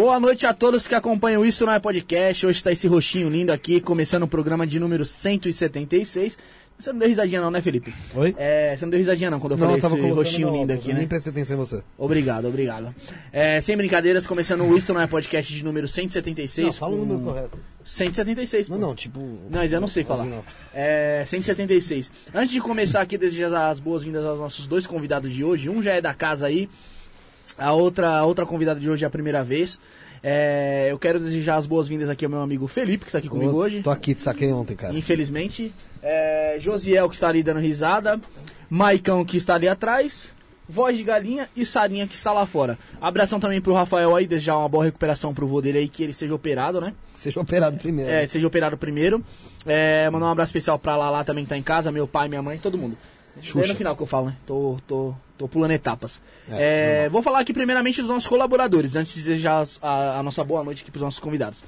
Boa noite a todos que acompanham Isso Não É Podcast. Hoje está esse roxinho lindo aqui, começando o programa de número 176. Você não deu risadinha não, né, Felipe? Oi? É, você não deu risadinha não quando eu Não, falei eu tava esse roxinho lindo aqui, Nem né? prestei atenção em você. Obrigado, obrigado. É, sem brincadeiras, começando o Isso Não É Podcast de número 176. Não, fala o número correto. 176, pô. Não, não, tipo... Não, mas eu não sei falar. Não. É, 176. Antes de começar aqui, desejar as boas-vindas aos nossos dois convidados de hoje. Um já é da casa aí, a outra, a outra convidada de hoje é a primeira vez. É, eu quero desejar as boas-vindas aqui ao meu amigo Felipe, que está aqui comigo Ô, hoje. Tô aqui, te saquei ontem, cara. Infelizmente. É, Josiel, que está ali dando risada. Maicão, que está ali atrás. Voz de galinha e Sarinha, que está lá fora. Abração também pro Rafael aí, desejar uma boa recuperação pro vô dele aí, que ele seja operado, né? Seja operado primeiro. É, seja operado primeiro. É, mandar um abraço especial pra Lala também que tá em casa, meu pai, minha mãe, todo mundo. Xuxa. É no final que eu falo, né? Tô, tô, tô pulando etapas. É, É, vou falar aqui primeiramente dos nossos colaboradores, antes de desejar a, a nossa boa noite aqui pros nossos convidados.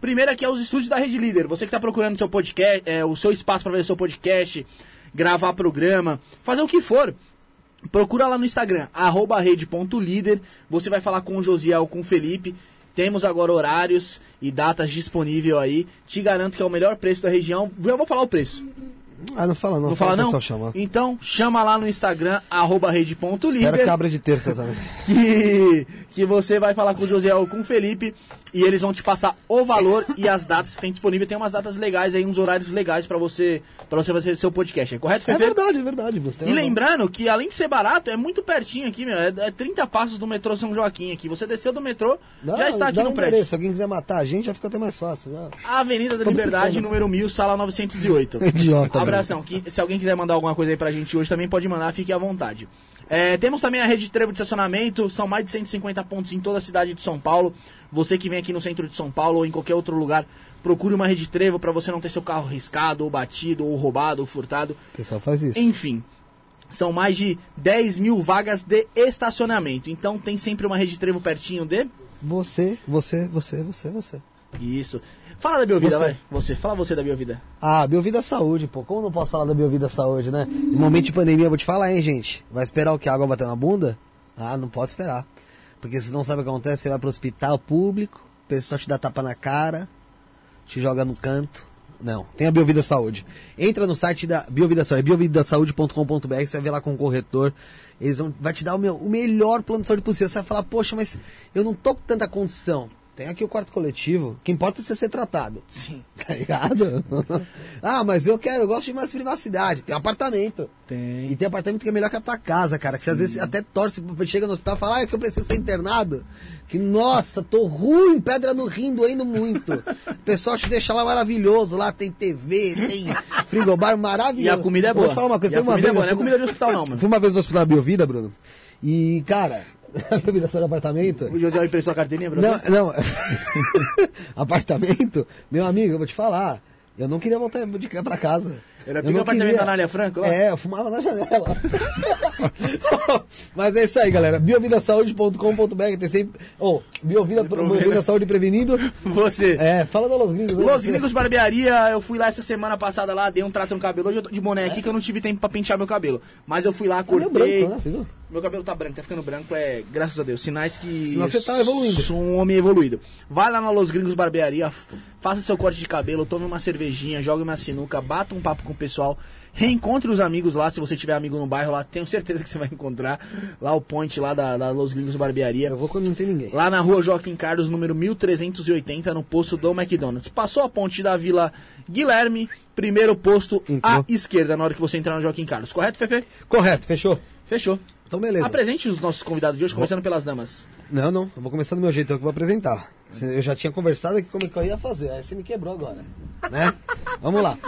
Primeiro aqui é os estúdios da Rede Líder. Você que tá procurando seu podcast, é, o seu espaço para fazer seu podcast, gravar programa, fazer o que for. Procura lá no Instagram, arroba rede.líder. Você vai falar com o Josiel, com o Felipe. Temos agora horários e datas disponíveis aí. Te garanto que é o melhor preço da região. Eu vou falar o preço. Ah, não fala não. Não fala pro não? chamar. Então, chama lá no Instagram, arroba Espero rede.líder. que abra de terça também. Que, que você vai falar com o José ou com o Felipe e eles vão te passar o valor e as datas que tem disponível. Tem umas datas legais aí, uns horários legais pra você para você fazer seu podcast. É correto, É Fefe? verdade, é verdade. Você E lembrando que além de ser barato, é muito pertinho aqui, meu. É, é 30 passos do metrô São Joaquim aqui. Você desceu do metrô, Dá- já está aqui no um prédio. endereço. Se alguém quiser matar a gente, já fica até mais fácil. Já. Avenida da Tô Liberdade, brincando. número 1000, sala 908. Idiota, Abração. Que, se alguém quiser mandar alguma coisa aí pra gente hoje, também pode mandar, fique à vontade. É, temos também a rede de trevo de estacionamento, são mais de 150 pontos em toda a cidade de São Paulo. Você que vem aqui no centro de São Paulo ou em qualquer outro lugar, procure uma rede de trevo pra você não ter seu carro riscado, ou batido, ou roubado, ou furtado. O pessoal faz isso. Enfim, são mais de 10 mil vagas de estacionamento. Então tem sempre uma rede de trevo pertinho de. Você, você, você, você, você. Isso. Fala da Biovida, Você. vai. Você. Fala você da Biovida. Ah, Biovida Saúde, pô. Como não posso falar da Biovida Saúde, né? Em momento de pandemia, eu vou te falar, hein, gente. Vai esperar o que? A água bater na bunda? Ah, não pode esperar. Porque vocês não sabem o que acontece, você vai pro hospital público, o pessoal te dá tapa na cara, te joga no canto. Não, tem a Biovida Saúde. Entra no site da Biovida Saúde, biovidasaude.com.br, você vai ver lá com o corretor. Eles vão vai te dar o, meu, o melhor plano de saúde possível. Você vai falar, poxa, mas eu não tô com tanta condição. Tem aqui o quarto coletivo. O que importa é você ser tratado. Sim. Tá ligado? ah, mas eu quero, eu gosto de mais privacidade. Tem apartamento. Tem. E tem apartamento que é melhor que a tua casa, cara. Que você às vezes até torce, chega no hospital e fala, ah, é que eu preciso ser internado. Que, nossa, tô ruim, pedra no rim, doendo muito. O pessoal te deixa lá maravilhoso, lá tem TV, tem frigobar maravilhoso. E a comida é boa. Vou te falar uma coisa, E a tem uma comida é vez. boa, não é comida de hospital não, mano. Fui uma vez no hospital da Biovida, Bruno. E, cara, a só de apartamento. O José emprestou a carteirinha pra Não, você? não. apartamento, meu amigo, eu vou te falar. Eu não queria voltar de cá pra casa. Era pica não apartamento queria. da Anália Franco lá? É, eu fumava na janela. Mas é isso aí, galera. Biovidasaude.com.br tem sempre. Ô, Biovida. Biovida Saúde Prevenindo. Você. É, fala da Los Gringos. né? Los Você. Gringos Barbearia, eu fui lá essa semana passada lá, dei um trato no cabelo. Hoje eu tô de boné aqui que eu não tive tempo pra pentear meu cabelo. Mas eu fui lá, cortei. branco, né? Você viu? Meu cabelo tá branco, tá ficando branco, é, graças a Deus, sinais que. Que você tá evoluindo. Sou um homem evoluído. Vai lá na Los Gringos Barbearia, faça seu corte de cabelo, tome uma cervejinha, jogue uma sinuca, bata um papo com o pessoal, reencontre os amigos lá, se você tiver amigo no bairro lá, tenho certeza que você vai encontrar lá o point lá da, da Los Gringos Barbearia. Eu vou quando não tem ninguém. Lá na rua Joaquim Carlos, número 1380, no posto do McDonald's. Passou a ponte da Vila Guilherme, primeiro posto à Entrou. esquerda, na hora que você entrar no Joaquim Carlos. Correto, Fefe? Correto, fechou? Fechou. Então beleza. Apresente os nossos convidados de hoje, começando pelas damas. Não, não, eu vou começar do meu jeito, eu que vou apresentar. Eu já tinha conversado aqui como é que eu ia fazer, aí você me quebrou agora, né? Vamos lá.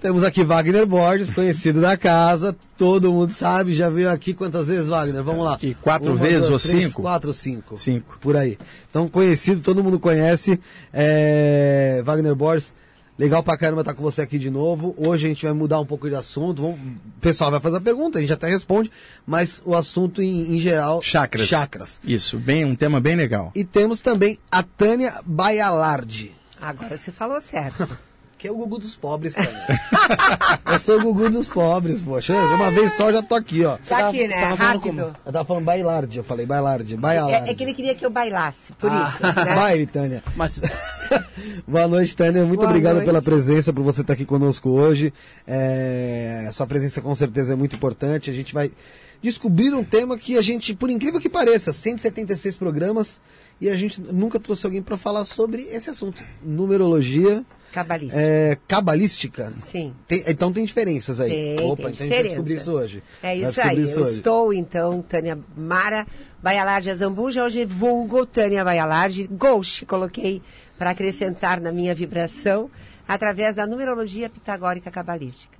Temos aqui Wagner Borges, conhecido da casa, todo mundo sabe, já veio aqui quantas vezes, Wagner? Vamos lá. Aqui, quatro vezes ou três, cinco? Quatro ou cinco. Cinco. Por aí. Então, conhecido, todo mundo conhece. É... Wagner Borges, legal pra caramba estar com você aqui de novo. Hoje a gente vai mudar um pouco de assunto. Vamos... O pessoal vai fazer a pergunta, a gente até responde, mas o assunto em, em geral... Chakras. Chakras. Isso, bem, um tema bem legal. E temos também a Tânia Baialardi. Agora você falou certo. Aqui é o Gugu dos pobres, cara. eu sou o Gugu dos pobres, poxa. Uma vez só já tô aqui, ó. Tá aqui, né? Rápido. Eu tava falando bailarde, eu falei bailarde, bailarde. É, é que ele queria que eu bailasse, por Ah. isso. Né? Vai, Tânia. Mas Boa noite, Tânia. Muito Boa obrigado noite. pela presença, por você estar aqui conosco hoje. É, Sua presença com certeza é muito importante. A gente vai descobrir um tema que a gente, por incrível que pareça, 176 programas e a gente nunca trouxe alguém para falar sobre esse assunto. Numerologia Cabalista. é, cabalística. Sim. Tem- então tem diferenças aí. Tem, Opa, tem então a gente vai descobrir diferença. isso hoje. É isso aí. isso Eu hoje. estou, então, Tânia Mara Baialarde Azambuja, hoje vulgo Tânia Baialarde, Ghost, coloquei para acrescentar na minha vibração, através da numerologia pitagórica cabalística.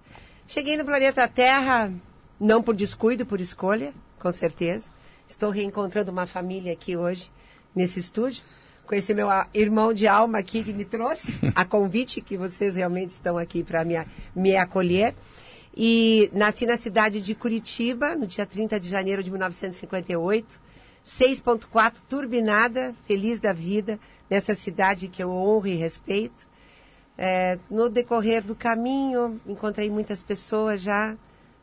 Cheguei no planeta Terra, não por descuido, por escolha, com certeza. Estou reencontrando uma família aqui hoje, nesse estúdio. Conheci meu ah, irmão de alma aqui que me trouxe a convite, que vocês realmente estão aqui para me, me acolher. E nasci na cidade de Curitiba, no dia 30 de janeiro de 1958. 6.4, turbinada, feliz da vida, nessa cidade que eu honro e respeito. É, no decorrer do caminho, encontrei muitas pessoas já.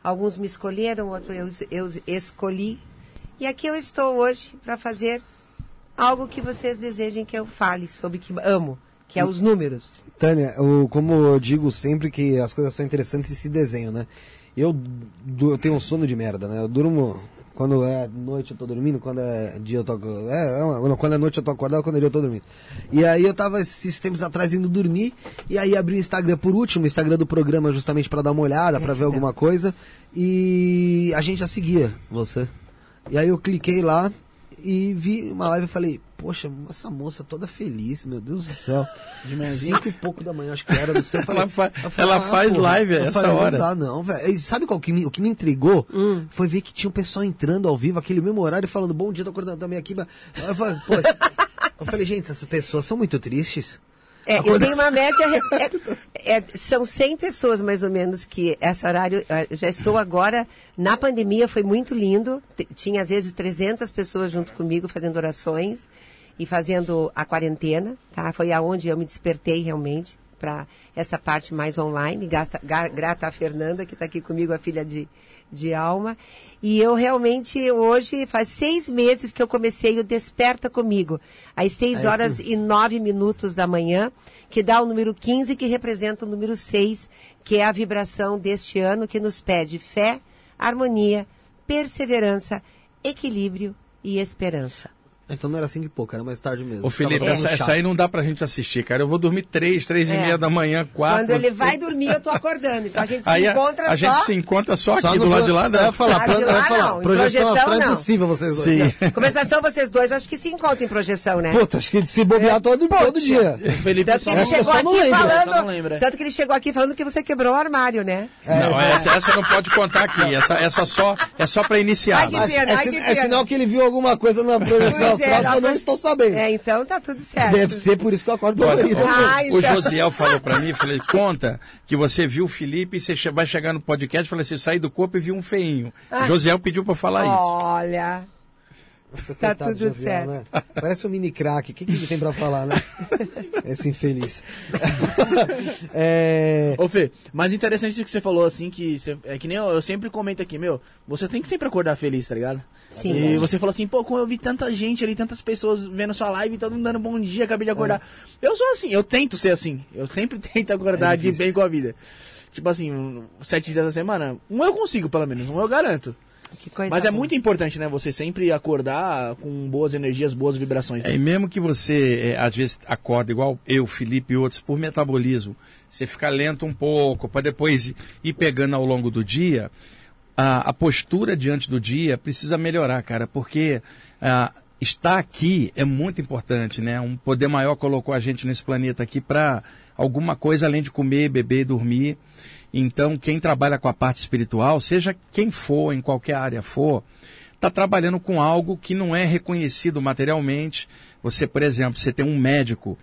Alguns me escolheram, outros eu, eu escolhi. E aqui eu estou hoje para fazer algo que vocês desejem que eu fale sobre que amo, que é os números. Tânia, eu- como eu digo sempre que as coisas são interessantes e se desenham, né? Eu, eu tenho um sono de merda, né? Eu durmo. Quando é noite eu tô dormindo, quando é dia eu tô. É, é não, quando é noite eu tô acordado, quando é dia eu tô dormindo. E aí eu tava esses tempos atrás indo dormir, e aí abri o Instagram por último, o Instagram do programa, justamente pra dar uma olhada, pra ver alguma coisa. E a gente já seguia você. E aí eu cliquei lá e vi uma live e falei, poxa, essa moça toda feliz, meu Deus do céu. de manhãzinha. Cinco e pouco da manhã, acho que era do céu. Falei, Ela fa- falei, ela faz live eu essa falei, hora. Não dá, não, velho. E sabe qual que me, o que me intrigou? Hum. Foi ver que tinha um pessoal entrando ao vivo, aquele mesmo horário, falando, bom dia, tô acordando também aqui. mas- Eu falei, eu falei, gente, essas pessoas são muito tristes. É, eu tenho uma média. é- é- são 100 pessoas, mais ou menos, que esse horário. eh, Já estou agora. Na pandemia foi muito lindo. Tinha, às vezes, 300 pessoas junto comigo fazendo orações e fazendo a quarentena. Tá? Foi aonde eu me despertei realmente para essa parte mais online. Gasta, ga- grata a Fernanda, que está aqui comigo, a filha de, de alma. E eu realmente, hoje, faz seis meses que eu comecei o Desperta Comigo. Às seis É horas e nove minutos da manhã, que dá o número 15, que representa o número 6, que é a vibração deste ano, que nos pede fé, harmonia, perseverança, equilíbrio e esperança. Então não era cinco e pouco, era mais tarde mesmo. Ô Felipe, essa, essa aí não dá pra gente assistir, cara. Eu vou dormir três, três e É. meia da manhã, quatro. Quando ele vai dormir, eu tô acordando. Então a gente se Aí a, encontra a só. gente se encontra só aqui Só do no lado de lá. Eu Né? ia falar, Ah, ia lá falar, não, projeção projeção astral é não. impossível vocês dois. Sim. Conversação, vocês dois, acho que se encontram em projeção, né? Puta, acho que se bobear todo, todo dia. O Felipe Tanto que ele chegou só não aqui não falando. lembra. Tanto que ele chegou aqui falando que você quebrou o armário, né? Não, essa, essa não pode contar aqui. Essa, essa só, é só pra iniciar. Ai, que pena. É, ai, é sinal que ele viu alguma coisa na projeção Pois é, eu não estou sabendo. É, então tá tudo certo. Deve ser por isso que eu acordo Olha. Ah, o, o então. Josiel falou pra mim, falei, conta que você viu o Felipe e você vai chegar no podcast e falou assim, saí do corpo e vi um feinho. Ah. Josiel pediu pra falar isso. Olha. Nossa, Tá tudo do Josiel, certo. né? Parece um mini crack. O que, que ele tem pra falar, né? Esse infeliz. é... Ô Fê, mas interessante isso que você falou, assim, que você- é que nem eu, eu sempre comento aqui, meu, você tem que sempre acordar feliz, tá ligado? Sim. E você falou assim, pô, como eu vi tanta gente ali, tantas pessoas vendo sua live, todo mundo dando bom dia, acabei de acordar. Eu sou assim, eu tento ser assim, eu sempre tento acordar É de bem com a vida. Tipo assim, um, sete dias da semana, um eu consigo pelo menos, um eu garanto. Que coisa Mas é boa. muito importante, né, você sempre acordar com boas energias, boas vibrações. É, e mesmo que você, é, às vezes, acorda igual eu, Felipe e outros, por metabolismo, você fica lento um pouco, para depois ir pegando ao longo do dia, a, a postura diante do dia precisa melhorar, cara, porque ah, estar aqui é muito importante, né? Um poder maior colocou a gente nesse planeta aqui para alguma coisa além de comer, beber e dormir. Então, quem trabalha com a parte espiritual, seja quem for, em qualquer área for, está trabalhando com algo que não é reconhecido materialmente. Você, por exemplo, você tem um médico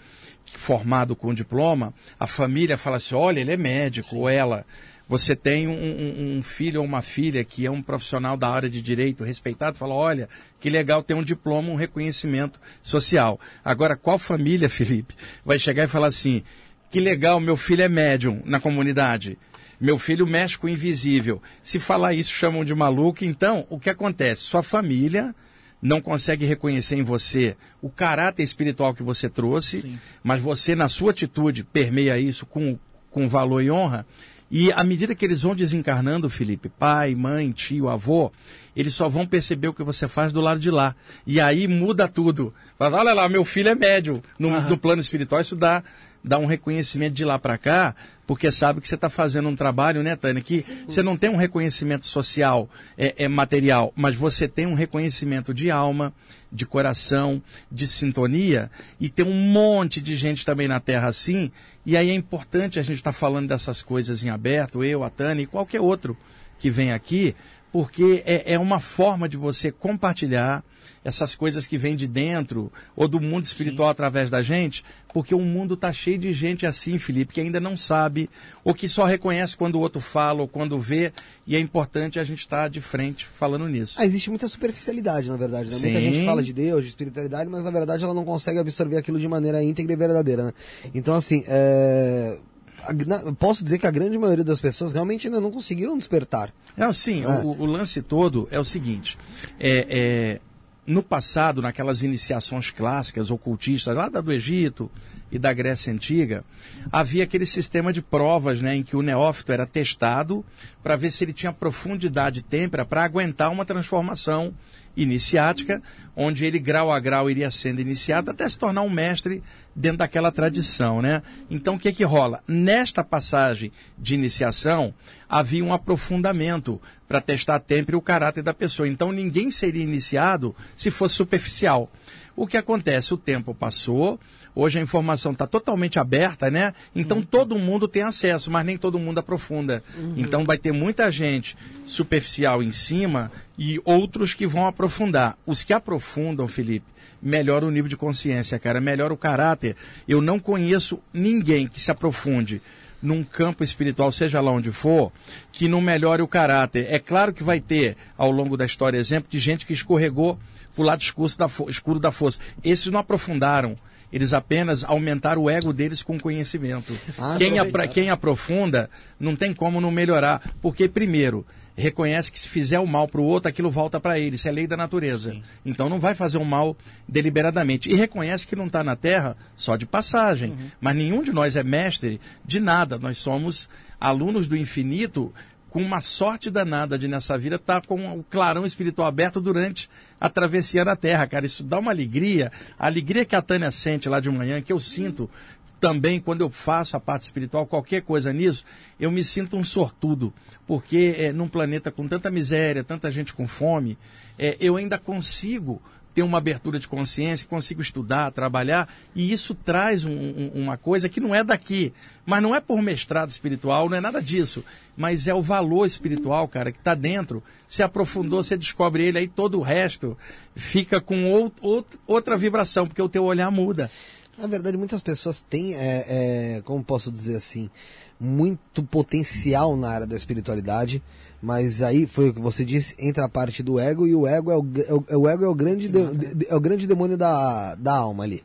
formado com diploma, a família fala assim, olha, ele é médico, ou ela. Você tem um, um- um filho ou uma filha que é um profissional da área de direito respeitado, fala, olha, que legal ter um diploma, um reconhecimento social. Agora, qual família, Felipe, vai chegar e falar assim, Que legal, meu filho é médium na comunidade. Meu filho mexe com o invisível. Se falar isso, chamam de maluco. Então, o que acontece? Sua família não consegue reconhecer em você o caráter espiritual que você trouxe, Sim. mas você, na sua atitude, permeia isso com, com valor e honra. E à medida que eles vão desencarnando, Felipe, pai, mãe, tio, avô, eles só vão perceber o que você faz do lado de lá. E aí muda tudo. Fala, olha lá, meu filho é médium. No, no plano espiritual, isso dá, dá um reconhecimento de lá para cá, porque sabe que você está fazendo um trabalho, né, Tânia? Que você não tem um reconhecimento social, é, é material, mas você tem um reconhecimento de alma, de coração, de sintonia, e tem um monte de gente também na Terra assim. E aí é importante a gente estar falando dessas coisas em aberto, eu, a Tânia e qualquer outro que vem aqui, porque é, é uma forma de você compartilhar essas coisas que vêm de dentro ou do mundo espiritual através da gente, porque o mundo está cheio de gente assim, Felipe, que ainda não sabe, ou que só reconhece quando o outro fala ou quando vê, e é importante a gente estar de frente falando nisso. Ah, existe muita superficialidade, na verdade. Né? Muita Sim. gente fala de Deus, de espiritualidade, mas na verdade ela não consegue absorver aquilo de maneira íntegra e verdadeira. Né? Então, assim, é... posso dizer que a grande maioria das pessoas realmente ainda não conseguiram despertar. Não, sim, É. o, o lance todo é o seguinte: é, é, no passado, naquelas iniciações clássicas, ocultistas, lá do Egito e da Grécia Antiga, havia aquele sistema de provas né, em que o neófito era testado para ver se ele tinha profundidade e têmpera para aguentar uma transformação iniciática, onde ele grau a grau iria sendo iniciado até se tornar um mestre dentro daquela tradição, né? Então o que que rola? Nesta passagem de iniciação havia um aprofundamento para testar a têmpera e o caráter da pessoa. Então ninguém seria iniciado se fosse superficial. O que acontece? O tempo passou, hoje a informação está totalmente aberta, né? Então todo mundo tem acesso, mas nem todo mundo aprofunda. Então vai ter muita gente superficial em cima e outros que vão aprofundar. Os que aprofundam, Felipe, melhora o nível de consciência, cara, melhora o caráter. Eu não conheço ninguém que se aprofunde num campo espiritual, seja lá onde for, que não melhore o caráter. É claro que vai ter, ao longo da história, exemplo de gente que escorregou para o lado escuro da, escuro da força. Esses não aprofundaram. Eles apenas aumentaram o ego deles com conhecimento. Ah, quem, também. apra- quem aprofunda não tem como não melhorar. Porque, primeiro, reconhece que se fizer o mal para o outro, aquilo volta para ele. Isso é lei da natureza. Então não vai fazer o mal deliberadamente. E reconhece que não está na Terra só de passagem. Mas nenhum de nós é mestre de nada. Nós somos alunos do infinito com uma sorte danada de nessa vida estar com o clarão espiritual aberto durante a travessia da Terra, cara. Isso dá uma alegria. A alegria que a Tânia sente lá de manhã, que eu sinto também quando eu faço a parte espiritual, qualquer coisa nisso, eu me sinto um sortudo. Porque é, num planeta com tanta miséria, tanta gente com fome, é, eu ainda consigo ter uma abertura de consciência, consigo estudar, trabalhar, e isso traz um- um- uma coisa que não é daqui. Mas não é por mestrado espiritual, não é nada disso. Mas é o valor espiritual, cara, que está dentro. Se aprofundou, você descobre ele, aí todo o resto fica com ou- out- outra vibração, porque o teu olhar muda. Na verdade, muitas pessoas têm, é, é, como posso dizer assim, muito potencial na área da espiritualidade, mas aí foi o que você disse, entra a parte do ego e o ego é o, é o, o ego é o grande de- de- é o grande demônio da, da alma ali,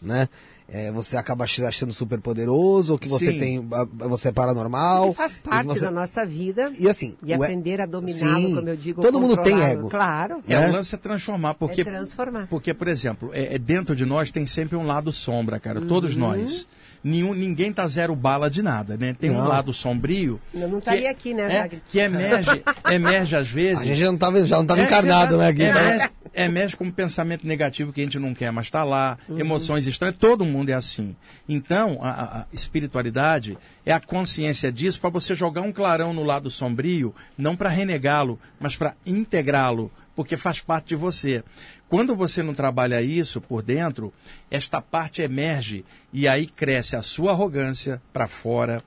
né? É, você acaba se achando super poderoso, ou que você Sim. tem, você é paranormal. Ele faz parte você- da nossa vida. E assim, E e- aprender a dominá-lo, como eu digo. todo mundo tem ego. Claro. É, Né? o lance é transformar, porque É transformar. Porque, por exemplo, é, é dentro de nós tem sempre um lado sombra, cara. Todos Uhum. nós. Nenhum, ninguém tá zero bala de nada, né? Tem um Não. lado sombrio. Eu não que- estaria aqui, né, é? Que emerge, emerge às vezes. A gente já não estava já não tava É, encarnado, né? verdade. Aqui, Emerge, emerge como pensamento negativo que a gente não quer mais estar lá, Uhum. emoções estranhas, todo mundo é assim. Então, a- a espiritualidade é a consciência disso para você jogar um clarão no lado sombrio, não para renegá-lo, mas para integrá-lo, porque faz parte de você. Quando você não trabalha isso por dentro, esta parte emerge e aí cresce a sua arrogância para fora,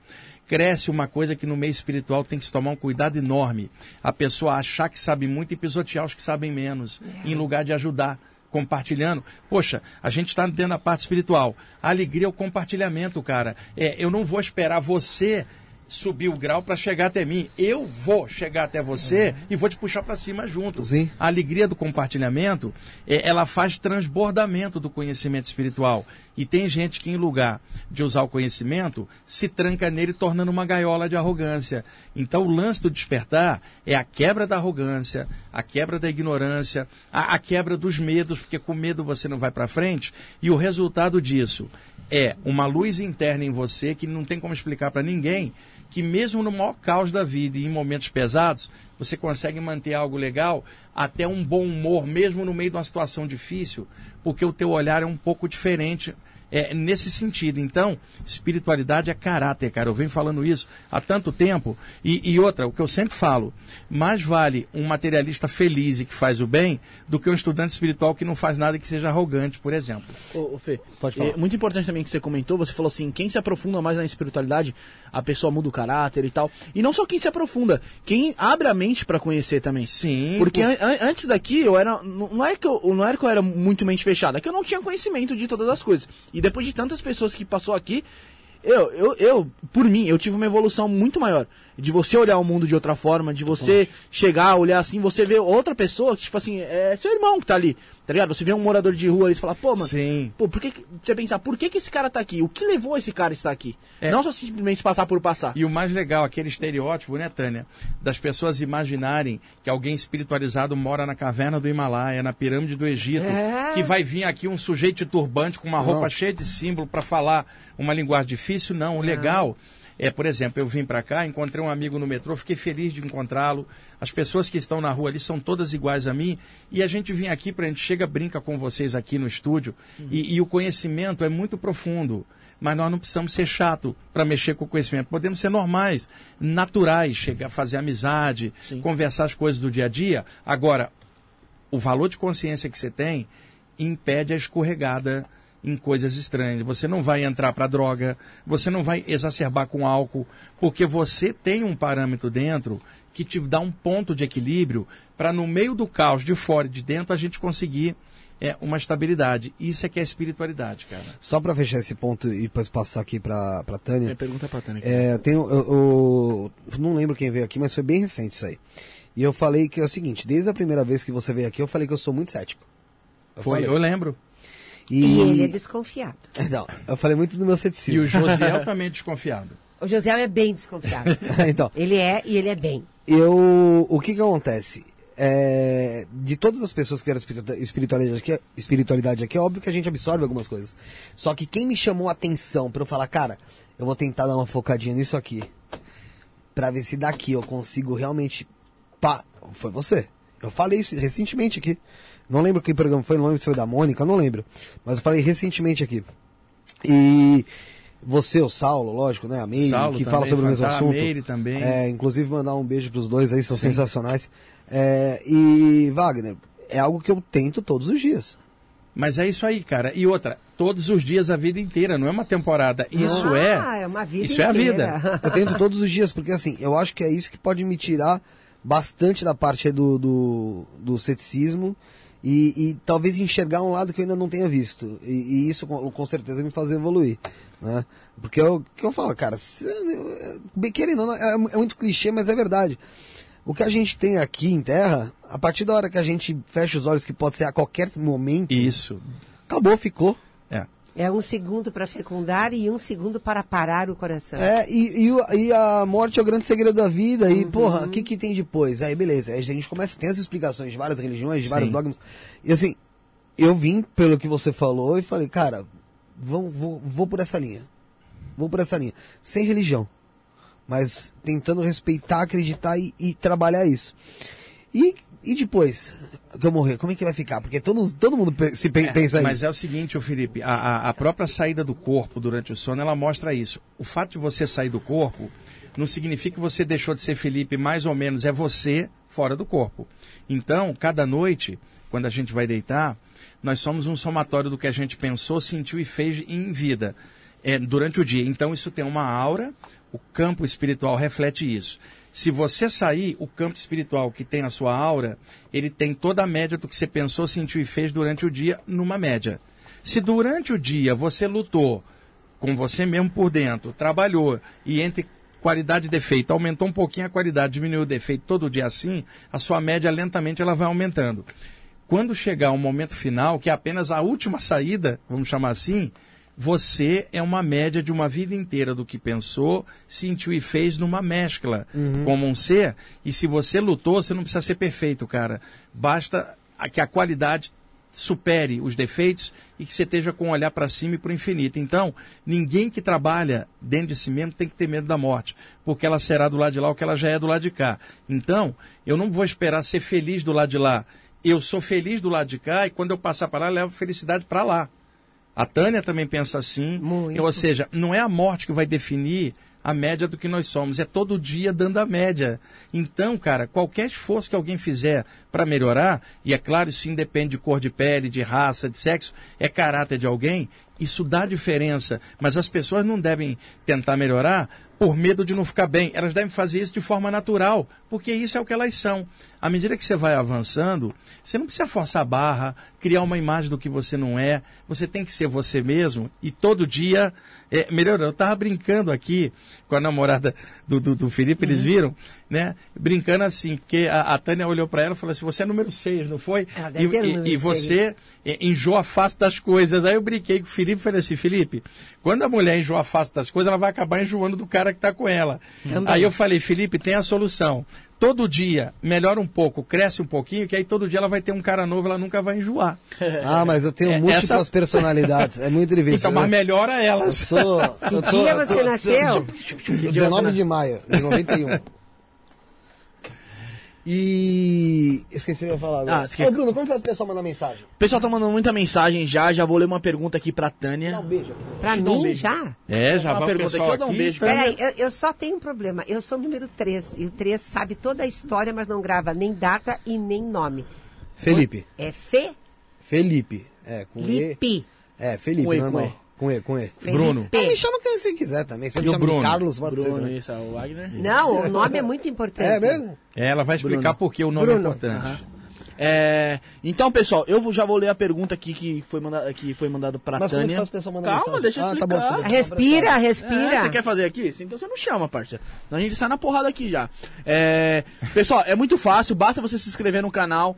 cresce uma coisa que no meio espiritual tem que se tomar um cuidado enorme. A pessoa achar que sabe muito e pisotear os que sabem menos, em lugar de ajudar, compartilhando. Poxa, a gente está dentro da parte espiritual. A alegria é o compartilhamento, cara. É, eu não vou esperar você subir o grau para chegar até mim. Eu vou chegar até você e vou te puxar para cima junto. Sim. A alegria do compartilhamento, é, ela faz transbordamento do conhecimento espiritual. E tem gente que, em lugar de usar o conhecimento, se tranca nele, tornando uma gaiola de arrogância. Então, o lance do despertar é a quebra da arrogância, a quebra da ignorância, a, a quebra dos medos, porque com medo você não vai para frente. E o resultado disso é uma luz interna em você que não tem como explicar para ninguém que mesmo no maior caos da vida e em momentos pesados, você consegue manter algo legal, até um bom humor, mesmo no meio de uma situação difícil, porque o teu olhar é um pouco diferente é, nesse sentido. Então, espiritualidade é caráter, cara. Eu venho falando isso há tanto tempo. E, e, outra, o que eu sempre falo, mais vale um materialista feliz e que faz o bem do que um estudante espiritual que não faz nada e que seja arrogante, por exemplo. Ô, ô Fê, Pode falar. é muito importante também que você comentou, você falou assim, quem se aprofunda mais na espiritualidade, a pessoa muda o caráter e tal. E não só quem se aprofunda, quem abre a mente pra conhecer também. Sim. Porque por- an- an- antes daqui eu era. Não não é, que eu, não era que eu era muito mente fechada, é que eu não tinha conhecimento de todas as coisas. E depois de tantas pessoas que passou aqui, eu, eu, eu, por mim, eu tive uma evolução muito maior. De você olhar o mundo de outra forma, de você chegar, olhar assim, você vê outra pessoa, que, tipo assim, é seu irmão que tá ali. Tá ligado? Você vê um morador de rua ali e fala, pô, mano, Sim. Pô, por que, que- você pensar, por que, que esse cara tá aqui? O que levou esse cara a estar aqui? É. Não só simplesmente passar por passar. E o mais legal, aquele estereótipo, né, Tânia? Das pessoas imaginarem que alguém espiritualizado mora na caverna do Himalaia, na pirâmide do Egito, É. que vai vir aqui um sujeito turbante com uma Não. roupa cheia de símbolo para falar uma linguagem difícil. Não, o legal é, por exemplo, eu vim para cá, encontrei um amigo no metrô, fiquei feliz de encontrá-lo. As pessoas que estão na rua ali são todas iguais a mim. E a gente vem aqui, pra gente chega, brinca com vocês aqui no estúdio. E, e o conhecimento é muito profundo. Mas nós não precisamos ser chato para mexer com o conhecimento. Podemos ser normais, naturais, chegar, fazer amizade, Sim. conversar as coisas do dia a dia. Agora, o valor de consciência que você tem impede a escorregada em coisas estranhas. Você não vai entrar para droga, você não vai exacerbar com álcool, porque você tem um parâmetro dentro que te dá um ponto de equilíbrio para no meio do caos de fora e de dentro a gente conseguir é, uma estabilidade. Isso é que é espiritualidade, cara. Só pra fechar esse ponto e depois passar aqui pra, pra Tânia. É, pergunta pra Tânia. É, tem, eu, eu- não lembro quem veio aqui, mas foi bem recente isso aí. E eu falei que é o seguinte, desde a primeira vez que você veio aqui, eu falei que eu sou muito cético. Eu Foi, falei. eu lembro. E, E ele é desconfiado. Não, eu falei muito do meu E ceticismo. o Josiel também desconfiado. O José é bem desconfiado. então, ele é e ele é bem. eu, o que que acontece? É, de todas as pessoas que vieram espiritu- espiritualidade aqui, espiritualidade aqui, é óbvio que a gente absorve algumas coisas. Só que quem me chamou a atenção pra eu falar, cara, eu vou tentar dar uma focadinha nisso aqui, pra ver se daqui eu consigo realmente, pá, foi você. Eu falei isso recentemente aqui. Não lembro que programa foi, não lembro se foi da Mônica, não lembro. Mas eu falei recentemente aqui. E você, o Saulo, lógico, né? A Meire, Saulo que também, fala sobre o mesmo assunto. Meire também. É, inclusive mandar um beijo pros dois aí, são sensacionais. É, e, Wagner, é algo que eu tento todos os dias. Mas é isso aí, cara. E outra, todos os dias a vida inteira, não é uma temporada. Isso ah, é. é uma vida isso é a inteira. vida. Eu tento todos os dias, porque assim, eu acho que é isso que pode me tirar bastante da parte aí do, do, do ceticismo e, e talvez enxergar um lado que eu ainda não tenha visto. E, e isso com, com certeza me fazer evoluir. Né? Porque eu, que eu falo, cara, se, bem querendo, ou não, é, é muito clichê, mas é verdade. O que a gente tem aqui em Terra, a partir da hora que a gente fecha os olhos, que pode ser a qualquer momento, Isso. acabou, ficou. É. Um segundo para fecundar e um segundo para parar o coração. É, e, e, e a morte é o grande segredo da vida. E, porra, o que, que tem depois? Aí, beleza. Aí a gente começa, tem as explicações de várias religiões, de vários Sim. dogmas. E assim, eu vim pelo que você falou e falei, cara, vou, vou, vou por essa linha. Vou por essa linha. Sem religião. Mas tentando respeitar, acreditar e, e trabalhar isso. E, e depois que eu morrer, como é que vai ficar? Porque todo, todo mundo se pe- pensa Mas isso. é o seguinte, ô Felipe, a, a- a própria saída do corpo durante o sono, ela mostra isso. O fato de você sair do corpo não significa que você deixou de ser Felipe, mais ou menos, é você fora do corpo. Então, cada noite, quando a gente vai deitar, nós somos um somatório do que a gente pensou, sentiu e fez em vida, é, durante o dia. Então, isso tem uma aura, o campo espiritual reflete isso. Se você sair, o campo espiritual que tem a sua aura, ele tem toda a média do que você pensou, sentiu e fez durante o dia numa média. Se durante o dia você lutou com você mesmo por dentro, trabalhou e entre qualidade e defeito. Aumentou um pouquinho a qualidade, diminuiu o defeito todo dia assim, a sua média lentamente ela vai aumentando. Quando chegar o momento final, que é apenas a última saída, vamos chamar assim, você é uma média de uma vida inteira do que pensou, sentiu e fez numa mescla como um ser. E se você lutou, você não precisa ser perfeito, cara. Basta que a qualidade supere os defeitos e que você esteja com um olhar para cima e para o infinito. Então, ninguém que trabalha dentro de si mesmo tem que ter medo da morte, porque ela será do lado de lá o que ela já é do lado de cá. Então, eu não vou esperar ser feliz do lado de lá. Eu sou feliz do lado de cá e quando eu passar para lá, eu levo felicidade para lá. A Tânia também pensa assim. Muito. Ou seja, não é a morte que vai definir a média do que nós somos, é todo dia dando a média. Então, cara, qualquer esforço que alguém fizer para melhorar, e é claro, isso independe de cor de pele, de raça, de sexo, é caráter de alguém, isso dá diferença. Mas as pessoas não devem tentar melhorar por medo de não ficar bem. Elas devem fazer isso de forma natural, porque isso é o que elas são. À medida que você vai avançando, você não precisa forçar a barra, criar uma imagem do que você não é. Você tem que ser você mesmo e todo dia é, melhorando. Eu estava brincando aqui com a namorada do, do, do Felipe, eles viram, né? Brincando assim, porque a, a Tânia olhou para ela e falou assim: você é número 6, não foi? Ela E, e- e você é, enjoa fácil das coisas. Aí eu brinquei com o Felipe e falei assim: Felipe, quando a mulher enjoa fácil das coisas, ela vai acabar enjoando do cara que está com ela. Também. Aí eu falei: Felipe, tem a solução. Todo dia melhora um pouco, cresce um pouquinho, que aí todo dia ela vai ter um cara novo, ela nunca vai enjoar. Ah, mas eu tenho É, múltiplas essa- personalidades. É muito difícil. Então, mas né? melhora Eu elas. sou. eu Que dia você nasceu? 19 de maio de 91. E. Esqueci o que eu ia falar agora. Ah, quer- Ô, Bruno, como faz o pessoal mandar mensagem? O pessoal tá mandando muita mensagem já, já vou ler uma pergunta aqui pra Tânia. Dá um beijo. Pra Te dou um mim, beijo. já? É, já vai pergunta pessoal aqui, eu dou um beijo. Peraí, eu, eu só tenho um problema. Eu sou o número 3. E o 3 sabe toda a história, mas não grava nem data e nem nome. Felipe. É Fê Felipe. É, com E. Lipe. É, Felipe, Com E, normal. Com E. Com E, com E. Bruno. Ah, me chama quem você quiser também. Você E me o chama Bruno? de Carlos, pode ser Bruno, também. isso, é o Wagner. Não, o nome é muito importante. É mesmo? É, ela vai explicar Bruno. por que o nome Bruno. é importante. Aham. É, então, pessoal, eu já vou ler a pergunta aqui que foi, manda, que foi mandado pra Mas como Tânia. Calma, mensagem? deixa eu Ah, tá explicar. bom, desculpa. Respira, É, respira. você quer fazer aqui? Então você não chama, parça. Senão a gente sai na porrada aqui já. É, pessoal, é muito fácil, basta você se inscrever no canal.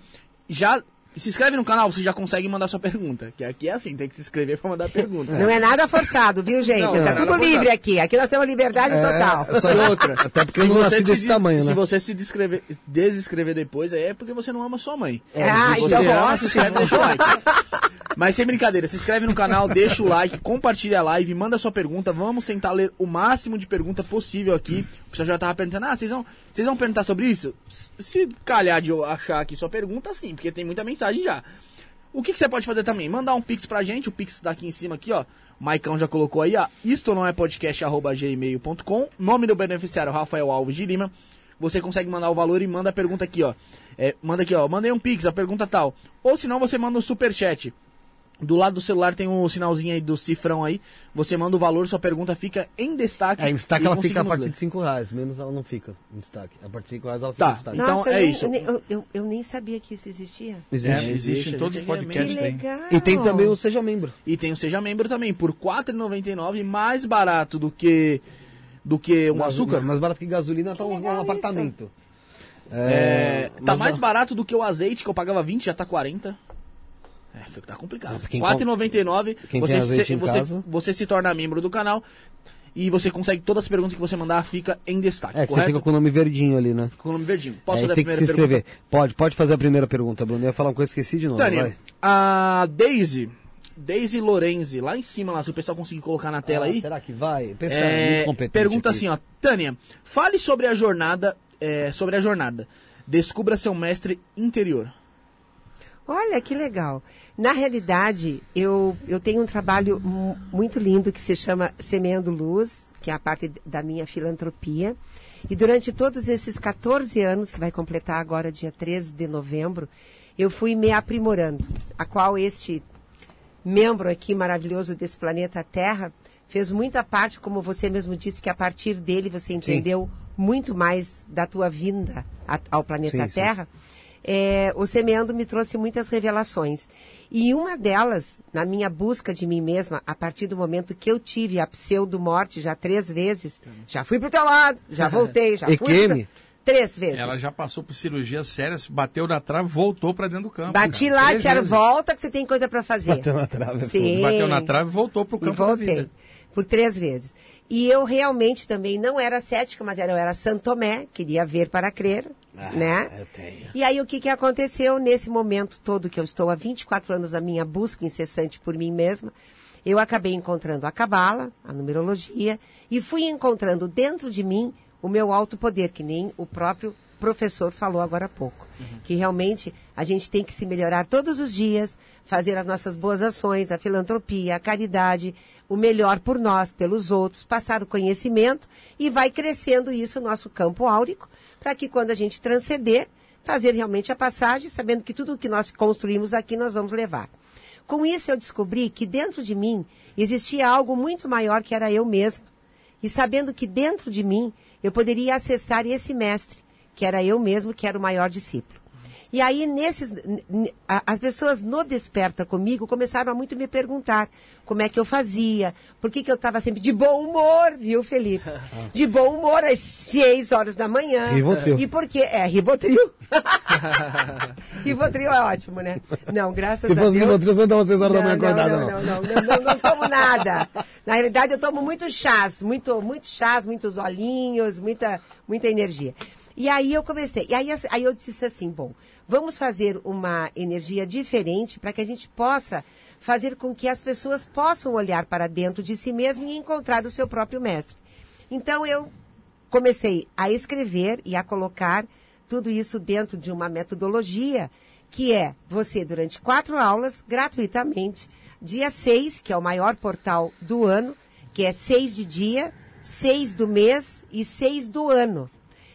Já se inscreve no canal, você já consegue mandar sua pergunta. Que aqui é assim, tem que se inscrever pra mandar pergunta. Não é nada forçado, viu, gente? Não, não é tá tudo forçado. livre aqui. Aqui nós temos liberdade total. É, só E outra, Até porque se eu não você nasci se desse des- tamanho, Se né? você se descrever, desescrever depois, aí é porque você não ama sua mãe. Ah, se você então ama, se inscreve, deixa o like. Mas sem brincadeira, se inscreve no canal, deixa o like, compartilha a live, manda sua pergunta. Vamos tentar ler o máximo de pergunta possível aqui. Pessoal já tava perguntando, ah, vocês vão, vocês vão perguntar sobre isso? Se calhar de eu achar aqui sua pergunta, sim, porque tem muita mensagem já. O que, que você pode fazer também? Mandar um pix pra gente, o pix tá aqui em cima aqui, ó. Maicão já colocou aí, ó. Isto não é podcast, arroba gmail.com. Nome do beneficiário, Rafael Alves de Lima. Você consegue mandar o valor e manda a pergunta aqui, ó. É, manda aqui, ó. Mandei um pix, a pergunta tal. Ou senão você manda um superchat. Do lado do celular tem um sinalzinho aí do cifrão aí. Você manda o valor, sua pergunta fica em destaque. É, em destaque ela fica a partir ler. de 5 reais, menos ela não fica em destaque. A partir de 5 reais ela fica Tá. em destaque. Então, Nossa, eu é nem- isso. Eu, nem- eu- eu- eu nem sabia que isso existia. É, Existe. existe em todos os Existe, é podcasts. Que tem. E tem também o Seja Membro. E tem o Seja Membro também, por R$ 4,99, mais barato do que do que um Mais- açúcar. Mais barato que gasolina tá um, um apartamento. É, tá mas mais ba- barato do que o azeite, que eu pagava 20, já tá 40. É, tá complicado. R$ 4,99. quem Você, se, você, casa? você se torna membro do canal e você consegue todas as perguntas que você mandar fica em destaque, É, que você correto? fica com o nome verdinho ali, né? Com o nome verdinho. Posso É, fazer a tem que se primeira inscrever. pergunta? Pode, pode fazer a primeira pergunta, Bruno. Eu ia falar uma coisa que esqueci de novo. Tânia, vai. a Daisy, Daisy Lorenzi, lá em cima, lá, se o pessoal conseguir colocar na tela Ah, aí. Será que vai? Pessoal, É, muito competente pergunta aqui. assim, ó, Tânia, fale sobre a jornada, é, sobre a jornada. Descubra seu mestre interior. Olha que legal. Na realidade, eu, eu tenho um trabalho mu- muito lindo que se chama Semeando Luz, que é a parte da minha filantropia. E durante todos esses 14 anos, que vai completar agora dia 13 de novembro, eu fui me aprimorando, a qual este membro aqui maravilhoso desse planeta Terra fez muita parte, como você mesmo disse, que a partir dele você entendeu muito mais da tua vinda ao planeta Sim, sim. É, o semeando me trouxe muitas revelações. E uma delas, na minha busca de mim mesma, a partir do momento que eu tive a pseudo-morte já três vezes, já fui pro teu lado, já voltei, já fui. EQM? Três vezes. Ela já passou por cirurgia séria, se bateu na trave, voltou pra dentro do campo. Bati cara. lá, Três disseram, vezes. volta que você tem coisa para fazer. Bateu na trave, Sim. Bateu na trave, voltou pro E campo da voltei. vida. Por três vezes. E eu realmente também não era cética, mas era, eu era Santomé, queria ver para crer, né? eu tenho. E aí o que, que aconteceu nesse momento todo que eu estou há 24 anos na minha busca incessante por mim mesma? Eu acabei encontrando a cabala, a numerologia, e fui encontrando dentro de mim o meu alto poder, que nem o próprio professor falou agora há pouco. Que realmente a gente tem que se melhorar todos os dias, fazer as nossas boas ações, a filantropia, a caridade, o melhor por nós, pelos outros, passar o conhecimento e vai crescendo isso no nosso campo áurico, para que quando a gente transcender, fazer realmente a passagem, sabendo que tudo que nós construímos aqui nós vamos levar. Com isso eu descobri que dentro de mim existia algo muito maior que era eu mesma. E sabendo que dentro de mim eu poderia acessar esse mestre, que era eu mesmo, que era o maior discípulo. E aí, nesses, as pessoas no Desperta comigo começaram a muito me perguntar como é que eu fazia, por que, que eu estava sempre de bom humor, viu, Felipe? De bom humor às seis horas da manhã. Rivotril. E por quê? É, Rivotril. Rivotril é ótimo, né? Não, graças Se a fosse Deus. Rivotril, você não tava seis horas da manhã acordada, não, não. não, não, não, tomo nada. Na realidade, eu tomo muitos chás, muito, muitos chás, muitos olhinhos, muita, muita energia. E aí eu comecei. E aí, assim, aí eu disse assim, bom, vamos fazer uma energia diferente para que a gente possa fazer com que as pessoas possam olhar para dentro de si mesmo e encontrar o seu próprio mestre. Então eu comecei a escrever e a colocar tudo isso dentro de uma metodologia que é você, durante quatro aulas, gratuitamente, dia 6, que é o maior portal do ano, que é seis de dia, seis do mês e seis do ano.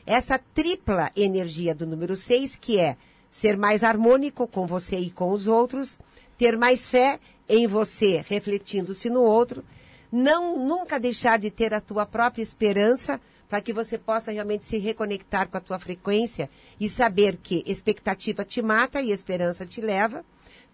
Essa tripla energia do número 6, que é ser mais harmônico com você e com os outros, ter mais fé em você, refletindo-se no outro, não nunca deixar de ter a tua própria esperança para que você possa realmente se reconectar com a tua frequência e saber que expectativa te mata e esperança te leva.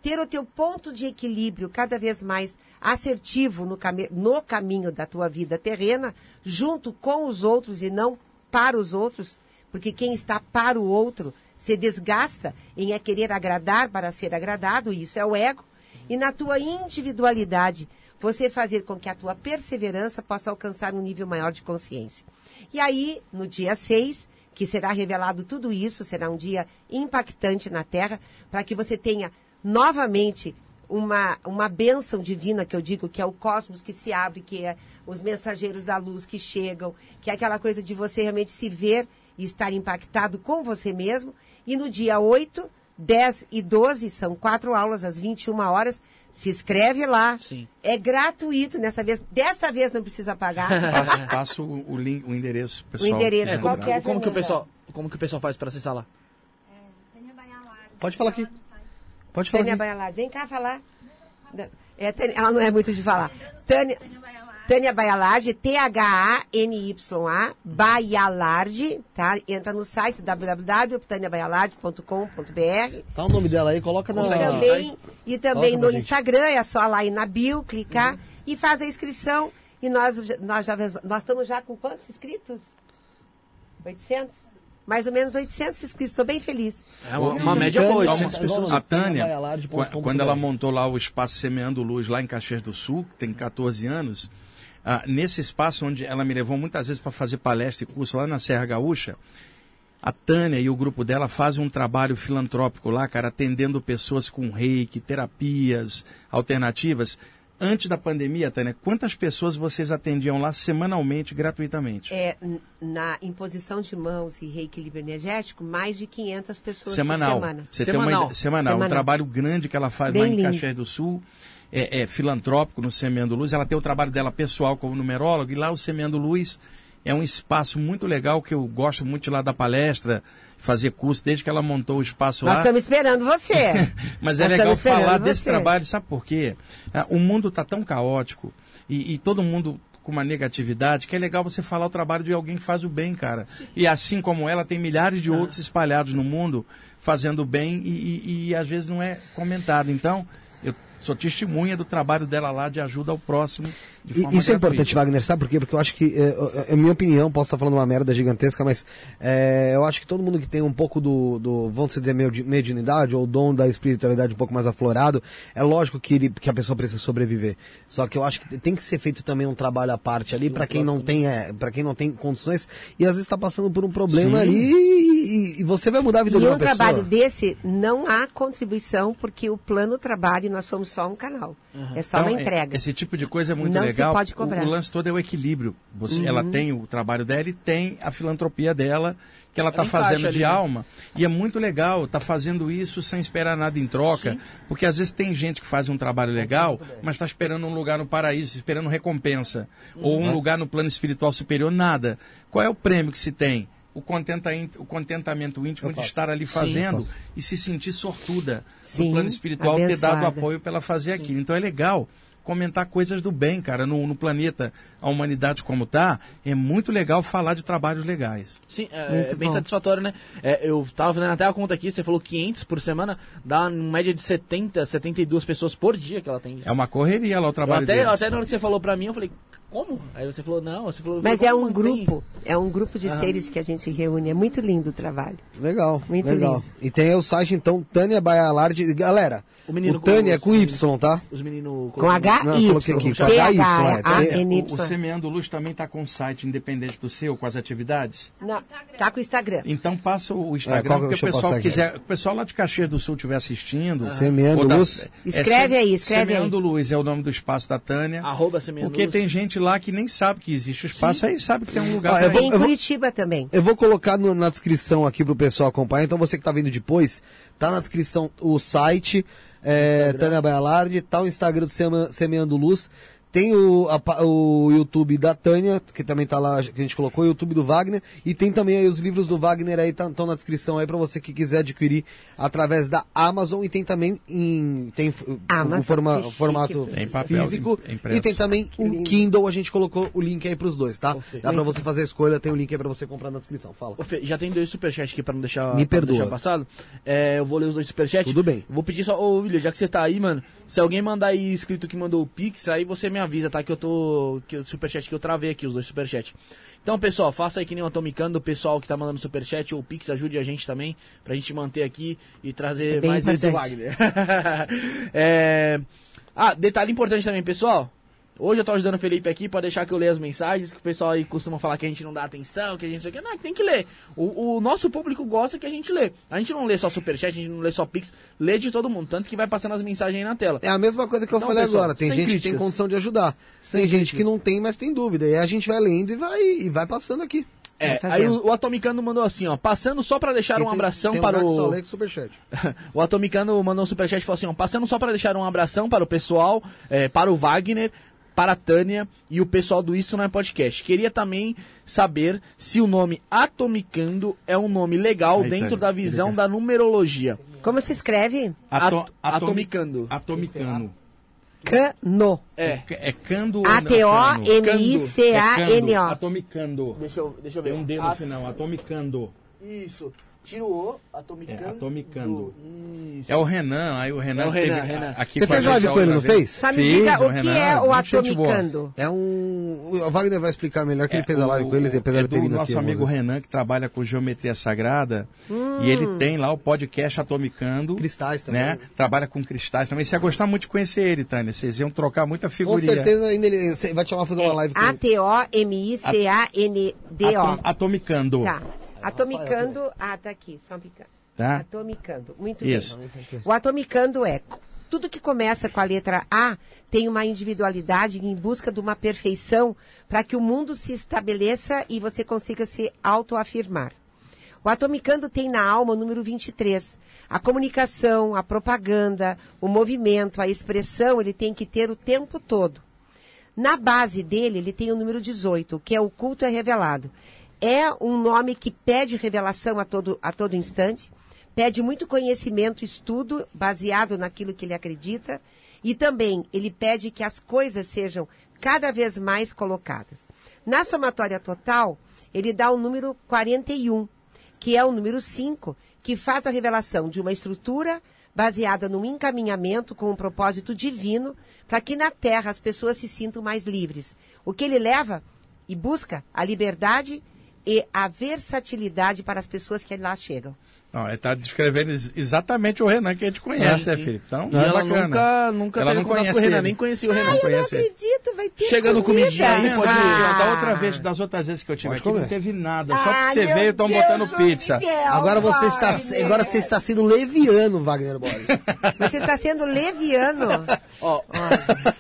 Ter o teu ponto de equilíbrio cada vez mais assertivo no, cami no caminho da tua vida terrena, junto com os outros e não para os outros, porque quem está para o outro se desgasta em é querer agradar para ser agradado, e isso é o ego. E na tua individualidade, você fazer com que a tua perseverança possa alcançar um nível maior de consciência. E aí, no dia 6, que será revelado tudo isso, será um dia impactante na Terra, para que você tenha novamente uma, uma bênção divina, que eu digo, que é o cosmos que se abre, que é os mensageiros da luz que chegam, que é aquela coisa de você realmente se ver e estar impactado com você mesmo. E no dia 8, 10 e 12, são quatro aulas às 21 horas. Se inscreve lá. Sim. É gratuito nessa vez. Desta vez não precisa pagar. Passo, passo o, o link, o endereço pessoal. endereço, É, como, é, como que o pessoal, como que o pessoal faz para acessar lá? Pode falar aqui. Pode falar Tânia aqui. Baialard, vem cá falar. É, Tânia- ela não é muito de falar. Tânia, Tânia Baialard, T-H-A-N-Y-A, Baialard, tá? Entra no site www.taniabaialard.com.br. Tá o nome dela aí, coloca na... Consegue Também, e também Coloca no gente. Instagram, é só lá ir na bio, clicar e faz a inscrição. E nós, nós, já, nós estamos já com quantos inscritos? 800? Mais ou menos 800 inscritos, estou bem feliz. É uma, uma média Tânia, boa, 800 uma- pessoas. A Tânia, quando ela montou lá o espaço Semeando Luz lá em Caxias do Sul, que tem 14 anos, ah, nesse espaço onde ela me levou muitas vezes para fazer palestra e curso lá na Serra Gaúcha, a Tânia e o grupo dela fazem um trabalho filantrópico lá, cara, atendendo pessoas com reiki, terapias alternativas. Antes da pandemia, Tânia, quantas pessoas vocês atendiam lá semanalmente, gratuitamente? É, na imposição de mãos e reequilíbrio energético, mais de 500 pessoas semanal. por semana. Você tem uma Semanal. semanal. Um Semanal. trabalho grande que ela faz Bem lá em lindo. Caxias do Sul. É, é filantrópico no Semeando Luz. Ela tem o trabalho dela pessoal como numeróloga. E lá o Semeando Luz é um espaço muito legal que eu gosto muito de lá da palestra, fazer curso, desde que ela montou o espaço Nós lá. estamos esperando você. Mas é Nós legal falar desse você. trabalho, sabe por quê? Ah, O mundo está tão caótico e, e todo mundo com uma negatividade, que é legal você falar o trabalho de alguém que faz o bem, cara. E assim como ela, tem milhares de outros espalhados no mundo fazendo bem e, e- e às vezes não é comentado. Então, sou testemunha do trabalho dela lá de ajuda ao próximo. De E- forma Isso é gratuita. importante, Wagner, sabe por quê? Porque eu acho que, é, é, é minha opinião, posso estar falando uma merda gigantesca, mas é, eu acho que todo mundo que tem um pouco do, do vamos dizer, medi- mediunidade ou dom da espiritualidade um pouco mais aflorado, é lógico que, ele- que a pessoa precisa sobreviver. Só que eu acho que tem que ser feito também um trabalho à parte ali para quem não tem, é, para quem não tem condições e às vezes está passando por um problema Sim. ali e, e você vai mudar a vida E de uma um pessoa. trabalho desse não há contribuição, porque o plano trabalho nós somos só um canal. É só Então, uma é- entrega. Esse tipo de coisa é muito Não se legal. pode O- cobrar. Uhum. O, lance todo é o equilíbrio. Você, Ela tem o trabalho dela e tem a filantropia dela que ela está fazendo ali, de né? alma. E é muito legal estar fazendo isso sem esperar nada em troca. Porque às vezes tem gente que faz um trabalho legal, mas está esperando um lugar no paraíso, esperando recompensa. Ou Uhum. um lugar no plano espiritual superior, nada. Qual é o prêmio que se tem? O, contenta, o contentamento íntimo Eu de faço. estar ali Sim, fazendo faço. e se sentir sortuda Sim, no plano espiritual ter dado abençoada. apoio para ela fazer aquilo. Então é legal comentar coisas do bem, cara, no, no planeta, a humanidade como tá, é muito legal falar de trabalhos legais. Sim, é, Muito é bem bom. satisfatório, né? É, eu tava fazendo até a conta aqui, você falou 500 por semana, dá uma média de 70, 72 pessoas por dia que ela tem. É uma correria lá o Eu trabalho até, deles. até na hora que você falou pra mim, eu falei, como? Aí você falou, não, você falou... Mas é um mantém? grupo, é um grupo de seres que a gente reúne. É muito lindo o trabalho. Legal, Muito legal. lindo. E tem aí o site, então, Tânia Baialardi. Galera, O o, menino com Tânia é os- com Y, tá? Os meninos... Com eu com HY, H, é, O, o. Semeando Luz também está com um site independente do seu, com as atividades. Não, tá com o Instagram. Então passa o Instagram, É, porque deixa o pessoal quiser, o pessoal lá de Caxias do Sul estiver assistindo. Semeando ou da- Luz. é Escreve Se- aí, escreve aí. Semeando Luz é o nome do espaço da Tânia. Arroba Semeando Porque Luz. tem gente lá que nem sabe que existe o espaço, aí sabe que tem um lugar Ah, eu vou- em Curitiba também. Eu vou colocar no- na descrição aqui pro pessoal acompanhar. Então você que tá vendo depois, tá na descrição o site, é, Tânia Baialardi, tá o Instagram do Seme- Semeando Luz. Tem o, a o YouTube da Tânia, que também tá lá, que a gente colocou, o YouTube do Wagner, e tem também aí os livros do Wagner aí, estão na descrição aí pra você que quiser adquirir através da Amazon, e tem também em, tem o- Amazon, o forma- que chique. formato Tem papel físico, im- impresso. e tem também o. Kindle, a gente colocou o link aí pros dois, tá? Perfeito. Dá pra você fazer a escolha, tem o link aí pra você comprar na descrição, fala. Ô, Fê, já tem dois superchats aqui pra não deixar, Me pra não perdoa. deixar passado. É, eu vou ler os dois superchats. Tudo bem. Vou pedir só, ô William, já que você tá aí, mano, se alguém mandar aí escrito que mandou o Pix, aí você me avisa, tá? Que eu tô. Que o superchat que eu travei aqui, os dois superchats. Então, pessoal, faça aí que nem o Atomicando, o pessoal que tá mandando superchat ou Pix, ajude a gente também, pra gente manter aqui e trazer É mais vezes o importante. Wagner. É, Ah, detalhe importante também, pessoal. Hoje eu tô ajudando o Felipe aqui pra deixar que eu leia as mensagens, que o pessoal aí costuma falar que a gente não dá atenção, que a gente não sei o que. Não, tem que ler. O, o nosso público gosta que a gente lê. A gente não lê só superchat, a gente não lê só pix, lê de todo mundo. Tanto que vai passando as mensagens aí na tela. É a mesma coisa que eu Não, falei pessoal, agora. Tem gente que tem críticas. condição de ajudar. Sem tem gente críticas. que não tem, mas tem dúvida. E a gente vai lendo e vai, e vai passando aqui. É, aí o, o Atomicano mandou assim, ó. Passando só pra deixar um abração tem um para que Só o. lê superchat. o Atomicano mandou um superchat e falou assim: ó, passando só para deixar um abração para o pessoal, é, para o Wagner, para a Tânia e o pessoal do Isso Não é Podcast. Queria também saber se o nome Atomicando é um nome legal Aí, dentro Tânia, da visão da numerologia. Como se escreve? Ato- Ato- atomicando. Atomicando. Cano. É. É cando ou não? Cano? A-T-O-M-I-C-A-N-O. Atomicando. Deixa eu, deixa eu ver. Tem um D no final, atomicando. Isso. Tira o O, atomicando. É, atomicando. Isso. É o Renan, aí o Renan. É o Renan, teve- Renan. Aqui Você com fez live com ele, não fez? Só me diga o, o que Renan, é o boa. atomicando. É um. O Wagner vai explicar melhor que ele fez a live com eles, apesar é de ter do vindo nosso aqui. amigo algumas vezes. Renan, que trabalha com geometria sagrada. E ele tem lá o podcast Atomicando. Cristais também. Né? Trabalha com cristais também. Você ia gostar muito de conhecer ele, Tânia. Vocês iam trocar muita Com figurinha. certeza ainda ele vai te chamar pra fazer uma live com ele. A-T-O-M-I-C-A-N-D-O. Atom- Atomicando. Tá. Atomicando. Ah, tá aqui. Só um picando. Tá? Atomicando. Muito Isso. bem. O atomicando é. Tudo que começa com a letra A tem uma individualidade em busca de uma perfeição para que o mundo se estabeleça e você consiga se autoafirmar. O Atomicando tem na alma o número 23. A comunicação, a propaganda, o movimento, a expressão, ele tem que ter o tempo todo. Na base dele, ele tem o número 18, que é o culto é revelado. É um nome que pede revelação a todo, a todo instante, pede muito conhecimento, estudo, baseado naquilo que ele acredita, e também ele pede que as coisas sejam cada vez mais colocadas. Na somatória total, ele dá o número 41, que é o número 5, que faz a revelação de uma estrutura baseada num encaminhamento com um propósito divino para que na Terra as pessoas se sintam mais livres. O que ele leva e busca a liberdade e a versatilidade para as pessoas que lá chegam. Não, ele está descrevendo ex- exatamente o Renan que a gente conhece, Sim, né. Felipe? Então, E é ela bacana. nunca, nunca Ela não conhece com o Renan, ele. nem conhecia o Renan. Não Eu não conhece acredito, vai ter Chegando comida. comidinha aí, pode-? Ah. Da outra vez, das outras vezes que eu tive aqui, não teve nada. Só Ah, que você veio, estão botando do pizza. céu, Agora você está, agora você está sendo leviano, Wagner Borges. Você está sendo leviano. Ó,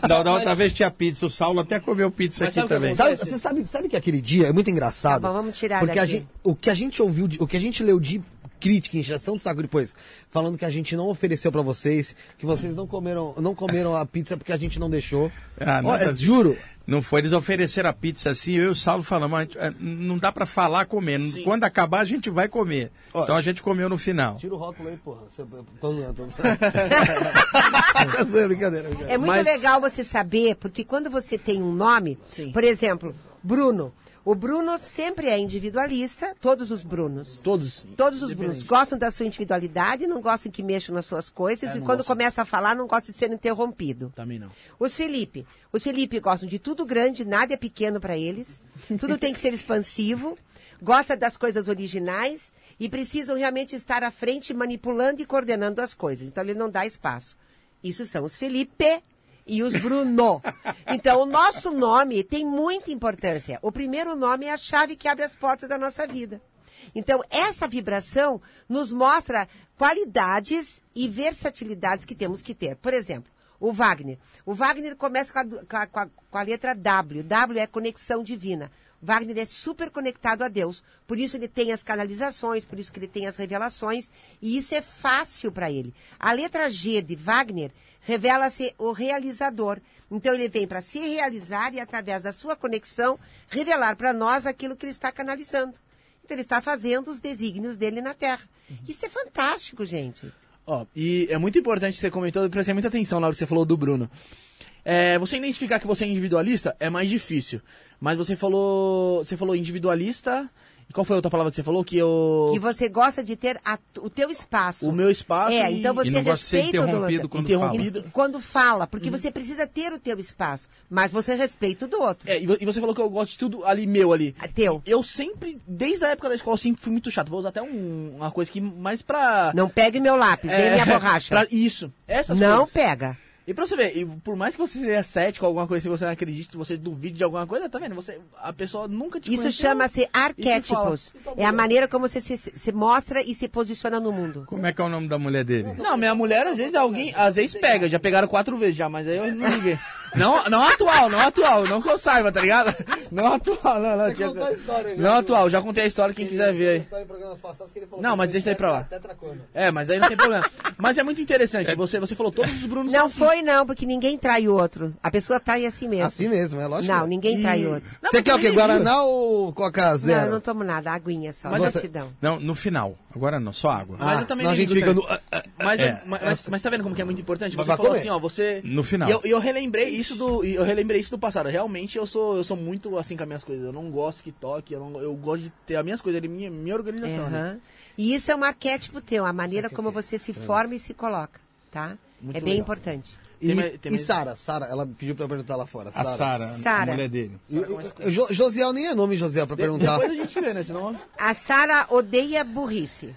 Da, da outra Mas- vez tinha pizza, o Saulo até comeu pizza Mas aqui também. Sabe, você sabe, sabe que aquele dia é muito engraçado? Tá bom, vamos tirar Porque a daqui. gente, o que a gente ouviu, o que a gente leu de crítica, injeção de saco depois, falando que a gente não ofereceu pra vocês, que vocês não comeram, não comeram a pizza porque a gente não deixou. Ah, nada é, juro. Não foi, eles ofereceram a pizza assim, eu e o Saulo falamos, mas, é, não dá pra falar comendo. Sim. Quando acabar, a gente vai comer. Ó, então a gente comeu no final. Tira o rótulo aí, porra. Você- Tô zoando, tô zoando. Tô zoando, brincadeira. brincadeira. É muito Mas- legal você saber, porque quando você tem um nome, Sim. por exemplo, Bruno. O Bruno sempre é individualista, todos os Brunos. todos. Todos os Brunos gostam da sua individualidade, não gostam que mexam nas suas coisas É, e quando gostam. começa a falar não gosta de ser interrompido. Também não. Os Felipe. Os Felipe gostam de tudo grande, nada é pequeno para eles. Tudo tem que ser expansivo. Gosta das coisas originais e precisam realmente estar à frente, manipulando e coordenando as coisas. Então ele não dá espaço. Isso são os Felipe e os Bruno. Então o nosso nome tem muita importância. O primeiro nome é a chave que abre as portas da nossa vida. Então, essa vibração nos mostra qualidades e versatilidades que temos que ter. Por exemplo, o Wagner. O Wagner começa com a, com a- com a- letra W. W é conexão divina. Wagner é super conectado a Deus. Por isso ele tem as canalizações, por isso que ele tem as revelações. E isso é fácil para ele. A letra G de Wagner revela-se o realizador. Então ele vem para se realizar e, através da sua conexão, revelar para nós aquilo que ele está canalizando. Então ele está fazendo os desígnios dele na Terra. Isso é fantástico, gente. Ó, e é muito importante que você comentou, eu prestei muita atenção na hora que você falou do Bruno. É, você identificar que você é individualista é mais difícil. Mas você falou. Você falou individualista. E qual foi a outra palavra que você falou? Que eu. Que você gosta de ter a- o teu espaço. O meu espaço. É, e- então você E não gosta de ser interrompido quando Interrompido. fala. Quando fala, porque você precisa ter o teu espaço, mas você respeita o do outro. É, e vo- você falou que eu gosto de tudo ali meu ali. Ah, teu. Eu sempre, desde a época da escola, eu sempre fui muito chato. Vou usar até um- uma coisa que mais pra. Não pegue meu lápis, nem é, minha borracha. pra- isso. Essas Não coisas. pega. E pra você ver, e por mais que você seja cético, alguma coisa, se você não acredite, se você duvide de alguma coisa, tá vendo? Você, a pessoa nunca te Isso chama-se arquétipos. Então, É a maneira como você se, se mostra e se posiciona no mundo. Como é que é o nome da mulher dele? Não, minha mulher, às vezes, alguém, às vezes pega, já pegaram quatro vezes já, mas aí eu não liguei. Não, não atual, não atual, não que eu saiba, tá ligado? Não atual, não, não. tinha- contou a história já, Não viu? atual, já contei a história, quem quiser ver aí. História em programas passados que ele falou Não, mas ele deixa aí pra lá. É, mas aí não tem problema. Mas é muito interessante, você, você falou todos os Brunos Não são assim. foi, não, porque ninguém trai o outro. A pessoa trai a si mesmo. Assim mesmo, é lógico. Não, é. ninguém trai o outro. Não, Você quer o quê? também, Guaraná ou Coca Não, Zero? eu não tomo nada, aguinha só. Mas Gratidão. Não, no final. Agora não, só água. Mas Ah, eu também senão a não gente fica no... tanto. Mas, É. mas, mas, mas tá vendo como que é muito importante? Mas Você falou assim, ó, você... No final. E eu, e eu relembrei isso do... Eu relembrei isso do passado. Realmente eu sou, eu sou muito assim com as minhas coisas. Eu não gosto que toque, eu, não, eu gosto de ter as minhas coisas ali, minha, minha organização. né? Aham. E isso é um arquétipo teu, a maneira como você se forma e se coloca, tá? Muito é bem legal. importante. E, Tem mais- tem e Sara, Sara, ela pediu pra eu perguntar lá fora. A Sara, a Sara. mulher dele. E- Jo- Josiel nem é nome, Josiel, pra De- perguntar. Depois a gente vê, né? Senão... A Sara odeia burrice.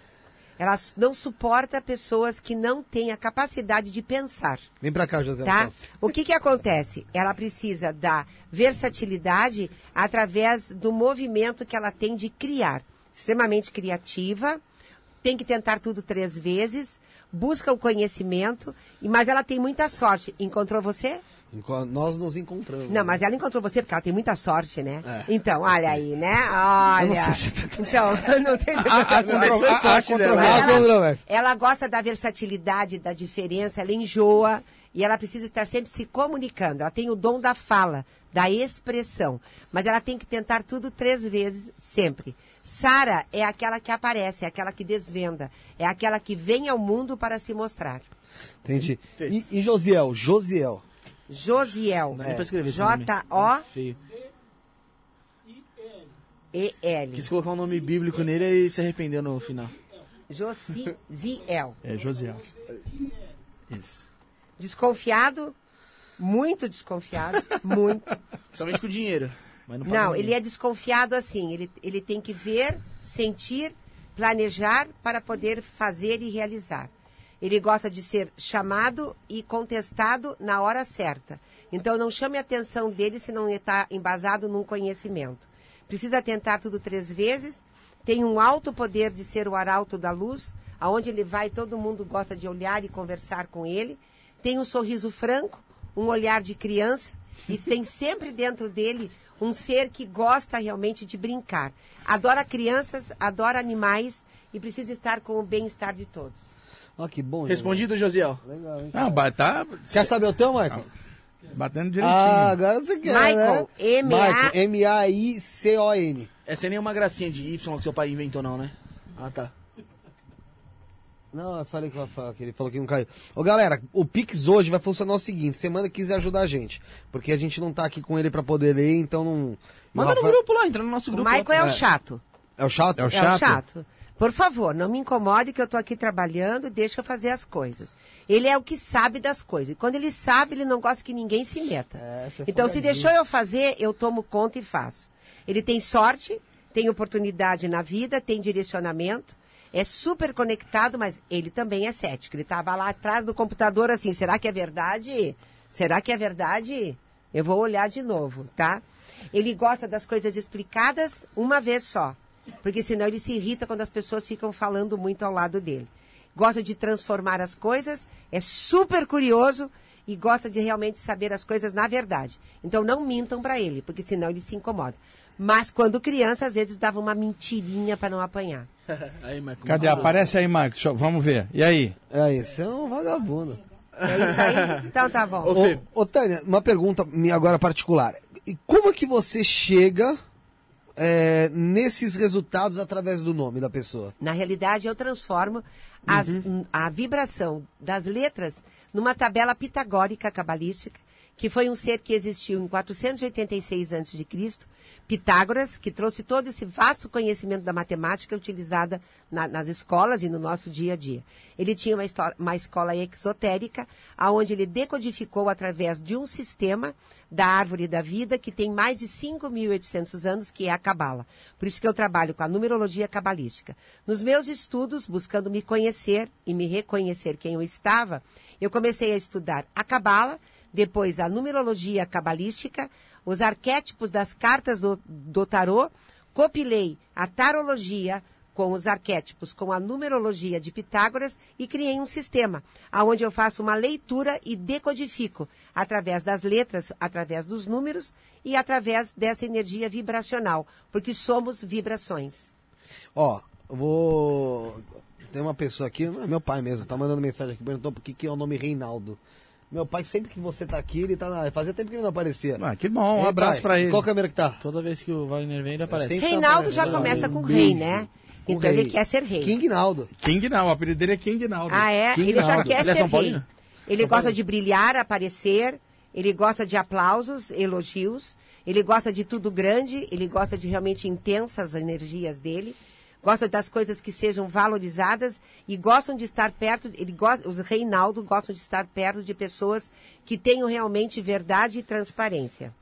Ela não suporta pessoas que não têm a capacidade de pensar. Vem pra cá, Josiel. Tá? O que que acontece? Ela precisa da versatilidade através do movimento que ela tem de criar. Extremamente criativa, tem que tentar tudo três vezes, busca o conhecimento, e- mas ela tem muita sorte. Encontrou você? Nós nos encontramos. Não, mas ela encontrou você porque ela tem muita sorte, né? É. Então, olha aí, né? Olha. Eu não sei se tá Então, não tem sorte dela. Controvérsia- controvérsia. Ela gosta da versatilidade, da diferença, ela enjoa e ela precisa estar sempre se comunicando. Ela tem o dom da fala, da expressão, mas ela tem que tentar tudo três vezes sempre. Sara é aquela que aparece, é aquela que desvenda, é aquela que vem ao mundo para se mostrar. Entendi. E, e Josiel? Josiel. Josiel. Nome. Feio. J-O-E-L. Quis colocar um nome bíblico nele e se arrependeu no final. Josiel. É, Josiel. Isso. Desconfiado, muito desconfiado, muito. Somente com dinheiro. Mas não, Não, ele é desconfiado assim. Ele, ele tem que ver, sentir, planejar para poder fazer e realizar. Ele gosta de ser chamado e contestado na hora certa. Então não chame a atenção dele se não está embasado num conhecimento. Precisa tentar tudo três vezes. Tem um alto poder de ser o arauto da luz, aonde ele vai, todo mundo gosta de olhar e conversar com ele. Tem um sorriso franco, um olhar de criança e tem sempre dentro dele um ser que gosta realmente de brincar. Adora crianças, adora animais e precisa estar com o bem-estar de todos. Ó, que bom. Respondido, Josiel? Legal, hein? Ba- tá Quer saber o teu, Michael? batendo direitinho. Ah, agora você quer, Michael, né? M.A. Michael, M-A-I-C-O-N. É sem nenhuma gracinha de Y que seu pai inventou, não, né? Ah, tá. Não, eu falei com o Rafael que ele falou que não caiu. Ô galera, o Pix hoje vai funcionar o seguinte: semana que quiser ajudar a gente. Porque a gente não tá aqui com ele pra poder ler, então não. Manda o no Rafael- grupo lá, entra no nosso O grupo. Michael lá. é o chato. É o chato? É o É o chato? Por favor, não me incomode que eu tô aqui trabalhando, deixa eu fazer as coisas. Ele é o que sabe das coisas. E quando ele sabe, ele não gosta que ninguém se meta. É, é então, se deixou eu fazer, eu tomo conta e faço. Ele tem sorte, tem oportunidade na vida, tem direcionamento, é super conectado, mas ele também é cético. Ele estava lá atrás do computador assim, será que é verdade? Será que é verdade? Eu vou olhar de novo, tá? Ele gosta das coisas explicadas uma vez só. Porque senão ele se irrita quando as pessoas ficam falando muito ao lado dele. Gosta de transformar as coisas, é super curioso e gosta de realmente saber as coisas na verdade. Então não mintam para ele, porque senão ele se incomoda. Mas quando criança, às vezes dava uma mentirinha para não apanhar. Aí, Michael. Cadê? Aparece aí, Marcos. Vamos ver. E aí? É, esse é um vagabundo. É isso aí? Então tá bom. Ô. Ô, ô Tânia, uma pergunta minha agora particular. E como é que você chega é, nesses resultados através do nome da pessoa? Na realidade, eu transformo as- a vibração das letras numa tabela pitagórica cabalística, que foi um ser que existiu em 486 a.C., Pitágoras, que trouxe todo esse vasto conhecimento da matemática utilizada na- nas escolas e no nosso dia a dia. Ele tinha uma, histó- uma escola exotérica, aonde ele decodificou através de um sistema da árvore da vida que tem mais de 5.800 anos, que é a Cabala. Por isso que eu trabalho com a numerologia cabalística. Nos meus estudos, buscando me conhecer e me reconhecer quem eu estava, eu comecei a estudar a Cabala, depois a numerologia cabalística, os arquétipos das cartas do, do tarô, copilei a tarologia com os arquétipos, com a numerologia de Pitágoras e criei um sistema, aonde eu faço uma leitura e decodifico através das letras, através dos números e através dessa energia vibracional, porque somos vibrações. Ó, vou. Tem uma pessoa aqui, é meu pai mesmo, tá mandando mensagem aqui, perguntou por que é o nome Reinaldo. Meu pai, sempre que você tá aqui, ele tá na. Fazia tempo que ele não aparecia. Ah, que bom. Um Ei, abraço pai, pra ele. Qual câmera que tá? Toda vez que o Wagner vem, ele aparece. Reinaldo já começa com rei, né? Com Então rei. ele quer ser rei. King Naldo. King Naldo. O apelido dele é King Naldo. Ah, é? King ele já quer Ele é ser São rei. Ele gosta de brilhar, aparecer, ele gosta de aplausos, elogios, ele gosta de tudo grande, ele gosta de realmente intensas energias dele, gosta das coisas que sejam valorizadas e gostam de estar perto, ele gosta, os Reinaldo gostam de estar perto de pessoas que tenham realmente verdade e transparência.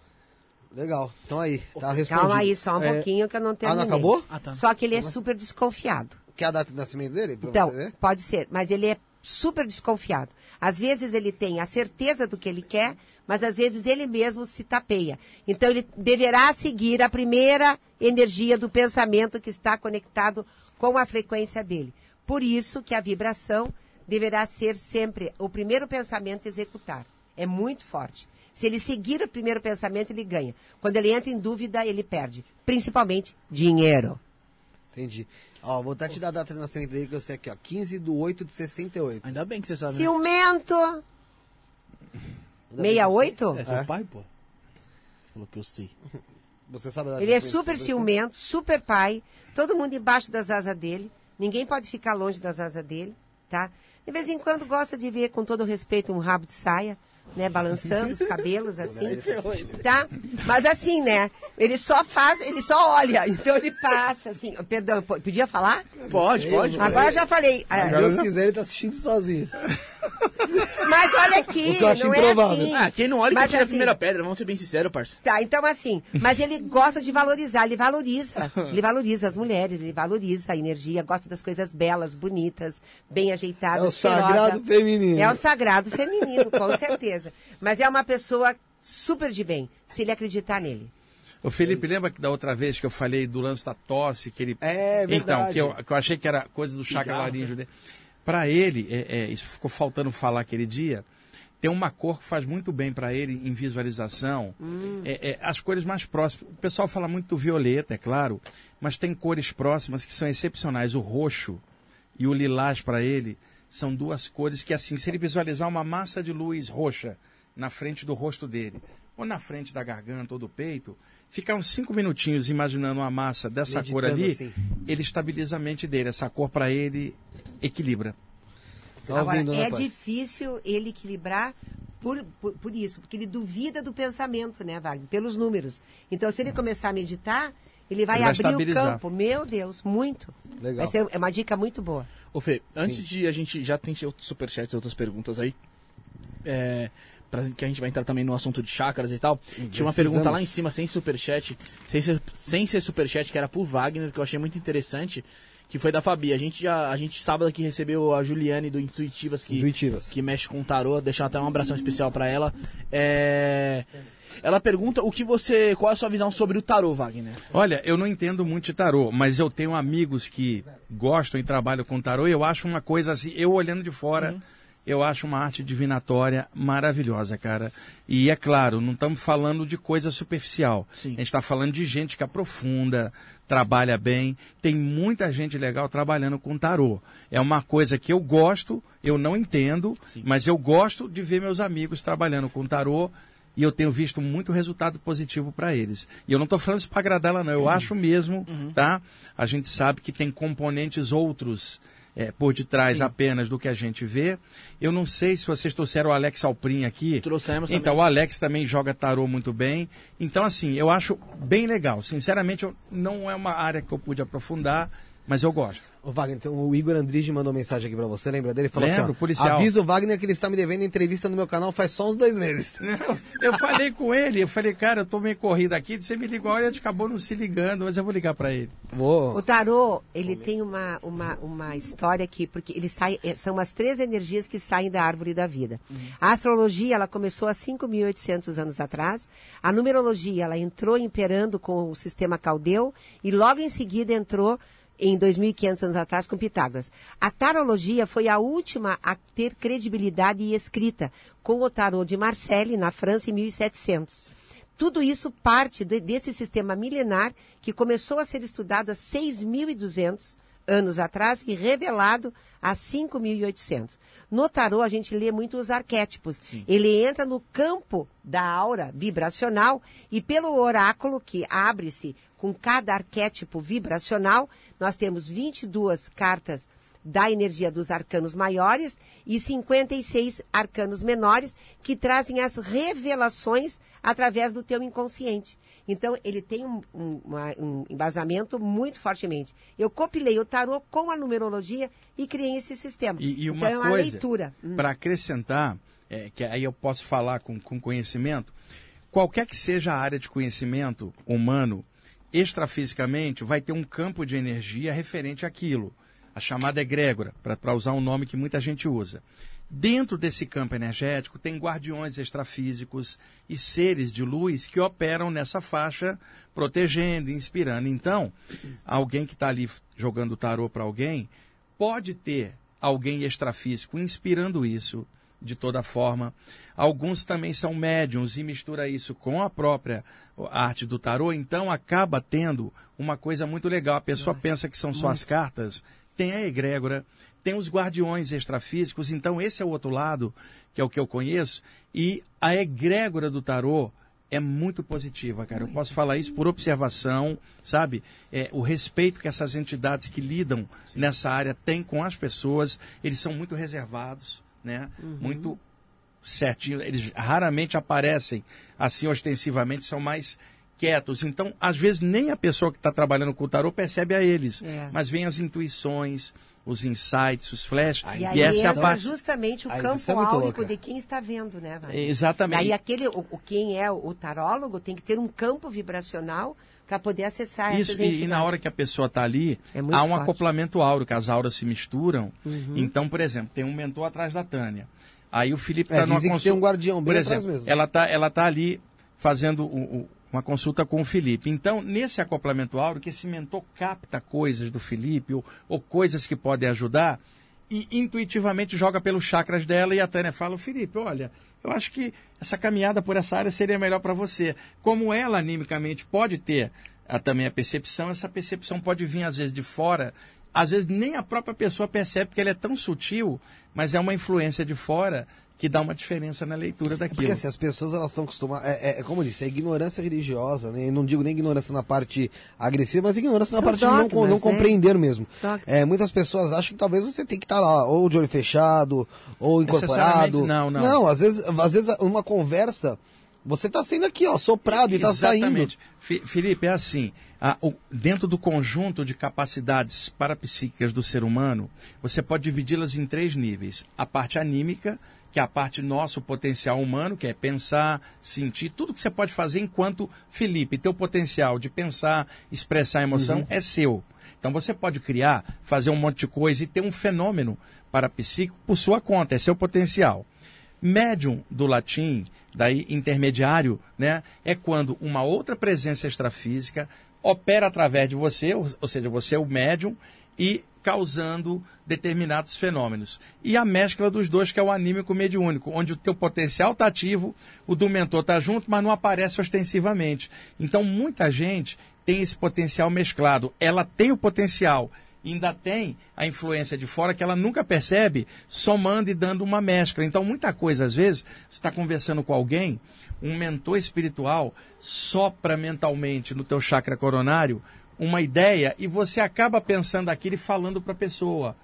Legal. Então aí, tá respondido. Calma aí, só um É, pouquinho que eu não Ah, terminei. não acabou? Ah, tá. Só que ele é super desconfiado. Quer a data de nascimento dele? Pra Então, você ver? pode ser, mas ele é super desconfiado. Às vezes ele tem a certeza do que ele quer, mas às vezes ele mesmo se tapeia. Então ele deverá seguir a primeira energia do pensamento que está conectado com a frequência dele. Por isso que a vibração deverá ser sempre o primeiro pensamento a executar. É muito forte. Se ele seguir o primeiro pensamento, ele ganha. Quando ele entra em dúvida, ele perde. Principalmente dinheiro. Entendi. Ó, vou até te dar a data de nascimento dele que eu sei aqui, ó. 15 de 8 de 68. Ainda bem que você sabe. né? Ciumento. Bem 68? É seu É? pai, pô? Falou que eu sei. Você sabe Ele é super ciumento, super pai, todo mundo embaixo das asas dele, ninguém pode ficar longe das asas dele, tá? De vez em quando gosta de ver, com todo respeito, um rabo de saia, né? Balançando os cabelos assim. Tá? Mas assim, né? Ele só faz, ele só olha. Então ele passa assim. Perdão, po- podia falar? Pode, pode. Agora eu já falei. Se Ah, Deus quiser, ele tá assistindo sozinho. Mas olha aqui, O que eu acho não é improvável. assim. Ah, quem não olha que Mas a assim, primeira pedra, vamos ser bem sinceros, parça. Tá, então assim, mas ele gosta de valorizar, ele valoriza. Ele valoriza as mulheres, ele valoriza a energia, gosta das coisas belas, bonitas, bem ajeitadas. É o cheirosa. sagrado feminino. É o sagrado feminino, com certeza. Mas é uma pessoa super de bem, se ele acreditar nele. Ô Felipe, lembra que da outra vez que eu falei do lance da tosse, que ele. É verdade. Então, que eu, que eu achei que era coisa do chakra laríngeo dele. Para ele, é, é, isso ficou faltando falar aquele dia. Tem uma cor que faz muito bem para ele em visualização. É, é, as cores mais próximas. O pessoal fala muito do violeta, é claro, mas tem cores próximas que são excepcionais. O roxo e o lilás para ele são duas cores que, assim, se ele visualizar uma massa de luz roxa na frente do rosto dele, ou na frente da garganta ou do peito, ficar uns cinco minutinhos imaginando uma massa dessa cor Meditando ali, assim. ele estabiliza a mente dele. Essa cor para ele equilibra. Tá Agora, ouvindo, né, é pai? difícil ele equilibrar por, por, por isso, porque ele duvida do pensamento, né, Wagner? Pelos números. Então, se ele começar a meditar, ele vai Ele vai abrir o campo. Meu Deus, muito. Legal. Vai ser é uma dica muito boa. Ô Fê, antes de a gente. Já tem outros superchats e outras perguntas aí. É, pra, que a gente vai entrar também no assunto de chácaras e tal. Tinha uma Precisamos. pergunta lá em cima, sem superchat. Sem ser, sem ser superchat, que era pro Wagner, que eu achei muito interessante. Que foi da Fabi. A gente já. A gente sábado aqui recebeu a Juliane do Intuitivas que, Intuitivas. que mexe com tarô, deixar até um abração especial pra ela. É, ela pergunta o que você. Qual é a sua visão sobre o tarô, Wagner? Olha, eu não entendo muito de tarô, mas eu tenho amigos que gostam e trabalham com tarô e eu acho uma coisa assim, eu olhando de fora, eu acho uma arte divinatória maravilhosa, cara. E é claro, não estamos falando de coisa superficial. Sim. A gente está falando de gente que aprofunda, trabalha bem. Tem muita gente legal trabalhando com tarô. É uma coisa que eu gosto, eu não entendo, Sim. mas eu gosto de ver meus amigos trabalhando com tarô e eu tenho visto muito resultado positivo para eles. E eu não estou falando isso para agradar ela, não. Eu acho mesmo, tá? A gente sabe que tem componentes outros é, por detrás Sim. apenas do que a gente vê. Eu não sei se vocês trouxeram o Alex Alprin aqui. Trouxemos Então, também. o Alex também joga tarô muito bem. Então, assim, eu acho bem legal. Sinceramente, eu, não é uma área que eu pude aprofundar, mas eu gosto. Ô, Wagner, então o Igor Andrige mandou mensagem aqui pra você, lembra dele? Falou Lembro, assim, ó, policial. avisa o Wagner que ele está me devendo entrevista no meu canal faz só uns dois meses. Eu falei com ele, eu falei, cara, eu tô meio corrido aqui, você me ligou, olha, ele acabou não se ligando, mas eu vou ligar para ele. Vou. O tarô, ele tem uma, uma, uma história aqui, porque ele sai, eh, são as três energias que saem da árvore da vida. A astrologia, ela começou há 5.800 anos atrás. A numerologia, ela entrou imperando com o sistema caldeu e logo em seguida entrou em 2.500 anos atrás com Pitágoras. A tarologia foi a última a ter credibilidade e escrita, com o tarô de Marseille, na França, em 1700. Tudo isso parte de- desse sistema milenar que começou a ser estudado há 6.200 anos atrás e revelado há 5.800. No tarô, a gente lê muito os arquétipos. Ele entra no campo da aura vibracional e pelo oráculo que abre-se com cada arquétipo vibracional, nós temos 22 cartas da energia dos arcanos maiores e 56 arcanos menores que trazem as revelações através do teu inconsciente. Então, ele tem um, um- um embasamento muito fortemente. Eu copilei o tarô com a numerologia e criei esse sistema. E, e uma então, é uma coisa, leitura. Hum. para acrescentar, é, que aí eu posso falar com, com conhecimento, qualquer que seja a área de conhecimento humano, extrafisicamente, vai ter um campo de energia referente àquilo. A chamada egrégora, para usar um nome que muita gente usa. Dentro desse campo energético tem guardiões extrafísicos e seres de luz que operam nessa faixa, protegendo, inspirando. Então, alguém que está ali jogando tarô para alguém pode ter alguém extrafísico inspirando isso de toda forma. Alguns também são médiums e mistura isso com a própria arte do tarô, então acaba tendo uma coisa muito legal. A pessoa pensa que são só as cartas, tem a egrégora, tem os guardiões extrafísicos, então esse é o outro lado, que é o que eu conheço, e a egrégora do tarô é muito positiva, cara. Eu posso falar isso por observação, sabe? É, o respeito que essas entidades que lidam nessa área têm com as pessoas, eles são muito reservados, né? Muito certinho, eles raramente aparecem assim ostensivamente, são mais quietos. Então, às vezes, nem a pessoa que está trabalhando com o tarô percebe a eles, É. mas vem as intuições, os insights, os flashes, E e, aí essa é a parte... justamente o A campo é áurico de quem está vendo, né, Vânia? Exatamente. Daí aquele, o, o- quem é o tarólogo tem que ter um campo vibracional para poder acessar Isso, essas e, e na hora que a pessoa está ali, É há um forte. acoplamento áureo, que as auras se misturam. Uhum. Então, por exemplo, tem um mentor atrás da Tânia. Aí o Felipe É, está numa dizem que consulta. tem um guardião bem por atrás exemplo, mesmo. Ela está ela tá ali fazendo o- o- uma consulta com o Felipe. Então, nesse acoplamento áureo, que esse mentor capta coisas do Felipe ou, ou coisas que podem ajudar e intuitivamente joga pelos chakras dela e a Tânia fala, Felipe, olha, eu acho que essa caminhada por essa área seria melhor para você. Como ela animicamente pode ter a- também a percepção, essa percepção pode vir às vezes de fora, às vezes nem a própria pessoa percebe porque ela é tão sutil, mas é uma influência de fora que dá uma diferença na leitura daquilo. Porque assim, as pessoas elas estão acostumadas. É, é- é como eu disse, é ignorância religiosa, né? Eu não digo nem ignorância na parte agressiva, mas ignorância na São parte de não, dogmas, não né? compreender mesmo. Dogmas. É, muitas pessoas acham que talvez você tem que estar lá, ou de olho fechado, ou incorporado. Não, não. Não, às vezes, às vezes uma conversa, você está sendo aqui, ó, soprado e tá saindo. Exatamente. Felipe, é assim, a- o- dentro do conjunto de capacidades parapsíquicas do ser humano, você pode dividi-las em três níveis. A parte anímica, que é a parte nosso potencial humano, que é pensar, sentir, tudo que você pode fazer enquanto Felipe, teu potencial de pensar, expressar emoção é seu. Então você pode criar, fazer um monte de coisa e ter um fenômeno parapsíquico por sua conta, é seu potencial. Médium do latim, daí intermediário, né, é quando uma outra presença extrafísica opera através de você, ou seja, você é o médium e causando determinados fenômenos. E a mescla dos dois, que é o anímico mediúnico, onde o teu potencial está ativo, o do mentor está junto, mas não aparece ostensivamente. Então, muita gente tem esse potencial mesclado. Ela tem o potencial, ainda tem a influência de fora que ela nunca percebe, somando e dando uma mescla. Então, muita coisa, às vezes, você está conversando com alguém, um mentor espiritual sopra mentalmente no teu chakra coronário uma ideia e você acaba pensando aquilo e falando para a pessoa.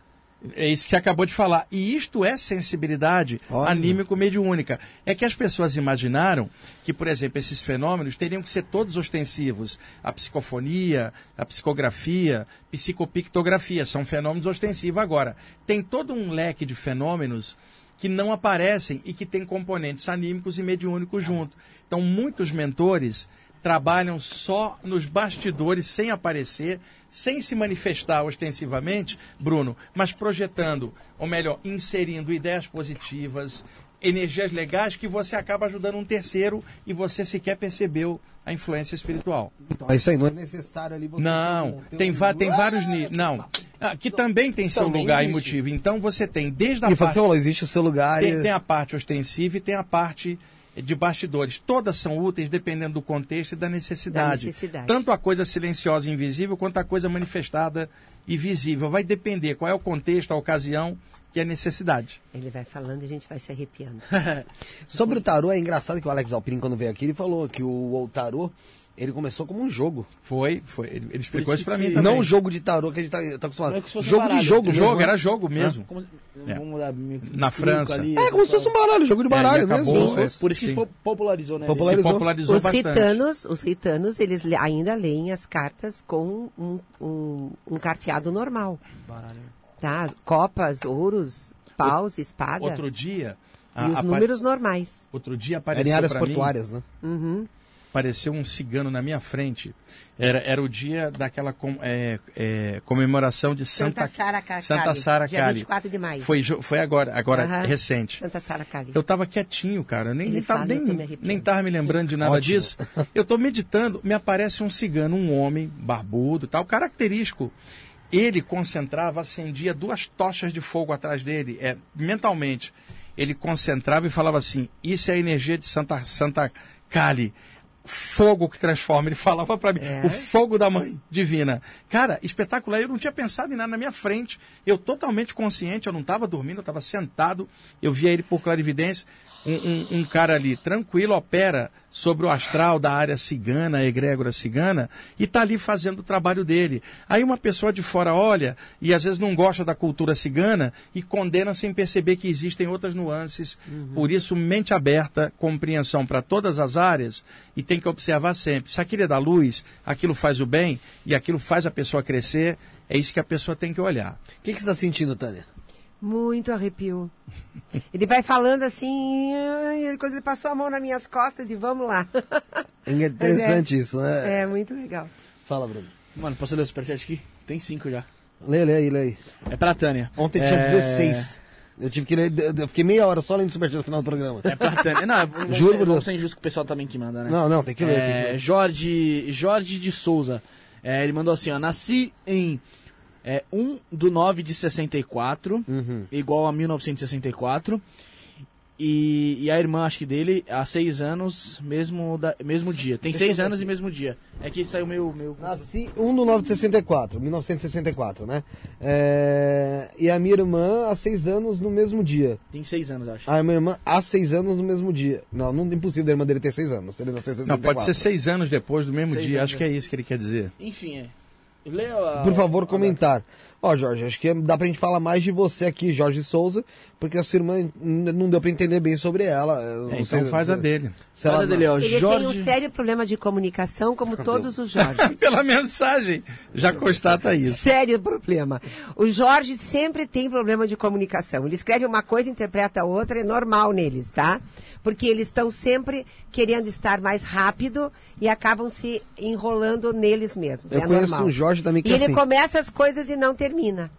É isso que você acabou de falar. E isto é sensibilidade anímico-mediúnica. É que as pessoas imaginaram que, por exemplo, esses fenômenos teriam que ser todos ostensivos. A psicofonia, a psicografia, psicopictografia, são fenômenos ostensivos. Agora, tem todo um leque de fenômenos que não aparecem e que tem componentes anímicos e mediúnicos junto. Então, muitos mentores trabalham só nos bastidores, sem aparecer, sem se manifestar ostensivamente, Bruno, mas projetando, ou melhor, inserindo ideias positivas, energias legais que você acaba ajudando um terceiro e você sequer percebeu a influência espiritual. Então, é isso aí, não é necessário ali você. Não, um- tem, um- tem vários níveis. Não, Ah, que também tem seu Também lugar e existe. motivo. Então você tem desde a E que parte falou, existe o seu lugar. tem, e- tem a parte ostensiva e tem a parte de bastidores. Todas são úteis dependendo do contexto e da necessidade. Da necessidade. Tanto a coisa silenciosa e invisível quanto a coisa manifestada e visível. Vai depender qual é o contexto, a ocasião e a necessidade. Ele vai falando e a gente vai se arrepiando. Sobre o tarô, é engraçado que o Alex Alpine, quando veio aqui, ele falou que o, o tarô, ele começou como um jogo. Foi, foi. Ele, ele explicou isso isso pra mim também. Não um jogo de tarô que a gente tá, tá acostumado. É jogo de baralho. jogo, jogo, né? era jogo mesmo. Como- É. vamos dar mi- Na França. ali, É, como se fosse um baralho, jogo de baralho ele mesmo. é. Por isso que se popularizou, né? Popularizou. Se popularizou Os bastante. ritanos, os ritanos, eles le- ainda leem as cartas com um, um, um carteado normal, Baralho. tá? Copas, ouros, paus, espada Outro dia. e a- os apa- números normais. Outro dia Era apareceu em áreas pra mim- portuárias, né? Uhum. Apareceu um cigano na minha frente. Era, era o dia daquela com- é, é, comemoração de Santa, Santa Sara Cali. Santa Sara Dia Cali. 24 de maio. Foi, foi agora, agora recente. Santa Sara Cali. Eu tava quietinho, cara. Nem, Ele nem, tava, fala, nem, nem tava me lembrando de nada Ótimo. disso. Eu tô meditando, me aparece um cigano, um homem, barbudo tal, característico. Ele concentrava, acendia duas tochas de fogo atrás dele, é, mentalmente. Ele concentrava e falava assim: Isso é a energia de Santa, Santa Cali. Fogo que transforma. Ele falava para mim, É. o fogo da mãe divina. Cara, espetacular. Eu não tinha pensado em nada na minha frente. Eu totalmente consciente, eu não estava dormindo, eu estava sentado. Eu via ele por clarividência. Um, um- um cara ali tranquilo opera sobre o astral da área cigana, a egrégora cigana, e está ali fazendo o trabalho dele. Aí uma pessoa de fora olha e às vezes não gosta da cultura cigana e condena sem perceber que existem outras nuances. Por isso, mente aberta, compreensão para todas as áreas e tem que observar sempre. Se aquilo é da luz, aquilo faz o bem e aquilo faz a pessoa crescer, é isso que a pessoa tem que olhar. O que, que você está sentindo, Tânia? Muito arrepio. Ele vai falando assim, quando ele passou a mão nas minhas costas e vamos lá. É interessante isso, né? É muito legal. Fala, Bruno. Mano, posso ler o superchat aqui? Tem cinco já. Lê, lê aí, lê aí. É pra Tânia. Ontem é... tinha 16. Eu tive que ler, eu fiquei meia hora só lendo superchat no final do programa. É pra Tânia. Não, vamos Juro ser, vamos Deus. ser injusto com o pessoal também que manda, né? Não, não, tem que ler, tem que É, ler. Jorge, Jorge de Souza. É, ele mandou assim, ó. Nasci em é, 1 do 9 de 64, Uhum. igual a 1964. E, e a irmã, acho que dele, há seis anos, mesmo, da, mesmo dia. Tem seis anos e mesmo dia. É que saiu meu. meu... Nasci 1 do 9 de 64, 1964, né? É, E a minha irmã há seis anos no mesmo dia. Tem seis anos, acho. A minha irmã há seis anos no mesmo dia. Não, não é impossível da irmã dele ter seis anos. Ele nasceu em Não, 64. pode ser seis anos depois do mesmo Seis dia. anos, Acho que é isso que ele quer dizer. Enfim, é. A- Por favor, comentar. Ó, Jorge, acho que dá pra gente falar mais de você aqui, Jorge Souza, porque a sua irmã não deu pra entender bem sobre ela. É, não sei então faz se- a dele. se Faz ela- a dele, ó. Ele tem Jorge. um sério problema de comunicação, como todos os Jorge. Pela mensagem, já constata isso. Sério problema. O Jorge sempre tem problema de comunicação. Ele escreve uma coisa, interpreta outra, é normal neles, tá? Porque eles estão sempre querendo estar mais rápido e acabam se enrolando neles mesmos. Eu é conheço normal. um Jorge também que E é ele assim. começa as coisas e não termina.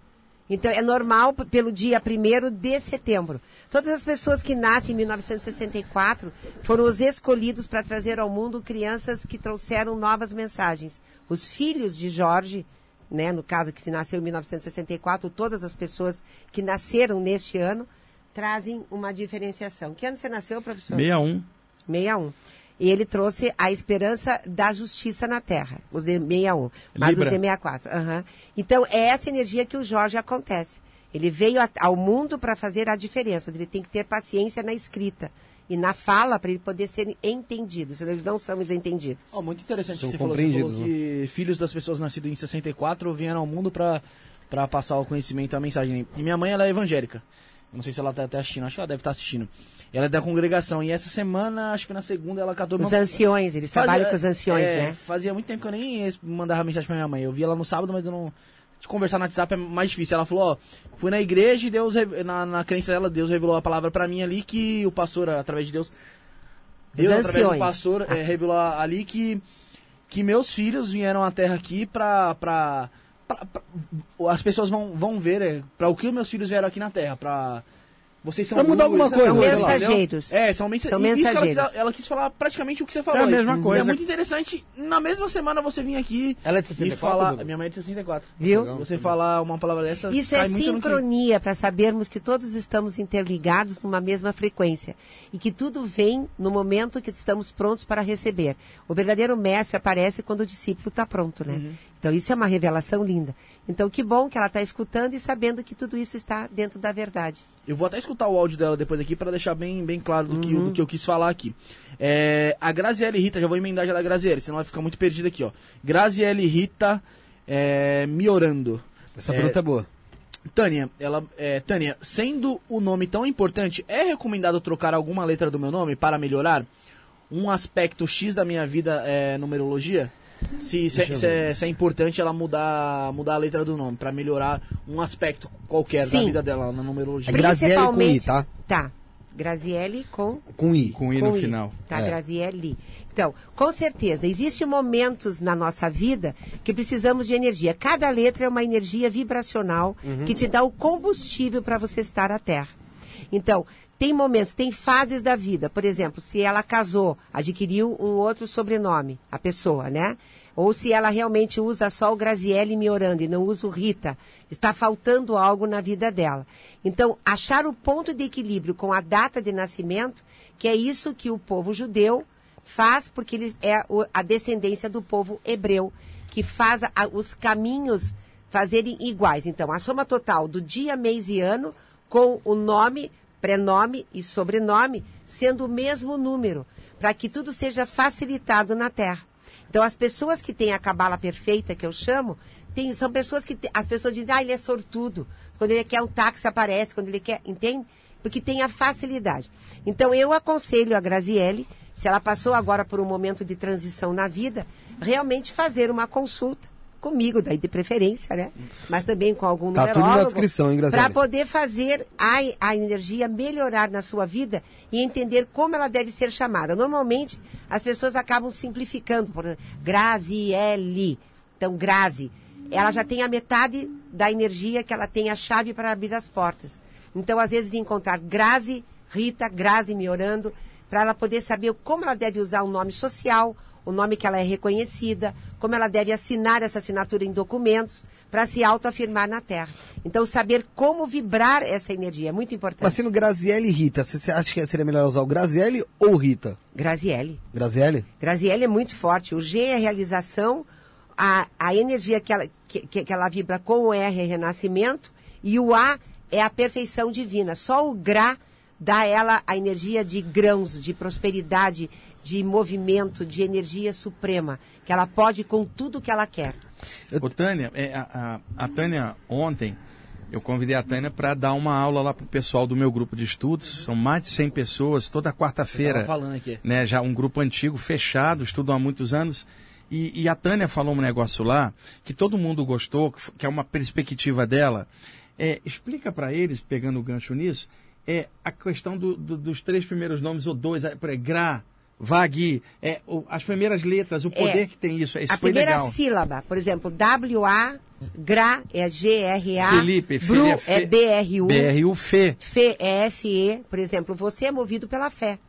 Então é normal pelo dia 1 de setembro. Todas as pessoas que nascem em 1964 foram os escolhidos para trazer ao mundo crianças que trouxeram novas mensagens. Os filhos de Jorge, né, no caso que se nasceu em 1964, todas as pessoas que nasceram neste ano trazem uma diferenciação. Que ano você nasceu, professor? 61. 61. E ele trouxe a esperança da justiça na Terra, os de 61, mas Libra. os de 64. aham. Então, é essa energia que o Jorge acontece. Ele veio a- ao mundo para fazer a diferença, mas ele tem que ter paciência na escrita e na fala para ele poder ser entendido, senão eles não somos entendidos. Ó, muito interessante São que você falou. Você falou compreendidos, que filhos das pessoas nascidos em 64 vieram ao mundo pra passar o conhecimento, a mensagem. E minha mãe, ela é evangélica. Eu não sei se ela tá até assistindo, acho que ela deve estar assistindo. Ela é da congregação. E essa semana, acho que foi na segunda, ela catou Os uma- anciões, eles Fazia- trabalham com os anciões, é, né? Fazia muito tempo que eu nem mandava mensagem pra minha mãe. Eu vi ela no sábado, mas eu não. De conversar no WhatsApp é mais difícil. Ela falou, ó, fui na igreja e Deus, na, na crença dela, Deus revelou a palavra pra mim ali que o pastor, através de Deus, Deus, através do anciões. pastor, é, revelou ali que, que meus filhos vieram à terra aqui pra. pra, pra- pra- as pessoas vão, vão ver é, pra o que os meus filhos vieram aqui na terra. Pra. Vocês são Pra mudar alguma coisa, São mensageiros. é, são, mensa São e isso que ela, mensageiros. quis, ela quis falar praticamente o que você falou. É a mesma E coisa. É muito interessante, na mesma semana você vir aqui Ela é de e 64, falar. Bruno? Minha mãe é de 64. Viu? Legal. Você falar uma palavra dessa. Isso cai é sincronia para sabermos que todos estamos interligados numa mesma frequência e que tudo vem no momento que estamos prontos para receber. O verdadeiro mestre aparece quando o discípulo está pronto, né? Uhum. Então isso é uma revelação linda. Então que bom que ela está escutando e sabendo que tudo isso está dentro da verdade. Eu vou até escutar o áudio dela depois aqui pra deixar bem, bem claro do, que, Uhum. do que eu quis falar aqui. É, a Graziele Rita, já vou emendar já da Graziele, senão vai ficar muito perdido aqui, ó. Graziele Rita é, Miorando. Essa É, pergunta é boa. Tânia, ela, é, Tânia, sendo o nome tão importante, é recomendado trocar alguma letra do meu nome para melhorar um aspecto X da minha vida é, numerologia? Se, se, é- se é, se é importante ela mudar, mudar a letra do nome para melhorar um aspecto qualquer da Sim. vida dela na numerologia. É Graziele com I, tá? Tá. Graziele com Com I. Com I no com final. Tá, É. Graziele. Então, com certeza, existem momentos na nossa vida que precisamos de energia. Cada letra é uma energia vibracional que te dá o combustível para você estar à Terra. Então, tem momentos, tem fases da vida. Por exemplo, se ela casou, adquiriu um outro sobrenome, a pessoa, né? Ou se ela realmente usa só o Graziele Miorando e não usa o Rita, está faltando algo na vida dela. Então, achar o ponto de equilíbrio com a data de nascimento, que é isso que o povo judeu Faz porque ele é a descendência do povo hebreu, que faz os caminhos fazerem iguais. Então, a soma total do dia, mês e ano, com o nome, prenome e sobrenome, sendo o mesmo número, para que tudo seja facilitado na Terra. Então, as pessoas que têm a cabala perfeita, que eu chamo, tem- são pessoas que. as pessoas dizem, ah, ele é sortudo. Quando ele quer um táxi, aparece. Quando ele quer. Entende? Porque tem a facilidade. Então, eu aconselho a Graziele, se ela passou agora por um momento de transição na vida, realmente fazer uma consulta comigo, daí de preferência, né? Mas também com algum Tá tudo na descrição, hein? Para poder fazer a, a energia melhorar na sua vida e entender como ela deve ser chamada. Normalmente, as pessoas acabam simplificando, por exemplo, Graziele. Então, Grazi, ela já tem a metade da energia que ela tem a chave para abrir as portas. Então, às vezes, encontrar Grazi, Rita, Grazi me orando, para ela poder saber como ela deve usar o nome social, o nome que ela é reconhecida, como ela deve assinar essa assinatura em documentos para se autoafirmar na Terra. Então, saber como vibrar essa energia é muito importante. Mas sendo Graziele e Rita, você acha que seria melhor usar o Graziele ou Rita? Graziele. Graziele? Graziele é muito forte. O G é realização, a, a energia que ela, que, que que ela vibra com o R é renascimento, e o A é a perfeição divina. Só o Gra dá a ela a energia de grãos, de prosperidade, de movimento, de energia suprema, que ela pode com tudo que ela quer. Ô, Tânia, é, a, a- a Tânia, ontem, eu convidei a Tânia para dar uma aula lá pro pessoal do meu grupo de estudos. São mais de 100 pessoas, toda quarta-feira. Falando aqui. né, já um grupo antigo, fechado, estudam há muitos anos. E, e a Tânia falou um negócio lá que todo mundo gostou, que é uma perspectiva dela. É, explica para eles, pegando o gancho nisso, é a questão do- do- dos três primeiros nomes, ou dois, é, por aí, Gra, Vag, é, o- as primeiras letras, o poder É. que tem isso. Isso a primeira legal. sílaba, por exemplo, WA, GRA é G-R-A, Felipe, BRU Felipe, é Fe- B-R-U, BRU Fê. Fé é F-E, por exemplo, você é movido pela fé.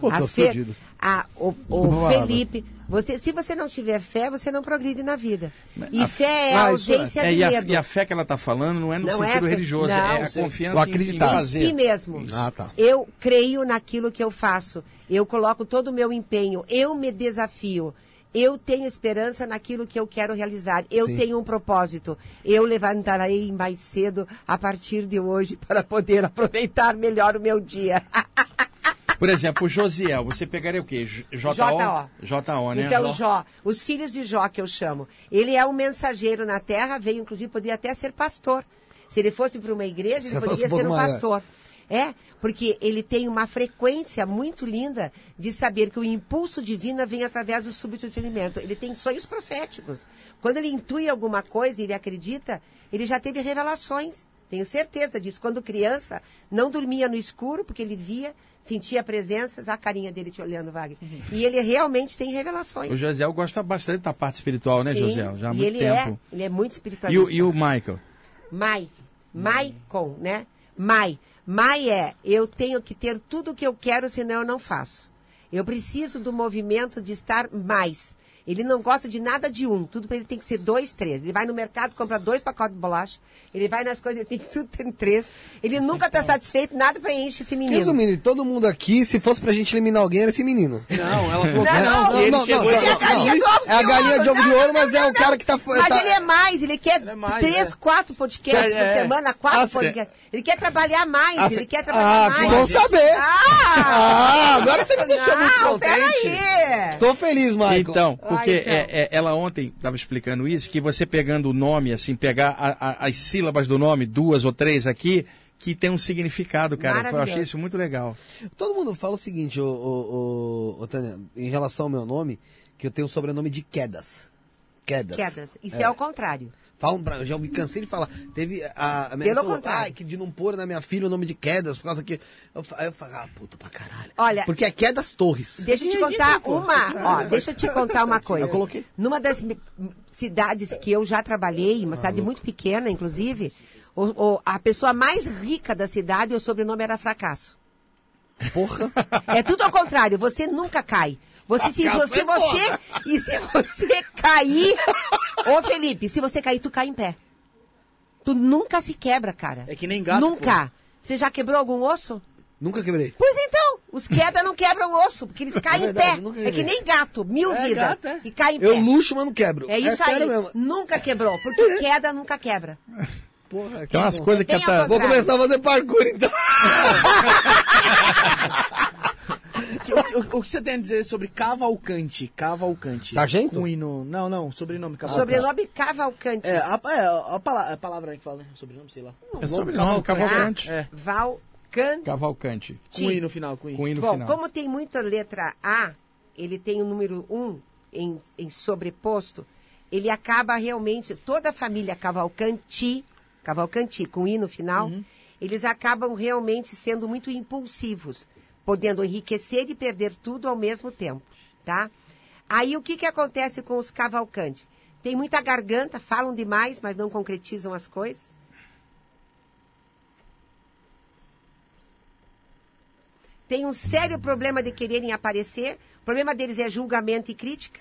Pô, As fe-. A- o, o lá, Felipe, você, se você não tiver fé, você não progride na vida. E A- fé é a Ah, é- ausência É, de e, a, medo. e a fé que ela está falando não é no Não é sentido fé- religioso, não, é a sim. confiança O em- em, acreditar. em fazer. si mesmo. Ah, tá. Eu creio naquilo que eu faço. Eu coloco todo o meu empenho. Eu me desafio. Eu tenho esperança naquilo que eu quero realizar. Eu Sim. tenho um propósito. Eu levantarei mais cedo a partir de hoje para poder aproveitar melhor o meu dia. Por exemplo, o Josiel, você pegaria o quê? J- J-O? J.O.. J.O., né? Então, Jó, os filhos de Jó que eu chamo, ele é um mensageiro na terra, veio inclusive poderia até ser pastor. Se ele fosse para uma igreja, Se ele poderia ser um maior. pastor. É, porque ele tem uma frequência muito linda de saber que o impulso divino vem através do subtitulamento. Ele tem sonhos proféticos. Quando ele intui alguma coisa e ele acredita, ele já teve revelações. Tenho certeza disso. Quando criança, não dormia no escuro, porque ele via, sentia presenças, a carinha dele te olhando, Wagner. E ele realmente tem revelações. O Josiel gosta bastante da parte espiritual, né, Sim, Josiel? Já há e muito ele tempo. É, ele é muito E, espiritualista. o, e o Michael? Mai. Mai com, né? Mai. Mai é, eu tenho que ter tudo o que eu quero, senão eu não faço. Eu preciso do movimento de estar mais. Ele não gosta de nada de um, tudo para ele tem que ser dois, três. Ele vai no mercado, compra dois pacotes de bolacha, ele vai nas coisas, ele tem que tudo ter três. Ele nunca está satisfeito, nada preenche esse menino. Resumindo, todo mundo aqui, se fosse pra gente eliminar alguém, era esse menino. Não, ela falou Não, não, ele não, chegou não, é a galinha do ovo É a galinha de ovo de ouro, mas é o cara que tá... Mas tá- ele é mais, ele quer Ele é mais, três, é. quatro podcasts É, por é. semana, quatro Ah, podcasts. Ele quer trabalhar mais, Ah, ele quer trabalhar Ah, mais. bom saber. Ah! Ah, agora você me deixou muito Não, contente. peraí. Tô feliz, Michael. Então, Ah, porque então. é- é, ela ontem estava explicando isso, que você pegando o nome, assim, pegar a- a- as sílabas do nome, duas ou três aqui, que tem um significado, cara. Eu achei isso muito legal. Todo mundo fala o seguinte, ô, ô, ô, ô, Tânia, em relação ao meu nome, que eu tenho o sobrenome de Quedas. Quedas. Quedas. Isso é. ao contrário. Falam pra, eu já me cansei de falar. Teve a, a minha falou. "Ai, que de não pôr na minha filha o nome de Quedas, por causa que. Eu, aí eu falo, ah, puta pra caralho. Olha- Porque é Quedas Torres. Deixa eu te contar uma, ó, deixa eu te contar uma coisa. Eu coloquei. Numa das cidades que eu já trabalhei, uma cidade muito pequena, inclusive, o- o- a pessoa mais rica da cidade, o sobrenome era Fracasso. Porra. É tudo ao contrário, você nunca cai. Você, se, se é você, e se você cair, ô Felipe, se você cair, tu cai em pé. Tu nunca se quebra, cara. É que nem gato, Nunca. Você já quebrou algum osso? Nunca quebrei. Pois então, Os queda não quebram osso, porque eles caem verdade, em pé. É que nem gato, mil É, vidas. gato, é. E cai em pé. Eu luxo, mas não quebro. É isso sério aí. mesmo. Nunca quebrou, porque queda nunca quebra. Porra, Tem umas coisas que tá. ao Vou começar a fazer parkour então. O, o- o que você tem a dizer sobre Cavalcante? Cavalcante. Sargento? Com hino. Não, não, sobrenome Cavalcante. Sobrenome Cavalcante. É, a, é, a, pala- a palavra que fala, né? Sobrenome, sei lá. É sobrenome, Cavalcante. É, Valcante. Cavalcante. com i no final, com i. Com i no Bom, final. como tem muita letra A, ele tem o número 1 em, em sobreposto, ele acaba realmente, toda a família Cavalcanti, Cavalcanti, com I no final, eles acabam realmente sendo muito impulsivos, podendo enriquecer e perder tudo ao mesmo tempo, tá? Aí o que, que acontece com os Cavalcanti? Tem muita garganta, falam demais, mas não concretizam as coisas. tem um sério problema de quererem aparecer. O problema deles é julgamento e crítica.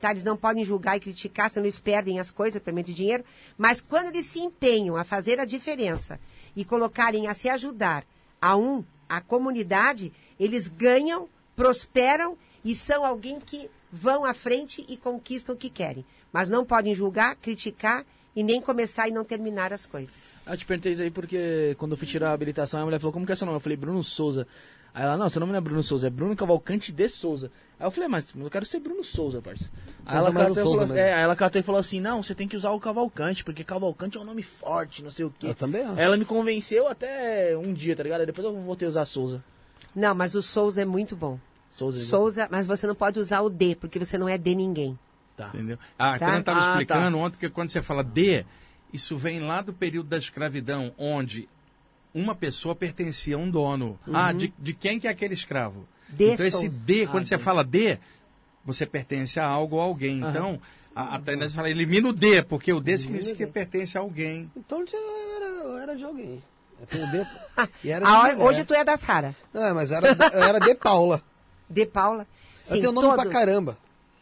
Tá? Eles não podem julgar e criticar, senão eles perdem as coisas, perdem dinheiro. Mas quando eles se empenham a fazer a diferença e colocarem a se ajudar a um, a comunidade, eles ganham, prosperam e são alguém que vão à frente e conquistam o que querem. Mas não podem julgar, criticar e nem começar e não terminar as coisas. Eu te perguntei isso aí porque quando eu fui tirar a habilitação, a mulher falou, como que é seu nome? Eu falei, Bruno Souza. Aí ela, não, seu nome não é Bruno Souza, é Bruno Cavalcante de Souza. Aí eu falei, mas eu quero ser Bruno Souza, parceiro. Aí ela, mais o catou e Souza falou, mesmo. é, aí ela catou e falou assim, não, você tem que usar o Cavalcante, porque Cavalcante é um nome forte, não sei o quê. Eu também acho. Ela me convenceu até um dia, tá ligado? Aí depois eu voltei a usar Souza. Não, mas o Souza é muito bom. Souza. Souza, mas você não pode usar o D, porque você não é de ninguém. Tá. Entendeu? Ah, Tá? eu estava Ah, explicando ontem que quando você fala D, isso vem lá do período da escravidão, onde uma pessoa pertencia a um dono. Ah, de, de quem que é aquele escravo? D então esse. D, quando Ah, você entendi. fala D, você pertence a algo ou alguém. Aham. Então, a, a fala, elimina o D, porque o D significa que pertence a alguém. Então eu era, eu era de alguém. Eu D. De A hora- mulher. hoje tu é da Sara. Não, mas eu era, eu era de Paula. De Paula. eu Sim, tenho nome pra todos. caramba.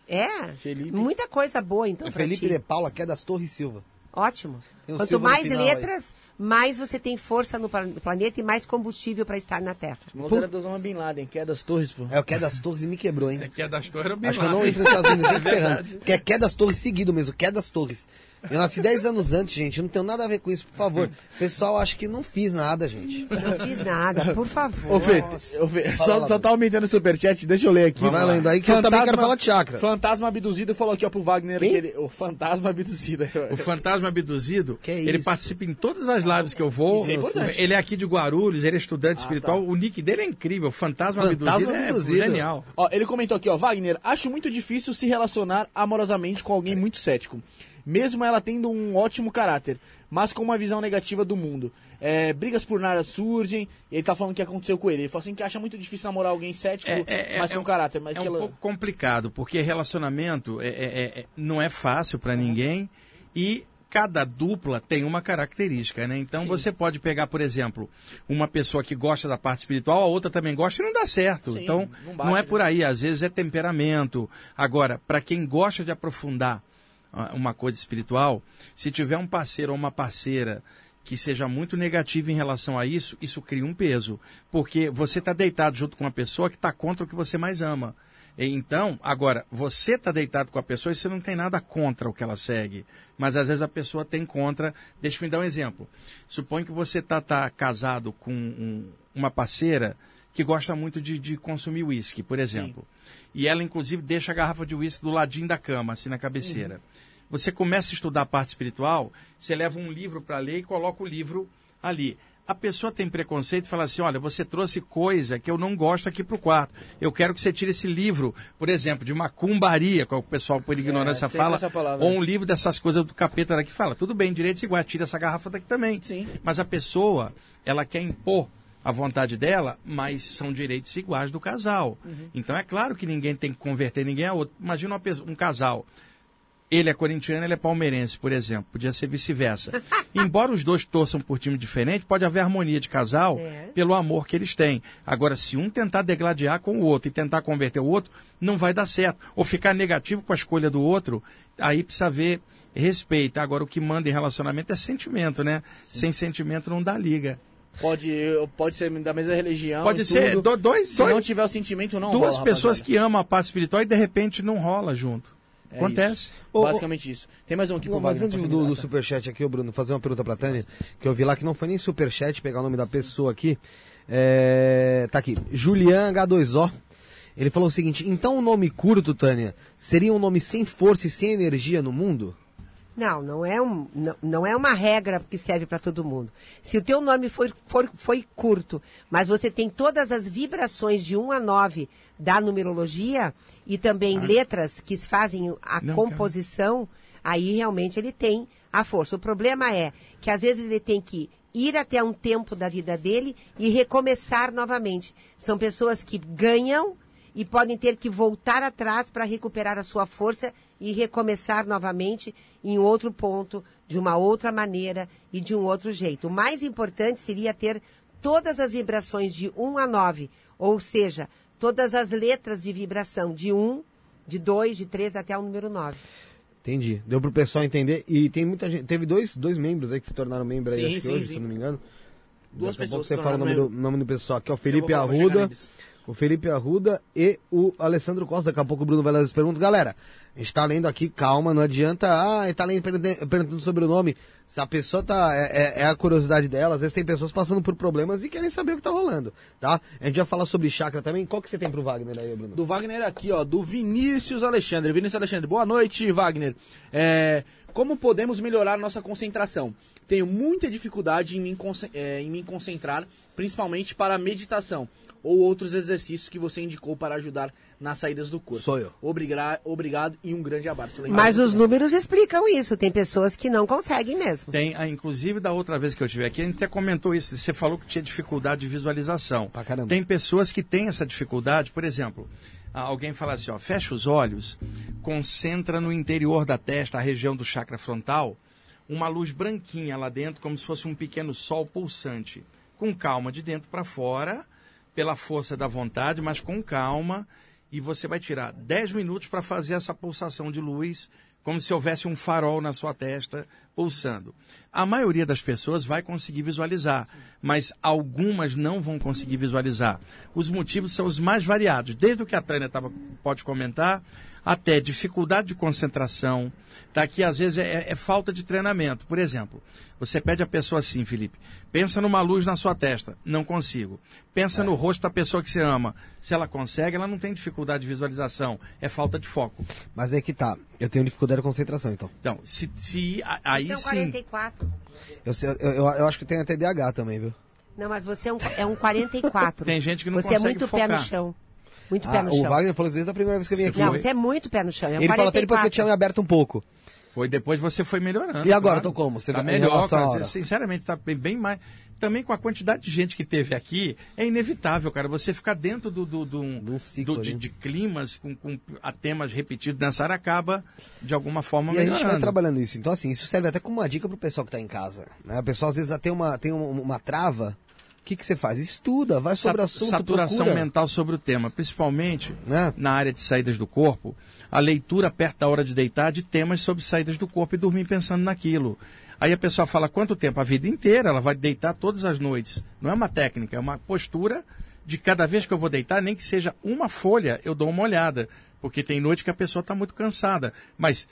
É? Felipe. Muita coisa boa, então, pra Felipe ti. de Paula, que é das Torres Silva. Ótimo. Quanto Silva mais letras, mais você tem força no, pla- no planeta e mais combustível para estar na Terra. Esse maluco era do Osama Bin Laden, que é das torres, pô. É o que é das Torres e me quebrou, hein? Aqui é das torres, era bem Acho que eu não entro nos Estados Unidos nem ferrando. Porque é queda das torres seguido mesmo, queda das torres. Eu nasci 10 anos antes, gente. Eu não tenho nada a ver com isso, por favor. Pessoal, acho que não fiz nada, gente. Não fiz nada, por favor. Ô, Fê, ô, Fê, só, lá, só tá aumentando o superchat, deixa eu ler aqui. Vai lendo aí que eu também quero falar de chakra. Fantasma abduzido falou aqui, ó, pro Wagner, que ele, o fantasma abduzido. O fantasma abduzido, Que ele isso? participa em todas as lives que eu vou. É ele é aqui de Guarulhos, ele é estudante Ah, espiritual. tá. O nick dele é incrível. Fantasma, Fantasma abduzido, é abduzido. genial. Ó, ele comentou aqui, ó, Wagner, acho muito difícil se relacionar amorosamente com alguém muito cético. Mesmo ela tendo um ótimo caráter, mas com uma visão negativa do mundo. É, brigas por nada surgem, e ele tá falando o que aconteceu com ele. Ele falou assim que acha muito difícil namorar alguém cético, mas com um- caráter. Mas é um ela... pouco complicado, porque relacionamento é, é- é- não é fácil para ninguém e cada dupla tem uma característica, né? Então você pode pegar, por exemplo, uma pessoa que gosta da parte espiritual, a outra também gosta e não dá certo. Sim, então não não, bate, é né? por aí, às vezes é temperamento. Agora, para quem gosta de aprofundar ah, uma coisa espiritual, se tiver um parceiro ou uma parceira que seja muito negativo em relação a isso, isso cria um peso. Porque você está deitado junto com uma pessoa que está contra o que você mais ama. Então, agora, você está deitado com a pessoa e você não tem nada contra o que ela segue. Mas às vezes a pessoa tem contra. Deixa eu me dar um exemplo. Suponha que você está tá casado com um- uma parceira que gosta muito de, de consumir uísque, por exemplo. E ela, inclusive, deixa a garrafa de uísque do ladinho da cama, assim na cabeceira. Você começa a estudar a parte espiritual, você leva um livro para ler e coloca o livro ali. A pessoa tem preconceito e fala assim: olha, você trouxe coisa que eu não gosto aqui para o quarto. Eu quero que você tire esse livro, por exemplo, de macumbaria, que o pessoal por ignorância sempre fala, ou um livro dessas coisas do capeta daqui fala. Tudo bem, direitos iguais, tira essa garrafa daqui também. Sim. Mas a pessoa, ela quer impor a vontade dela, mas são direitos iguais do casal. Então é claro que ninguém tem que converter ninguém a outro. Imagina pessoa- um casal. Ele é corintiano, ele é palmeirense, por exemplo. Podia ser vice-versa. Embora os dois torçam por time diferente, pode haver harmonia de casal É. pelo amor que eles têm. Agora, se um tentar degladiar com o outro e tentar converter o outro, não vai dar certo. Ou ficar negativo com a escolha do outro, aí precisa ver respeito. Agora, o que manda em relacionamento é sentimento, né? Sem sentimento não dá liga. Pode, pode ser da mesma religião. Pode ser do- dois, Se dois- não tiver o sentimento, não duas rola, pessoas rapaziada. que amam a paz espiritual e de repente não rola junto. É Acontece. Ô, ô, Basicamente isso. Tem mais um aqui Não, mas antes do, do superchat aqui, ô Bruno, fazer uma pergunta pra Tânia, que eu vi lá que não foi nem superchat, pegar o nome da pessoa aqui. É, tá aqui, Julian H2O. Ele falou o seguinte, então o nome curto, Tânia, seria um nome sem força e sem energia no mundo? Não, não é, um, não, não é uma regra que serve para todo mundo. Se o teu nome for, for, foi curto, mas você tem todas as vibrações de 1 a 9 da numerologia e também letras que fazem a Não, composição, aí realmente ele tem a força. O problema é que às vezes ele tem que ir até um tempo da vida dele e recomeçar novamente. São pessoas que ganham e podem ter que voltar atrás para recuperar a sua força e recomeçar novamente em outro ponto, de uma outra maneira e de um outro jeito. O mais importante seria ter todas as vibrações de 1 a 9, ou seja, todas as letras de vibração de 1, de 2, de 3 até o número 9. Entendi. Deu pro pessoal entender. E tem muita gente. Teve dois, dois membros aí que se tornaram membros aí, Sim, acho que sim, hoje, sim. se eu não me engano. Duas Daqui pouco pessoas você fala o nome do, nome do pessoal aqui, ó. Eu Felipe Arruda. O Felipe Arruda e o Alessandro Costa. Daqui a pouco o Bruno vai ler as perguntas. Galera, a gente tá lendo aqui, calma, não adianta. Ah, tá lendo perguntando, sobre o nome. Se a pessoa tá. É, é- é a curiosidade dela, às vezes tem pessoas passando por problemas e querem saber o que tá rolando, tá? A gente vai falar sobre chakra também. Qual que você tem pro Wagner aí, Bruno? Do Wagner aqui, ó, do Vinícius Alexandre. Vinícius Alexandre, boa noite, Wagner. É, como podemos melhorar nossa concentração? Tenho muita dificuldade em me, é, em me concentrar, principalmente para a meditação ou outros exercícios que você indicou para ajudar nas saídas do corpo. Sou eu. Obrigra- obrigado e um grande abraço. Mas os números explicam isso. Tem pessoas que não conseguem mesmo. Tem, ah, inclusive, da outra vez que eu estive aqui, a gente até comentou isso. Você falou que tinha dificuldade de visualização. Pra caramba. Tem pessoas que têm essa dificuldade, por exemplo, ah, alguém fala assim, ó, fecha os olhos, concentra no interior da testa, a região do chakra frontal, uma luz branquinha lá dentro, como se fosse um pequeno sol pulsante. Com calma, de dentro para fora, pela força da vontade, mas com calma, e você vai tirar 10 minutos para fazer essa pulsação de luz, como se houvesse um farol na sua testa pulsando. A maioria das pessoas vai conseguir visualizar, mas algumas não vão conseguir visualizar. Os motivos são os mais variados, desde o que a Tânia tava, pode comentar, até dificuldade de concentração, tá? que às vezes é, é falta de treinamento. Por exemplo, você pede a pessoa assim, Felipe, pensa numa luz na sua testa, não consigo. Pensa no rosto da pessoa que você ama. Se ela consegue, ela não tem dificuldade de visualização, é falta de foco. Mas é que tá. Eu tenho dificuldade de concentração, então. Então, se, se aí São sim, 44. Eu, eu, eu, eu acho que tem até DH também, viu? Não, mas você é um, é um 44. Tem gente que não Você é consegue muito pé no focar. chão. Muito pé Ah, no o chão. Wagner falou isso desde a primeira vez que eu vim aqui. Não, você é muito pé no chão. É um Ele falou até depois que eu 44. tinha me aberto um pouco. foi depois você foi melhorando. E agora, claro. tô como? Você tá em melhor, cara. Sinceramente, tá bem, bem mais. Também com a quantidade de gente que teve aqui, é inevitável, cara, você ficar dentro do, do, do, Do ciclo do- de, de climas com, com temas repetidos nessa área acaba de alguma forma E a gente melhorando. vai trabalhando isso. Então, assim, isso serve até como uma dica pro pessoal que tá em casa. Né? O pessoal às vezes tem uma, tem uma, uma trava. O que, que você faz? Estuda, vai sobre o assunto, saturação procura. mental sobre o tema, principalmente Né? na área de saídas do corpo, a leitura perto da hora de deitar de temas sobre saídas do corpo e dormir pensando naquilo. Aí a pessoa fala quanto tempo? A vida inteira, ela vai deitar todas as noites. Não é uma técnica, é uma postura de cada vez que eu vou deitar, nem que seja uma folha, eu dou uma olhada. Porque tem noite que a pessoa está muito cansada. Mas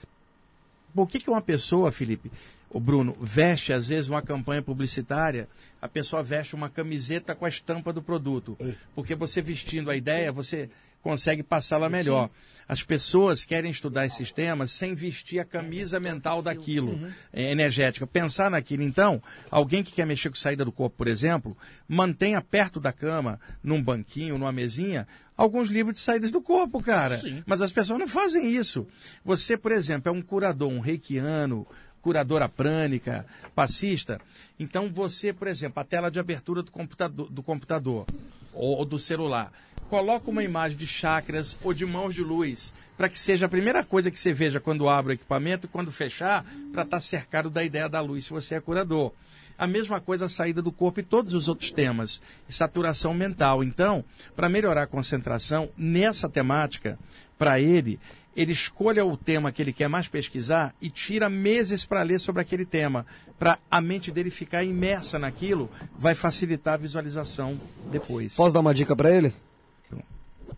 por que, que uma pessoa, Felipe, o Bruno, veste às vezes uma campanha publicitária, a pessoa veste uma camiseta com a estampa do produto? Porque você vestindo a ideia, você consegue passá-la melhor. As pessoas querem estudar esses temas sem vestir a camisa mental daquilo, é, energética. Pensar naquilo. Então, alguém que quer mexer com saída do corpo, por exemplo, mantenha perto da cama, num banquinho, numa mesinha, alguns livros de saídas do corpo, cara. Mas as pessoas não fazem isso. Você, por exemplo, é um curador, um reikiano, curadora prânica, passista. Então você, por exemplo, a tela de abertura do computador, do computador ou, ou do celular, coloca uma imagem de chakras ou de mãos de luz, para que seja a primeira coisa que você veja quando abre o equipamento quando fechar, para estar cercado da ideia da luz, se você é curador. A mesma coisa a saída do corpo e todos os outros temas. Saturação mental. Então, para melhorar a concentração nessa temática, para ele, ele escolha o tema que ele quer mais pesquisar e tira meses para ler sobre aquele tema, para a mente dele ficar imersa naquilo, vai facilitar a visualização depois. Posso dar uma dica pra ele?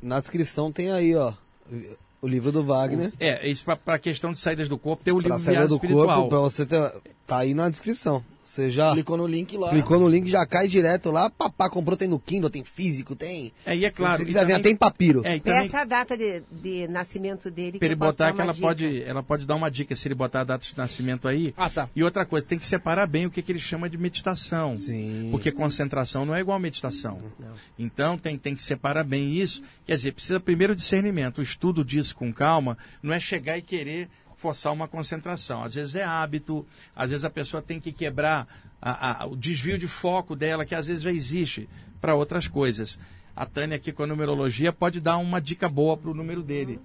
Na descrição tem aí, ó, o livro do Wagner. É, isso para a questão de saídas do corpo tem o livro Pra Viagem do Espiritual. corpo, pra você ter. Tá aí na descrição. Você já Clicou no link lá. clicou no link, já cai direto lá. Papá comprou, tem no Kindle, tem físico, tem. É, e é claro. Se você quiser ver, também- tem papiro. É, também Peça a data de, de nascimento dele. que Pra ele botar que ela dica. pode, ela pode dar uma dica se ele botar a data de nascimento aí. Ah, tá. E outra coisa, tem que separar bem o que, que ele chama de meditação. Sim. Porque concentração não é igual a meditação. Então tem, tem que separar bem isso. Quer dizer, precisa primeiro discernimento. O estudo disso com calma não é chegar e querer forçar uma concentração. Às vezes é hábito, às vezes a pessoa tem que quebrar a- a- o desvio de foco dela, que às vezes já existe, para outras coisas. A Tânia aqui com a numerologia pode dar uma dica boa para o número dele.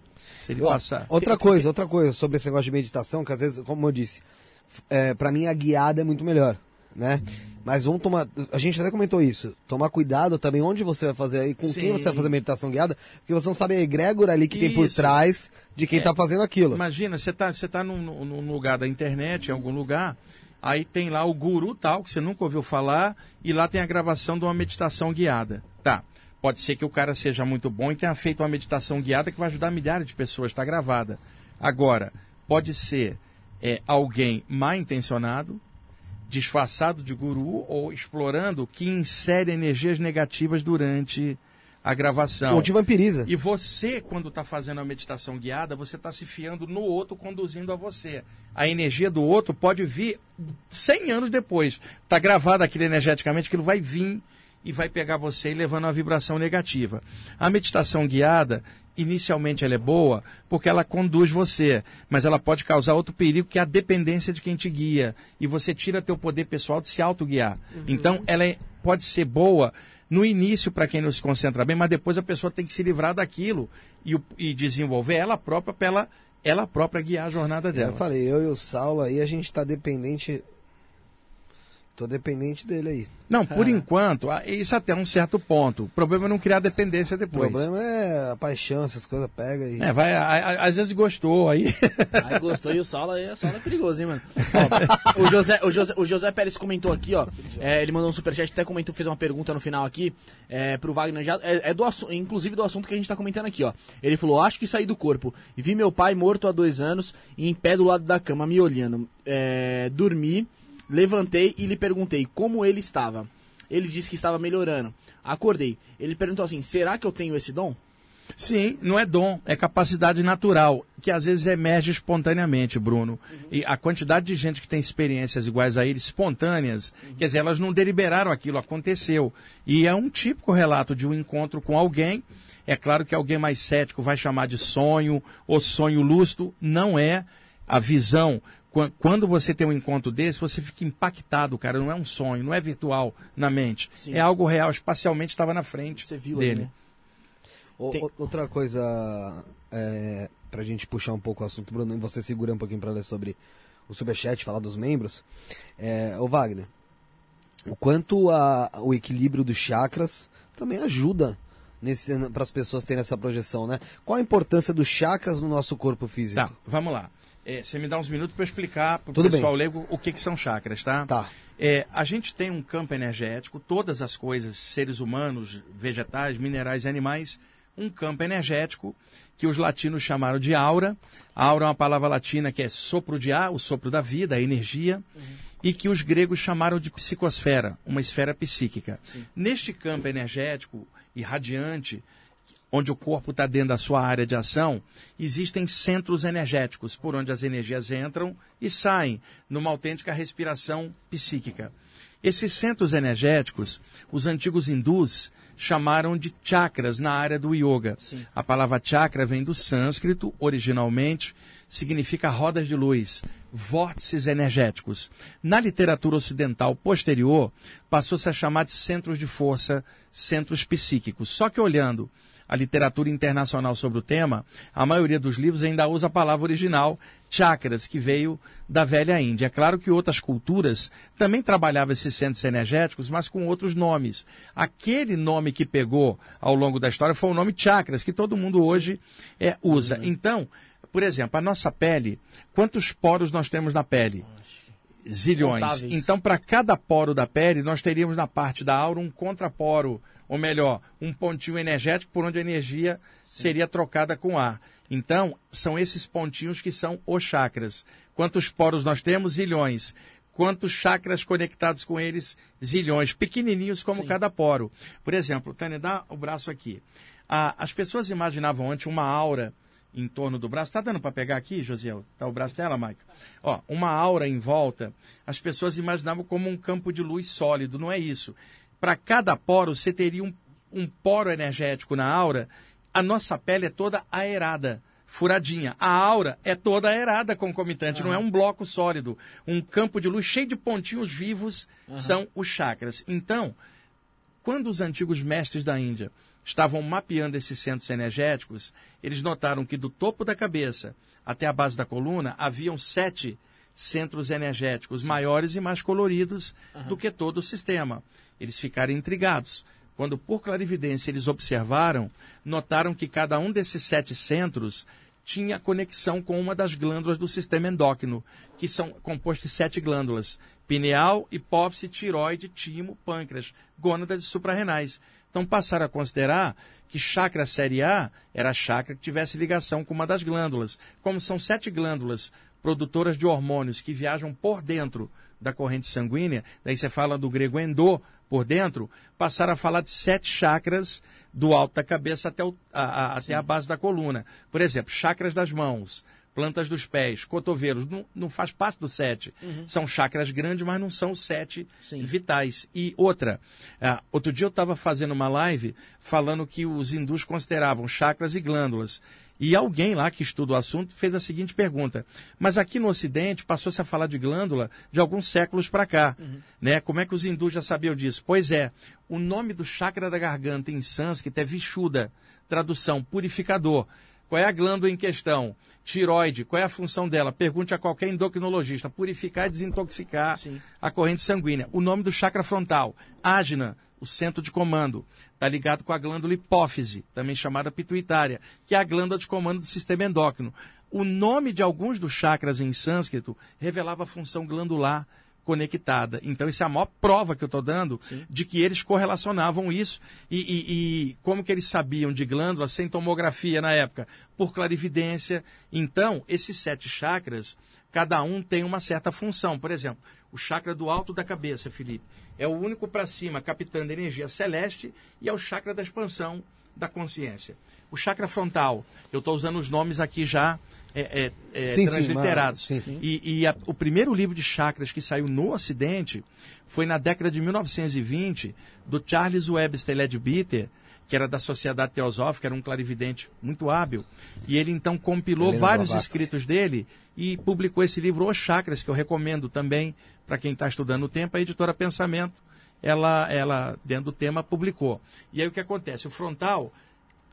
Se ele Ó, passar. Outra coisa, outra coisa sobre esse negócio de meditação, que às vezes, como eu disse, é, para mim a guiada é muito melhor, né? Mas vamos tomar, a gente até comentou isso, tomar cuidado também onde você vai fazer aí, com quem Sim. você vai fazer meditação guiada, porque você não sabe a egrégora ali que tem por Isso. trás de quem É. tá fazendo aquilo. Imagina, você está você tá num, num- num lugar da internet, em algum lugar, aí tem lá o guru tal, que você nunca ouviu falar, e lá tem a gravação de uma meditação guiada. Tá. Pode ser que o cara seja muito bom e tenha feito uma meditação guiada que vai ajudar milhares de pessoas, está gravada. Agora, pode ser é, alguém mal intencionado, disfarçado de guru ou explorando que insere energias negativas durante a gravação. Ou te vampiriza. E você, quando está fazendo a meditação guiada, você está se fiando no outro conduzindo a você. A energia do outro pode vir 100 anos depois. Está gravado aquilo energeticamente, aquilo vai vir e vai pegar você e levando uma vibração negativa. A meditação guiada, inicialmente ela é boa porque ela conduz você, mas ela pode causar outro perigo que é a dependência de quem te guia. E você tira teu poder pessoal de se autoguiar. Então, ela é- pode ser boa no início para quem não se concentra bem, mas depois a pessoa tem que se livrar daquilo e, e desenvolver ela própria para ela, ela própria guiar a jornada dela. Eu falei, eu e o Saulo aí, a gente tá dependente. Tô dependente dele aí. Não, por enquanto, isso até um certo ponto. O problema é não criar dependência O depois. problema é a paixão, essas coisas pega aí. É, vai, a- a- às vezes gostou aí. Aí gostou e o Saulo aí, o Saulo é perigoso, hein, mano? Ó, o, José, o, José, o José Pérez comentou aqui, ó. é, ele mandou um superchat, até comentou, fez uma pergunta no final aqui, é, pro Wagner já. É, é do inclusive do assunto que a gente tá comentando aqui, ó. Ele falou: Acho que saí do corpo. E vi meu pai morto há dois anos e em pé do lado da cama, me olhando. É, dormi, levantei e lhe perguntei como ele estava. Ele disse que estava melhorando. Acordei. Ele perguntou assim: Será que eu tenho esse dom? Sim, não é dom, é capacidade natural, que às vezes emerge espontaneamente, Bruno. E a quantidade de gente que tem experiências iguais a ele, espontâneas, quer dizer, elas não deliberaram aquilo, aconteceu. E é um típico relato de um encontro com alguém. É claro que alguém mais cético vai chamar de sonho ou sonho lúcido, não é a visão. Qu- Quando você tem um encontro desse, você fica impactado, cara. Não é um sonho, não é virtual na mente. Sim. É algo real, espacialmente estava na frente Você viu aí, dele. né? O- Tem- o- Outra coisa, é, pra gente puxar um pouco o assunto, Bruno, e você segura um pouquinho pra ler sobre o Superchat, falar dos membros. É, ô Wagner, o quanto a- o equilíbrio dos chakras também ajuda para as pessoas terem essa projeção, né? Qual a importância dos chakras no nosso corpo físico? Tá, vamos lá. É, você me dá uns minutos para explicar para o pessoal bem. leigo o que, que são chakras, tá? Tá. É, a gente tem um campo energético, todas as coisas, seres humanos, vegetais, minerais e animais, um campo energético que os latinos chamaram de aura. Aura é uma palavra latina que é sopro de ar, o sopro da vida, a energia, e que os gregos chamaram de psicosfera, uma esfera psíquica. Neste campo energético irradiante, onde o corpo está dentro da sua área de ação, existem centros energéticos por onde as energias entram e saem numa autêntica respiração psíquica. Esses centros energéticos, os antigos hindus chamaram de chakras na área do yoga. Sim. A palavra chakra vem do sânscrito, originalmente, significa rodas de luz, vórtices energéticos. Na literatura ocidental posterior, passou-se a chamar de centros de força, centros psíquicos. Só que olhando a literatura internacional sobre o tema, a maioria dos livros ainda usa a palavra original chakras, que veio da velha Índia. É claro que outras culturas também trabalhavam esses centros energéticos, mas com outros nomes. Aquele nome que pegou ao longo da história foi o nome chakras, que todo mundo hoje é, usa. Uhum. Então, por exemplo, a nossa pele, quantos poros nós temos na pele? Zilhões. Contáveis. Então, para cada poro da pele, nós teríamos na parte da aura um contraporo, ou melhor, um pontinho energético por onde a energia Sim. seria trocada com ar. Então, são esses pontinhos que são os chakras. Quantos poros nós temos? Zilhões. Quantos chakras conectados com eles? Zilhões. Pequenininhos como Sim. cada poro. Por exemplo, Tânia, dá o braço aqui. Ah, as pessoas imaginavam antes uma aura em torno do braço. Está dando para pegar aqui, Josiel? Está o braço dela, Maica? Ó, uma aura em volta. As pessoas imaginavam como um campo de luz sólido. Não é isso. Para cada poro, você teria um, um poro energético na aura a nossa pele é toda aerada, furadinha. A aura é toda aerada concomitante, uhum. não é um bloco sólido. Um campo de luz cheio de pontinhos vivos uhum. são os chakras. Então, quando os antigos mestres da Índia estavam mapeando esses centros energéticos, eles notaram que do topo da cabeça até a base da coluna haviam sete centros energéticos maiores e mais coloridos uhum. do que todo o sistema. Eles ficaram intrigados quando por clarividência eles observaram, notaram que cada um desses sete centros tinha conexão com uma das glândulas do sistema endócrino, que são compostas de sete glândulas: pineal, hipófise, tiroide, timo, pâncreas, gônadas e suprarrenais. Então passaram a considerar que chakra série A era chakra que tivesse ligação com uma das glândulas. Como são sete glândulas produtoras de hormônios que viajam por dentro da corrente sanguínea, daí você fala do grego endo, por dentro, passaram a falar de sete chakras do alto da cabeça até, o, a, a, até a base da coluna. Por exemplo, chakras das mãos, plantas dos pés, cotovelos, não, não faz parte do sete. Uhum. São chakras grandes, mas não são sete Sim. vitais. E outra, uh, outro dia eu estava fazendo uma live falando que os hindus consideravam chakras e glândulas. E alguém lá que estuda o assunto fez a seguinte pergunta: mas aqui no Ocidente passou-se a falar de glândula de alguns séculos para cá, uhum. né? Como é que os hindus já sabiam disso? Pois é, o nome do chakra da garganta em sânscrito é Vishuddha, tradução purificador. Qual é a glândula em questão? Tiroide, qual é a função dela? Pergunte a qualquer endocrinologista. Purificar e desintoxicar Sim. a corrente sanguínea. O nome do chakra frontal, ágina, o centro de comando. Está ligado com a glândula hipófise, também chamada pituitária, que é a glândula de comando do sistema endócrino. O nome de alguns dos chakras em sânscrito revelava a função glandular conectada. Então, isso é a maior prova que eu estou dando Sim. de que eles correlacionavam isso e, e, e, como que eles sabiam de glândula sem tomografia na época? Por clarividência. Então, esses sete chakras, cada um tem uma certa função. Por exemplo, o chakra do alto da cabeça, Felipe, é o único para cima captando energia celeste e é o chakra da expansão da consciência. O chakra frontal, eu estou usando os nomes aqui já é, é, é, sim, transliterados. Sim, sim. E, e a, o primeiro livro de chakras que saiu no Ocidente foi na década de 1920, do Charles Webster Leadbeater, que era da Sociedade Teosófica, era um clarividente muito hábil. E ele então compilou Helena vários Blavatsky. escritos dele e publicou esse livro Os Chakras, que eu recomendo também para quem está estudando o tempo. A editora Pensamento, ela, ela, dentro do tema, publicou. E aí o que acontece? O frontal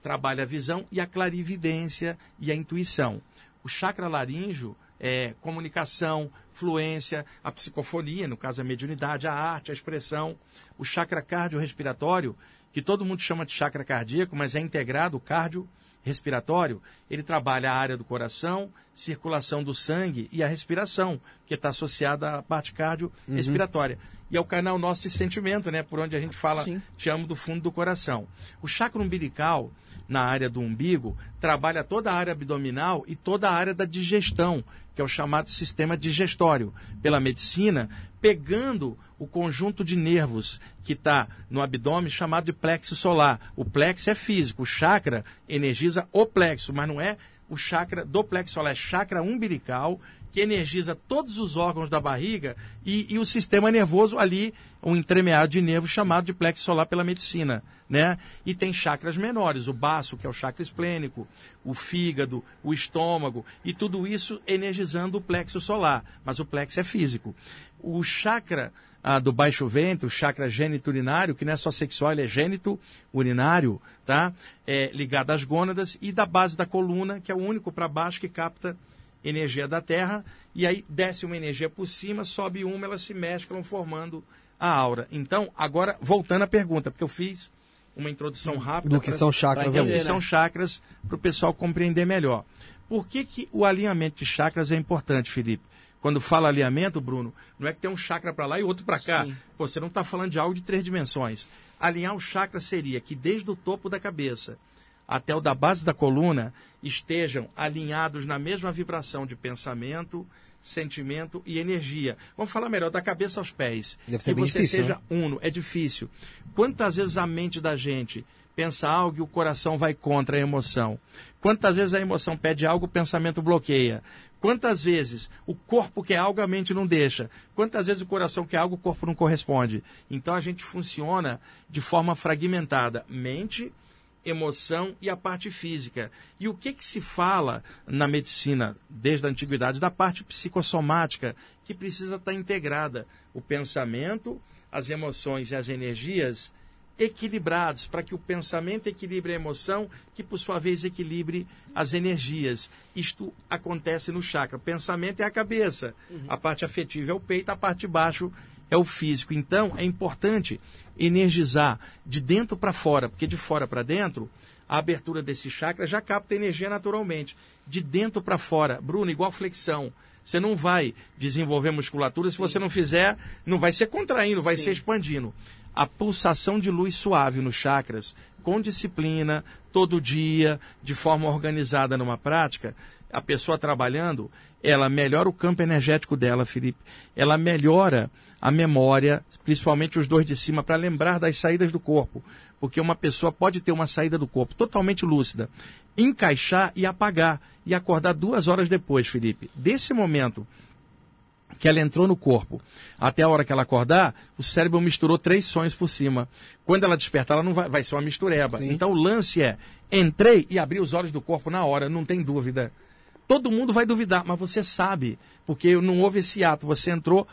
trabalha a visão e a clarividência e a intuição. O chakra laríngeo é comunicação, fluência, a psicofonia, no caso a mediunidade, a arte, a expressão. O chakra cardiorrespiratório que todo mundo chama de chakra cardíaco, mas é integrado o cardio respiratório, ele trabalha a área do coração, circulação do sangue e a respiração, que está associada à parte cardio-respiratória. Uhum. E é o canal nosso de sentimento, né? Por onde a gente fala, Sim. te amo do fundo do coração. O chakra umbilical, na área do umbigo, trabalha toda a área abdominal e toda a área da digestão, que é o chamado sistema digestório. Pela medicina, pegando o conjunto de nervos que está no abdômen chamado de plexo solar. O plexo é físico, o chakra energiza o plexo, mas não é o chakra do plexo solar, é chakra umbilical que energiza todos os órgãos da barriga e, e o sistema nervoso ali, um entremeado de nervo chamado de plexo solar pela medicina, né? E tem chakras menores, o baço, que é o chakra esplênico, o fígado, o estômago, e tudo isso energizando o plexo solar, mas o plexo é físico. O chakra ah, do baixo ventre, o chakra gênito urinário, que não é só sexual, ele é gênito urinário, tá? É, ligado às gônadas, e da base da coluna, que é o único para baixo que capta energia da Terra, e aí desce uma energia por cima, sobe uma, elas se mesclam formando a aura. Então, agora, voltando à pergunta, porque eu fiz uma introdução rápida. Do que são chakras do ali. que são chakras, para o pessoal compreender melhor. Por que, que o alinhamento de chakras é importante, Felipe? Quando fala alinhamento, Bruno, não é que tem um chakra para lá e outro para cá. Sim. Pô, Você não está falando de algo de três dimensões. Alinhar o chakra seria que desde o topo da cabeça até o da base da coluna estejam alinhados na mesma vibração de pensamento, sentimento e energia. Vamos falar melhor, da cabeça aos pés. Deve ser que bem você difícil, seja né? uno. É difícil. Quantas vezes a mente da gente pensa algo e o coração vai contra a emoção? Quantas vezes a emoção pede algo, o pensamento bloqueia? Quantas vezes o corpo quer algo, a mente não deixa? Quantas vezes o coração quer algo, o corpo não corresponde? Então a gente funciona de forma fragmentada. Mente, emoção e a parte física. E o que, que se fala na medicina desde a antiguidade da parte psicossomática que precisa estar integrada o pensamento, as emoções e as energias equilibrados para que o pensamento equilibre a emoção, que por sua vez equilibre as energias. Isto acontece no chakra. O pensamento é a cabeça, a parte afetiva é o peito, a parte de baixo é o físico. Então, é importante energizar de dentro para fora, porque de fora para dentro, a abertura desse chakra já capta energia naturalmente. De dentro para fora, Bruno, igual flexão. Você não vai desenvolver musculatura se você não fizer, não vai ser contraindo, vai Sim. ser expandindo. A pulsação de luz suave nos chakras, com disciplina, todo dia, de forma organizada numa prática, a pessoa trabalhando, ela melhora o campo energético dela, Felipe. Ela melhora a memória, principalmente os dois de cima, para lembrar das saídas do corpo. Porque uma pessoa pode ter uma saída do corpo totalmente lúcida, encaixar e apagar, e acordar duas horas depois, Felipe. Desse momento que ela entrou no corpo, até a hora que ela acordar, o cérebro misturou três sonhos por cima. Quando ela despertar, ela não vai, vai ser uma mistureba. Sim. Então o lance é, entrei e abri os olhos do corpo na hora, não tem dúvida. Todo mundo vai duvidar, mas você sabe, porque não houve esse ato, você entrou,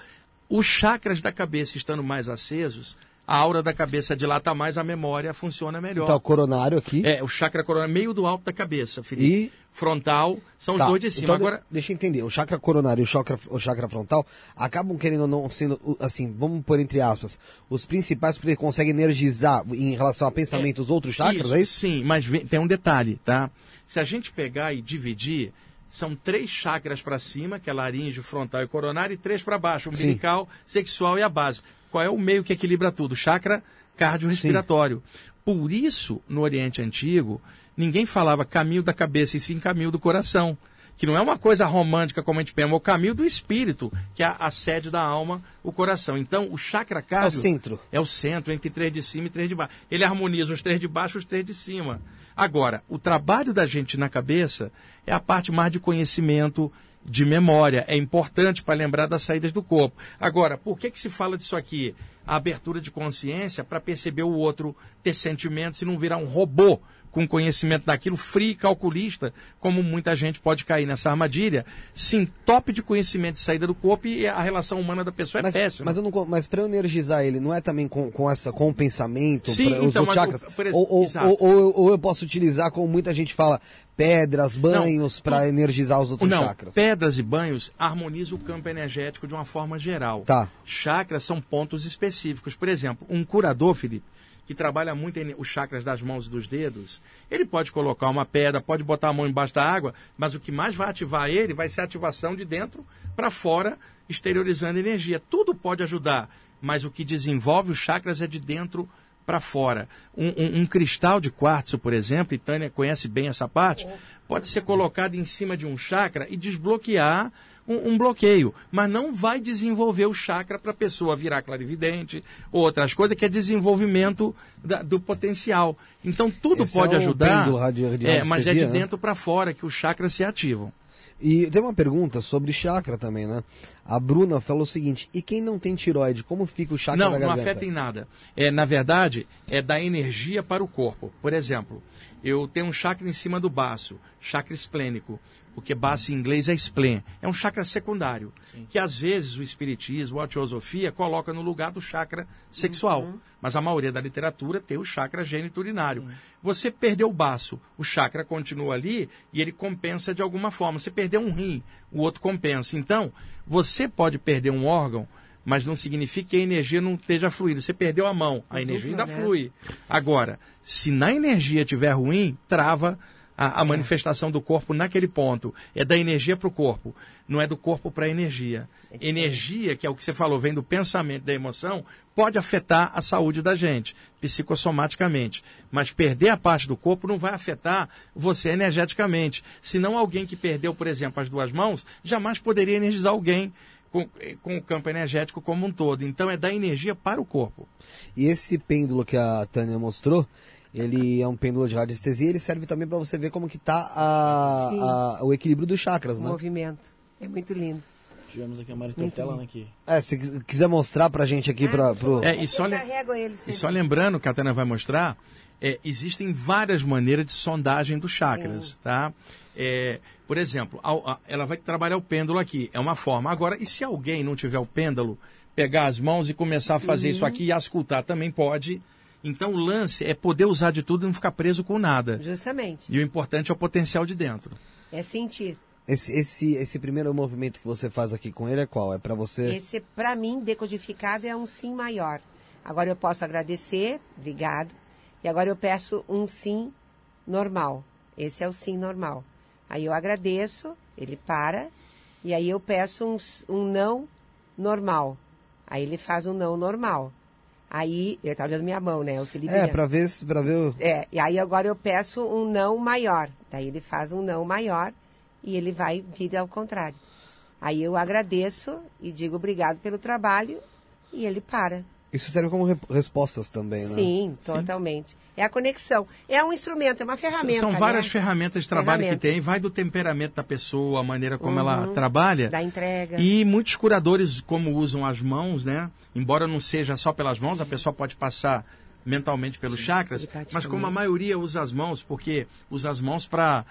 os chakras da cabeça estando mais acesos, a aura da cabeça dilata mais, a memória funciona melhor. Então, o coronário aqui. É, o chakra coronário, meio do alto da cabeça, Felipe. E- Frontal, são Tá, os dois de cima. então, Agora, deixa eu entender. O chakra coronário e o chakra, o chakra frontal acabam querendo ou não sendo, o- assim, vamos pôr entre aspas, os principais porque conseguem energizar em relação a pensamento os outros chakras, é isso? Sim, mas tem um detalhe, tá? Se a gente pegar e dividir, são três chakras para cima, que é laríngeo, frontal e coronário, e três para baixo, umbilical, sexual e a base. Qual é o meio que equilibra tudo? Chakra cardiorrespiratório. Por isso, no Oriente Antigo, ninguém falava caminho da cabeça e sim caminho do coração. Que não é uma coisa romântica como a gente pensa, é o caminho do espírito, que é a, sede da alma, o coração. Então, o chakra É o cardio centro. é o centro entre três de cima e três de baixo. Ele harmoniza os três de baixo e os três de cima. Agora, o trabalho da gente na cabeça é a parte mais de conhecimento, de memória. É importante para lembrar das saídas do corpo. Agora, por que, que se fala disso aqui? A abertura de consciência para perceber o outro, ter sentimentos e não virar um robô com conhecimento daquilo, frio e calculista, como muita gente pode cair nessa armadilha. Sim, top de conhecimento de saída do corpo e a relação humana da pessoa é Mas, péssima. mas eu não, co- mas para eu energizar ele, não é também com, com essa com o pensamento, Sim, pra- os então, mas chakras? o- por ex- ou, ou, ou- ou eu posso utilizar, como muita gente fala, pedras, banhos para energizar os outros Não, chakras. pedras e banhos harmonizam o campo energético de uma forma geral. Tá. Chakras são pontos específicos. Por exemplo, um curador, Felipe, que trabalha muito em- os chakras das mãos e dos dedos, ele pode colocar uma pedra, pode botar a mão embaixo da água, mas o que mais vai ativar ele vai ser a ativação de dentro para fora, exteriorizando energia. Tudo pode ajudar, mas o que desenvolve os chakras é de dentro para fora. Um, um- um cristal de quartzo, por exemplo, e Tânia conhece bem essa parte, pode ser colocado em cima de um chakra e desbloquear um, um bloqueio, mas não vai desenvolver o chakra para a pessoa virar clarividente ou outras coisas, que é desenvolvimento da- do potencial. Então tudo Esse pode é ajudar, pêndulo radi- de é, mas é de né? dentro para fora que os chakras se ativam. E tem uma pergunta sobre chakra também, né? A Bruna falou o seguinte: e quem não tem tiroide, como fica o chakra Não, da não garganta? afeta em nada. É, na verdade, é da energia para o corpo. Por exemplo, eu tenho um chakra em cima do baço, chakra esplênico, porque baço em inglês é spleen. É um chakra secundário, que às vezes o espiritismo ou a teosofia coloca no lugar do chakra sexual. Mas a maioria da literatura tem o chakra geniturinário. Você perdeu o baço, o chakra continua ali e ele compensa de alguma forma. Você perdeu um rim, o outro compensa. Então, você pode perder um órgão, mas não significa que a energia não esteja fluindo. Você perdeu a mão, a energia ainda né? flui. Agora, se na energia estiver ruim, trava a, a manifestação do corpo naquele ponto. É da energia para o corpo, não é do corpo para a energia. energia, que é o que você falou, vem do pensamento, da emoção, pode afetar a saúde da gente, psicossomaticamente. Mas perder a parte do corpo não vai afetar você energeticamente. Senão alguém que perdeu, por exemplo, as duas mãos, jamais poderia energizar alguém com, com o campo energético como um todo. Então é da energia para o corpo. E esse pêndulo que a Tânia mostrou, ele é um pêndulo de radiestesia, ele serve também para você ver como que tá a- a- o equilíbrio dos chakras, O né? movimento. É muito lindo. Tivemos aqui a Mari Tortella, né, aqui. É, se quis- quiser mostrar pra gente aqui, pra, pro... É, e só le- E só lembrando, que a Tânia vai mostrar, é, existem várias maneiras de sondagem dos chakras, Sim. tá? É, por exemplo, ao- a- ela vai trabalhar o pêndulo aqui, é uma forma. Agora, e se alguém não tiver o pêndulo, pegar as mãos e começar a fazer isso aqui e ascultar, também pode. Então, o lance é poder usar de tudo e não ficar preso com nada. Justamente. E o importante é o potencial de dentro. É sentir. Esse, esse, esse primeiro movimento que você faz aqui com ele é qual? É pra você... Esse, para mim, decodificado é um sim maior. Agora eu posso agradecer, obrigado. E agora eu peço um sim normal. Esse é o sim normal. Aí eu agradeço, ele para. E aí eu peço um, um não normal. Aí ele faz um não normal. Aí, ele tá olhando minha mão, né? O Felipe. É, pra ver, se- pra ver o... É, e aí agora eu peço um não maior. Daí ele faz um não maior e ele vai vir ao contrário. Aí eu agradeço e digo obrigado pelo trabalho e ele para. Isso serve como re- respostas também, né? Sim, totalmente. É a conexão. É um instrumento, é uma ferramenta. São várias né? ferramentas de trabalho Ferramenta. que tem, vai do temperamento da pessoa, a maneira como ela Uhum. trabalha. Da entrega. E muitos curadores, como usam as mãos, né? Embora não seja só pelas mãos, a pessoa pode passar mentalmente pelos chakras, telepaticamente. mas como a maioria usa as mãos, porque usa as mãos para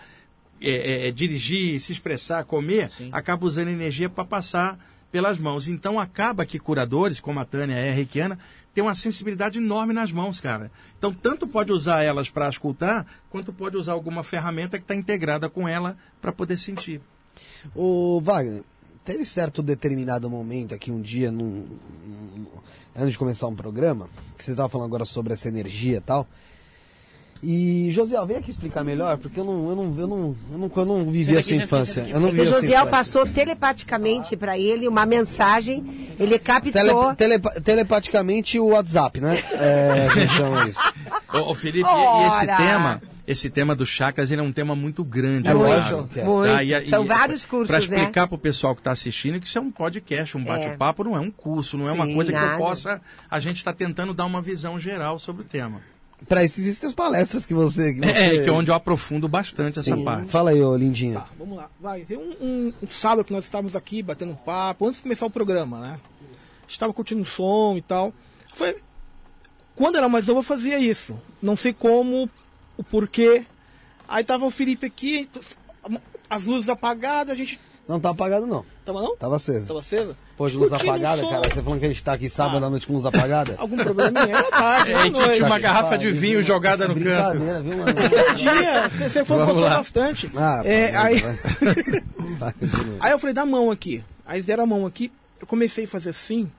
dirigir, se expressar, comer, Sim. acaba usando energia para passar pelas mãos. Então acaba que curadores, como a Tânia é reikiana, tem uma sensibilidade enorme nas mãos, cara. Então tanto pode usar elas para escutar, quanto pode usar alguma ferramenta que está integrada com ela para poder sentir. O Wagner, teve certo determinado momento aqui um dia, num, num- antes de começar um programa, que você estava falando agora sobre essa energia e tal. E, José, vem aqui explicar melhor, porque eu não, eu não, eu não, eu não, eu não vivi Senta a aqui, sua senta aqui, infância. Eu não É que vi o Josiel passou telepaticamente para ele uma mensagem, ele captou. Tele- telepa- telepaticamente o WhatsApp, né? É, a gente chama isso. Ô, ô, Felipe, e- e esse Ora! tema, esse tema dos chakras, ele é um tema muito grande. É claro, que é. Muito. tá? E- e- São vários cursos, Para né? explicar para o pessoal que está assistindo que isso é um podcast, um bate-papo, não é um curso, não é uma coisa que nada. eu possa. A gente está tentando dar uma visão geral sobre o tema. Pra isso existem as palestras que você. Que você... É, que é onde eu aprofundo bastante essa Sim. parte. Fala aí, ô lindinha. Tá, vamos lá. Vai, tem um, um, um sábado que nós estávamos aqui batendo um papo, antes de começar o programa, né? Estava curtindo o som e tal. Foi, quando era mais novo eu fazia isso. Não sei como, o porquê. Aí tava o Felipe aqui, as luzes apagadas, a gente. Não tá apagado, não. Tava não? Tava aceso. Tava acesa? Pô, de luz apagada, um som. cara. Você falando que a gente tá aqui sábado Ah. à noite com luz apagada? Algum? Era tarde, É, era e tinha, noite. tinha uma Tá, garrafa de vinho jogada no canto. Brincadeira, viu, mano? Dia, você, foi lá. bastante. Ah, É, pá, aí, vai. Aí eu falei, dá a mão aqui. Aí zero a mão aqui. Eu comecei a fazer assim.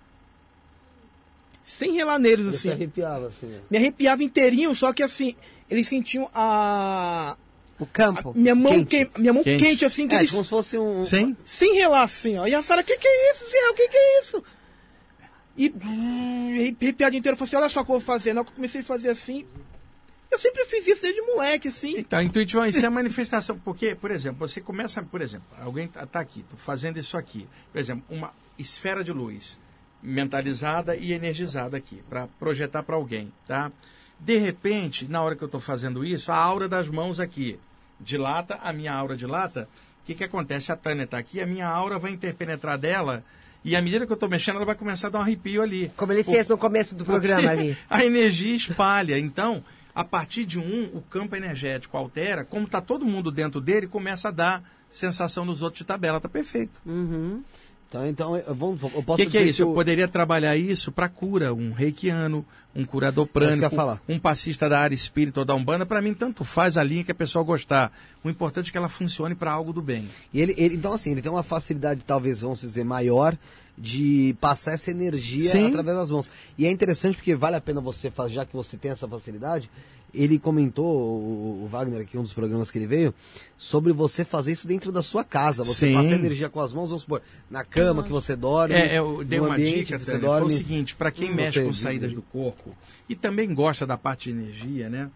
Sem relar neles, Você assim. arrepiava assim. ó. me arrepiava inteirinho, só que assim, eles sentiam a, O a campo. minha mão Quente. quente, minha mão Quente. quente, assim, que É, eles, como se fosse um. Sim? sem relar assim, ó. E a Sara, que que é isso, Zé? O que que é isso? E arrepiado inteiro, eu falei assim, olha só o que eu vou fazer. Na hora que eu comecei a fazer assim, eu sempre fiz isso desde moleque, assim. Então, intuitivamente, isso é a manifestação. Porque, por exemplo, você começa, por exemplo, alguém está aqui, tô fazendo isso aqui. Por exemplo, uma esfera de luz mentalizada e energizada aqui, para projetar para alguém, tá? De repente, na hora que eu estou fazendo isso, a aura das mãos aqui dilata, a minha aura dilata, O que, que acontece? A Tânia está aqui, a minha aura vai interpenetrar dela. E à medida que eu estou mexendo, ela vai começar a dar um arrepio ali. Como ele fez no começo do programa ali. A energia espalha. Então, a partir de um, o campo energético altera. Como está todo mundo dentro dele, começa a dar sensação nos outros de tabela. Tá perfeito. Uhum. Então, então eu, vou, eu O posso que, que é isso? Eu o- poderia trabalhar isso para cura, um reikiano, um curador que eu prânico, falar. um passista da área espírita ou da Umbanda. Para mim, tanto faz a linha que a pessoa gostar. O importante é que ela funcione para algo do bem. E ele, ele- então, assim, ele tem uma facilidade, talvez, vamos dizer, maior de passar essa energia Sim. através das mãos. E é interessante porque vale a pena você fazer, já que você tem essa facilidade. Ele comentou, o, Wagner, aqui, um dos programas que ele veio, sobre você fazer isso dentro da sua casa. Você Sim. passar energia com as mãos, vamos supor, na cama que você dorme. É, eu dei uma ambiente dica, que você Tânia, foi o dorme. seguinte, para quem Hum, mexe com saídas do corpo e também gosta da parte de energia, né?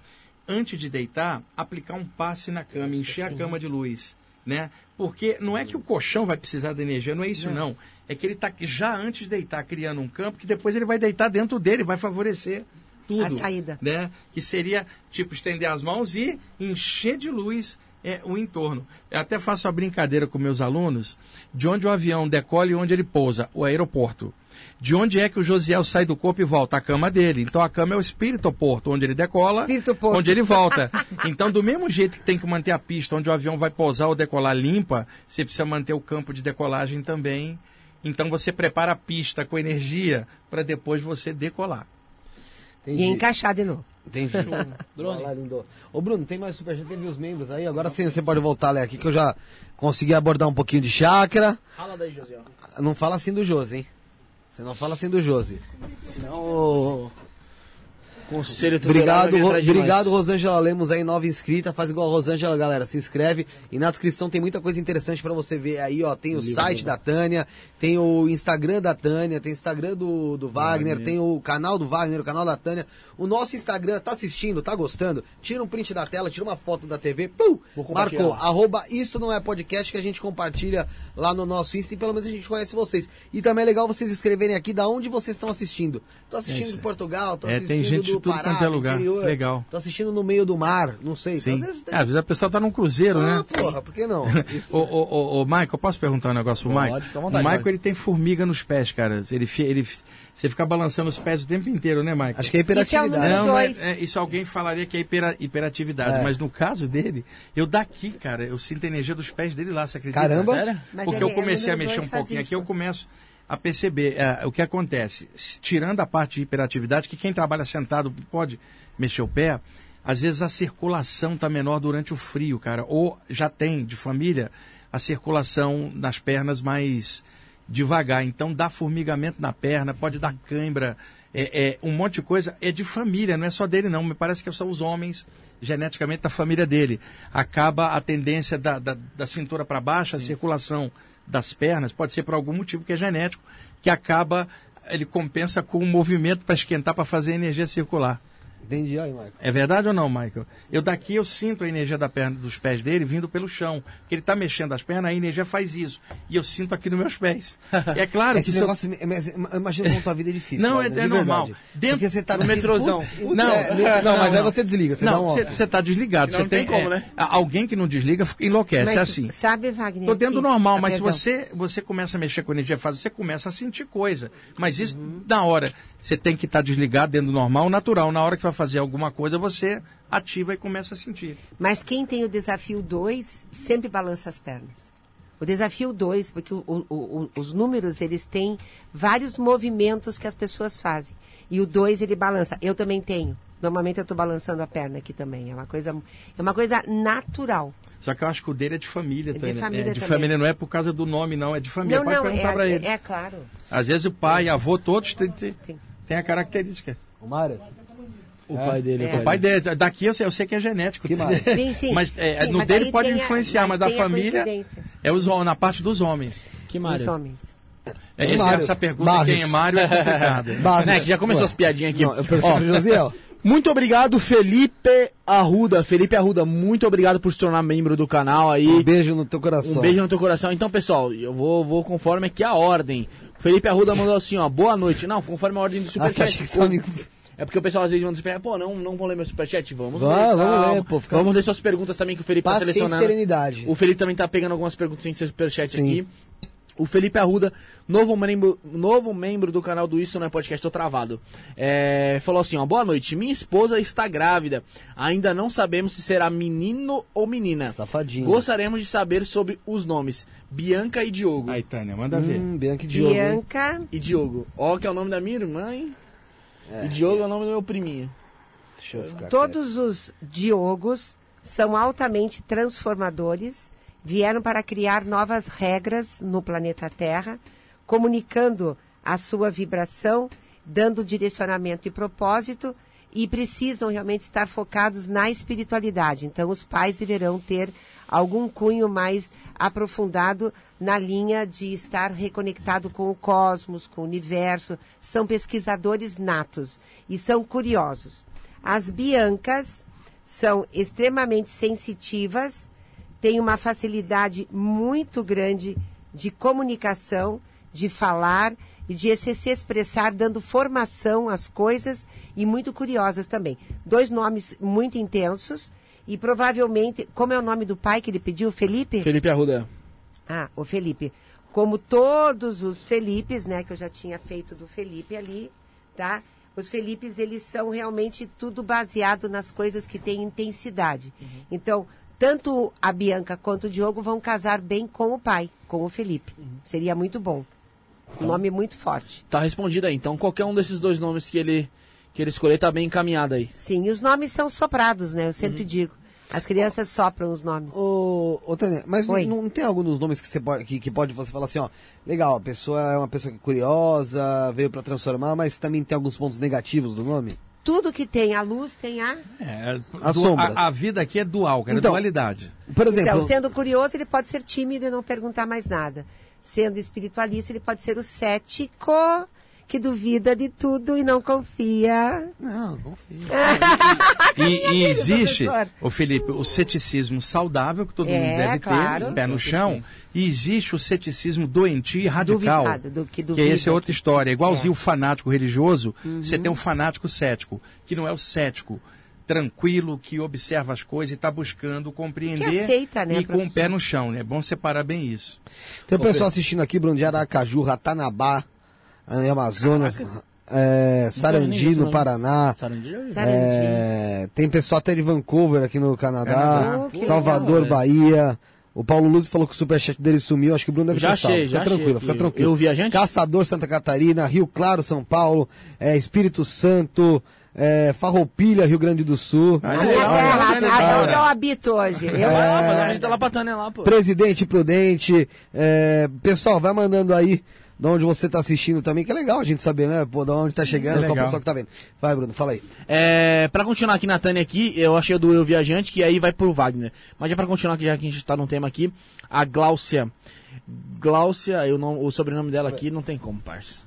Antes de deitar, aplicar um passe na cama, encher a cama de luz, né? Porque não é que o colchão vai precisar da energia, não é isso não. É que ele está já antes de deitar criando um campo que depois ele vai deitar dentro dele, vai favorecer tudo. A saída. Né? Que seria, tipo, estender as mãos e encher de luz é, o entorno. Eu até faço a brincadeira com meus alunos de onde o avião decola e onde ele pousa, o aeroporto. De onde é que o Josiel sai do corpo e volta? A cama dele. Então a cama é o espírito porto, onde ele decola, onde ele volta. Então, do mesmo jeito que tem que manter a pista onde o avião vai pousar ou decolar limpa, você precisa manter o campo de decolagem também. Então você prepara a pista com energia para depois você decolar. Entendi. E encaixar de novo. Entendi. Drone. Vai lá, lindo. Ô Bruno, tem mais superchat, teve os membros aí. Agora sim você pode voltar aqui que eu já consegui abordar um pouquinho de chácara. Fala daí, José. Não fala assim do Josi, hein? Você não fala assim do Josi. Senão conselho Obrigado, Ro- obrigado Rosângela Lemos aí, nova inscrita. Faz igual a Rosângela, galera. Se inscreve. E na descrição tem muita coisa interessante pra você ver aí, ó. Tem o site da Tânia, tem o Instagram da Tânia, tem o Instagram do, do Wagner, tem o canal do Wagner, o canal da Tânia. O nosso Instagram, tá assistindo, tá gostando? Tira um print da tela, tira uma foto da TV, pum! Marcou. Arroba isto não é podcast que a gente compartilha lá no nosso Insta e pelo menos a gente conhece vocês. E também é legal vocês escreverem aqui da onde vocês estão assistindo. Tô assistindo isso. de Portugal, tô É, assistindo de do tudo Pará, quanto é lugar. interior, Legal. Tô assistindo no meio do mar, não sei. Sim. Às vezes tem... É, às vezes a pessoa tá num cruzeiro, Ah, né? porra, por que não? Isso- Ô, ô, ô, ô, Michael, posso perguntar um negócio pro Pode, Michael? vontade, o Michael, vai. ele tem formiga nos pés, cara. Ele, ele, você fica balançando os pés o tempo inteiro, né, Michael? Acho que é Isso é hiperatividade. Não, é- é, isso alguém falaria que é hipera- hiperatividade, É. mas no caso dele, eu daqui, cara, eu sinto a energia dos pés dele lá, você acredita? Caramba. Sério? Mas Porque ele- eu comecei é a o número mexer um pouquinho isso. aqui, eu começo a perceber é, o que acontece. Tirando a parte de hiperatividade, que quem trabalha sentado pode mexer o pé, às vezes a circulação está menor durante o frio, cara. Ou já tem de família a circulação nas pernas mais devagar. Então dá formigamento na perna, pode dar cãibra, é, é, um monte de coisa. É de família, não é só dele, não. Me parece que são os homens geneticamente da família dele. Acaba a tendência da, da, da cintura para baixo, a circulação das pernas, pode ser por algum motivo que é genético, que acaba, ele compensa com o movimento para esquentar, para fazer a energia circular. Entendi aí, Michael. É verdade ou não, Michael? Eu daqui eu sinto a energia da perna, dos pés dele vindo pelo chão. Porque ele está mexendo as pernas, a energia faz isso. E eu sinto aqui nos meus pés. E é claro que Esse se eu- negócio, é- eu imagino como tua vida é difícil. Não, Wagner, é- é de normal. verdade. Dentro- Porque você tá no metrôzão. Puta, Não, é, não, não, mas aí não. você desliga, você Não, você está desligado. Não Você tem tem, como, é, né? a- Alguém que não desliga enlouquece, Mas é assim. sabe, Wagner? Tô dentro que- normal, Ah, mas se você, você começa a mexer com energia fácil, você começa a sentir coisa. Mas isso, na hora, você tem que estar desligado dentro do normal, natural. Na hora que vai fazer alguma coisa, você ativa e começa a sentir. Mas quem tem o desafio 2 sempre balança as pernas. O desafio 2, porque o- o- o- os números, eles têm vários movimentos que as pessoas fazem. E o 2, ele balança. Eu também tenho. Normalmente eu estou balançando a perna aqui também. É uma coisa, é uma coisa natural. Só que eu acho que o dele é de família, É de Tânia. família é de também. família, não é por causa do nome, não. É de família. não, Pode não, perguntar é, ele. é, é claro. Às vezes o pai, avô, todos têm, a característica. O? O pai dele. É. O pai dele, daqui eu sei, eu sei que é genético. Que mais? Sim, sim. Mas é, Sim, no mas dele pode tem a- influenciar, mas, da família é os, na parte dos homens. Que Os Mário. homens. É, esse- Mário. essa pergunta Barros. quem é Mário é complicada. Né, que já começou Ué. as piadinhas aqui. Não, eu Ó, Josiel. Muito obrigado, Felipe Arruda. Felipe Arruda, muito obrigado por se tornar membro do canal aí. Um beijo no teu coração. Um beijo no teu coração. Então, pessoal, eu vou, vou conforme aqui a ordem. Felipe Arruda mandou assim, ó, boa noite. Não, conforme a ordem do Ah, que achei Superchat. que você tava me... É porque o pessoal às vezes manda superchat, pô, não, não vão ler meu superchat? Vamos Vamos, ler. vamos calma. ler, pô, fica- Vamos ler suas perguntas também que o Felipe tá Paciência e selecionando. serenidade. O Felipe também tá pegando algumas perguntas sem superchat Sim. aqui. O Felipe Arruda, novo membro, novo membro do canal do Isso Não é Podcast, tô travado. É, falou assim, ó, boa noite, minha esposa está grávida. Ainda não sabemos se será menino ou menina. Safadinho. Gostaríamos de saber sobre os nomes, Bianca e Diogo. Aí, Tânia, manda ver. Hum, Bianca e Diogo. Bianca. E Diogo, ó que é o nome da minha irmã, hein? E Diogo é o nome do meu priminho. Deixa eu ficar quieto. Todos os Diogos são altamente transformadores, vieram para criar novas regras no planeta Terra, comunicando a sua vibração, dando direcionamento e propósito, e precisam realmente estar focados na espiritualidade. Então, os pais deverão ter algum cunho mais aprofundado na linha de estar reconectado com o cosmos, com o universo. São pesquisadores natos e são curiosos. As biancas são extremamente sensitivas, têm uma facilidade muito grande de comunicação, de falar e de se expressar, dando formação às coisas e muito curiosas também. Dois nomes muito intensos e provavelmente, como é o nome do pai que ele pediu, Felipe? Felipe Arruda. Ah, o Felipe. Como todos os Felipes, né, que eu já tinha feito do Felipe ali, tá? Os Felipes, eles são realmente tudo baseado nas coisas que têm intensidade. Então, tanto a Bianca quanto o Diogo vão casar bem com o pai, com o Felipe. Seria muito bom. Um nome muito forte. Tá respondido aí. Então qualquer um desses dois nomes que ele, que ele escolher tá bem encaminhado aí. Sim, e os nomes são soprados, né? Eu sempre digo. As crianças sopram os nomes. Ô, ô Tânia, mas não, não tem algum dos nomes que você pode, que, que pode você falar assim, ó, legal, a pessoa é uma pessoa é curiosa, veio pra transformar, mas também tem alguns pontos negativos do nome? Tudo que tem a luz tem a. É, A du- sombra. a, a vida aqui é dual, cara, Então, é dualidade. Por exemplo, Então, sendo curioso, ele pode ser tímido e não perguntar mais nada. Sendo espiritualista, ele pode ser o cético, que duvida de tudo e não confia. não, confia. E, e existe, o Felipe, o ceticismo saudável que todo É, mundo deve claro. ter, pé no chão, e existe o ceticismo doentio e radical. Duvidado, do que que duvida. essa é outra história. Igualzinho É. o fanático religioso, Uhum. você tem um fanático cético, que não é o cético tranquilo, que observa as coisas e está buscando compreender Que aceita, né, e com o professor? pé no chão. né? É bom separar bem isso. Tem o pessoal assistindo aqui, Bruno, de Aracaju, Ratanabá, Amazonas, é, Sarandi, no. Paraná. Sarandi vi. Sarandi. É, tem pessoal até de Vancouver aqui no Canadá, Canadá. Oh, que Salvador, legal, Bahia. O Paulo Luz falou que o superchat dele sumiu, acho que o Bruno deve Já ter salvo. achei, Fica já tranquilo, fica tranquilo. Eu vi a gente? Caçador, Santa Catarina, Rio Claro, São Paulo, é, Espírito Santo, é, Farroupilha, Rio Grande do Sul. Ah, A é né? a- onde eu habito hoje. Eu, Vai lá, fazer uma visita lá pra Tânia lá, pô. Presidente Prudente. é, pessoal, vai mandando aí de onde você tá assistindo também, que é legal a gente saber, né? Pô, de onde tá chegando, É qual legal. pessoal que tá vendo. Vai, Bruno, fala aí. É, pra continuar aqui na Tânia aqui, eu achei o do Eu Viajante, que aí vai pro Wagner. Mas já pra continuar aqui, já que a gente tá no tema aqui, a Gláucia. Gláucia, eu não, o sobrenome dela aqui não tem como, parça.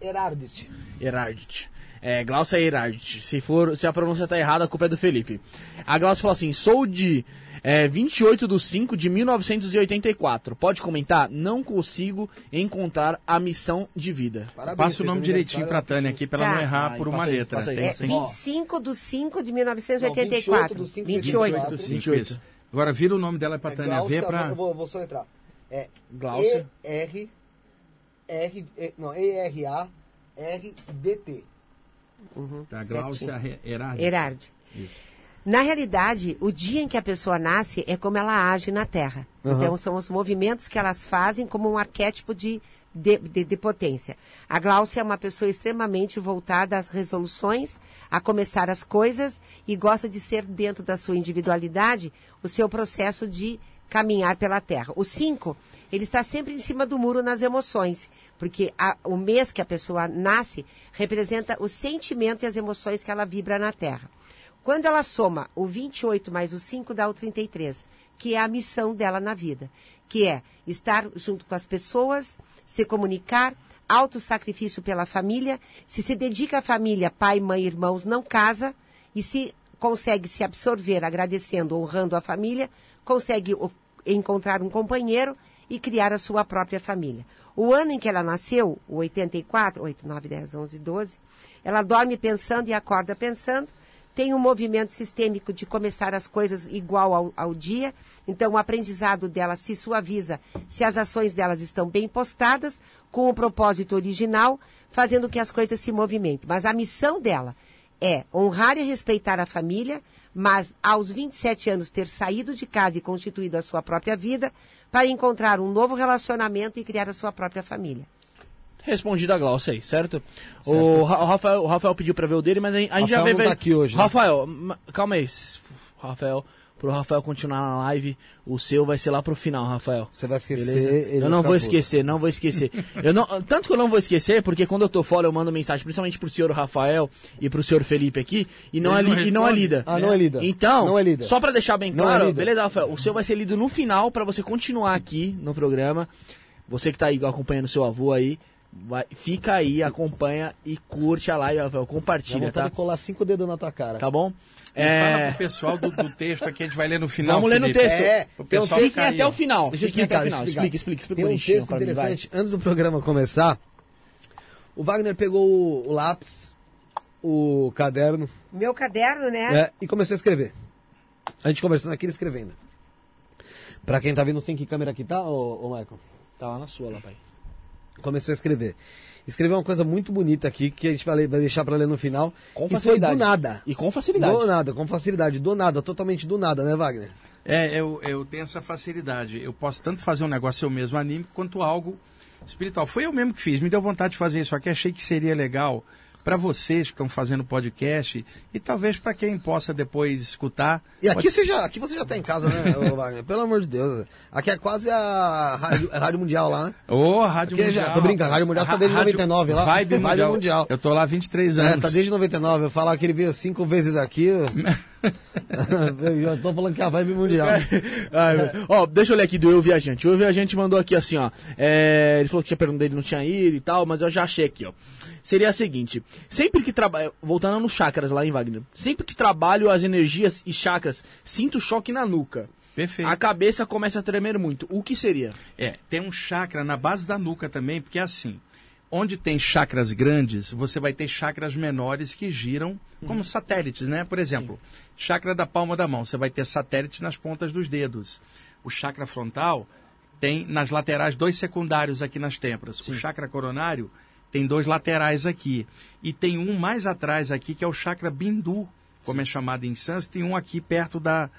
Herardit. Herardit. É, Glaucia Herardit. Se, for, se a pronúncia tá errada, a culpa é do Felipe. A Glaucia falou assim: sou de é, 28 de 5 de 1984. Pode comentar? Não consigo encontrar a missão de vida. Parabéns, Passa o nome direitinho pra aniversário. Tânia aqui, pra ela Tá. não errar Ah, por uma letra. Tem- tem- 25 de 5 de Não, 1984. 28 do 5 de 28. 84. Cinco, 28. isso. Agora vira o nome dela pra É Tânia Glaucia, ver pra. Eu vou, vou soletrar. É Glaucia. E-R... R... E- Não, E-R-A-R-D-T. Tá, Glaucia Herardi. Herardi. Isso. Na realidade, o dia em que a pessoa nasce é como ela age na Terra. Uhum. Então, são os movimentos que elas fazem como um arquétipo de, de, de- de potência. A Gláucia é uma pessoa extremamente voltada às resoluções, a começar as coisas e gosta de ser, dentro da sua individualidade, o seu processo de caminhar pela Terra. O 5, ele está sempre em cima do muro nas emoções, porque a- o mês que a pessoa nasce representa o sentimento e as emoções que ela vibra na Terra. Quando ela soma o 28 mais o 5 dá o 33, que é a missão dela na vida, que é estar junto com as pessoas, se comunicar, autossacrifício pela família, se se dedica à família, pai, mãe, irmãos, não casa, e se consegue se absorver agradecendo, honrando a família, consegue encontrar um companheiro e criar a sua própria família. O ano em que ela nasceu, o 84, 8, 9, 10, 11, 12, Ela dorme pensando e acorda pensando. Tem um movimento sistêmico de começar as coisas igual ao, ao dia. Então, o aprendizado dela se suaviza se as ações delas estão bem postadas, com o propósito original, fazendo que as coisas se movimentem. Mas a missão dela é honrar e respeitar a família, mas aos 27 anos ter saído de casa e constituído a sua própria vida para encontrar um novo relacionamento e criar a sua própria família. Respondido a Glaucia aí, certo? O, Ra- o Rafael, o Rafael pediu pra ver o dele, mas a gente, a gente já não tá aqui hoje, né? Rafael, ma- calma aí. Rafael, pro Rafael continuar na live, o seu vai ser lá pro final, Rafael. Você vai esquecer. Eu não vou puto. esquecer, não vou esquecer. Eu não, tanto que eu não vou esquecer, porque quando eu tô fora eu mando mensagem, principalmente pro senhor Rafael e pro senhor Felipe aqui, e não, é, não e não é lida. Ah, não é lida. Então, Não é lida. só pra deixar bem é claro, lida. beleza, Rafael? O seu vai ser lido no final pra você continuar aqui no programa. Você que tá aí acompanhando seu avô aí, vai, fica aí, acompanha e curte a live, Rafael. Compartilha, tá? colar cinco dedos na tua cara. Tá bom? E Fala É, pro pessoal do, do texto aqui, a gente vai ler no final. vamos ler no Felipe. texto. É, O pessoal Fiquem até o final. Deixa eu explicar, explicar. Explica, explica, explica Tem um texto mim, vai. interessante. Antes do programa começar, o Wagner pegou o, o lápis, o caderno, Meu caderno, né? né, e começou a escrever. A gente conversando aqui, ele escrevendo. Pra quem tá vendo, não sei em que câmera aqui tá, ô, ô Michael? Tá lá na sua, lá, pai. Começou a escrever. Escreveu uma coisa muito bonita aqui, que a gente vai, ler- vai deixar pra ler no final. Com e foi facilidade. do nada. E com facilidade. Do nada, com facilidade, do nada, totalmente do nada, né, Wagner? É, eu, eu tenho essa facilidade. Eu posso tanto fazer um negócio eu mesmo anímico quanto algo espiritual. Foi eu mesmo que fiz. Me deu vontade de fazer isso aqui. Achei que seria legal para vocês que estão fazendo podcast e talvez para quem possa depois escutar. E aqui Pode- você, já, aqui você já tá em casa, né, Wagner? Pelo amor de Deus. Aqui é quase a Rádio, a rádio Mundial lá, né? Ô, Rádio Aqui Mundial. já- tô brincando, Rádio Mundial tá desde Rádio 99 lá. Vibe Rádio Mundial. Mundial. Eu tô lá há 23 anos. É, tá desde 99. Eu falar que ele veio cinco vezes aqui. eu- eu tô falando que é a vibe mundial. Ai, ó, deixa eu ler aqui do Eu Viajante. O Eu Viajante mandou aqui assim, ó. é, ele falou que tinha perguntado dele não tinha ido e tal, mas eu já achei aqui, ó. Seria a seguinte: sempre que trabalho. Voltando nos chakras lá em Wagner. Sempre que trabalho as energias e chakras, sinto choque na nuca. Perfeito. A cabeça começa a tremer muito. O que seria? É, tem um chakra na base da nuca também, porque é assim. Onde tem chakras grandes, você vai ter chakras menores que giram como satélites, né? Por exemplo, chakra da palma da mão, você vai ter satélites nas pontas dos dedos. O chakra frontal tem nas laterais dois secundários aqui nas têmporas. O chakra coronário tem dois laterais aqui. E tem um mais atrás aqui, que é o chakra bindu, como é chamado em sânscrito, tem um aqui perto da,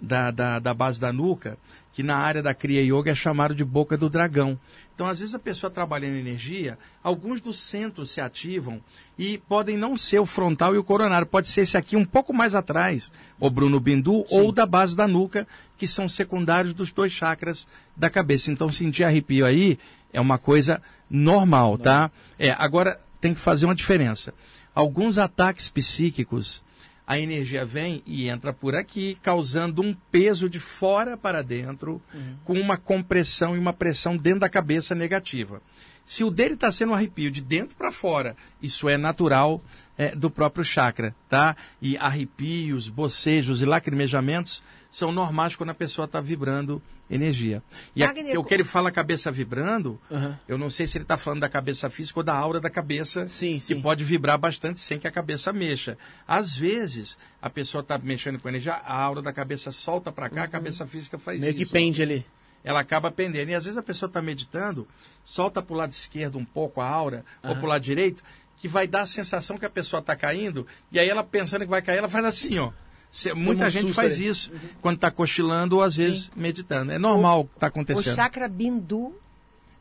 da, da, da base da nuca, que na área da Kriya Yoga é chamado de boca do dragão. Então, às vezes, a pessoa trabalhando energia, alguns dos centros se ativam e podem não ser o frontal e o coronário, pode ser esse aqui um pouco mais atrás, o Bruno Bindu, ou da base da nuca, que são secundários dos dois chakras da cabeça. Então, sentir arrepio aí é uma coisa normal, tá? É, agora tem que fazer uma diferença. Alguns ataques psíquicos a energia vem e entra por aqui, causando um peso de fora para dentro, com uma compressão e uma pressão dentro da cabeça negativa. Se o dele está sendo um arrepio de dentro para fora, isso é natural é, do próprio chakra, tá? E arrepios, bocejos e lacrimejamentos são normais quando a pessoa está vibrando energia. E a, Wagner, o que ele fala cabeça vibrando, Aham. eu não sei se ele está falando da cabeça física ou da aura da cabeça, Sim, que sim. pode vibrar bastante sem que a cabeça mexa. Às vezes, a pessoa está mexendo com energia, a aura da cabeça solta para cá, a cabeça física faz Uhum. Meio isso. que pende ali. Ela acaba pendendo. E às vezes a pessoa está meditando, solta para o lado esquerdo um pouco a aura, ou para o lado direito, que vai dar a sensação que a pessoa está caindo, e aí ela pensando que vai cair, ela faz assim, ó. Cê- Muita um gente faz ali. isso quando está cochilando ou às vezes meditando. É normal o que está O acontecendo. chakra bindu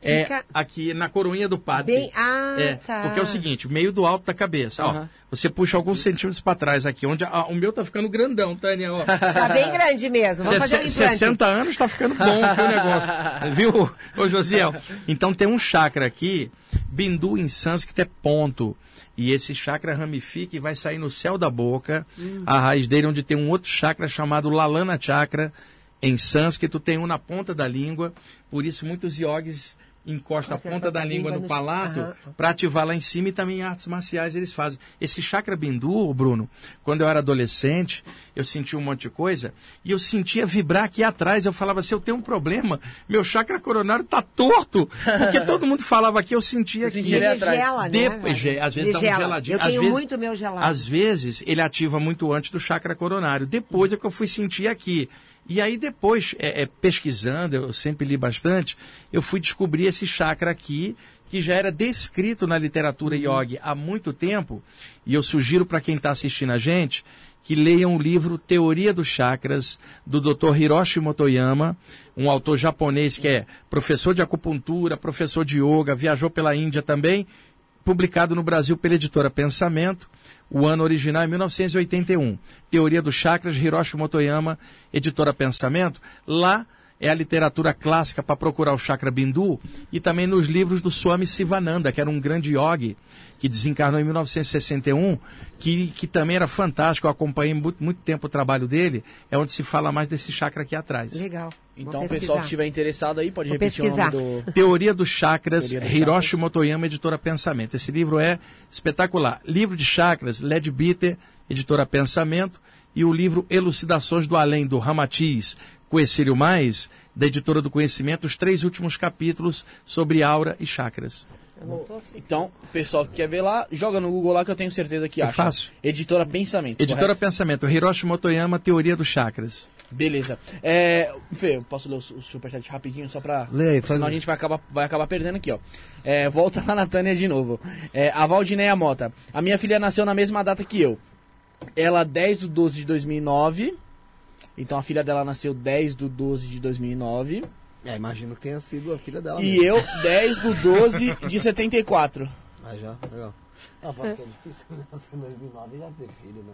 É fica aqui na coroinha do padre. bem... Ah, É, tá. porque é o seguinte, meio do alto da cabeça, ó. Aham. Você puxa alguns centímetros para trás aqui, onde a- o meu tá ficando grandão, Tânia, ó. Tá bem grande mesmo. Vamos fazer um Sesse- implante. 60 anos tá ficando bom aqui o negócio. Viu, ô Josiel? Então tem um chakra aqui, Bindu em sânscrito é ponto. E esse chakra ramifica e vai sair no céu da boca, a raiz dele, onde tem um outro chakra chamado Lalana Chakra. Em sânscrito tem um na ponta da língua, por isso muitos yogis encosta a ponta da bota a língua no no- palato para ativar lá em cima e também em artes marciais eles fazem. Esse chakra bindu, Bruno, quando eu era adolescente, eu sentia um monte de coisa e eu sentia vibrar aqui atrás. Eu falava assim, eu tenho um problema, meu chakra coronário tá torto. Porque todo mundo falava aqui, eu sentia sentia ele atrás. gela, né? Depois, às vezes Ele dá um gela. geladinho. Eu às tenho vezes- muito meu gelado. Às vezes ele ativa muito antes do chakra coronário. Depois é que eu fui sentir aqui. E aí depois, é, é, pesquisando, eu sempre li bastante, eu fui descobrir esse chakra aqui, que já era descrito na literatura yogi há muito tempo. E eu sugiro para quem está assistindo a gente que leiam o livro Teoria dos Chakras, do Dr. Hiroshi Motoyama, um autor japonês que é professor de acupuntura, professor de yoga, viajou pela Índia também, publicado no Brasil pela editora Pensamento. O ano original é 1981. Teoria dos Chakras, Hiroshi Motoyama, editora Pensamento. Lá é a literatura clássica para procurar o chakra bindu e também nos livros do Swami Sivananda, que era um grande yogi que desencarnou em 1961, que, que também era fantástico. Eu acompanhei muito, muito tempo o trabalho dele. É onde se fala mais desse chakra aqui atrás. Legal. Então, o pessoal que estiver interessado aí pode Vou repetir pesquisar. o nome do. Teoria dos Chakras, Teoria dos Hiroshi Chakras. Motoyama, editora Pensamento. Esse livro é espetacular. Livro de Chakras, Led Bitter, editora Pensamento. E o livro Elucidações do Além, do Ramatiz Coecílio Mais, da editora do Conhecimento, os três últimos capítulos sobre aura e chakras. Então, o pessoal que quer ver lá, joga no Google lá que eu tenho certeza que É acha. fácil. Editora Pensamento. Editora correto? Pensamento, Hiroshi Motoyama, Teoria dos Chakras. Beleza. É, Fê, eu posso ler o, su- o superchat rapidinho só pra. Lê aí, faz Senão a gente vai acabar, vai acabar perdendo aqui, ó. É, volta lá na Tânia de novo. É, a Valdineia Mota. A minha filha nasceu na mesma data que eu. Ela 10 do 12 de 2009. Então a filha dela nasceu 10 do 12 de 2009. É, imagino que tenha sido a filha dela E mesmo. eu 10 do 12 de 74. Ah, já, legal. Ah, fala que é difícil nascer em 2009 e já ter filho, né?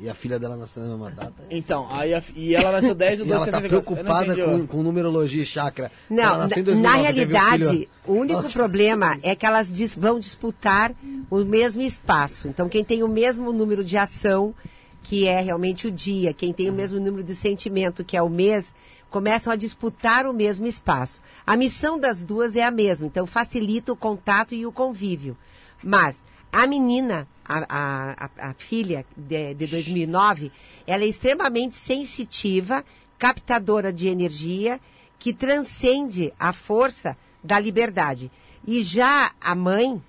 E a filha dela nasceu na mesma data. Então, aí a, e ela nasceu 10 do E 12 ela de tá 74. Eu não preocupada com, com numerologia e chakra. Não, Ela nasceu em na, na 2009, teve um realidade, filho- o único Nossa. problema é que elas dis- vão disputar o mesmo espaço. Então, quem tem o mesmo número de ação, que é realmente o dia, quem tem o mesmo número de sentimento, que é o mês, começam a disputar o mesmo espaço. A missão das duas é a mesma, então facilita o contato e o convívio. Mas a menina, a, a, a- filha de, de 2009, ela é extremamente sensitiva, captadora de energia, que transcende a força da liberdade. E já a mãe,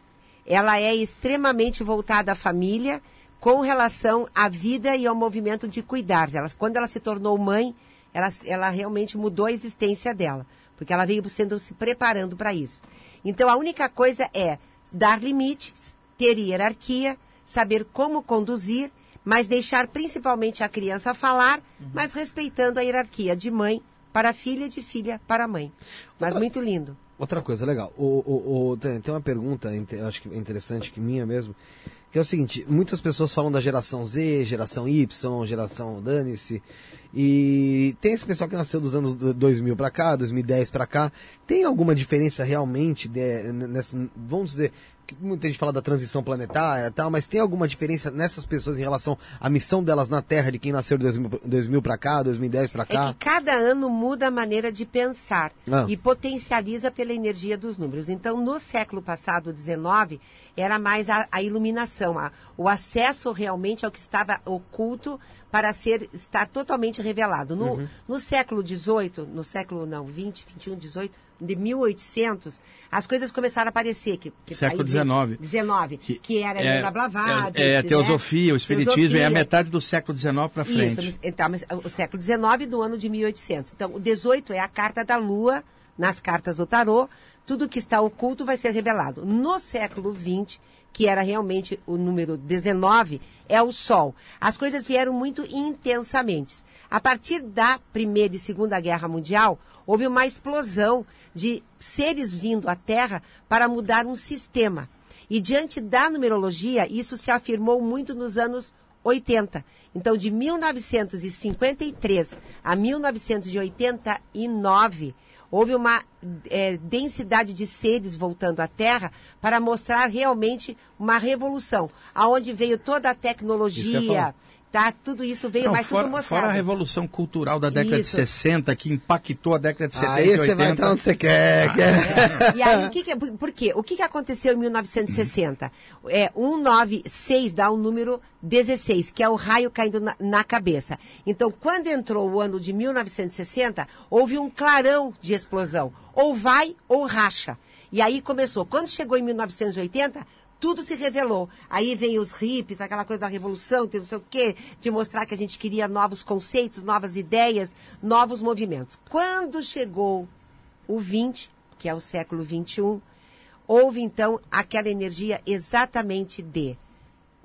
ela é extremamente voltada à família com relação à vida e ao movimento de cuidar. Ela, quando ela se tornou mãe, ela, ela realmente mudou a existência dela, porque ela veio sendo se preparando para isso. Então a única coisa é dar limites, ter hierarquia, saber como conduzir, mas deixar principalmente a criança falar, mas respeitando a hierarquia de mãe para filha, de filha para mãe. Mas muito lindo. Outra coisa legal, o, o, o- tem, tem uma pergunta, acho que é interessante, que minha mesmo, que é o seguinte, muitas pessoas falam da geração Z, geração Y, geração dane-se, e tem esse pessoal que nasceu dos anos do- 2000 pra cá, 2010 pra cá, tem alguma diferença realmente, de, nessa, vamos dizer, muita gente fala da transição planetária tal, mas tem alguma diferença nessas pessoas em relação à missão delas na Terra, de quem nasceu de 2000, 2000 pra cá, 2010 pra É cá? que cada ano muda a maneira de pensar Ah. e potencializa pela energia dos números. Então, no século passado, 19, era mais a, a iluminação, a- o acesso realmente ao que estava oculto para ser estar totalmente revelado. No, Uhum. no século 18, no século não, 20, 21, 18, de 1800, as coisas começaram a aparecer que, que Século vem- 19. 19, que, era é, Helena Blavatsky, é, é, a né? teosofia, o espiritismo, é a Teosofia. metade do século XIX para frente. Isso, então, o século XIX do ano de 1800. Então, o 18 é a carta da Lua, nas cartas do tarô, tudo que está oculto vai ser revelado. No século XX, que era realmente o número 19, é o Sol. As coisas vieram muito intensamente. A partir da Primeira e Segunda Guerra Mundial, houve uma explosão de seres vindo à Terra para mudar um sistema. E diante da numerologia, isso se afirmou muito nos anos 80. Então, de 1953 a 1989, houve uma é, densidade de seres voltando à Terra para mostrar realmente uma revolução, aonde veio toda a tecnologia. Tá? Tudo isso veio, Não, mas fora, tudo mostrado. fora a revolução cultural da década Isso. de 60, que impactou a década de 70 Aí e você 80. vai entrar onde você quer. quer. E aí, o que que, por por quê? O que, que aconteceu em 1960? É, 196 dá o número 16, que é o raio caindo na, na cabeça. Então, quando entrou o ano de 1960, houve um clarão de explosão. Ou vai ou racha. E aí começou. Quando chegou em 1980, tudo se revelou. Aí vem os hippies, aquela coisa da revolução, que não sei o quê, de mostrar que a gente queria novos conceitos, novas ideias, novos movimentos. Quando chegou o 20, que é o século 21, houve então aquela energia exatamente de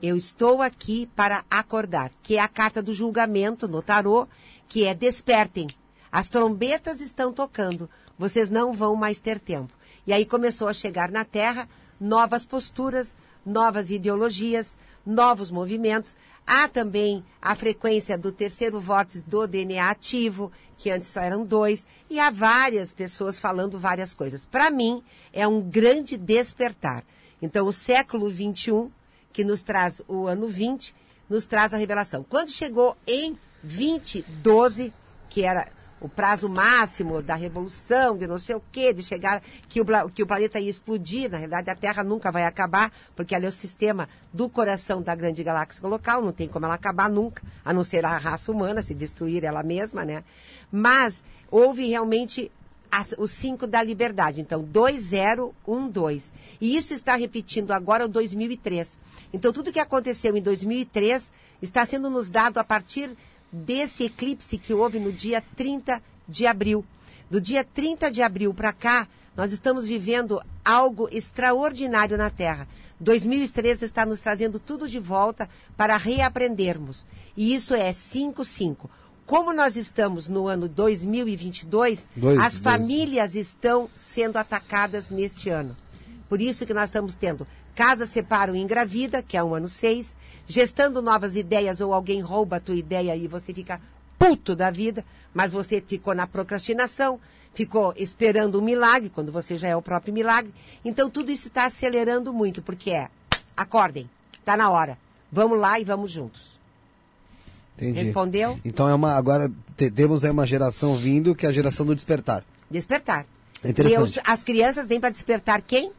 eu estou aqui para acordar, que é a carta do julgamento no tarô, que é despertem. As trombetas estão tocando, vocês não vão mais ter tempo. E aí começou a chegar na Terra novas posturas, novas ideologias, novos movimentos. Há também a frequência do terceiro vórtice do DNA ativo, que antes só eram dois, e há várias pessoas falando várias coisas. Para mim, é um grande despertar. Então, o século XXI, que nos traz o ano 20, nos traz a revelação. Quando chegou em 2012, que era o prazo máximo da revolução, de não sei o quê, de chegar, que o, que o planeta ia explodir, na realidade a Terra nunca vai acabar, porque ela é o sistema do coração da grande galáxia local, não tem como ela acabar nunca, a não ser a raça humana, se destruir ela mesma, né? Mas houve realmente as- o 5 da liberdade. Então, 2012. E isso está repetindo agora o 2003. Então, tudo que aconteceu em 2003 está sendo nos dado a partir desse eclipse que houve no dia 30 de abril. Do dia 30 de abril para cá, nós estamos vivendo algo extraordinário na Terra. 2013 está nos trazendo tudo de volta para reaprendermos. E isso é 5-5. Como nós estamos no ano 2022, Dois, as dois. famílias estão sendo atacadas neste ano. Por isso que nós estamos tendo Casa Separam e Engravida, que é um ano seis, gestando novas ideias ou alguém rouba a tua ideia e você fica puto da vida, mas você ficou na procrastinação, ficou esperando um milagre, quando você já é o próprio milagre. Então tudo isso está acelerando muito, porque é, acordem, está na hora, vamos lá e vamos juntos. Entendi. Respondeu? Então é uma. Agora te- temos aí uma geração vindo que é a geração do despertar. Despertar. É interessante. E as crianças vêm para despertar quem?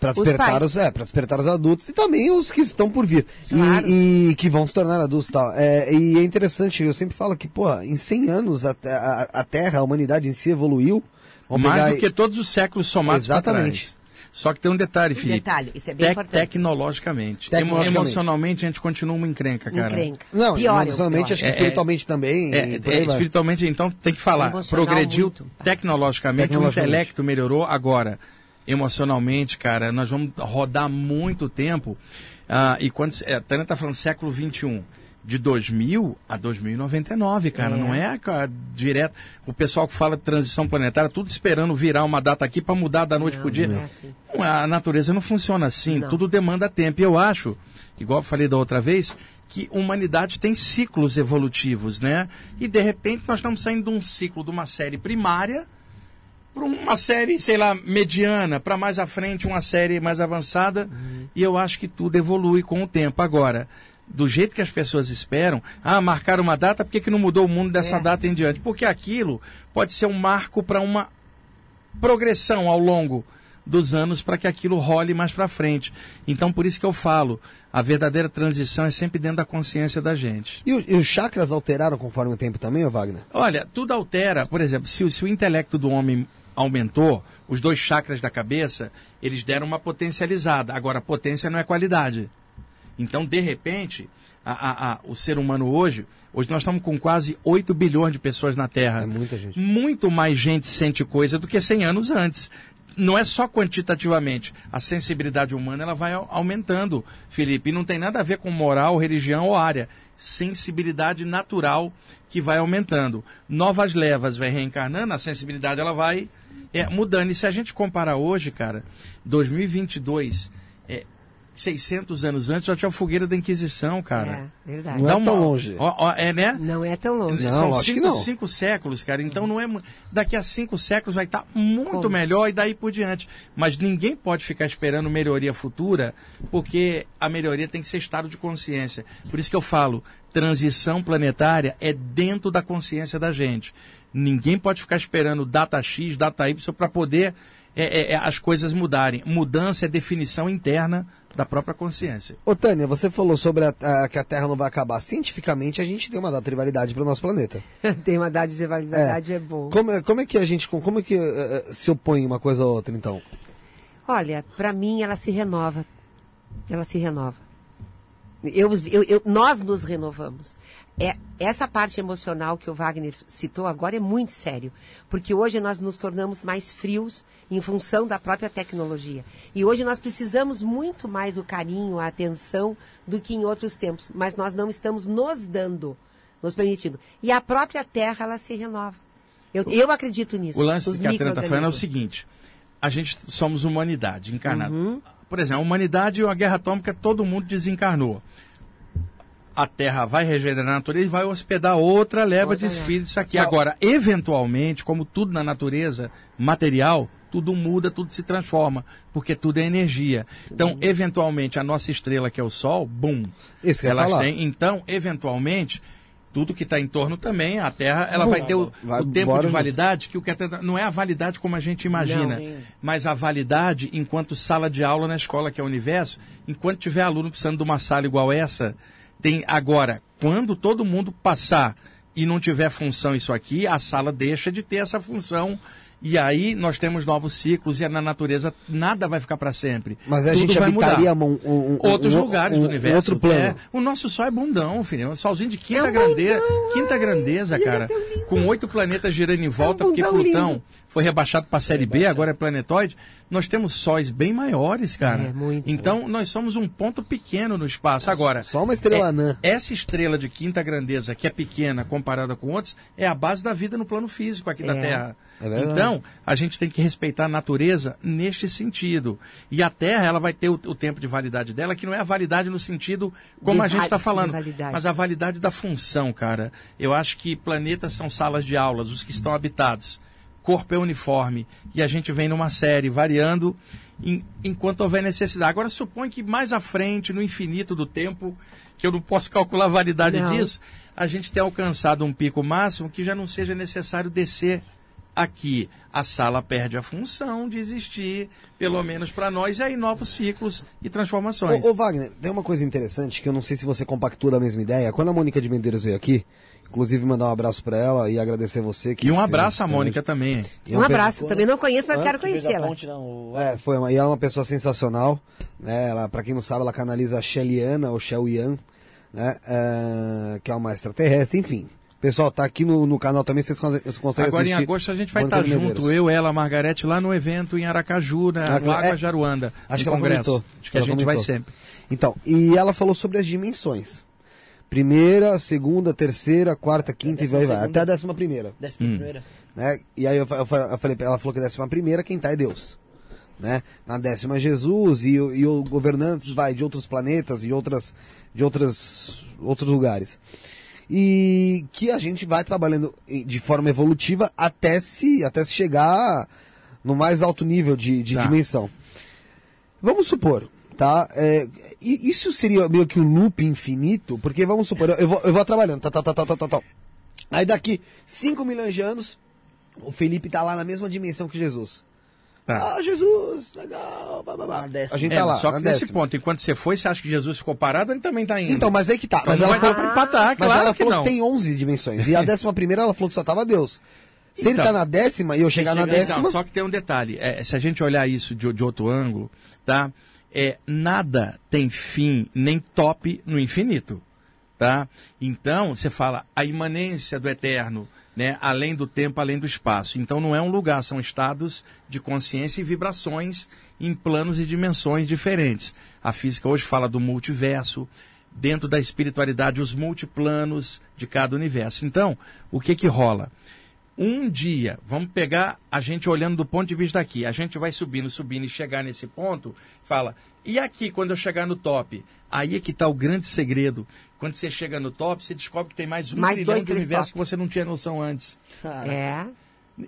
Para Os despertar pais. os, é, para despertar os adultos e também os que estão por vir. E- Claro. E, que vão se tornar adultos e tal. É, e é interessante, eu sempre falo que, pô, em 100 anos a, a, a Terra, a humanidade em si evoluiu. Vamos Mais pegar do que todos os séculos somados Exatamente. trás. Só que tem um detalhe, Felipe. detalhe, isso é bem importante. Tecnologicamente. Tecnologicamente. Emocionalmente a gente continua uma encrenca, cara. Encrenca. Não, Pior, emocionalmente, pior. acho que É, espiritualmente também. É, e por é, vai. espiritualmente, então, tem que falar. Progrediu tecnologicamente, Tecnologicamente. o intelecto melhorou. Agora, emocionalmente, cara, nós vamos rodar muito tempo. Ah, e quando. É, a Tânia tá falando século XXI. De 2000 a 2099, cara. Não é cara, direto. O pessoal que fala de transição planetária, tudo esperando virar uma data aqui para mudar da noite Não, pro dia. não é assim. Não, A natureza não funciona assim, Não. tudo demanda tempo. E eu acho, igual eu falei da outra vez, que humanidade tem ciclos evolutivos, né? E de repente nós estamos saindo de um ciclo de uma série primária para uma série, sei lá, mediana, para mais à frente uma série mais avançada. E eu acho que tudo evolui com o tempo. Agora, do jeito que as pessoas esperam, ah, marcar uma data, por que, que não mudou o mundo dessa É. data em diante? Porque aquilo pode ser um marco para uma progressão ao longo dos anos para que aquilo role mais para frente. Então, por isso que eu falo, a verdadeira transição é sempre dentro da consciência da gente. E, e os chakras alteraram conforme o tempo também, Wagner? Olha, tudo altera. Por exemplo, se, o- se o intelecto do homem aumentou, os dois chakras da cabeça, eles deram uma potencializada. Agora, potência não é qualidade. Então, de repente, a- a- a- o ser humano hoje, hoje nós estamos com quase 8 bilhões de pessoas na Terra. É muita gente. Muito mais gente sente coisa do que 100 anos antes. Não é só quantitativamente. A sensibilidade humana ela vai au- aumentando, Felipe. E não tem nada a ver com moral, religião ou área. Sensibilidade natural que vai aumentando. Novas levas vai reencarnando, a sensibilidade ela vai é, mudando. E se a gente comparar hoje, cara, 2022, é, 600 anos antes já tinha a fogueira da Inquisição, cara. É, verdade. Não é Dá tão longe. Ó, ó, é, né? Não é tão longe. Não, São acho que cinco, não. cinco séculos, cara. Então não é. Daqui a cinco séculos vai estar muito Como? melhor e daí por diante. Mas ninguém pode ficar esperando melhoria futura, porque a melhoria tem que ser estado de consciência. Por isso que eu falo, transição planetária é dentro da consciência da gente. Ninguém pode ficar esperando data X, data Y para poder é, é, é, as coisas mudarem. Mudança é definição interna da própria consciência. Ô, Tânia, você falou sobre a- a- que a Terra não vai acabar. Cientificamente, a gente tem uma data de validade para o nosso planeta. Tem uma data de validade, é, bom. Como, é- como é que a gente, como é que eh, se opõe uma coisa a outra, então? Olha, para mim ela se renova. Ela se renova. Eu, eu- eu- nós nos renovamos. É, essa parte emocional que o Wagner citou agora é muito sério, porque hoje nós nos tornamos mais frios em função da própria tecnologia. E hoje nós precisamos muito mais o carinho, a atenção do que em outros tempos, mas nós não estamos nos dando, nos permitindo. E a própria Terra ela se renova. Eu, eu acredito nisso. O lance que a Catarina está falando é o seguinte: a gente somos humanidade encarnada. Uhum. Por exemplo, a humanidade a guerra atômica, todo mundo desencarnou. A Terra vai regenerar a natureza e vai hospedar outra leva de Outra leva. espíritos aqui. Agora, eventualmente, como tudo na natureza material, tudo muda, tudo se transforma, porque tudo é energia. Então, eventualmente, a nossa estrela, que é o Sol, bum, elas têm. Então, eventualmente, tudo que está em torno também, a Terra, ela vai ter o, Vai o tempo de validade, que o que Terra- não é a validade como a gente imagina, Não, mas a validade enquanto sala de aula na escola, que é o universo, enquanto tiver aluno precisando de uma sala igual essa, tem agora, quando todo mundo passar e não tiver função isso aqui, a sala deixa de ter essa função. E aí nós temos novos ciclos e na natureza nada vai ficar para sempre. Mas a Tudo gente vai mudar habitaria um, um- um- outros um- lugares um- do universo. outro plano. É, o nosso Sol é bundão, filho. É um solzinho de quinta É um grandeza. bundão, quinta grandeza, cara. Com oito planetas girando em volta, É um porque Plutão lindo. foi rebaixado para a série B, agora é planetoide. Nós temos sóis bem maiores, cara. É, muito. Então nós somos um ponto pequeno no espaço. Agora, Só uma estrela é- anã. essa estrela de quinta grandeza, que é pequena comparada com outros, é a base da vida no plano físico aqui da É. Terra. É então, a gente tem que respeitar a natureza neste sentido. E a Terra, ela vai ter o, o tempo de validade dela, que não é a validade no sentido como De a gente está falando, mas a validade da função, cara. Eu acho que planetas são salas de aulas, os que estão habitados. Corpo é uniforme. E a gente vem numa série, variando em- enquanto houver necessidade. Agora, supõe que mais à frente, no infinito do tempo, que eu não posso calcular a validade Não. disso, a gente tenha alcançado um pico máximo que já não seja necessário descer aqui. A sala perde a função de existir, pelo menos para nós, e aí novos ciclos e transformações. Ô, ô, Wagner, tem uma coisa interessante que eu não sei se você compactua da mesma ideia. Quando a Mônica de Medeiros veio aqui, inclusive mandar um abraço pra ela e agradecer você. Que E um abraço à Mônica também. E é Um abraço. Também não conheço, mas quero conhecê-la. ponte, não, o- É, foi uma, e ela é uma pessoa sensacional. Né? Ela, pra quem não sabe, ela canaliza a Sheliana ou Shelian, né? É, que é uma extraterrestre, enfim. Pessoal, tá aqui no, no canal também, vocês con- vocês conseguem Agora em assistir. agosto a gente vai estar de junto, eu, ela, a Margarete, lá no evento em Aracaju, no Lagoa é- Jaruanda. acho que ela congresso. comentou. Acho que a gente vai comentou. sempre. Então, e ela falou sobre as dimensões. Primeira, segunda, terceira, quarta, quinta e Décima vai, vai. segunda. Até a décima primeira. Décima Hum. primeira. né? E aí eu, eu eu falei, ela falou que a décima primeira quem tá é Deus, né? Na décima é Jesus e, o- e o governantes vai de outros planetas e outras de outras outros lugares. E que a gente vai trabalhando de forma evolutiva até se até se chegar no mais alto nível de, de Tá. dimensão. Vamos supor, tá? É, isso seria meio que um loop infinito, porque vamos supor, eu, eu vou, eu vou trabalhando, tá, tá, tá, tá, tá, tá, tá. Aí daqui 5 milhões de anos, o Felipe tá lá na mesma dimensão que Jesus. Tá. Ah, Jesus, legal, blá, blá, blá. Na. A gente É, tá lá, só que na nesse ponto, enquanto você foi, você acha que Jesus ficou parado, ele também está indo. Então, mas aí que tá. Então mas ela vai dar falou, pra empatar, mas claro ela que falou não. que tem 11 dimensões. E a décima primeira ela falou que só tava Deus. Se ele Então. tá na décima e eu chegar na chega- décima... Não, só que tem um detalhe. É, se a gente olhar isso de, de outro ângulo, tá? É, nada tem fim nem top no infinito, tá? Então, você fala a imanência do eterno, né? Além do tempo, além do espaço. Então, não é um lugar, são estados de consciência e vibrações em planos e dimensões diferentes. A física hoje fala do multiverso, dentro da espiritualidade, os multiplanos de cada universo. Então, o que que rola? Um dia, vamos pegar a gente olhando do ponto de vista daqui. A gente vai subindo, subindo e chegar nesse ponto, fala, e aqui quando eu chegar no top? Aí é que está o grande segredo. Quando você chega no top, você descobre que tem mais um Mais trilhão dois, de três universo top. que você não tinha noção antes. É.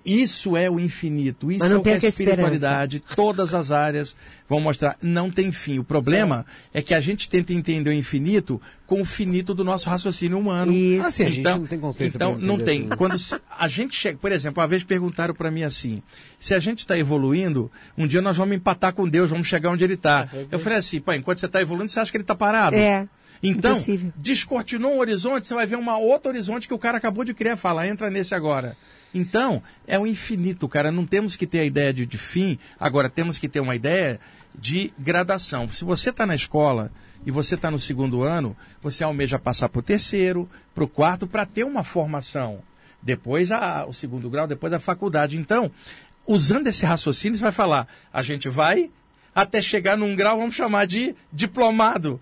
Isso é o infinito, isso é o que a a esperança. espiritualidade, todas as áreas vão mostrar. Não tem fim. O problema é. que a gente tenta entender o infinito com o finito do nosso raciocínio humano. Isso. Ah, sim, a gente não tem consciência Então, não tem. Quando a gente chega, por exemplo, uma vez perguntaram para mim assim: se a gente está evoluindo, um dia nós vamos empatar com Deus, vamos chegar onde ele está. Eu falei assim, pô, enquanto você está evoluindo, você acha que ele está parado? É. Então, Impossível. descortinou um horizonte, você vai ver uma outro horizonte que o cara acabou de criar. Fala, entra nesse agora. Então, é o infinito, cara. Não temos que ter a ideia de, de fim, agora temos que ter uma ideia de gradação. Se você está na escola e você está no segundo ano, você almeja passar para o terceiro, para o quarto, para ter uma formação. Depois a- o segundo grau, depois a faculdade. Então, usando esse raciocínio, você vai falar, a gente vai até chegar num grau, vamos chamar de diplomado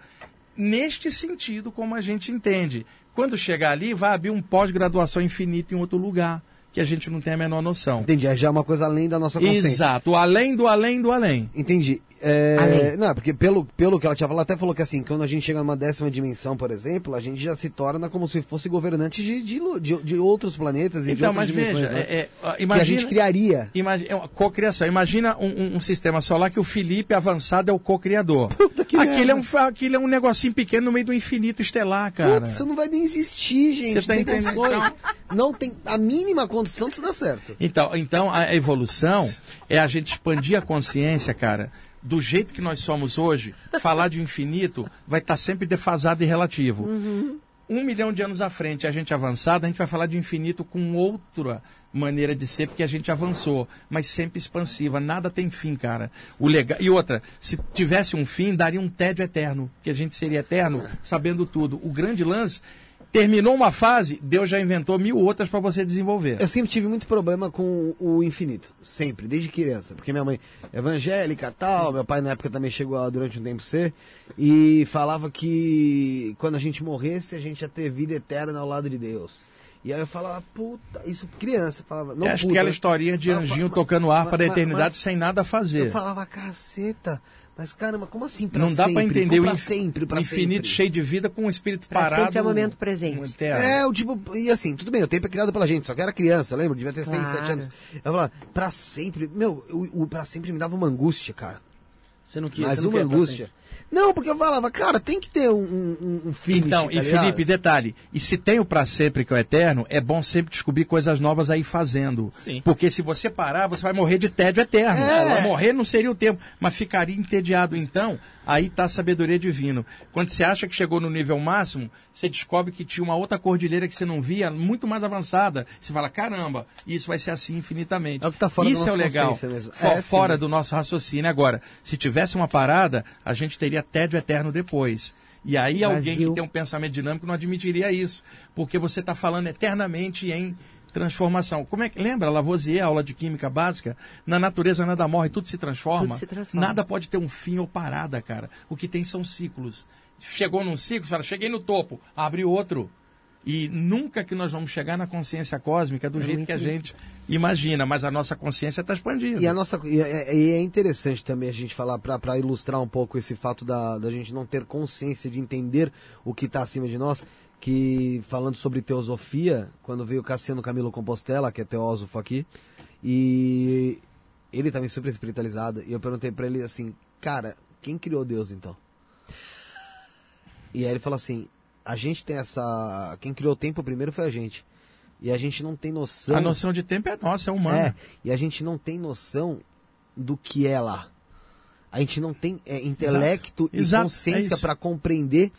neste sentido, como a gente entende. Quando chegar ali, vai abrir um pós-graduação infinito em outro lugar, que a gente não tem a menor noção. Entendi, é já uma coisa além da nossa consciência. Exato, além do além do além. Entendi. É, Além. não, porque pelo, pelo que ela tinha falado, ela até falou que assim, quando a gente chega numa décima dimensão, por exemplo, a gente já se torna como se fosse governante de, de, de, de outros planetas e de Então, outras mas dimensões. veja, né? é, é, ó, que a imagina, gente criaria. imagina é uma cocriação. Imagina um, um- um sistema solar que o Felipe avançado é o co-criador. que Aquele é, um, aquele é um negocinho pequeno no meio do infinito estelar, cara. Putz, isso não vai nem existir, gente. Você tá tem entendendo? Não tem a mínima condição disso dar certo. Então, então a evolução é a gente expandir a consciência, cara. Do jeito que nós somos hoje, falar de infinito vai estar sempre defasado e relativo. Um milhão de anos à frente, a gente avançado, a gente vai falar de infinito com outra maneira de ser, porque a gente avançou, mas sempre expansiva, nada tem fim, cara. O legal... E outra, se tivesse um fim, daria um tédio eterno, que a gente seria eterno sabendo tudo. O grande lance, terminou uma fase, Deus já inventou mil outras para você desenvolver. Eu sempre tive muito problema com o infinito. Sempre, desde criança. Porque minha mãe é evangélica tal, meu pai na época também chegou a, durante um tempo ser. E falava que quando a gente morresse, a gente ia ter vida eterna ao lado de Deus. E aí eu falava, puta, isso criança. Falava, não Eu acho puta, que aquela né? historinha de anjinho mas- tocando harpa mas- mas- eternidade mas- sem nada a fazer. Eu falava, caceta. Mas caramba, como assim pra Não dá sempre? pra entender o pra inf- sempre, pra infinito sempre. cheio de vida com um espírito Pra parado. sempre é o momento presente. É, o tipo, e assim, tudo bem, o tempo é criado pela gente, só que era criança, lembra? Devia ter 6, Claro. 7 anos. Eu falava, pra sempre, meu, o, o pra sempre me dava uma angústia, cara. Você não quis, Mas você não uma quer pra angústia. Não, porque eu falava, cara, tem que ter um, um, um finish, Então, tá e ligado? Felipe, detalhe, e se tem o pra sempre que é o eterno, é bom sempre descobrir coisas novas aí fazendo. Sim. Porque se você parar, você vai morrer de tédio eterno. É. Morrer não seria o tempo, mas ficaria entediado. Então, aí está a sabedoria divina. Quando você acha que chegou no nível máximo, você descobre que tinha uma outra cordilheira que você não via, muito mais avançada. Você fala, caramba, isso vai ser assim infinitamente. É o que tá fora isso é o legal. mesmo. Fo- É, sim. fora do nosso raciocínio. Agora, se tivesse uma parada, a gente teria tédio eterno depois. E aí alguém Vazio. que tem um pensamento dinâmico não admitiria isso, porque você está falando eternamente em transformação. Como é que lembra Lavoisier, aula de química básica? Na natureza nada morre, tudo se transforma. Tudo se transforma. Nada pode ter um fim ou parada, cara. O que tem são ciclos. Chegou num ciclo, você fala, cheguei no topo, abre outro. E nunca que nós vamos chegar na consciência cósmica do jeito que a gente imagina, mas a nossa consciência está expandindo. E a nossa e é, e é interessante também a gente falar para ilustrar um pouco esse fato da, da gente não ter consciência de entender o que está acima de nós, que falando sobre teosofia, quando veio Cassiano Camilo Compostela, que é teósofo aqui, e ele também super espiritualizado, e eu perguntei para ele assim, cara, quem criou Deus então? E aí ele falou assim, a gente tem essa, quem criou o tempo primeiro foi a gente. E a gente não tem noção A noção de tempo é nossa, é humana. é, e a gente não tem noção do que é lá. A gente não tem é, intelecto e Exato, é consciência isso. para compreender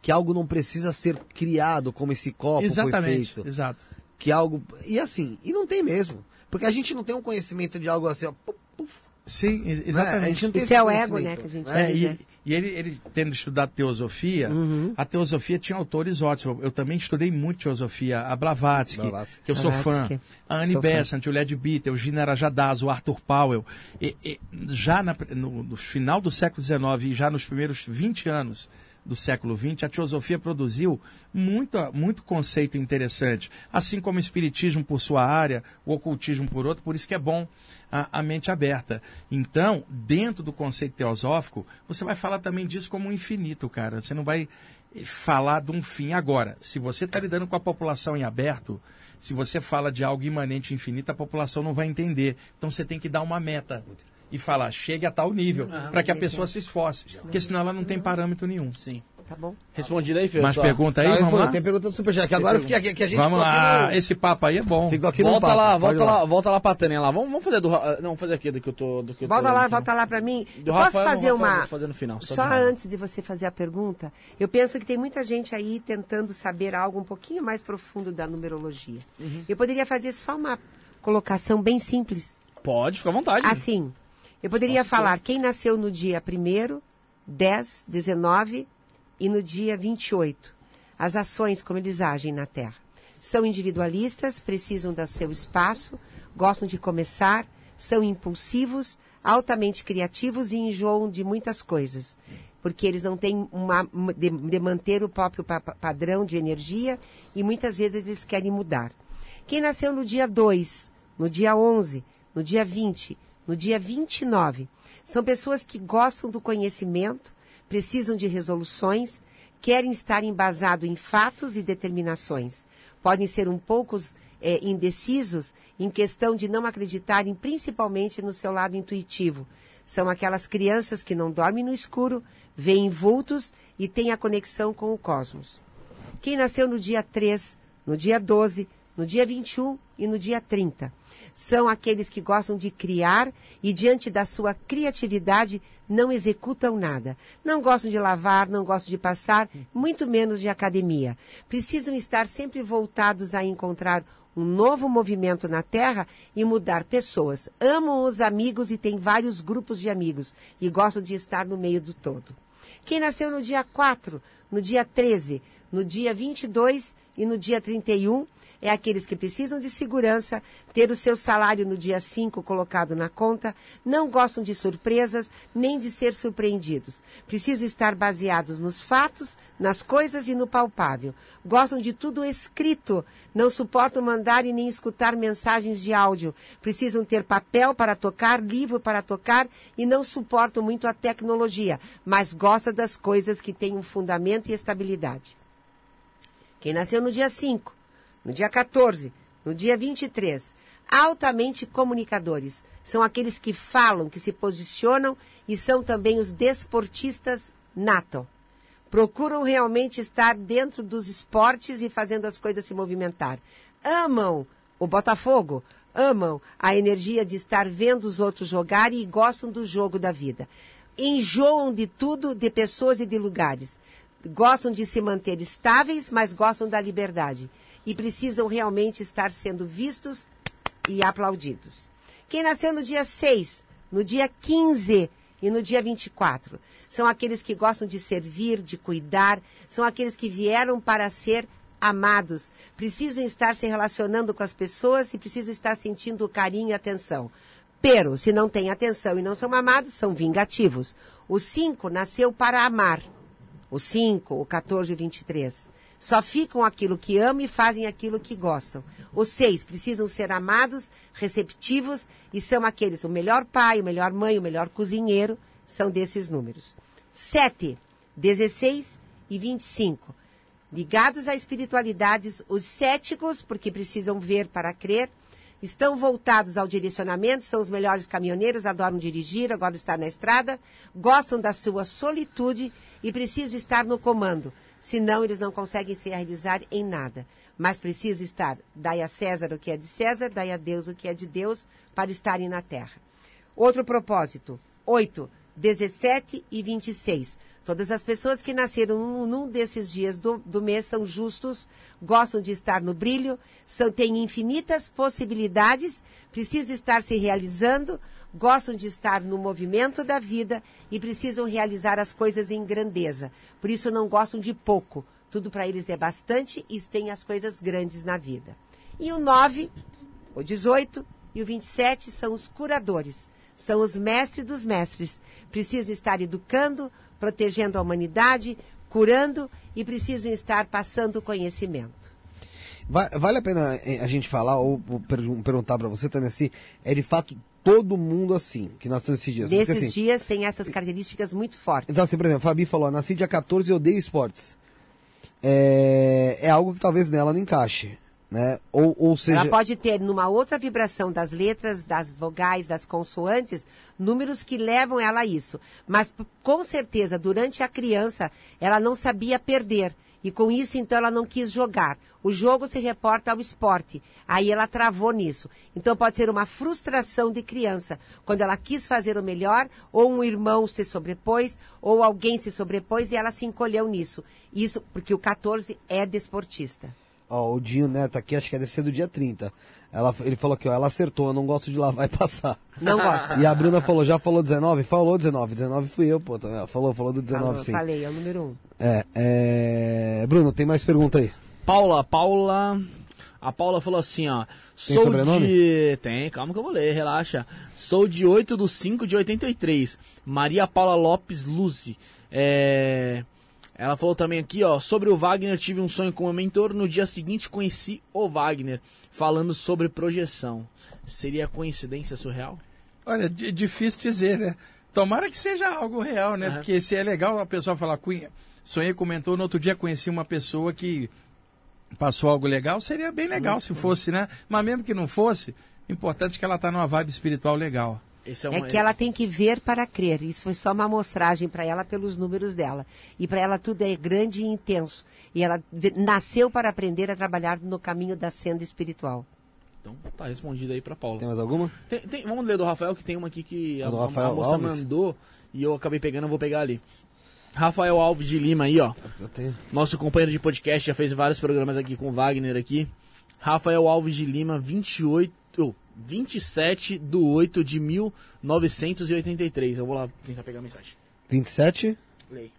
que algo não precisa ser criado como esse copo foi Exatamente, feito. exato. Que algo. E assim, e não tem mesmo. Porque a gente não tem um conhecimento de algo assim, ó. puf, puf, Sim, né? e- A exatamente. gente não tem Isso esse é o ego, né, que a gente É, diz, né? e, e ele, ele tendo estudado teosofia, Uhum. a teosofia tinha autores ótimos. Eu também estudei muito teosofia. A Blavatsky, Blavatsky. que eu sou fã. Blavatsky. A Annie Sou fã. Besant, o Led Bitter, o Gina Rajadaz, o Arthur Powell. E- e já na- no, no final do século XIX e já nos primeiros 20 anos do século XX, a teosofia produziu muita, muito conceito interessante, assim como o espiritismo por sua área, o ocultismo por outro, por isso que é bom a, a mente aberta. Então, dentro do conceito teosófico, você vai falar também disso como um infinito, cara. Você não vai falar de um fim agora. Se você está lidando com a população em aberto, se você fala de algo imanente infinito, a população não vai entender. Então você tem que dar uma meta e falar, chegue a tal nível, Ah, para que a pessoa se esforce. Porque senão ela não tem parâmetro nenhum. Sim. Tá bom? Respondido aí, Fê. Mais pergunta aí? Ah, Vamos lá? Tem pergunta do Superchat, que agora eu fiquei aqui, que a gente Vamos lá. aqui no- Esse papo aí é bom. Ficou aqui no Volta papo, lá, volta lá, volta lá pra Tânia lá. Vamos, vamos fazer do Ra- não, vamos fazer aqui do que eu tô do que eu tô Volta lá, lendo, volta lá pra mim. Do Posso Rafael, fazer Rafael, uma. vou fazer no final, só Só de antes de você fazer a pergunta, eu penso que tem muita gente aí tentando saber algo um pouquinho mais profundo da numerologia. Uhum. Eu poderia fazer só uma colocação bem simples. Pode, fica à vontade. Assim, eu poderia falar quem nasceu no dia 1 10, 19 e no dia 28. As ações como eles agem na Terra. São individualistas, precisam do seu espaço, gostam de começar, são impulsivos, altamente criativos e enjoam de muitas coisas. Porque eles não têm uma, de, de manter o próprio pa- padrão de energia e muitas vezes eles querem mudar. Quem nasceu no dia 2, no dia 11, no dia 20, no dia 29, são pessoas que gostam do conhecimento, precisam de resoluções, querem estar embasado em fatos e determinações. Podem ser um pouco eh, indecisos em questão de não acreditarem principalmente no seu lado intuitivo. São aquelas crianças que não dormem no escuro, veem vultos e têm a conexão com o cosmos. Quem nasceu no dia 3, no dia 12, no dia 21 e no dia 30. São aqueles que gostam de criar e, diante da sua criatividade, não executam nada. Não gostam de lavar, não gostam de passar, muito menos de academia. Precisam estar sempre voltados a encontrar um novo movimento na Terra e mudar pessoas. Amam os amigos e têm vários grupos de amigos e gostam de estar no meio do todo. Quem nasceu no dia 4, no dia 13, no dia 22 e no dia 31 é aqueles que precisam de segurança, ter o seu salário no dia 5 colocado na conta, não gostam de surpresas nem de ser surpreendidos. Precisam estar baseados nos fatos, nas coisas e no palpável. Gostam de tudo escrito, não suportam mandar e nem escutar mensagens de áudio. Precisam ter papel para tocar, livro para tocar e não suportam muito a tecnologia, mas gostam das coisas que têm um fundamento e estabilidade. Quem nasceu no dia 5, no dia 14, no dia 23, altamente comunicadores. São aqueles que falam, que se posicionam e são também os desportistas nato. Procuram realmente estar dentro dos esportes e fazendo as coisas se movimentar. Amam o Botafogo, amam a energia de estar vendo os outros jogar e gostam do jogo da vida. Enjoam de tudo, de pessoas e de lugares gostam de se manter estáveis, mas gostam da liberdade. E precisam realmente estar sendo vistos e aplaudidos. Quem nasceu no dia 6, no dia 15 e no dia 24 são aqueles que gostam de servir, de cuidar, são aqueles que vieram para ser amados, precisam estar se relacionando com as pessoas e precisam estar sentindo carinho e atenção. Pero, se não têm atenção e não são amados, são vingativos. O 5 nasceu para amar o 5, o 14 e o 23. Só ficam aquilo que amam e fazem aquilo que gostam. Os seis precisam ser amados, receptivos e são aqueles, o melhor pai, o melhor mãe, o melhor cozinheiro, são desses números. 7, 16 e 25. Ligados à espiritualidades, os céticos, porque precisam ver para crer, estão voltados ao direcionamento, são os melhores caminhoneiros, adoram dirigir, agora estar na estrada, gostam da sua solitude e precisam estar no comando. Senão, eles não conseguem se realizar em nada. Mas precisam estar, dai a César o que é de César, dai a Deus o que é de Deus, para estarem na terra. Outro propósito, 8, 17 e 26. Todas as pessoas que nasceram num, desses dias do, do, mês são justos, gostam de estar no brilho, são, têm infinitas possibilidades, precisam estar se realizando, gostam de estar no movimento da vida e precisam realizar as coisas em grandeza. Por isso não gostam de pouco. Tudo para eles é bastante e têm as coisas grandes na vida. E o 9, o 18 e o 27 são os curadores. São os mestres dos mestres. Precisam estar educando, protegendo a humanidade, curando e precisam estar passando conhecimento. Va- Vale a pena eh, a gente falar ou, ou pergun- perguntar pra você, Tânia, se é de fato todo mundo assim, que nós temos esses dias. Nesses assim, dias tem essas características muito fortes. Então, assim, por exemplo, a Fabi falou, nasci dia 14 e odeio esportes. É, é algo que talvez nela não encaixe, né? Ou, ou seja... Ela pode ter, numa outra vibração das letras, das vogais, das consoantes, números que levam ela a isso. Mas, com certeza, durante a criança, ela não sabia perder. E com isso, então, ela não quis jogar. O jogo se reporta ao esporte. Aí ela travou nisso. Então, pode ser uma frustração de criança. Quando ela quis fazer o melhor, ou um irmão se sobrepôs, ou alguém se sobrepôs e ela se encolheu nisso. Isso porque o 14 é desportista. Ó, o Dinho Neto aqui, acho que deve ser do dia 30. Ela, ele falou aqui, ó, ela acertou, eu não gosto de lavar e passar. Não gosta. E a Bruna falou, já falou 19? Falou 19. 19 fui eu, pô. tá vendo? Falou, falou do 19 Falou, sim. Falei, é o número um. É, é... Bruno, tem mais pergunta aí? Paula, Paula. A Paula falou assim, ó. Tem Sou sobrenome? de. Tem, calma que eu vou ler, relaxa. Sou de 8 do 5 de 83. Maria Paula Lopes Luzi. É. Ela falou também aqui, ó, sobre o Wagner, tive um sonho com o mentor, no dia seguinte conheci o Wagner, falando sobre projeção. Seria coincidência surreal? Olha, di- difícil dizer, né? Tomara que seja algo real, né? Aham. Porque se é legal a pessoa falar, "Cunha, sonhei com o mentor, no outro dia conheci uma pessoa que passou algo legal, seria bem legal se fosse, né? Mas mesmo que não fosse, o importante é que ela está numa vibe espiritual legal. Esse É uma- que ela tem que ver para crer. Isso foi só uma amostragem para ela pelos números dela. E para ela tudo é grande e intenso. E ela nasceu para aprender a trabalhar no caminho da senda espiritual. Então tá respondido aí pra Paula. Tem mais alguma? Tem- tem- vamos ler do Rafael, que tem uma aqui que a, do a- a Rafael moça Alves? mandou e eu acabei pegando, eu vou pegar ali. Rafael Alves de Lima aí, ó. Eu tenho. Nosso companheiro de podcast, já fez vários programas aqui com o Wagner aqui. Rafael Alves de Lima, 28, oh, 27 do 8 de 1983. Eu vou lá tentar pegar a mensagem. 27 Lei.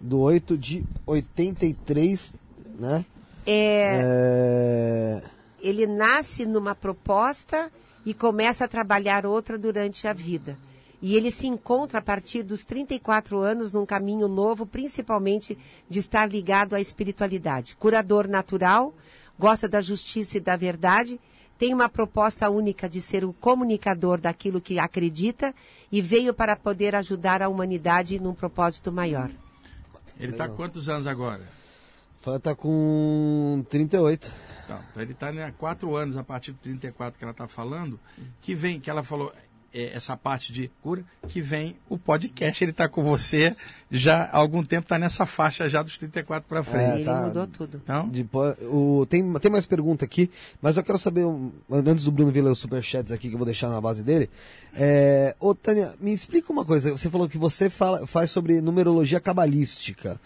do 8 de 83, né? É, É... ele nasce numa proposta e começa a trabalhar outra durante a vida. E ele se encontra a partir dos 34 anos num caminho novo, principalmente de estar ligado à espiritualidade. Curador natural, gosta da justiça e da verdade, tem uma proposta única de ser o comunicador daquilo que acredita e veio para poder ajudar a humanidade num propósito maior. Ele está quantos anos agora? Ela tá com 38. Então, então ele está há quatro anos, a partir do 34 que ela está falando, que vem, que ela falou, essa parte de cura, que vem o podcast. Ele está com você já há algum tempo, está nessa faixa já dos 34 para frente. É, ele tá. mudou tudo. Então, Depois, o, tem, tem mais pergunta aqui, mas eu quero saber, antes do Bruno vir ler os superchats aqui, que eu vou deixar na base dele. É, ô, Tânia, me explica uma coisa. Você falou que você fala, faz sobre numerologia cabalística.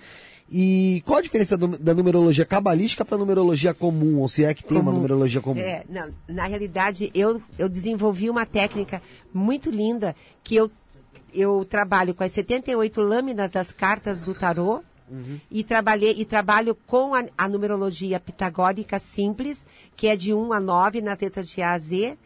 E qual a diferença do- da numerologia cabalística para numerologia comum? Ou se é que tem uma Comum. numerologia comum? É, não, na realidade, eu, eu desenvolvi uma técnica muito linda que eu, eu trabalho com as 78 lâminas das cartas do tarô e trabalhei e trabalho com a, a numerologia pitagórica simples, que é de 1 a 9 nas letras de A a Z.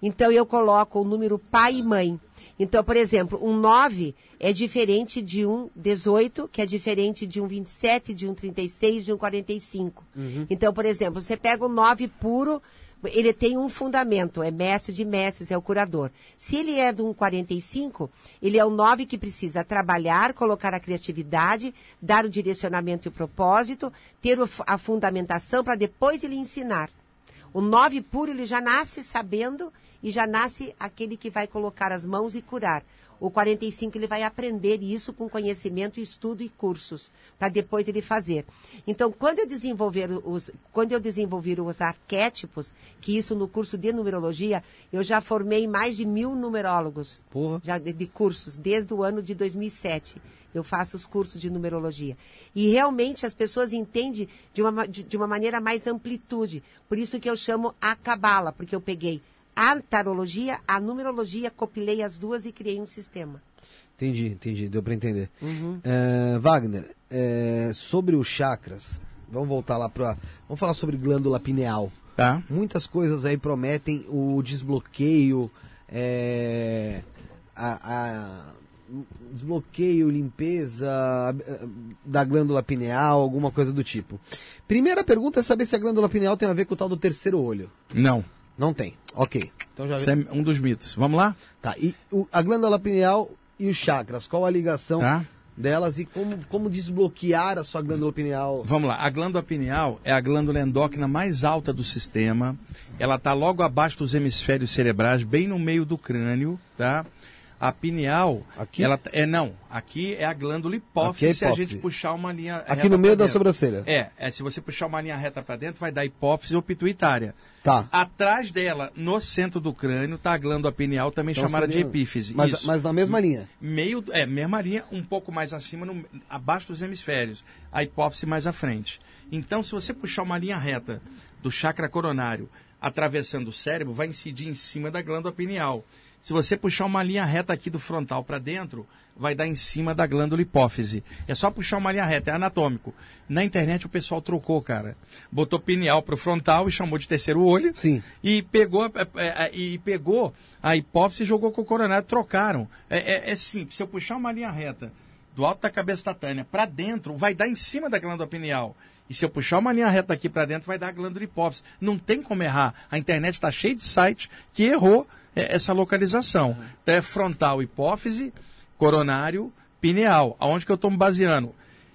Então eu coloco o número pai e mãe. Então, por exemplo, um 9 é diferente de um 18, que é diferente de um 27, de um 36, de um 45. Então, por exemplo, você pega o 9 puro, ele tem um fundamento, é mestre de mestres, é o curador. Se ele é de um 45, ele é o 9 que precisa trabalhar, colocar a criatividade, dar o direcionamento e o propósito, ter a fundamentação para depois ele ensinar. O 9 puro, ele já nasce sabendo e já nasce aquele que vai colocar as mãos e curar. O 45, ele vai aprender isso com conhecimento, estudo e cursos, para depois ele fazer. Então, quando eu desenvolver os, quando eu desenvolver os arquétipos, que isso no curso de numerologia, eu já formei mais de mil numerólogos Porra. já de, de cursos, desde o ano de 2007. Eu faço os cursos de numerologia. E realmente as pessoas entendem de uma, ma- de, de uma maneira mais amplitude. Por isso que eu chamo a cabala, porque eu peguei a tarologia, a numerologia, copilei as duas e criei um sistema. Entendi, entendi, deu para entender. É, Wagner, é, sobre os chakras, vamos voltar lá para. Vamos falar sobre glândula pineal. tá? Muitas coisas aí prometem o desbloqueio, é, a, a- desbloqueio, limpeza da glândula pineal, alguma coisa do tipo. Primeira pergunta é saber se a glândula pineal tem a ver com o tal do terceiro olho. Não. Não tem. Ok. Então já Isso é um dos mitos. Vamos lá? Tá. E o- a glândula pineal e os chakras, qual a ligação Tá? delas e como, como desbloquear a sua glândula pineal? Vamos lá. A glândula pineal é a glândula endócrina mais alta do sistema. Ela está logo abaixo dos hemisférios cerebrais, bem no meio do crânio, tá? A pineal, Aqui? ela é não. Aqui é a glândula hipófise, é se a hipófise. gente puxar uma linha Aqui no meio da sobrancelha. É, é, se você puxar uma linha reta para dentro, vai dar hipófise ou pituitária. Tá. Atrás dela, no centro do crânio, está a glândula pineal, também Então chamada seria- de epífise. Mas, Isso. mas na mesma linha. Meio, é, mesma linha, um pouco mais acima, no- abaixo dos hemisférios. A hipófise mais à frente. Então, se você puxar uma linha reta do chakra coronário, atravessando o cérebro, vai incidir em cima da glândula pineal. Se você puxar uma linha reta aqui do frontal para dentro, vai dar em cima da glândula hipófise. É só puxar uma linha reta, é anatômico. Na internet o pessoal trocou, cara. Botou pineal pro frontal e chamou de terceiro olho. Sim. E pegou, é, é, é, e pegou a hipófise e jogou com o coronário, trocaram. É, é- é simples, se eu puxar uma linha reta do alto da cabeça da Tânia para dentro, vai dar em cima da glândula pineal. E se eu puxar uma linha reta aqui para dentro, vai dar a glândula hipófise. Não tem como errar. A internet está cheia de sites que errou essa localização. Então é frontal hipófise, coronário, pineal. Aonde que eu estou me baseando?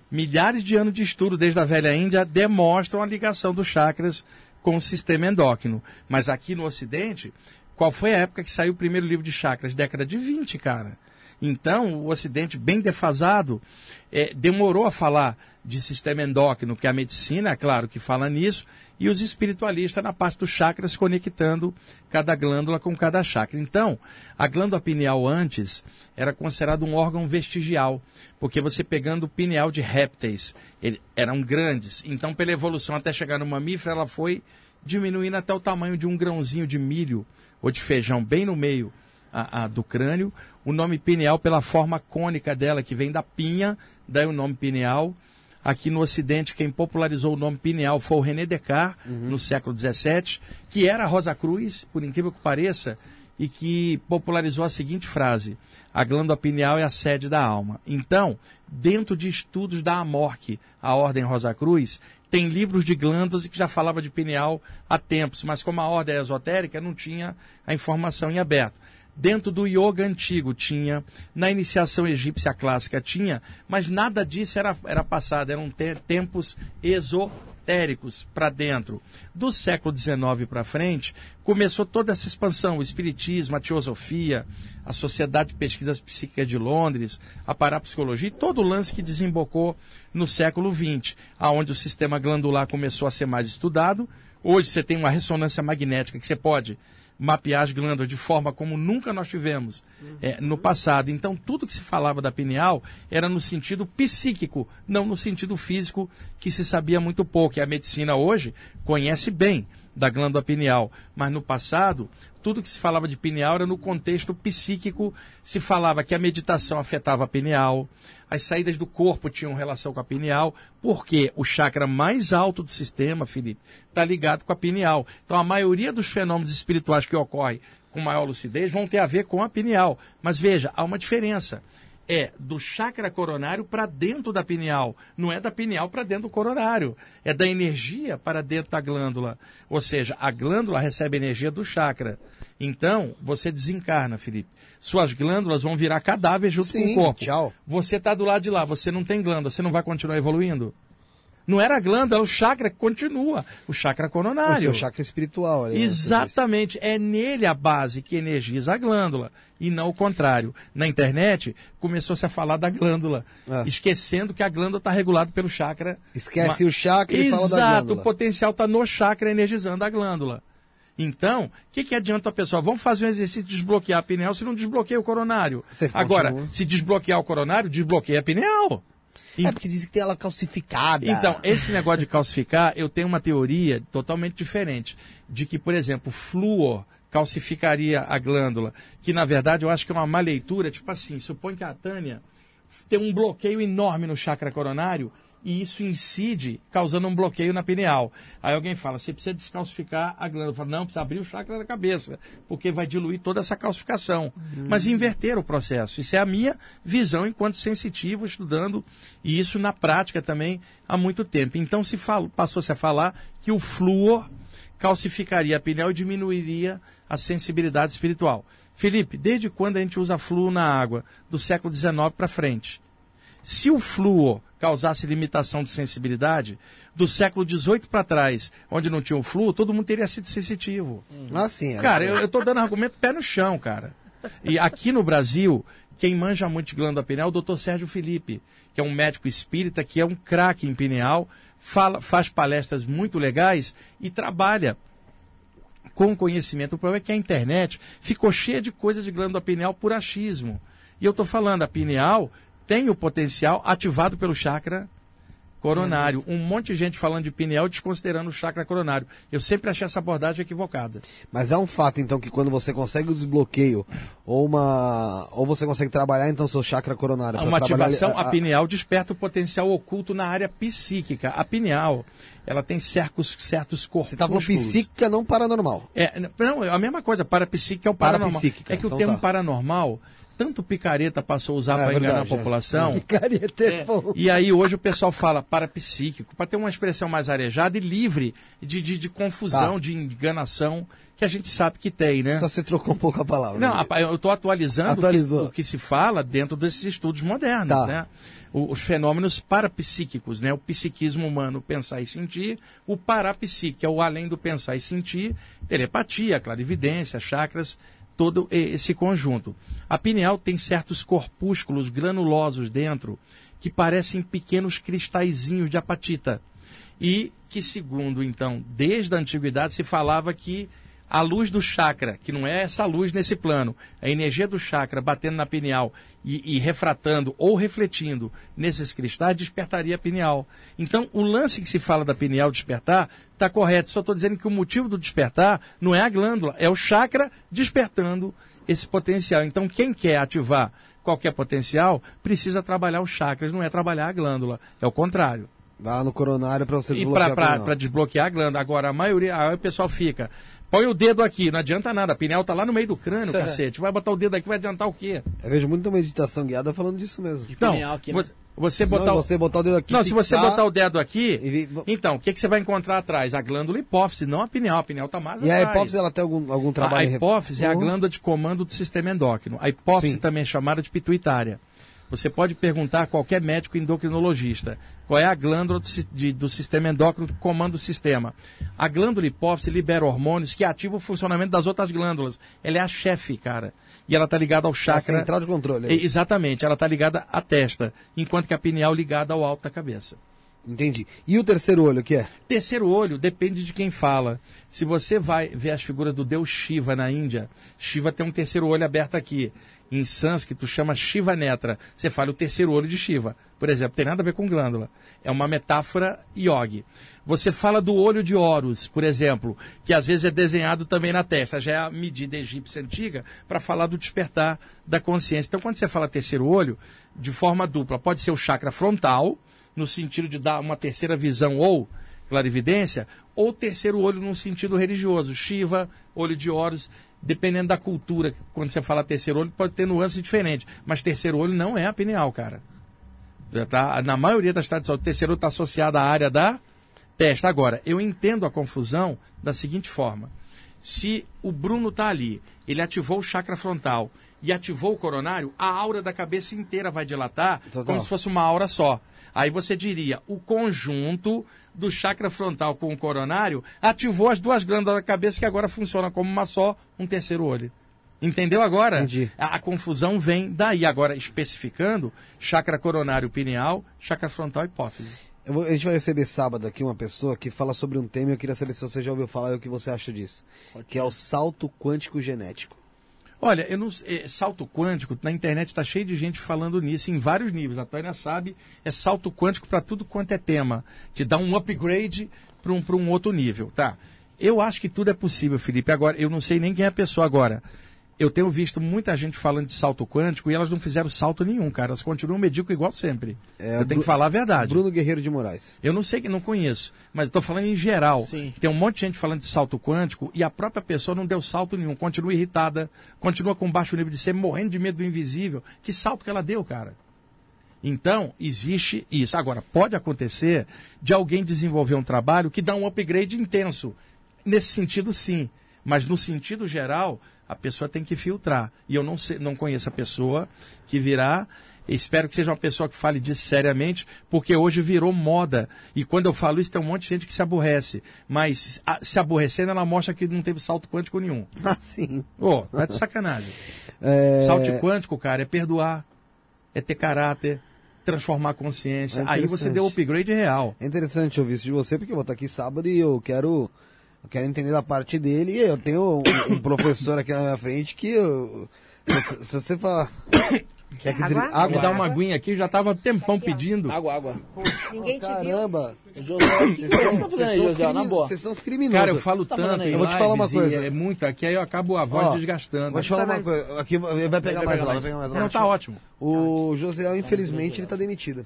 Milhares de anos de estudo desde a velha Índia demonstram a ligação dos chakras com o sistema endócrino. Mas aqui no Ocidente, qual foi a época que saiu o primeiro livro de chakras? Década de 20, cara. Então, o Ocidente, bem defasado, eh, demorou a falar de sistema endócrino, que a medicina, é claro, que fala nisso, e os espiritualistas na parte dos chakras conectando cada glândula com cada chakra. Então, a glândula pineal antes era considerada um órgão vestigial, porque você pegando o pineal de répteis, ele, eram grandes. Então, pela evolução até chegar no mamífero, ela foi diminuindo até o tamanho de um grãozinho de milho ou de feijão bem no meio a- a do crânio. O nome pineal pela forma cônica dela, que vem da pinha, daí o nome pineal. Aqui no Ocidente, quem popularizou o nome pineal foi o René Descartes, no século XVII, que era Rosa Cruz, por incrível que pareça, e que popularizou a seguinte frase: a glândula pineal é a sede da alma. Então, dentro de estudos da AMORC, a Ordem Rosa Cruz, tem livros de glândulas que já falava de pineal há tempos, mas como a ordem é esotérica, não tinha a informação em aberto. Dentro do yoga antigo tinha, na iniciação egípcia clássica tinha, mas nada disso era, era passado, eram te- tempos esotéricos para dentro. Do século XIX para frente, começou toda essa expansão, o espiritismo, a teosofia, a Sociedade de Pesquisas Psíquicas de Londres, a parapsicologia todo o lance que desembocou no século XX, aonde o sistema glandular começou a ser mais estudado. Hoje você tem uma ressonância magnética que você pode mapear as glândulas de forma como nunca nós tivemos é, no passado. Então, tudo que se falava da pineal era no sentido psíquico, não no sentido físico, que se sabia muito pouco. E a medicina hoje conhece bem da glândula pineal, mas no passado, tudo que se falava de pineal era no contexto psíquico, se falava que a meditação afetava a pineal, as saídas do corpo tinham relação com a pineal, porque o chakra mais alto do sistema, Felipe, está ligado com a pineal. Então a maioria dos fenômenos espirituais que ocorrem com maior lucidez vão ter a ver com a pineal. Mas veja, há uma diferença. É do chakra coronário para dentro da pineal. Não é da pineal para dentro do coronário. É da energia para dentro da glândula. Ou seja, a glândula recebe energia do chakra. Então, você desencarna, Felipe. Suas glândulas vão virar cadáveres junto Sim, com o corpo. tchau. Você está do lado de lá, você não tem glândula, você não vai continuar evoluindo? Não era a glândula, o chakra que continua. O chakra O coronário. seu chakra espiritual. né, Exatamente. É nele a base que energiza a glândula e não o contrário. Na internet, começou-se a falar da glândula, Ah. esquecendo que a glândula está regulada pelo chakra. Esquece Ma- o chakra e fala da Exato, glândula. o potencial está no chakra energizando a glândula. Então, o que, que adianta a pessoa? Vamos fazer um exercício de desbloquear a pineal se não desbloqueia o coronário. Agora, se desbloquear o coronário, desbloqueia a pineal. É porque dizem que tem ela calcificada. Então, esse negócio de calcificar, eu tenho uma teoria totalmente diferente. De que, por exemplo, flúor calcificaria a glândula. Que, na verdade, eu acho que é uma má leitura. Tipo assim, supõe que a Tânia tem um bloqueio enorme no chakra coronário e isso incide, causando um bloqueio na pineal. Aí alguém fala, você precisa descalcificar a glândula. Fala, não, precisa abrir o chakra da cabeça, porque vai diluir toda essa calcificação. Mas inverter o processo. Isso é a minha visão enquanto sensitivo, estudando, e isso na prática também há muito tempo. Então se passou-se a falar que o flúor calcificaria a pineal e diminuiria a sensibilidade espiritual. Felipe, desde quando a gente usa flúor na água? Do século XIX para frente. Se o flúor causasse limitação de sensibilidade, do século XVIII para trás, onde não tinha o flúor, todo mundo teria sido sensitivo. Ah, sim. é. Cara, eu, eu tô dando argumento pé no chão, cara. E aqui no Brasil, quem manja muito de glândula pineal é o doutor Sérgio Felipe, que é um médico espírita, que é um craque em pineal, fala, faz palestras muito legais e trabalha com conhecimento. O problema é que a internet ficou cheia de coisa de glândula pineal por achismo. E eu estou falando, a pineal tem o potencial ativado pelo chakra coronário. Um monte de gente falando de pineal desconsiderando o chakra coronário. Eu sempre achei essa abordagem equivocada. Mas é um fato, então, que quando você consegue o desbloqueio, ou uma. ou você consegue trabalhar, então, seu chakra coronário. Uma ativação, a pineal desperta o potencial oculto na área psíquica. A pineal, ela tem certos, certos corpos. Você tá falando psíquica, não paranormal. É, não, é a mesma coisa, parapsíquica é o paranormal. É que o então termo tá. paranormal, tanto picareta passou a usar É para enganar verdade, a é. população. Careta É, E aí hoje o pessoal fala parapsíquico, para ter uma expressão mais arejada e livre de, de, de confusão, Tá. de enganação, que a gente sabe que tem, né? Só você trocou um pouco a palavra. Não, eu estou atualizando o que, o que se fala dentro desses estudos modernos, Tá. né? Os fenômenos parapsíquicos, né? O psiquismo humano, pensar e sentir. O parapsíquico é o além do pensar e sentir, telepatia, clarividência, chakras, todo esse conjunto. A pineal tem certos corpúsculos granulosos dentro que parecem pequenos cristalzinhos de apatita e que, segundo, então, desde a antiguidade se falava que a luz do chakra, que não é essa luz nesse plano, a energia do chakra batendo na pineal e, e refratando ou refletindo nesses cristais, despertaria a pineal. Então, o lance que se fala da pineal despertar está correto. Só estou dizendo que o motivo do despertar não é a glândula, é o chakra despertando esse potencial. Então, quem quer ativar qualquer potencial precisa trabalhar os chakras, não é trabalhar a glândula. É o contrário. Lá no coronário pra você E desbloquear para desbloquear a glândula. Agora, a maioria, aí o pessoal fica. Põe o dedo aqui, não adianta nada. A pineal tá lá no meio do crânio, Certo. cacete. Vai botar o dedo aqui, vai adiantar o quê? Eu vejo muita meditação guiada falando disso mesmo. Então, pineal aqui, né? você, você Não, botar o. você botar o dedo aqui, Não, se você fixar, botar o dedo aqui, e então, o que, que você vai encontrar atrás? A glândula hipófise, não a pineal. A pineal tá mais E a atrás. hipófise, ela tem algum, algum A- trabalho... A hipófise é a Uhum. glândula de comando do sistema endócrino. A hipófise Sim. também é chamada de pituitária. Você pode perguntar a qualquer médico endocrinologista qual é a glândula do, de- do sistema endócrino que comanda o sistema. A glândula hipófise libera hormônios que ativam o funcionamento das outras glândulas. Ela é a chefe, cara. E ela está ligada ao É a chakra. central de controle. E- Exatamente, ela está ligada à testa, enquanto que a pineal ligada ao alto da cabeça. Entendi. E o terceiro olho, o que é? Terceiro olho depende de quem fala. Se você vai ver as figuras do deus Shiva na Índia, Shiva tem um terceiro olho aberto aqui. Em sânscrito chama Shiva Netra. Você fala o terceiro olho de Shiva. Por exemplo, tem nada a ver com glândula. É uma metáfora yogi. Você fala do olho de Horus, por exemplo, que às vezes é desenhado também na testa. Já é a medida egípcia antiga para falar do despertar da consciência. Então, quando você fala terceiro olho, de forma dupla, pode ser o chakra frontal, no sentido de dar uma terceira visão ou clarividência, ou terceiro olho no sentido religioso, Shiva, olho de Horus, dependendo da cultura, quando você fala terceiro olho, pode ter nuances diferentes, mas terceiro olho não é a pineal, cara. Tá? Na maioria das tradições, o terceiro olho está associado à área da testa. Agora, eu entendo a confusão da seguinte forma. Se o Bruno está ali, ele ativou o chakra frontal e ativou o coronário, a aura da cabeça inteira vai dilatar Total. como se fosse uma aura só. Aí você diria, o conjunto do chakra frontal com o coronário ativou as duas glândulas da cabeça que agora funcionam como uma só, um terceiro olho. Entendeu agora? Entendi. A, a confusão vem daí. Agora, especificando, chakra coronário pineal, chakra frontal hipófise. Vou- a gente vai receber sábado aqui uma pessoa que fala sobre um tema e eu queria saber se você já ouviu falar e o que você acha disso. Que é o salto quântico genético. Olha, eu não, é, salto quântico, na internet está cheio de gente falando nisso em vários níveis. A Tânia sabe, é salto quântico para tudo quanto é tema. Te dá um upgrade para um, um outro nível, tá? Eu acho que tudo é possível, Felipe. Agora, eu não sei nem quem é a pessoa agora. Eu tenho visto muita gente falando de salto quântico e elas não fizeram salto nenhum, cara. Elas continuam medíocre igual sempre. É, eu tenho Bru- que falar a verdade. Bruno Guerreiro de Moraes. Eu não sei que não conheço, mas estou falando em geral. Sim. Tem um monte de gente falando de salto quântico e a própria pessoa não deu salto nenhum, continua irritada, continua com baixo nível de ser, morrendo de medo do invisível. Que salto que ela deu, cara? Então, existe isso. Agora, pode acontecer de alguém desenvolver um trabalho que dá um upgrade intenso. Nesse sentido, sim. Mas no sentido geral, a pessoa tem que filtrar. E eu não, sei, não conheço a pessoa que virá. Espero que seja uma pessoa que fale disso seriamente, porque hoje virou moda. E quando eu falo isso, tem um monte de gente que se aborrece. Mas a- se aborrecendo, ela mostra que não teve salto quântico nenhum. Ah, sim. Ô, tá de sacanagem. É, Salto quântico, cara, é perdoar, é ter caráter, transformar a consciência. É Aí você deu o upgrade real. É interessante ouvir isso de você, porque eu vou estar aqui sábado e eu quero, eu quero entender da parte dele. E eu tenho um, um professor aqui na minha frente que eu, se, se você falar. Quer que Água? desligue- água? Me dá uma aguinha aqui, já tava tempão pedindo. Água, água. Ninguém te viu. Caramba! Vocês você são, vocês os José? Na crimi- boa. vocês são os criminosos. Cara, eu falo tá tanto Eu vou te falar uma coisa. É muito, aqui aí eu acabo a voz Ó, desgastando. Vou te falar uma coisa. Aqui vai pegar Vai mais pegar lá, vai mais. pegar mais lá. Não, tá ótimo. O José, infelizmente, ele tá demitido.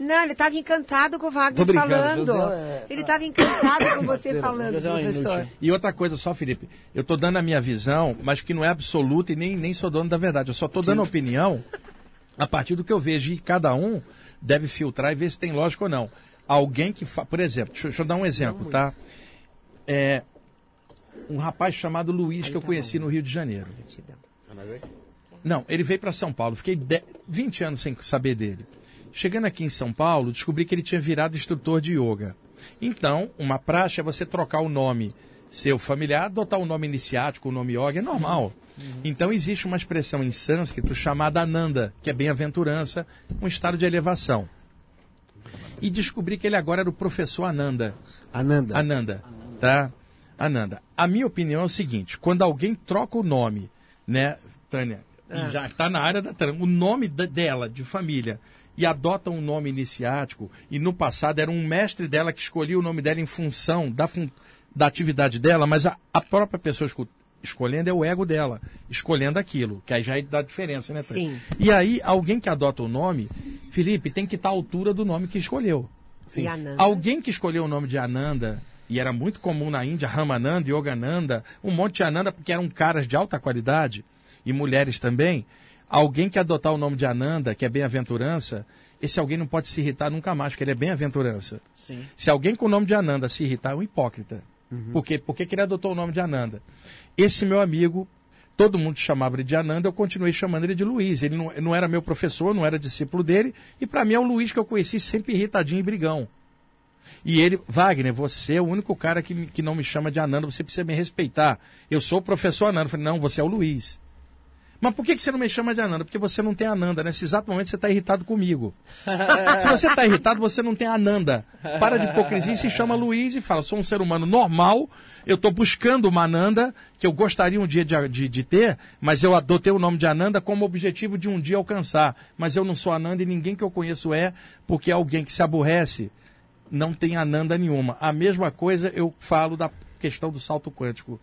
Não, ele estava encantado com o Wagner falando. José é- Ele estava encantado com você Parceiro. falando, José é professor. inútil. E outra coisa só, Felipe, eu tô dando a minha visão, mas que não é absoluta e nem, nem sou dono da verdade. Eu só tô dando opinião a partir do que eu vejo. E cada um deve filtrar e ver se tem lógica ou não. Alguém que fa... Por exemplo, deixa, eu- deixa eu dar um exemplo, tá? É, um rapaz chamado Luiz que eu conheci no Rio de Janeiro. Não, ele veio para São Paulo. Fiquei de- 20 anos sem saber dele. Chegando aqui em São Paulo, descobri que ele tinha virado instrutor de yoga. Então, uma praxe é você trocar o nome seu familiar, adotar o nome iniciático, o nome yoga, é normal. Então, existe uma expressão em sânscrito chamada Ananda, que é bem-aventurança, um estado de elevação. E descobri que ele agora era o professor Ananda. Ananda. Ananda, tá? Ananda. A minha opinião é o seguinte: quando alguém troca o nome, né, Tânia, e já está na área da Tânia, o nome da- dela, de família, e adota um nome iniciático, e no passado era um mestre dela que escolhia o nome dela em função da, fun- da atividade dela, mas a, a própria pessoa esco- escolhendo é o ego dela, escolhendo aquilo, que aí já dá diferença, né? Sim. E aí, alguém que adota o nome, Felipe, tem que estar à altura do nome que escolheu. Ananda. Alguém que escolheu o nome de Ananda, e era muito comum na Índia, Ramananda, Yogananda, um monte de Ananda, porque eram caras de alta qualidade, e mulheres também. Alguém que adotar o nome de Ananda, que é bem-aventurança, esse alguém não pode se irritar nunca mais, porque ele é bem-aventurança. Se alguém com o nome de Ananda se irritar, é um hipócrita. Por quê? Por que que ele adotou o nome de Ananda? Esse meu amigo, todo mundo chamava ele de Ananda, eu continuei chamando ele de Luiz. Ele não, não era meu professor, não era discípulo dele, e para mim é o Luiz que eu conheci sempre irritadinho e brigão. E ele, Wagner, você é o único cara que, que não me chama de Ananda, você precisa me respeitar. Eu sou o professor Ananda. Eu falei, não, você é o Luiz. Mas por que, que você não me chama de Ananda? Porque você não tem Ananda. Nesse exato momento você está irritado comigo. Se você está irritado, você não tem Ananda. Para de hipocrisia e se chama Luiz e fala: sou um ser humano normal, eu estou buscando uma Ananda que eu gostaria um dia de, de- de ter, mas eu adotei o nome de Ananda como objetivo de um dia alcançar. Mas eu não sou Ananda e ninguém que eu conheço é, porque alguém que se aborrece não tem Ananda nenhuma. A mesma coisa eu falo da questão do salto quântico.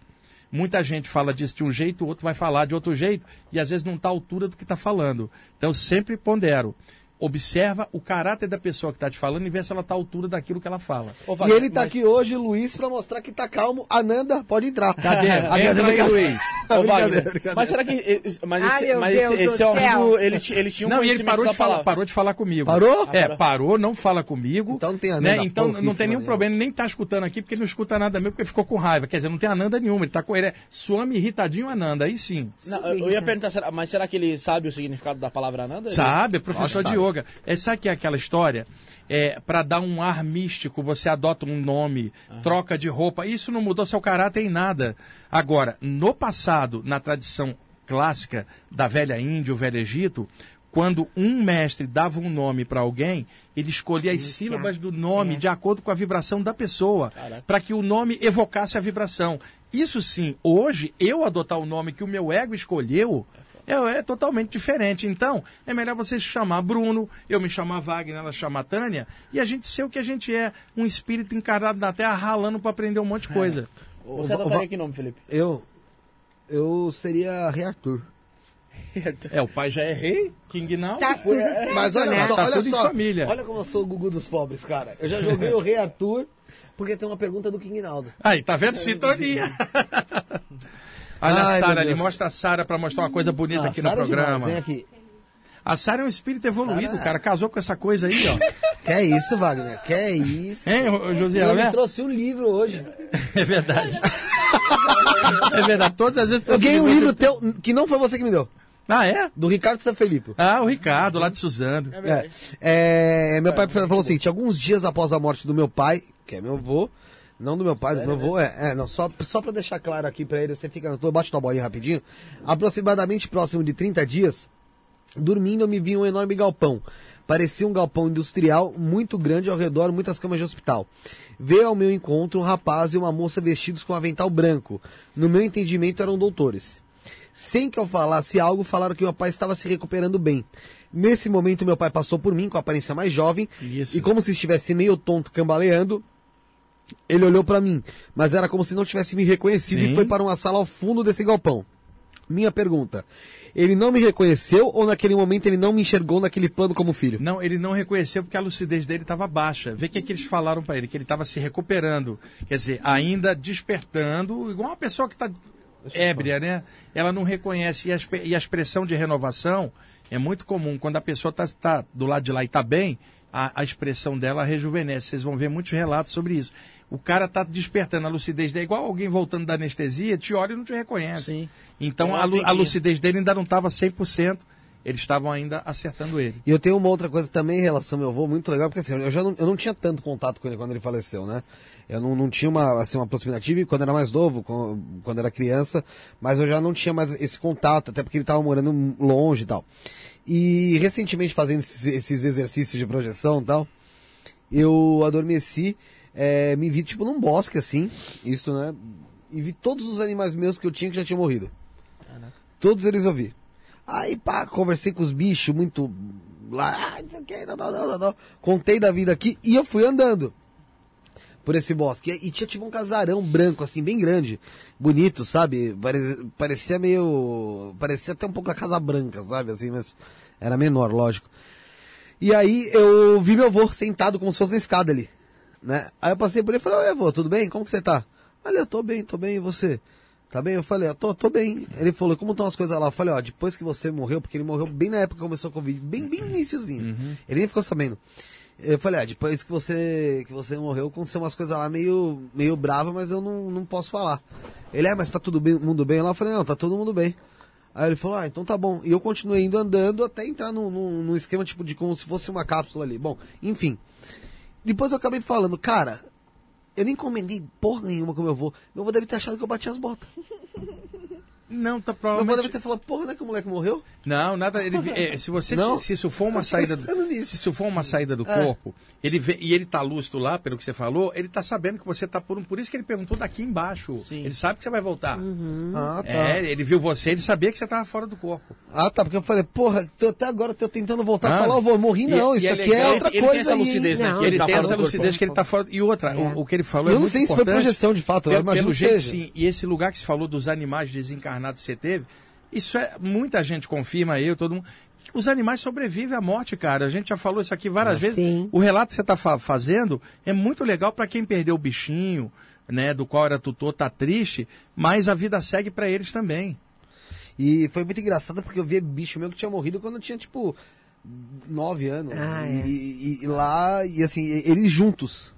Muita gente fala disso de um jeito, o outro vai falar de outro jeito, e às vezes não está à altura do que está falando. Então sempre pondero. Observa o caráter da pessoa que está te falando e vê se ela está à altura daquilo que ela fala. Ô, E Wagner, ele tá mas- aqui hoje, Luiz, pra mostrar que tá calmo. Ananda, pode entrar. Cadê? Entra aí. Luiz. Ô, Wagner, mas será que. Mas Ai, esse, meu mas esse, esse céu. amigo, ele, ele tinha um Não, e ele parou de, falar, palavra. parou de falar comigo. Parou? É, parou. não fala comigo. Então não tem né? Ananda Então não tem nenhum problema, ele nem tá escutando aqui porque ele não escuta nada mesmo, porque ficou com raiva. Quer dizer, não tem Ananda nenhuma, ele tá com ele. É Swami irritadinho Ananda, aí sim. Não, eu, ia perguntar, mas será que ele sabe o significado da palavra Ananda? Sabe, é professor Nossa, de yoga. É, sabe que é aquela história? É, para dar um ar místico, você adota um nome, troca de roupa. Isso não mudou seu caráter em nada. Agora, no passado, na tradição clássica da velha Índia, o velho Egito, quando um mestre dava um nome para alguém, ele escolhia as Iniciar. sílabas do nome de acordo com a vibração da pessoa, para que o nome evocasse a vibração. Isso sim, hoje, eu adotar o nome que o meu ego escolheu, é, é totalmente diferente. Então, é melhor você se chamar Bruno, eu me chamar Wagner, ela chamar Tânia, e a gente ser o que a gente é, um espírito encarnado na Terra ralando para aprender um monte de coisa. Você Ô, adotaria que nome, Felipe? Eu. Eu seria Rei Arthur. É, o pai já é rei, King Naldo. Tá tudo certo, Mas olha né? só, Tá olha só. família. Olha como eu sou o Gugu dos pobres, cara. Eu já joguei o Rei Arthur porque tem uma pergunta do King Naldo. Aí, tá vendo? Sintonia. Olha Ai, a Sara ali, mostra a Sara pra mostrar uma coisa bonita Ah, aqui no Sara é demais, programa. Aqui. A Sara é um espírito evoluído, Sara- cara. Casou com essa coisa aí, ó. Que é isso, Wagner? Que é isso? Hein, Josiel, Ela né? me trouxe um livro hoje. É verdade. é verdade. Todas as vezes Eu ganhei um livro teu que não foi você que me deu. Ah, é? Do Ricardo Sanfelipe. Ah, o Ricardo, lá de Suzano. É, é, meu pai falou o seguinte: alguns dias após a morte do meu pai, que é meu avô, não do meu pai, do meu avô, é, é, não, só, só pra deixar claro aqui pra ele, você fica, tô, bate tua bolinha rapidinho, aproximadamente próximo de 30 dias, dormindo eu me vi um enorme galpão. Parecia um galpão industrial muito grande ao redor, muitas camas de hospital. Veio ao meu encontro um rapaz e uma moça vestidos com avental branco. No meu entendimento eram doutores. Sem que eu falasse algo, falaram que meu pai estava se recuperando bem. Nesse momento, meu pai passou por mim com a aparência mais jovem Isso. e, como se estivesse meio tonto, cambaleando, ele olhou para mim, mas era como se não tivesse me reconhecido Sim. e foi para uma sala ao fundo desse galpão. Minha pergunta: ele não me reconheceu ou naquele momento ele não me enxergou naquele plano como filho? Não, ele não reconheceu porque a lucidez dele estava baixa. Vê o que, é que eles falaram para ele, que ele estava se recuperando. Quer dizer, ainda despertando, igual uma pessoa que está ébria, né? Ela não reconhece. E a, e a expressão de renovação é muito comum. Quando a pessoa está do lado de lá e está bem, a, a expressão dela rejuvenesce. Vocês vão ver muitos relatos sobre isso. O cara está despertando a lucidez dele, igual alguém voltando da anestesia, te olha e não te reconhece. Sim. Então a, a lucidez dele ainda não estava 100%. Eles estavam ainda acertando ele. E eu tenho uma outra coisa também em relação ao meu avô, muito legal, porque assim, eu já não, eu não tinha tanto contato com ele quando ele faleceu, né? Eu não, não tinha uma, assim, uma proximidade, tive quando era mais novo, quando era criança, mas eu já não tinha mais esse contato, até porque ele estava morando longe e tal. E recentemente, fazendo esses, esses exercícios de projeção e tal, eu adormeci, é, me vi tipo num bosque assim, isso, né? E vi todos os animais meus que eu tinha que já tinham morrido. Todos eles eu vi. Aí, pá, conversei com os bichos, muito lá, ah, não sei o que, não, não, não, não, não. contei da vida aqui e eu fui andando por esse bosque. E tinha tipo um casarão branco, assim, bem grande, bonito, sabe? Parecia, parecia meio. Parecia até um pouco a Casa Branca, sabe? Assim, mas era menor, lógico. E aí eu vi meu avô sentado como se fosse na escada ali, né? Aí eu passei por ele e falei, oi avô, tudo bem? Como que você tá? Olha, eu tô bem, tô bem, e você? Tá bem? Eu falei, eu tô, tô bem. Ele falou, como estão as coisas lá? Eu falei, ó, depois que você morreu, porque ele morreu bem na época que começou o Covid, bem, bem iníciozinho. Ele nem ficou sabendo. Eu falei, ah, depois que você, que você morreu, aconteceu umas coisas lá meio, meio brava, mas eu não, não posso falar. Ele, é, mas tá todo bem, mundo bem lá? Eu falei, não, tá todo mundo bem. Aí ele falou, ah, então tá bom. E eu continuei indo andando até entrar num, num, num esquema tipo de como se fosse uma cápsula ali. Bom, enfim. Depois eu acabei falando, cara, eu nem encomendei porra nenhuma com meu avô. Meu avô deve ter achado que eu bati as botas. Não, tá Meu avô provavelmente. deve ter falado, porra, não é que o moleque morreu? Não, nada. Ele, é, se você Não? se isso for uma saída, do- se isso for uma saída do É. corpo, ele vê, e ele tá lúcido lá, pelo que você falou, ele tá sabendo que você tá por um, por isso que ele perguntou daqui embaixo. Sim. Ele sabe que você vai voltar. Ah, tá. É, ele viu você, ele sabia que você tava fora do corpo. Ah, tá, porque eu falei, porra, tô, até agora tô tentando voltar Ah. e falar, eu vou morri E- não, e isso é aqui legal, é outra ele tem coisa essa aí, hein? lucidez, né? Não. ele tá tem essa lucidez que ele tá fora. E outra, É. o, o que ele falou Eu é não muito sei se foi importante. projeção de fato, eu Pelo, imagino pelo que jeito, sim. E esse lugar que você falou dos animais desencarnados que você teve, isso é. Muita gente confirma, eu, todo mundo. Os animais sobrevivem à morte, cara. A gente já falou isso aqui várias Ah, vezes. sim. O relato que você está fazendo é muito legal para quem perdeu o bichinho, né, do qual era tutor, tá triste, mas a vida segue para eles também. E foi muito engraçado porque eu vi bicho meu que tinha morrido quando eu tinha, tipo, nove anos. Ah, e, é. e- e lá, e assim, eles juntos.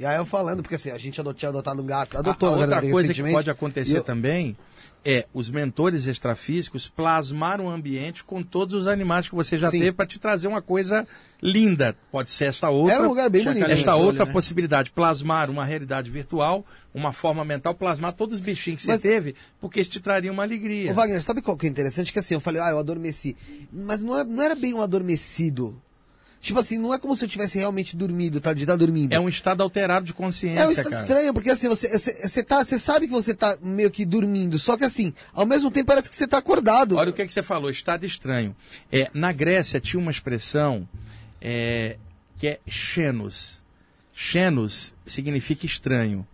E aí eu falando, porque assim, a gente adotou, tinha adotado um gato, adotou a, a outra coisa que pode acontecer eu- também é os mentores extrafísicos plasmaram o ambiente com todos os animais que você já Sim. teve para te trazer uma coisa linda. Pode ser esta outra. Era um lugar bem bonito. Esta Olho, outra né? possibilidade, plasmar uma realidade virtual, uma forma mental, plasmar todos os bichinhos que Mas- você teve, porque isso te traria uma alegria. Ô, Wagner, sabe qual que é interessante? Que assim, eu falei, ah, eu adormeci. Mas não, é- não era bem um adormecido. Tipo assim, não é como se eu tivesse realmente dormido, tá? De estar dormindo. É um estado alterado de consciência, É um estado cara. estranho, porque assim, você, você, tá, você sabe que você tá meio que dormindo, só que assim, ao mesmo tempo parece que você tá acordado. Olha o que, que você falou, estado estranho. É, na Grécia tinha uma expressão é, que é xenos. Xenos significa estranho.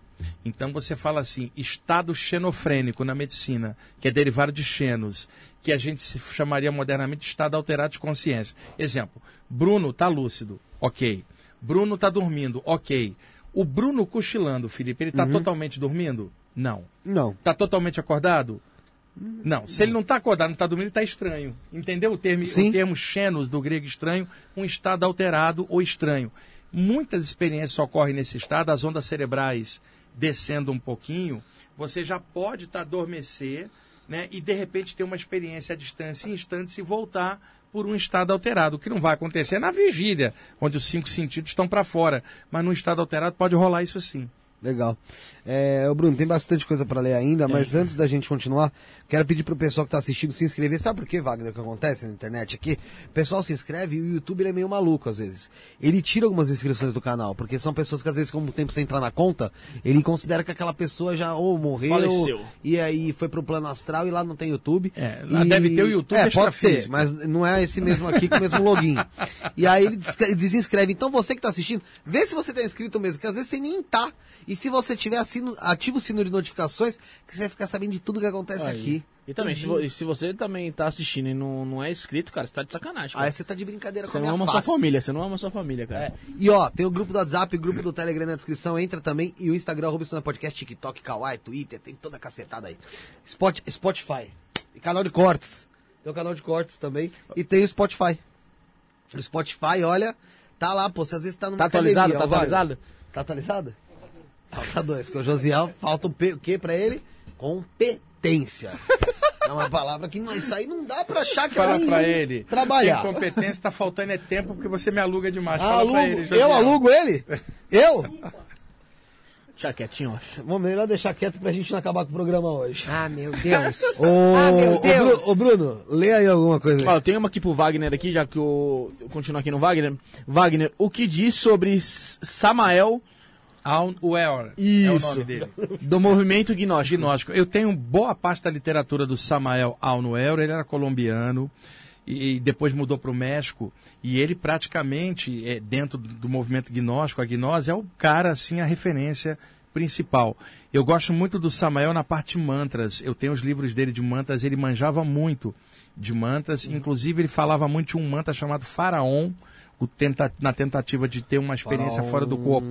Então você fala assim, estado xenofrênico na medicina, que é derivado de xenos, que a gente se chamaria modernamente de estado alterado de consciência. Exemplo, Bruno está lúcido, ok. Bruno está dormindo, ok. O Bruno cochilando, Felipe, ele está totalmente dormindo? Não. Não. Está totalmente acordado? Não. Se ele não está acordado, não está dormindo, ele está estranho. Entendeu o termo, Sim. o termo xenos, do grego estranho? Um estado alterado ou estranho. Muitas experiências ocorrem nesse estado, as ondas cerebrais descendo um pouquinho, você já pode estar adormecer né, e de repente ter uma experiência à distância em instantes e voltar por um estado alterado. O que não vai acontecer é na vigília, onde os cinco sentidos estão para fora. Mas num estado alterado pode rolar isso sim. Legal. É, Bruno, tem bastante coisa para ler ainda, mas antes da gente continuar, quero pedir pro pessoal que tá assistindo se inscrever. Sabe por quê, Wagner, o que acontece na internet aqui? O pessoal se inscreve e o YouTube ele é meio maluco às vezes. Ele tira algumas inscrições do canal, porque são pessoas que às vezes, como o tempo sem entrar na conta, ele considera que aquela pessoa já ou morreu, Faleceu. e aí foi pro plano astral e lá não tem YouTube. É, lá E- deve ter o YouTube É, pode ser, mas não é esse mesmo aqui com o mesmo login. E aí ele des- desinscreve. Então você que tá assistindo, vê se você tá inscrito mesmo, que às vezes você nem tá. E se você tiver assino, ativa o sino de notificações, que você vai ficar sabendo de tudo que acontece Aí. aqui. E também, se, vo- e se você também tá assistindo e não, não é inscrito, cara, você tá de sacanagem. cara. Aí você tá de brincadeira com Você a não minha ama face. sua família, você não ama sua família, cara. É. E ó, tem o grupo do WhatsApp, o grupo do Telegram na descrição, entra também. E o Instagram, é Podcast, TikTok, Kawaii, Twitter, tem toda a cacetada aí. Spot, Spotify. E canal de cortes. Tem o canal de cortes também. E tem o Spotify. O Spotify, olha, tá lá, pô. Você às vezes tá numa Tá atualizado? academia, Tá ó, atualizado? Tá atualizado? Falta dois, porque o Josiel falta o, P- o que pra ele? Competência. É uma palavra que não, isso aí não dá pra achar que Fala é pra ele. Trabalhar. Tem competência, tá faltando é tempo porque você me aluga demais. Ah, Fala alugo, pra ele, Josiel. eu alugo ele? Eu? Deixa quietinho, ó. Vamos melhor deixar quieto pra gente não acabar com o programa hoje. Ah, meu Deus. Ô, Ah, meu ô, Deus. Ô, Bruno, lê aí alguma coisa. Ó, eu tenho uma aqui pro Wagner aqui, já que eu, eu continuo aqui no Wagner. Wagner, o que diz sobre S- Samael Aunwell. É o Isso. nome dele. do movimento gnóstico? Gnóstico. Eu tenho boa parte da literatura do Samael Aunwell, ele era colombiano e depois mudou para o México e ele praticamente, é, dentro do movimento gnóstico, a gnose é o cara, assim, a referência principal. Eu gosto muito do Samael na parte de mantras. Eu tenho os livros dele de mantras, ele manjava muito de mantras, inclusive ele falava muito de um mantra chamado Faraon, tenta- na tentativa de ter uma experiência fora do corpo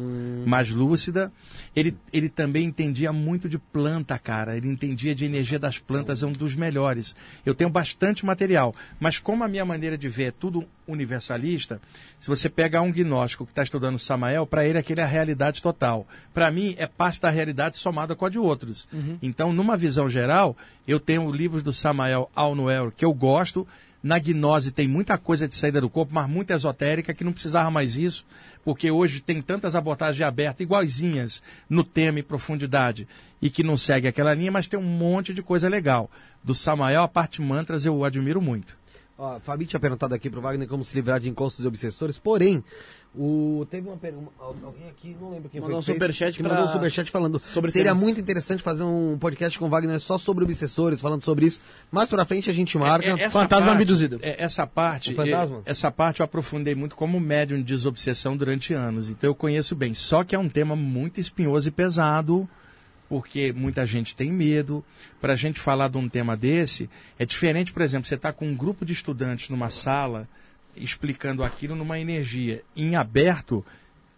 mais lúcida. Ele, ele também entendia muito de planta, cara. Ele entendia de energia das plantas, é um dos melhores. Eu tenho bastante material, mas como a minha maneira de ver é tudo universalista, se você pegar um gnóstico que está estudando Samael, para ele aquele é a realidade total. Para mim, é parte da realidade somada com a de outros. Então, numa visão geral, eu tenho livros do Samael Alnoel que eu gosto, na gnose tem muita coisa de saída do corpo, mas muito esotérica, que não precisava mais isso, porque hoje tem tantas abordagens abertas, iguaizinhas, no tema e profundidade, e que não segue aquela linha, mas tem um monte de coisa legal. Do Samael, a parte mantras, eu admiro muito. Ó, Fabi tinha perguntado aqui pro Wagner como se livrar de encostos e obsessores, porém, o, teve uma pergunta. Alguém aqui, não lembro quem Mandou foi. um que fez, superchat que pra- mandou um superchat falando. sobre seria muito interessante fazer um podcast com o Wagner só sobre obsessores, falando sobre isso. Mais pra frente a gente marca. É, é, Fantasma parte- abduzido. é, essa parte, fantasma? é, essa parte eu aprofundei muito como médium de desobsessão durante anos. Então eu conheço bem. Só que é um tema muito espinhoso e pesado, porque muita gente tem medo. Para a gente falar de um tema desse, é diferente, por exemplo, você está com um grupo de estudantes numa sala explicando aquilo numa energia em aberto.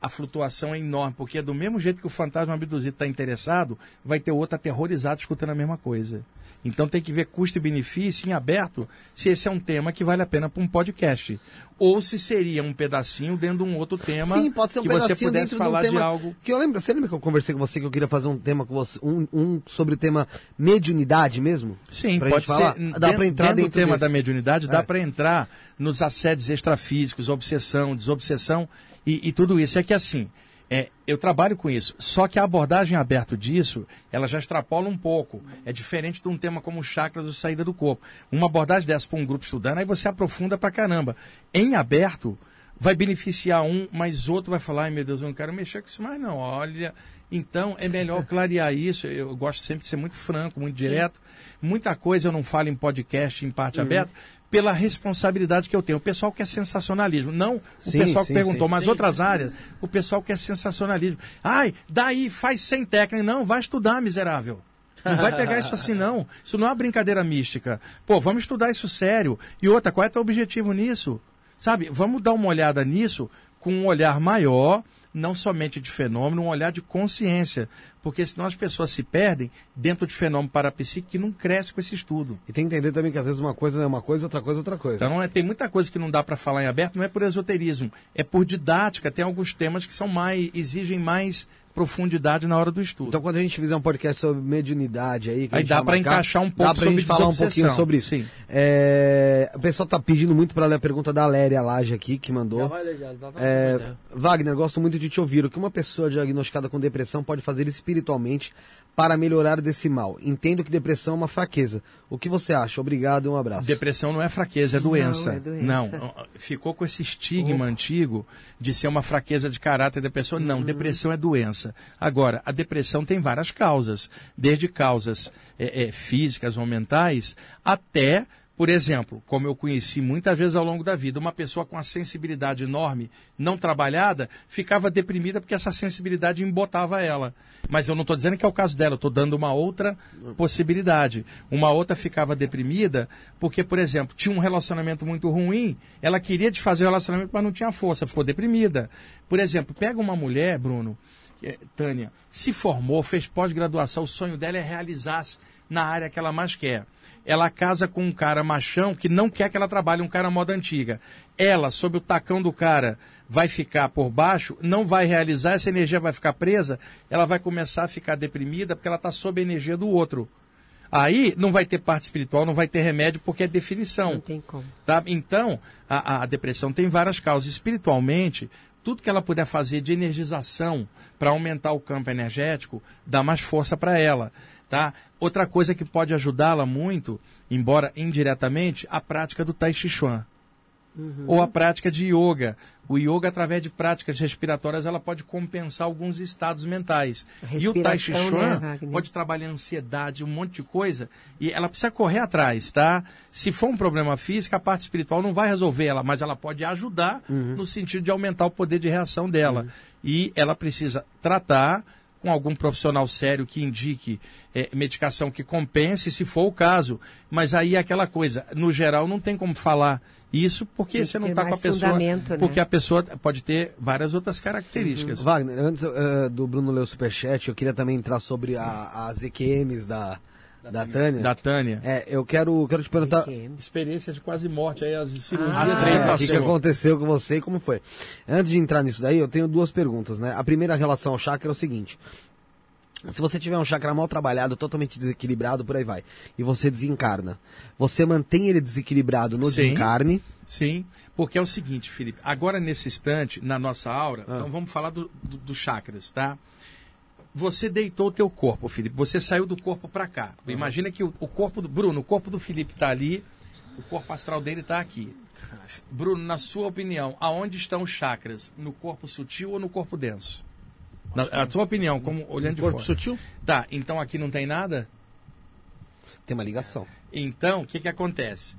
A flutuação é enorme, porque é do mesmo jeito que o fantasma abduzido está interessado, vai ter outro aterrorizado escutando a mesma coisa. Então tem que ver custo e benefício em aberto se esse é um tema que vale a pena para um podcast. Ou se seria um pedacinho dentro de um outro tema Sim, pode ser um que você pedacinho pudesse dentro falar de um tema. de algo. Que eu lembro, você lembra que eu conversei com você que eu queria fazer um tema com você, um, um sobre o tema mediunidade mesmo? Sim, Pra pode falar? ser. Dá pra entrar dentro do tema desse. da mediunidade, dá É. para entrar nos assédios extrafísicos, obsessão, desobsessão e, e tudo isso. É que assim, é, eu trabalho com isso, só que a abordagem aberta disso, ela já extrapola um pouco. É diferente de um tema como chakras ou saída do corpo. Uma abordagem dessa para um grupo estudando, aí você aprofunda pra caramba. Em aberto, vai beneficiar um, mas outro vai falar, ai meu Deus, eu não quero mexer com isso mais não. Olha, então é melhor clarear isso. Eu gosto sempre de ser muito franco, muito direto. Muita coisa eu não falo em podcast, em parte aberta, pela responsabilidade que eu tenho. O pessoal quer sensacionalismo. Não o Sim, pessoal sim, que perguntou, sim. mas outras áreas, o pessoal quer sensacionalismo. Ai, daí faz sem técnica. Não, vai estudar, miserável. Não vai pegar isso assim, não. Isso não é uma brincadeira mística. Pô, vamos estudar isso sério. E outra, qual é o teu objetivo nisso? Sabe, vamos dar uma olhada nisso com um olhar maior, não somente de fenômeno, um olhar de consciência. Porque senão as pessoas se perdem dentro de fenômeno parapsíquico que não cresce com esse estudo. E tem que entender também que às vezes uma coisa é uma coisa, outra coisa é outra coisa. Então é, tem muita coisa que não dá para falar em aberto, não é por esoterismo, é por didática. Tem alguns temas que são mais, exigem mais profundidade na hora do estudo. Então, quando a gente fizer um podcast sobre mediunidade aí, que a Aí gente dá marcar, encaixar um pouco dá pra sobre gente falar um pouquinho sobre isso. Sim. É, o pessoal tá pedindo muito para ler a pergunta da Léria Laje aqui, que mandou. Já vai ler, já. Tá, tá, É. Wagner, gosto muito de te ouvir. O que uma pessoa diagnosticada com depressão pode fazer espiritualmente para melhorar desse mal? Entendo que depressão é uma fraqueza. O que você acha? Obrigado e um abraço. Depressão não é fraqueza, é doença. é doença. Não, ficou com esse estigma antigo de ser uma fraqueza de caráter da pessoa. Não, depressão é doença. Agora, a depressão tem várias causas, desde causas é, é, físicas ou mentais até, por exemplo, como eu conheci muitas vezes ao longo da vida, uma pessoa com uma sensibilidade enorme, não trabalhada, ficava deprimida porque essa sensibilidade embotava ela. Mas eu não estou dizendo que é o caso dela, eu estou dando uma outra possibilidade. Uma outra ficava deprimida porque, por exemplo, tinha um relacionamento muito ruim, ela queria desfazer o relacionamento, mas não tinha força, ficou deprimida. Por exemplo, pega uma mulher, Bruno, é- Tânia, se formou, fez pós-graduação, o sonho dela é realizar-se na área que ela mais quer. Ela casa com um cara machão que não quer que ela trabalhe, um cara moda antiga. Ela, sob o tacão do cara, vai ficar por baixo, não vai realizar, essa energia vai ficar presa, ela vai começar a ficar deprimida porque ela está sob a energia do outro. Aí não vai ter parte espiritual, não vai ter remédio porque é definição. Não tem como. Tá? Então, a, a depressão tem várias causas. Espiritualmente, tudo que ela puder fazer de energização para aumentar o campo energético, dá mais força para ela. Tá? Outra coisa que pode ajudá-la muito, embora indiretamente, a prática do Tai Chi Chuan. Ou a prática de yoga. O yoga, através de práticas respiratórias, ela pode compensar alguns estados mentais. E o Tai Chi Chuan né, pode trabalhar ansiedade, um monte de coisa, e ela precisa correr atrás, tá? Se for um problema físico, a parte espiritual não vai resolver ela, mas ela pode ajudar no sentido de aumentar o poder de reação dela. E ela precisa tratar com algum profissional sério que indique eh, medicação que compense, se for o caso. Mas aí é aquela coisa, no geral não tem como falar isso porque Tem você não está com a pessoa. né? Porque a pessoa pode ter várias outras características. Wagner, antes eh, do Bruno ler o superchat, eu queria também entrar sobre a- as EQMs da, da, Tânia. Da Tânia. É, eu quero, quero te perguntar. Experiência de quase morte, aí as cirurgias Ah, que é, você o que, que aconteceu com você e como foi. Antes de entrar nisso daí, eu tenho duas perguntas, né? A primeira em relação ao chakra é o seguinte. Se você tiver um chakra mal trabalhado, totalmente desequilibrado, por aí vai, e você desencarna, você mantém ele desequilibrado no Sim. desencarne, Sim, porque é o seguinte, Felipe, agora nesse instante, na nossa aura, Ah. então vamos falar do, do- dos chakras, tá? Você deitou o teu corpo, Felipe, você saiu do corpo para cá. Imagina que o, o corpo do Bruno, o corpo do Felipe está ali, o corpo astral dele está aqui. Bruno, na sua opinião, aonde estão os chakras? No corpo sutil ou no corpo denso? Na, a sua opinião, como olhando de Corpo fora. sutil? Tá, então aqui não tem nada? tem uma ligação. Então, o que, que acontece?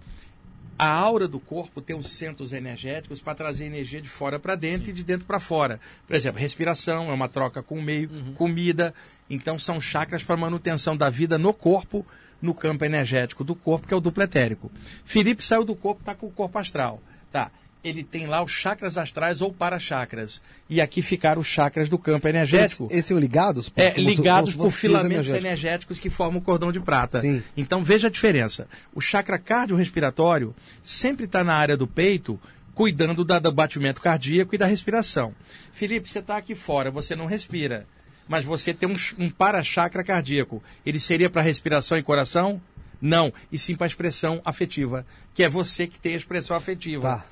A aura do corpo tem os centros energéticos para trazer energia de fora para dentro e de dentro para fora. Por exemplo, respiração é uma troca com o meio, comida. Então, são chakras para manutenção da vida no corpo, no campo energético do corpo, que é o duplo etérico. Felipe saiu do corpo, está com o corpo astral. Tá. Ele tem lá os chakras astrais ou para-chakras. E aqui ficaram os chakras do campo energético. Esse, esse é ligados? É, Como se- ligados por filamentos energéticos. energéticos que formam o cordão de prata. Sim. Então veja a diferença. O chakra cardiorrespiratório sempre está na área do peito, cuidando da- do batimento cardíaco e da respiração. Felipe, você está aqui fora, você não respira, mas você tem um, um para-chakra cardíaco. Ele seria para respiração e coração? Não, e sim para expressão afetiva, que é você que tem a expressão afetiva. Tá.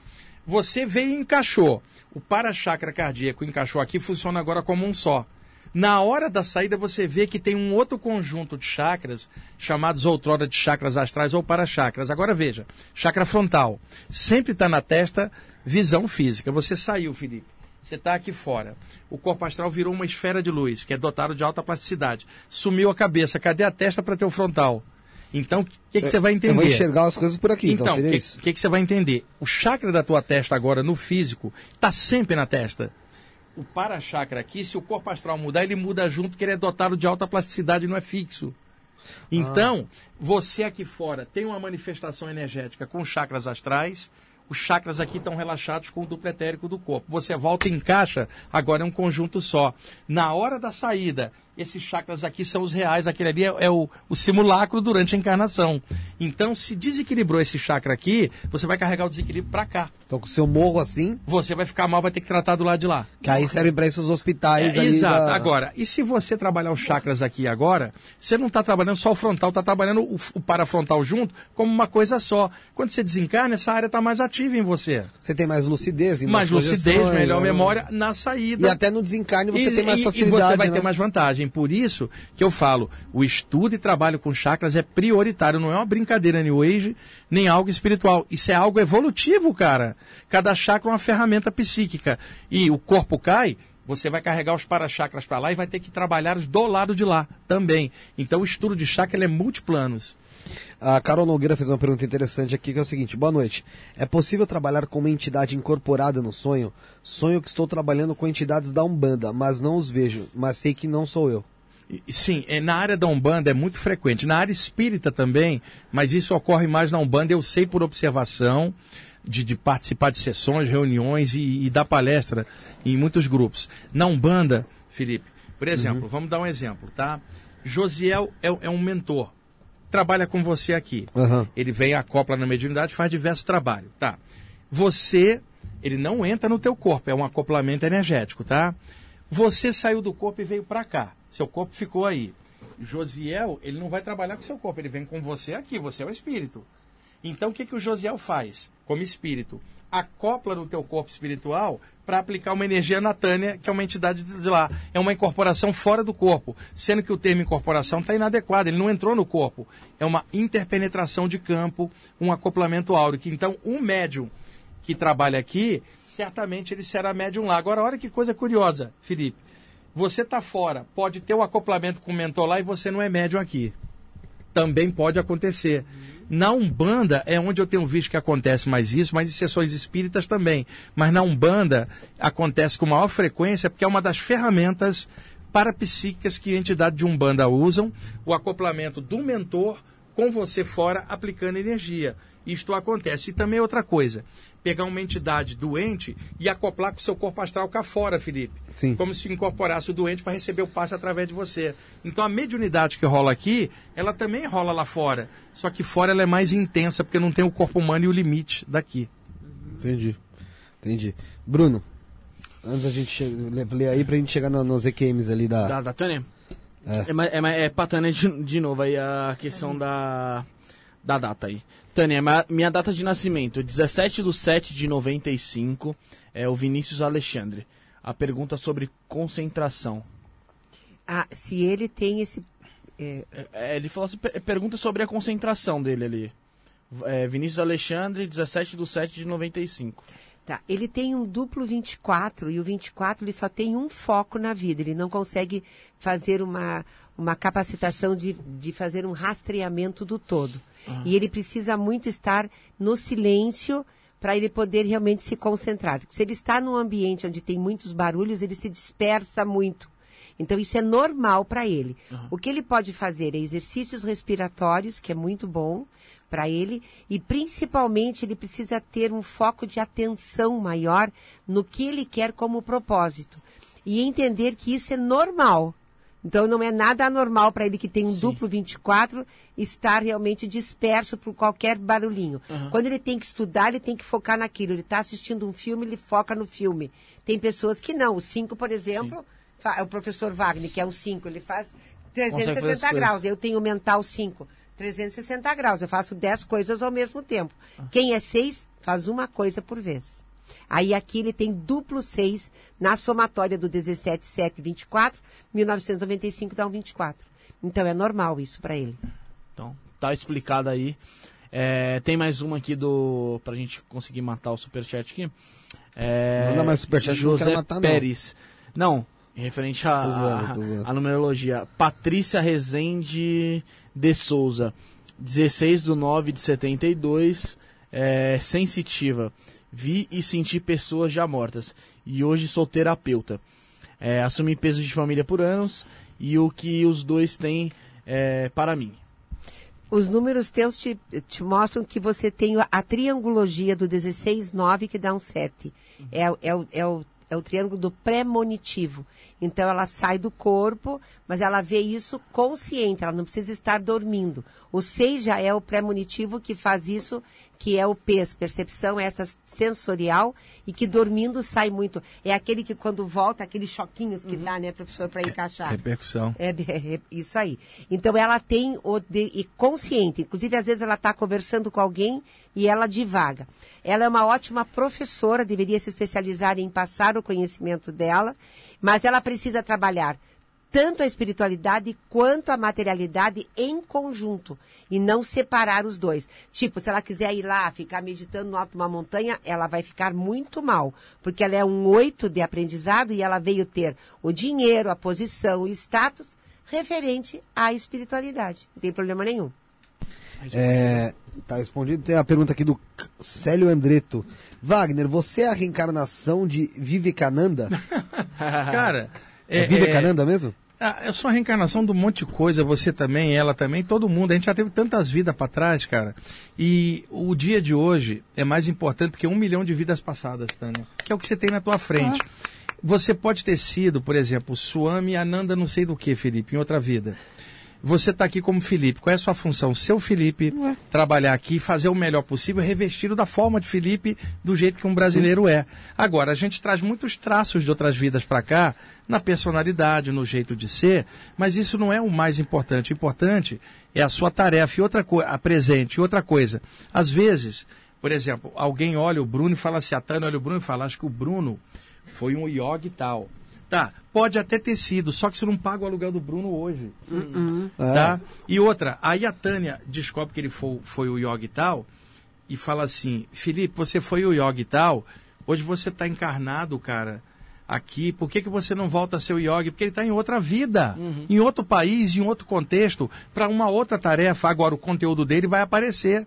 Você veio e encaixou. O para-chakra cardíaco encaixou aqui, funciona agora como um só. Na hora da saída, você vê que tem um outro conjunto de chakras, chamados outrora de chakras astrais ou para-chakras. Agora veja, chakra frontal. Sempre está na testa, visão física. Você saiu, Felipe. Você está aqui fora. O corpo astral virou uma esfera de luz, que é dotado de alta plasticidade. Sumiu a cabeça. Cadê a testa para ter o frontal? Então, o que, que você vai entender? Eu vou enxergar as coisas por aqui, então, Então, o seria que, que, que você vai entender? O chakra da tua testa agora, no físico, está sempre na testa. O para-chakra aqui, se o corpo astral mudar, ele muda junto, que ele é dotado de alta plasticidade, não é fixo. Então, você aqui fora tem uma manifestação energética com chakras astrais, os chakras aqui estão relaxados com o duplo etérico do corpo. Você volta e encaixa, agora é um conjunto só. Na hora da saída, esses chakras aqui são os reais, aquele ali é, é o, o simulacro durante a encarnação. Então, se desequilibrou esse chakra aqui, você vai carregar o desequilíbrio para cá. Então, se eu morro assim, Você vai ficar mal, vai ter que tratar do lado de lá. que aí serve pra isso os hospitais É, exato. da- Agora, e se você trabalhar os chakras aqui agora, você não está trabalhando só o frontal, está trabalhando o, o parafrontal junto como uma coisa só. Quando você desencarna, essa área está mais ativa em você. Você tem mais lucidez, Mais lucidez, melhor né? memória na saída. E até no desencarne você E- tem mais facilidade. E você vai né? ter mais vantagem. Por isso que eu falo, o estudo e trabalho com chakras é prioritário, não é uma brincadeira New Age, nem algo espiritual. Isso é algo evolutivo, cara. Cada chakra é uma ferramenta psíquica. E o corpo cai, você vai carregar os para-chakras para lá e vai ter que trabalhar os do lado de lá também. Então o estudo de chakra é multiplanos. A Carol Nogueira fez uma pergunta interessante aqui, que é o seguinte: boa noite. É possível trabalhar com uma entidade incorporada no sonho? Sonho que estou trabalhando com entidades da Umbanda, mas não os vejo, mas sei que não sou eu. Sim, é, na área da Umbanda é muito frequente. Na área espírita também, mas isso ocorre mais na Umbanda, eu sei por observação, de, de participar de sessões, reuniões e, e dar palestra em muitos grupos. Na Umbanda, Felipe, por exemplo, vamos dar um exemplo, tá? Josiel é, é um mentor, trabalha com você aqui. Aham. Ele vem, acopla na mediunidade, faz diversos trabalhos, tá? Você, ele não entra no teu corpo, é um acoplamento energético, tá? Você saiu do corpo e veio para cá. Seu corpo ficou aí. Josiel, ele não vai trabalhar com seu corpo, ele vem com você aqui, você é o espírito. Então o que, que o Josiel faz como espírito? Acopla no teu corpo espiritual para aplicar uma energia na Tânia, que é uma entidade de lá. É uma incorporação fora do corpo, sendo que o termo incorporação está inadequado, ele não entrou no corpo. É uma interpenetração de campo, um acoplamento áurico. Então, um médium que trabalha aqui, certamente ele será médium lá. Agora, olha que coisa curiosa, Felipe. Você está fora, pode ter o acoplamento com o mentor lá e você não é médium aqui. Também pode acontecer. Na Umbanda é onde eu tenho visto que acontece mais isso, mas em sessões espíritas também. Mas na Umbanda acontece com maior frequência porque é uma das ferramentas parapsíquicas que a entidade de Umbanda usam, o acoplamento do mentor com você fora aplicando energia. Isto acontece. E também outra coisa, pegar uma entidade doente e acoplar com o seu corpo astral cá fora, Felipe. Sim. Como se incorporasse o doente para receber o passe através de você. Então a mediunidade que rola aqui, ela também rola lá fora. Só que fora ela é mais intensa, porque não tem o corpo humano e o limite daqui. Entendi. Entendi. Bruno, antes da gente ler aí pra gente chegar no- nos EQMs ali da. Da, da Tânia? É. É, é, ma- é pra Tânia de, de novo aí a questão da, da data aí. Tânia, minha data de nascimento, 17 de 7 de 95, é o Vinícius Alexandre. A pergunta sobre concentração. Ah, se ele tem esse. é, É, ele falou assim, per- pergunta sobre a concentração dele ali. É, Vinícius Alexandre, 17 de 7 de 95. Tá, ele tem um duplo 24 e o 24 ele só tem um foco na vida, ele não consegue fazer uma, uma capacitação de, de fazer um rastreamento do todo. E ele precisa muito estar no silêncio para ele poder realmente se concentrar. Se ele está num ambiente onde tem muitos barulhos, ele se dispersa muito. Então isso é normal para ele. O que ele pode fazer é exercícios respiratórios, que é muito bom para ele, e principalmente ele precisa ter um foco de atenção maior no que ele quer como propósito. E entender que isso é normal. Então não é nada anormal para ele que tem um duplo 24 estar realmente disperso por qualquer barulhinho. Quando ele tem que estudar, ele tem que focar naquilo. Ele está assistindo um filme, ele foca no filme. Tem pessoas que não. O 5, por exemplo, fa- o professor Wagner, que é um 5, ele faz Consegue fazer as 360 coisas. graus. Eu tenho mental 5, 360 graus. Eu faço 10 coisas ao mesmo tempo. Quem é 6, faz uma coisa por vez. Aí aqui ele tem duplo 6 na somatória do 17, 7, 24, 1995 dá um 24. Então é normal isso para ele. Então, tá explicado aí. É, tem mais uma aqui do. pra gente conseguir matar o superchat aqui. É, Manda mais superchat não José quero matar, não. Pérez. Não, referente à tô zoando. à numerologia. Patrícia Rezende de Souza. 16 do 9 de 72. É, sensitiva. Vi e senti pessoas já mortas. E hoje sou terapeuta. É, assumi peso de família por anos. E o que os dois têm é, para mim. Os números teus te, te mostram que você tem a triangologia do 16-9 que dá um 7. É, o- é, o, é, o, é o triângulo do pré-monitivo. Então ela sai do corpo, mas ela vê isso consciente, ela não precisa estar dormindo. O 6 já é o pré-monitivo que faz isso, que é o PES, percepção essa sensorial, e que dormindo sai muito. É aquele que quando volta, aqueles choquinhos que dá, né, professor, para encaixar. Repercussão. É, é, é isso aí. Então ela tem o de, e consciente. Inclusive, às vezes ela está conversando com alguém e ela divaga. Ela é uma ótima professora, deveria se especializar em passar o conhecimento dela, mas ela precisa trabalhar tanto a espiritualidade quanto a materialidade em conjunto e não separar os dois. Tipo, se ela quiser ir lá ficar meditando no alto de uma montanha, ela vai ficar muito mal, porque ela é um oito de aprendizado e ela veio ter o dinheiro, a posição, o status referente à espiritualidade. Não tem problema nenhum. É, tá respondido. Tem a pergunta aqui do Célio Andreto. Wagner, você é a reencarnação de Vivekananda? Cara, É, é, Vivekananda mesmo? Ah, eu sou a reencarnação de um monte de coisa, você também, ela também, todo mundo. A gente já teve tantas vidas para trás, cara. E o dia de hoje é mais importante que um milhão de vidas passadas, Tânia. Que é o que você tem na tua frente. Você pode ter sido, por exemplo, Swami Ananda não sei do que, Felipe, em outra vida. Você está aqui como Felipe. Qual é a sua função? Seu Felipe, trabalhar aqui, fazer o melhor possível, revestido da forma de Felipe, do jeito que um brasileiro é. Agora, a gente traz muitos traços de outras vidas para cá, na personalidade, no jeito de ser, mas isso não é o mais importante. O importante é a sua tarefa e outra coisa, a presente. E outra coisa, às vezes, por exemplo, alguém olha o Bruno e fala assim, a Tânia olha o Bruno e fala, acho que o Bruno foi um yogi e tal. Tá, pode até ter sido, só que você não paga o aluguel do Bruno hoje. É. Tá? E outra, aí a Tânia descobre que ele foi, foi o yogi e tal, e fala assim, Felipe, você foi o yogi e tal, hoje você está encarnado, cara, aqui, por que, que você não volta a ser o yogi? Porque ele está em outra vida, em outro país, em outro contexto, para uma outra tarefa. Agora o conteúdo dele vai aparecer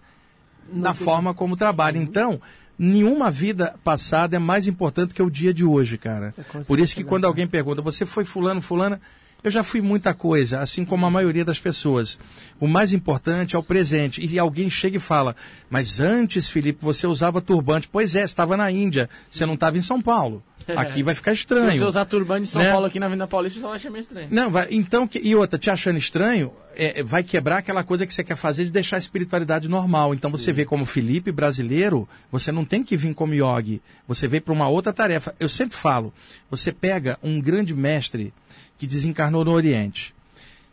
na forma como trabalha. Então, nenhuma vida passada é mais importante que o dia de hoje, cara. Por isso que quando alguém pergunta, você foi fulano, fulana, eu já fui muita coisa, assim como a maioria das pessoas. O mais importante é o presente. E alguém chega e fala, mas antes, Felipe, você usava turbante. Pois é, estava na Índia, você não estava em São Paulo. Aqui vai ficar Se estranho. você usar turbante de São Né? Paulo aqui na Avenida Paulista, você vai achar meio estranho. Não, vai, então, que- e outra, te achando estranho, é, vai quebrar aquela coisa que você quer fazer de deixar a espiritualidade normal. Então você vê como Felipe brasileiro, você não tem que vir como yogi, você veio para uma outra tarefa. Eu sempre falo, você pega um grande mestre que desencarnou no Oriente.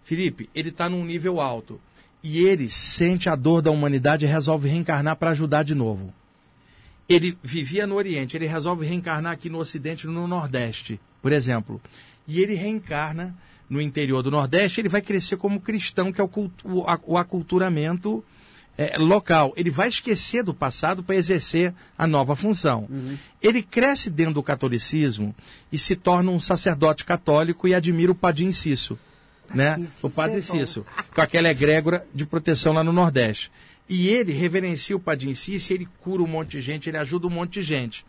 Felipe, ele está num nível alto e ele sente a dor da humanidade e resolve reencarnar para ajudar de novo. Ele vivia no Oriente, ele resolve reencarnar aqui no Ocidente, no Nordeste, por exemplo. E ele reencarna no interior do Nordeste, ele vai crescer como cristão, que é o, cultu- o aculturamento eh, local. Ele vai esquecer do passado para exercer a nova função. Ele cresce dentro do catolicismo e se torna um sacerdote católico e admira o Padim Cisso. Né? O Padre é. Cício, com aquela egrégora de proteção lá no Nordeste. E ele reverencia o Padim Cisso, ele cura um monte de gente, ele ajuda um monte de gente.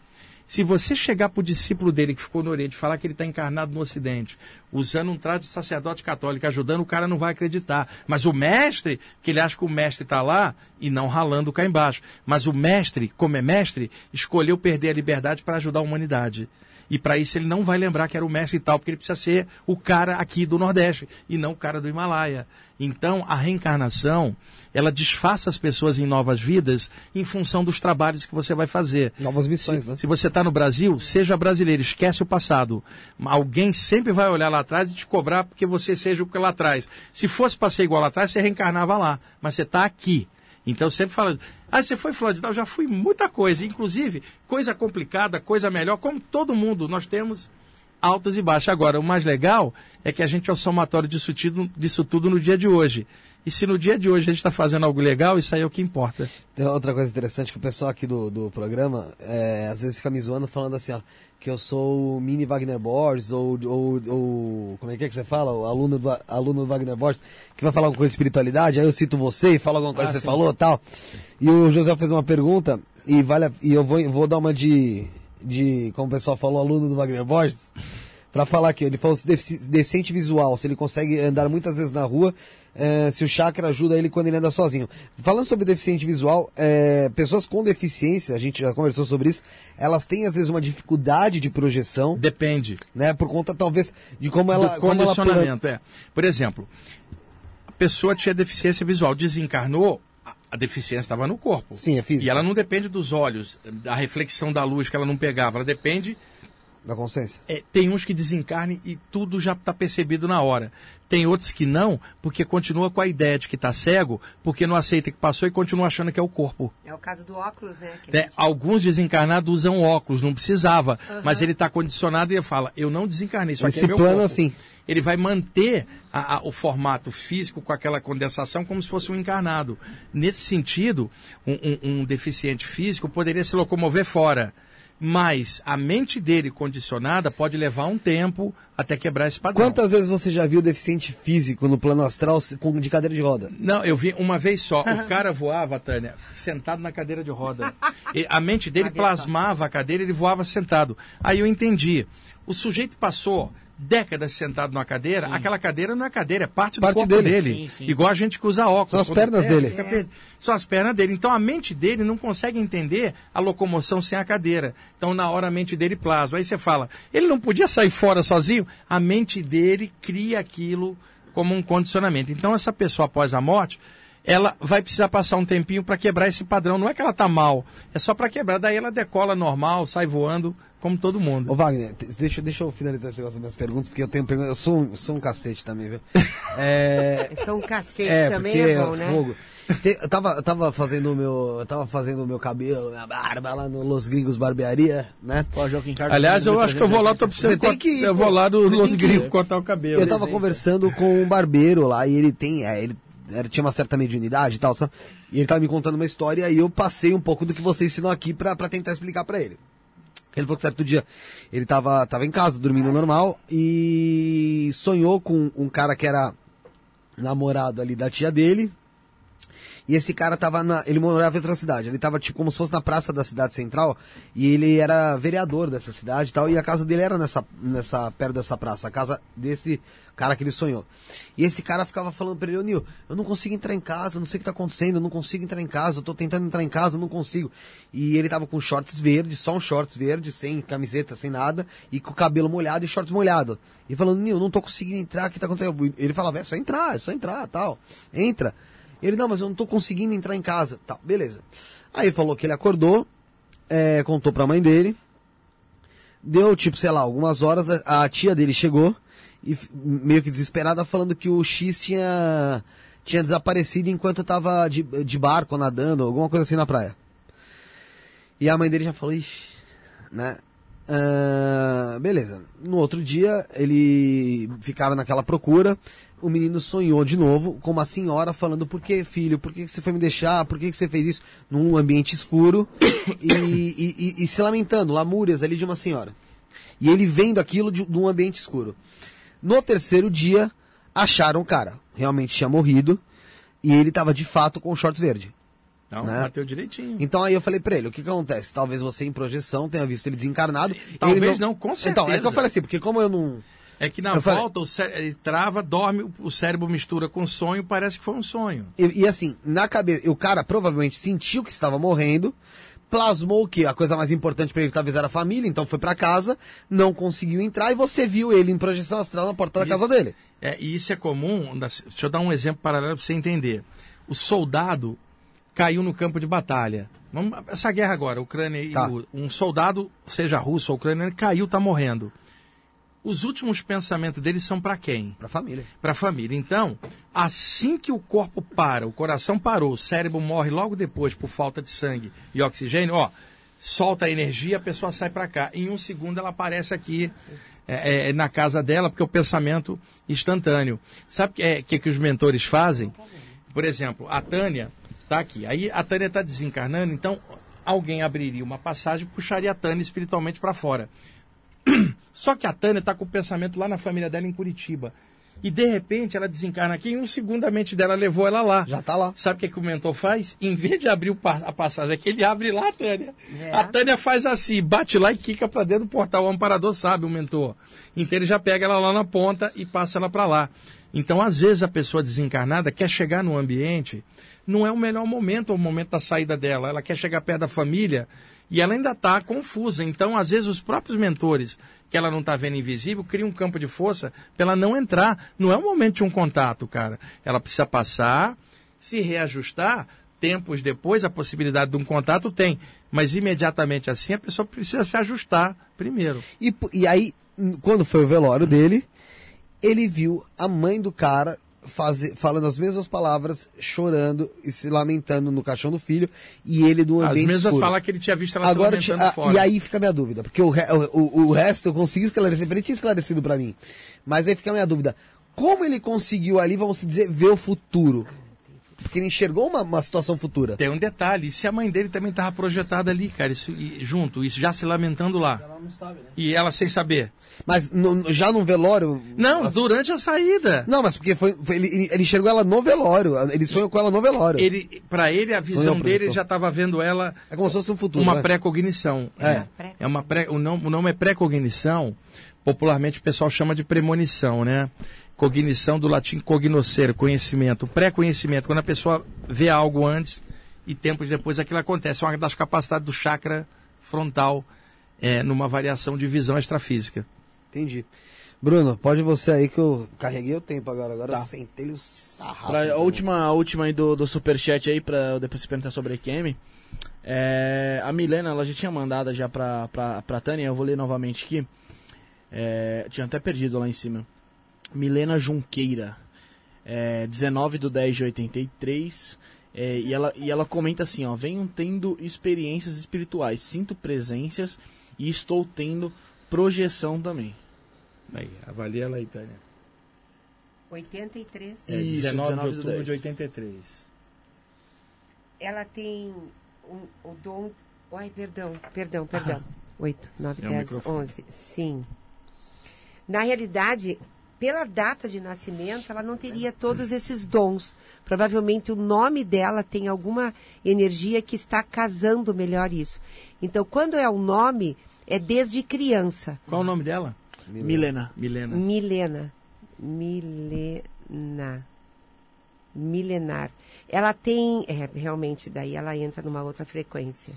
Se você chegar para o discípulo dele que ficou no Oriente falar que ele está encarnado no Ocidente, usando um traje de sacerdote católico, ajudando, o cara não vai acreditar. Mas o mestre, que ele acha que o mestre está lá e não ralando cá embaixo. Mas o mestre, como é mestre, escolheu perder a liberdade para ajudar a humanidade. E para isso ele não vai lembrar que era o mestre e tal, porque ele precisa ser o cara aqui do Nordeste e não o cara do Himalaia. Então a reencarnação, ela disfarça as pessoas em novas vidas em função dos trabalhos que você vai fazer. Novas missões, Se, né? se você está no Brasil, seja brasileiro, esquece o passado. Alguém sempre vai olhar lá atrás e te cobrar porque você seja o que lá atrás. Se fosse para ser igual lá atrás, você reencarnava lá. Mas você está aqui. Então sempre fala, ah, você foi fulano de tal, já fui muita coisa, inclusive coisa complicada, coisa melhor, como todo mundo, nós temos altas e baixas. Agora, o mais legal é que a gente é o somatório disso tudo, disso tudo no dia de hoje. E se no dia de hoje a gente está fazendo algo legal, isso aí é o que importa. Tem outra coisa interessante que o pessoal aqui do, do programa é, às vezes fica me zoando falando assim, ó, que eu sou o mini Wagner Borges, ou, ou, ou como é que é que você fala? O aluno do, aluno do Wagner Borges, que vai falar alguma coisa de espiritualidade, aí eu cito você e falo alguma coisa Ah, que você sim. falou tal. E o José fez uma pergunta, e, vale, a- e eu vou, vou dar uma de, de, como o pessoal falou, aluno do Wagner Borges, Pra falar aqui, ele falou se defici- deficiente visual, se ele consegue andar muitas vezes na rua, eh, se o chakra ajuda ele quando ele anda sozinho. Falando sobre deficiente visual, eh, pessoas com deficiência, a gente já conversou sobre isso, elas têm às vezes uma dificuldade de projeção, Depende. né? Por conta talvez de como ela. do como ela condicionamento, é. Por exemplo, a pessoa tinha deficiência visual, desencarnou, a, deficiência estava no corpo. Sim, é físico. E ela não depende dos olhos, da reflexão da luz que ela não pegava, ela depende Da consciência. É, tem uns que desencarnem e tudo já está percebido na hora. Tem outros que não, porque continua com a ideia de que está cego, porque não aceita que passou e continua achando que é o corpo. É o caso do óculos, né? que gente- Alguns desencarnados usam óculos, não precisava, mas ele está condicionado e ele fala: Eu não desencarnei, isso aqui Esse é meu plano corpo. assim. Ele vai manter a- a- o formato físico com aquela condensação como se fosse um encarnado. Nesse sentido, um, um- um deficiente físico poderia se locomover fora. Mas a mente dele condicionada pode levar um tempo até quebrar esse padrão. Quantas vezes você já viu deficiente físico no plano astral de cadeira de roda? Não, eu vi uma vez só. O cara voava, Tânia, sentado na cadeira de roda. E a mente dele plasmava a cadeira, ele voava sentado. Aí eu entendi. O sujeito passou décadas sentado numa cadeira, aquela cadeira não é cadeira, é parte, Parte do corpo dele. dele. Sim, sim. Igual a gente que usa óculos. São as pernas é, dele. per- São as pernas dele. Então a mente dele não consegue entender a locomoção sem a cadeira. Então na hora a mente dele plasma. Aí você fala, ele não podia sair fora sozinho? A mente dele cria aquilo como um condicionamento. Então essa pessoa após a morte, ela vai precisar passar um tempinho para quebrar esse padrão. Não é que ela tá mal, é só para quebrar. Daí ela decola normal, sai voando como todo mundo. Ô Wagner, deixa, deixa eu finalizar esse negócio das minhas perguntas, porque eu tenho perguntas. Eu sou, um- sou um cacete também, viu? É, São um cacete É, também, porque é bom, né? fogo. Eu, tava, eu tava fazendo o meu. Eu tava fazendo o meu cabelo, minha barba lá no Los Gringos Barbearia, né? Ó, Joaquim Carlos, Aliás, eu acho que eu vou lá, tô precisando. Você tem que ir, eu pô. vou lá no Você Los. Gringos cortar o cabelo. Eu tava conversando com um barbeiro lá e ele tem. é, ele era- tinha uma certa mediunidade e tal, sabe? E ele tava me contando uma história e eu passei um pouco do que você ensinou aqui pra tentar explicar pra ele. Ele falou que certo dia ele tava, tava em casa, dormindo normal, e sonhou com um cara que era namorado ali da tia dele. E esse cara tava na. Ele morava em outra cidade. Ele tava tipo como se fosse na praça da cidade central. E ele era vereador dessa cidade e tal. E a casa dele era nessa, nessa perto dessa praça. A casa desse cara que ele sonhou. E esse cara ficava falando pra ele, Nil, eu não consigo entrar em casa, eu não sei o que tá acontecendo, eu não consigo entrar em casa, eu tô tentando entrar em casa, eu não consigo. E ele tava com shorts verdes, só um shorts verde, sem camiseta, sem nada, e com o cabelo molhado e shorts molhado. E falando, Nil, não tô conseguindo entrar, o que tá acontecendo? Ele falava, é só entrar, é só entrar, tal. Entra. Ele, não, mas eu não tô conseguindo entrar em casa. Tal, beleza. Aí falou que ele acordou, é, contou pra mãe dele. Deu, tipo, sei lá, algumas horas, a, a tia dele chegou, e meio que desesperada, falando que o X tinha, tinha desaparecido enquanto tava de, de barco, nadando, alguma coisa assim na praia. E a mãe dele já falou, ixi, né? Ah, beleza. No outro dia, ele ficaram naquela procura. O menino sonhou de novo com uma senhora falando: Por que, filho? Por que que você foi me deixar? Por que que você fez isso? Num ambiente escuro e, e- e- e se lamentando, lamúrias ali de uma senhora. E ele vendo aquilo de, de um ambiente escuro. No terceiro dia, acharam o cara. Realmente tinha morrido. E ele estava de fato com shorts verde. Não, né? bateu direitinho. Então aí eu falei pra ele, o que que acontece? Talvez você em projeção tenha visto ele desencarnado. Talvez ele não, com Então, é que eu certeza. falei assim, porque como eu não... É que na Eu falei- volta o cé- ele trava, dorme, o cérebro mistura com sonho, parece que foi um sonho. E, e assim, na cabeça, o cara provavelmente sentiu que estava morrendo, plasmou que a coisa mais importante pra ele talvez era a família, então foi pra casa, não conseguiu entrar e você viu ele em projeção astral na porta da Isso. casa dele. É, e isso é comum. Deixa eu dar um exemplo paralelo para você entender. O soldado caiu no campo de batalha. Vamos, essa guerra agora, Ucrânia e Tá. um soldado, seja russo ou ucraniano, caiu, está morrendo. Os últimos pensamentos dele são para quem? Pra família. Para a família. Então, assim que o corpo para, o coração parou, o cérebro morre logo depois por falta de sangue e oxigênio, ó, solta a energia, a pessoa sai para cá. Em um segundo ela aparece aqui é, é, na casa dela, porque é o pensamento instantâneo. Sabe o que, é, que, que os mentores fazem? Por exemplo, a Tânia está aqui. Aí a Tânia está desencarnando, então alguém abriria uma passagem e puxaria a Tânia espiritualmente para fora. Só que a Tânia está com o pensamento lá na família dela em Curitiba. E de repente ela desencarna aqui e em um segundo a mente dela levou ela lá. Já tá lá. Sabe o que, que o mentor faz? Em vez de abrir o pa- a passagem aqui, ele abre lá, Tânia. É. A Tânia faz assim, bate lá e quica para dentro do portal. O amparador sabe, o mentor. Então ele já pega ela lá na ponta e passa ela para lá. Então, às vezes, a pessoa desencarnada quer chegar no ambiente, não é o melhor momento, o momento da saída dela. Ela quer chegar perto da família e ela ainda está confusa. Então, às vezes, os próprios mentores, que ela não está vendo invisível, criam um campo de força para ela não entrar. Não é o momento de um contato, cara. Ela precisa passar, se reajustar. Tempos depois, a possibilidade de um contato tem. Mas imediatamente assim, a pessoa precisa se ajustar primeiro. E, e aí, quando foi o velório dele, ele viu a mãe do cara fazer, falando as mesmas palavras, chorando e se lamentando no caixão do filho, e ele no As ambiente mesmas escuro. falar que ele tinha visto ela Agora, se lamentando ah, fora. e aí fica a minha dúvida, porque o, o, o- o resto eu consegui esclarecer, ele tinha esclarecido pra mim. Mas aí fica a minha dúvida. Como ele conseguiu ali, vamos dizer, ver o futuro? Porque ele enxergou uma, uma situação futura. Tem um detalhe, se a mãe dele também estava projetada ali, cara, isso, e- junto, isso já se lamentando lá. Ela não sabe, né? E ela sem saber. Mas no- já no velório. Não, durante a saída. Não, mas porque foi, foi- ele, ele- enxergou ela no velório. Ele sonhou com ela no velório. Ele, para ele, a visão Sonhou, dele, já estava vendo ela É como se fosse um futuro. uma né? pré-cognição. É. É uma pré, o, nome, o nome é pré-cognição. Popularmente o pessoal chama de premonição, né? Cognição do latim cognoscere, conhecimento. Pré-conhecimento, quando a pessoa vê algo antes e tempos depois aquilo acontece. É uma das capacidades do chakra frontal, é, numa variação de visão extrafísica. Entendi. Bruno, pode você aí que eu carreguei o tempo agora. Agora Tá. eu sentei o sarrafo. Pra, a última, a última aí do, do superchat aí, pra eu depois você perguntar sobre a EQM. É, a Milena, ela já tinha mandado já pra, pra, pra Tânia, eu vou ler novamente aqui. É, tinha até perdido lá em cima. Milena Junqueira, é, 19 do 10 de 83. É, e, ela, e ela comenta assim, ó, venho tendo experiências espirituais, sinto presenças e estou tendo projeção também. Aí, avalia ela aí, Tânia. 83. É, Isso, 19, 19 de do outubro 10. de 83. Ela tem um, o dom. Ai, perdão, perdão, perdão. 8, 9, É o 10, microfone. 11. Sim. Na realidade, pela data de nascimento, ela não teria todos esses dons. Provavelmente o nome dela tem alguma energia que está casando melhor isso. Então, quando é o nome, é desde criança. Qual o nome dela? Milena. Milena. Milena. Milena. Milenar. Ela tem. É, realmente, daí ela entra numa outra frequência.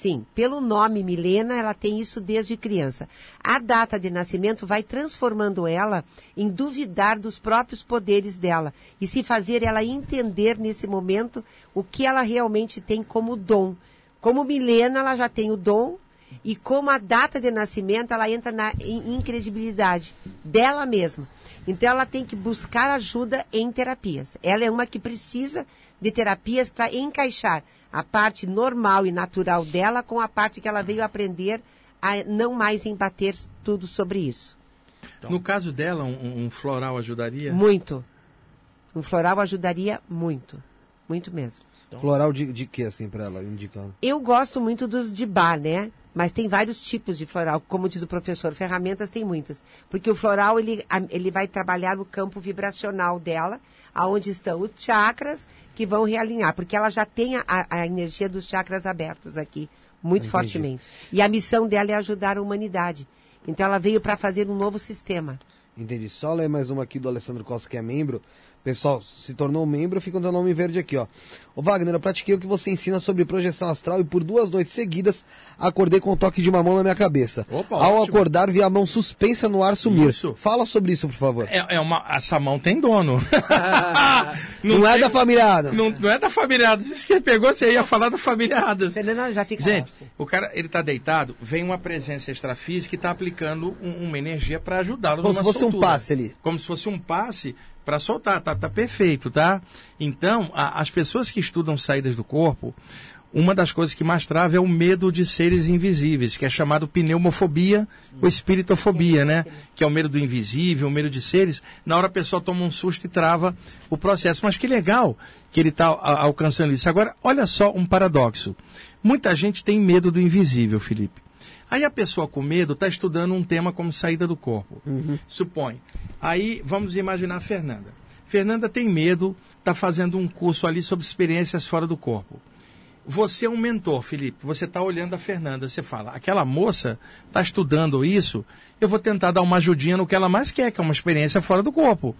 Sim, pelo nome Milena, ela tem isso desde criança. A data de nascimento vai transformando ela em duvidar dos próprios poderes dela e se fazer ela entender nesse momento o que ela realmente tem como dom. Como Milena, ela já tem o dom e como a data de nascimento, ela entra na in- incredibilidade dela mesma. Então, ela tem que buscar ajuda em terapias. Ela é uma que precisa de terapias para encaixar a parte normal e natural dela com a parte que ela veio aprender a não mais embater tudo sobre isso. No caso dela, um, um floral ajudaria? Muito. Um floral ajudaria muito. Muito mesmo. Floral de, de que, assim, pra ela, indicando? Eu gosto muito dos de bar, né? Mas tem vários tipos de floral, como diz o professor, ferramentas tem muitas. Porque o floral, ele, ele vai trabalhar no campo vibracional dela, aonde estão os chakras que vão realinhar, porque ela já tem a, a energia dos chakras abertos aqui, muito Entendi. fortemente. E a missão dela é ajudar a humanidade. Então ela veio para fazer um novo sistema. Entendi. Só ler mais uma aqui do Alessandro Costa, que é membro, Pessoal, se tornou membro, fica o teu nome verde aqui, ó. Ô Wagner, eu pratiquei o que você ensina sobre projeção astral e por duas noites seguidas acordei com um toque de uma mão na minha cabeça. Opa, Ao ótimo. acordar, vi a mão suspensa no ar sumir. Isso. Fala sobre isso, por favor. É, é uma, essa mão tem dono. Não, é tem- da família Adams. Não, não é da família Adams. Isso que pegou, você ia falar da família Adams. Já fica. Gente, o cara, ele tá deitado, vem uma presença extrafísica e tá aplicando um- uma energia para ajudá-lo Como numa se fosse um soltura. passe ali. Como se fosse um passe para soltar, tá, tá perfeito, tá? Então, a- as pessoas que estudam saídas do corpo, uma das coisas que mais trava é o medo de seres invisíveis, que é chamado pneumofobia ou espiritofobia, né? Que é o medo do invisível, o medo de seres. Na hora a pessoa toma um susto e trava o processo. Mas que legal que ele está alcançando isso. Agora, olha só um paradoxo. Muita gente tem medo do invisível, Felipe. Aí a pessoa com medo está estudando um tema como saída do corpo. Supõe. Aí vamos imaginar a Fernanda. Fernanda tem medo, está fazendo um curso ali sobre experiências fora do corpo. Você é um mentor, Felipe. Você está olhando a Fernanda. Você fala, aquela moça está estudando isso, eu vou tentar dar uma ajudinha no que ela mais quer, que é uma experiência fora do corpo.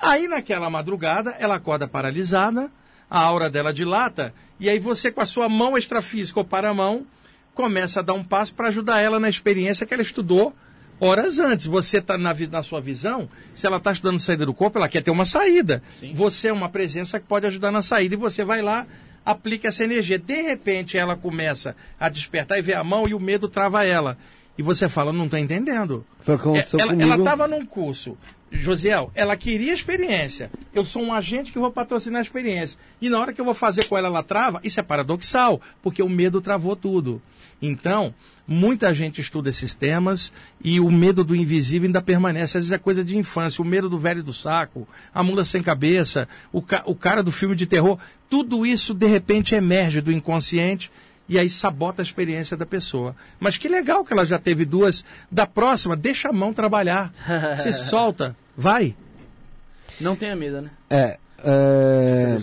Aí, naquela madrugada, ela acorda paralisada, a aura dela dilata, e aí você, com a sua mão extrafísica ou paramão, começa a dar um passo para ajudar ela na experiência que ela estudou horas antes. Você está na, na sua visão, se ela está estudando saída do corpo, ela quer ter uma saída. Você é uma presença que pode ajudar na saída e você vai lá, aplica essa energia. De repente ela começa a despertar e vê a mão e o medo trava ela. E você fala, não estou entendendo. Foi aconteceu É, ela estava num curso, Josiel, ela queria experiência. Eu sou um agente que vou patrocinar a experiência. E na hora que eu vou fazer com ela, ela trava. Isso é paradoxal, porque o medo travou tudo. Então, muita gente estuda esses temas e o medo do invisível ainda permanece. Às vezes é coisa de infância. O medo do velho do saco, a mula sem cabeça, o, ca- o cara do filme de terror. Tudo isso, de repente, emerge do inconsciente e aí sabota a experiência da pessoa. Mas que legal que ela já teve duas. Da próxima, deixa a mão trabalhar. Se solta, vai. Não tenha medo, né? É. é?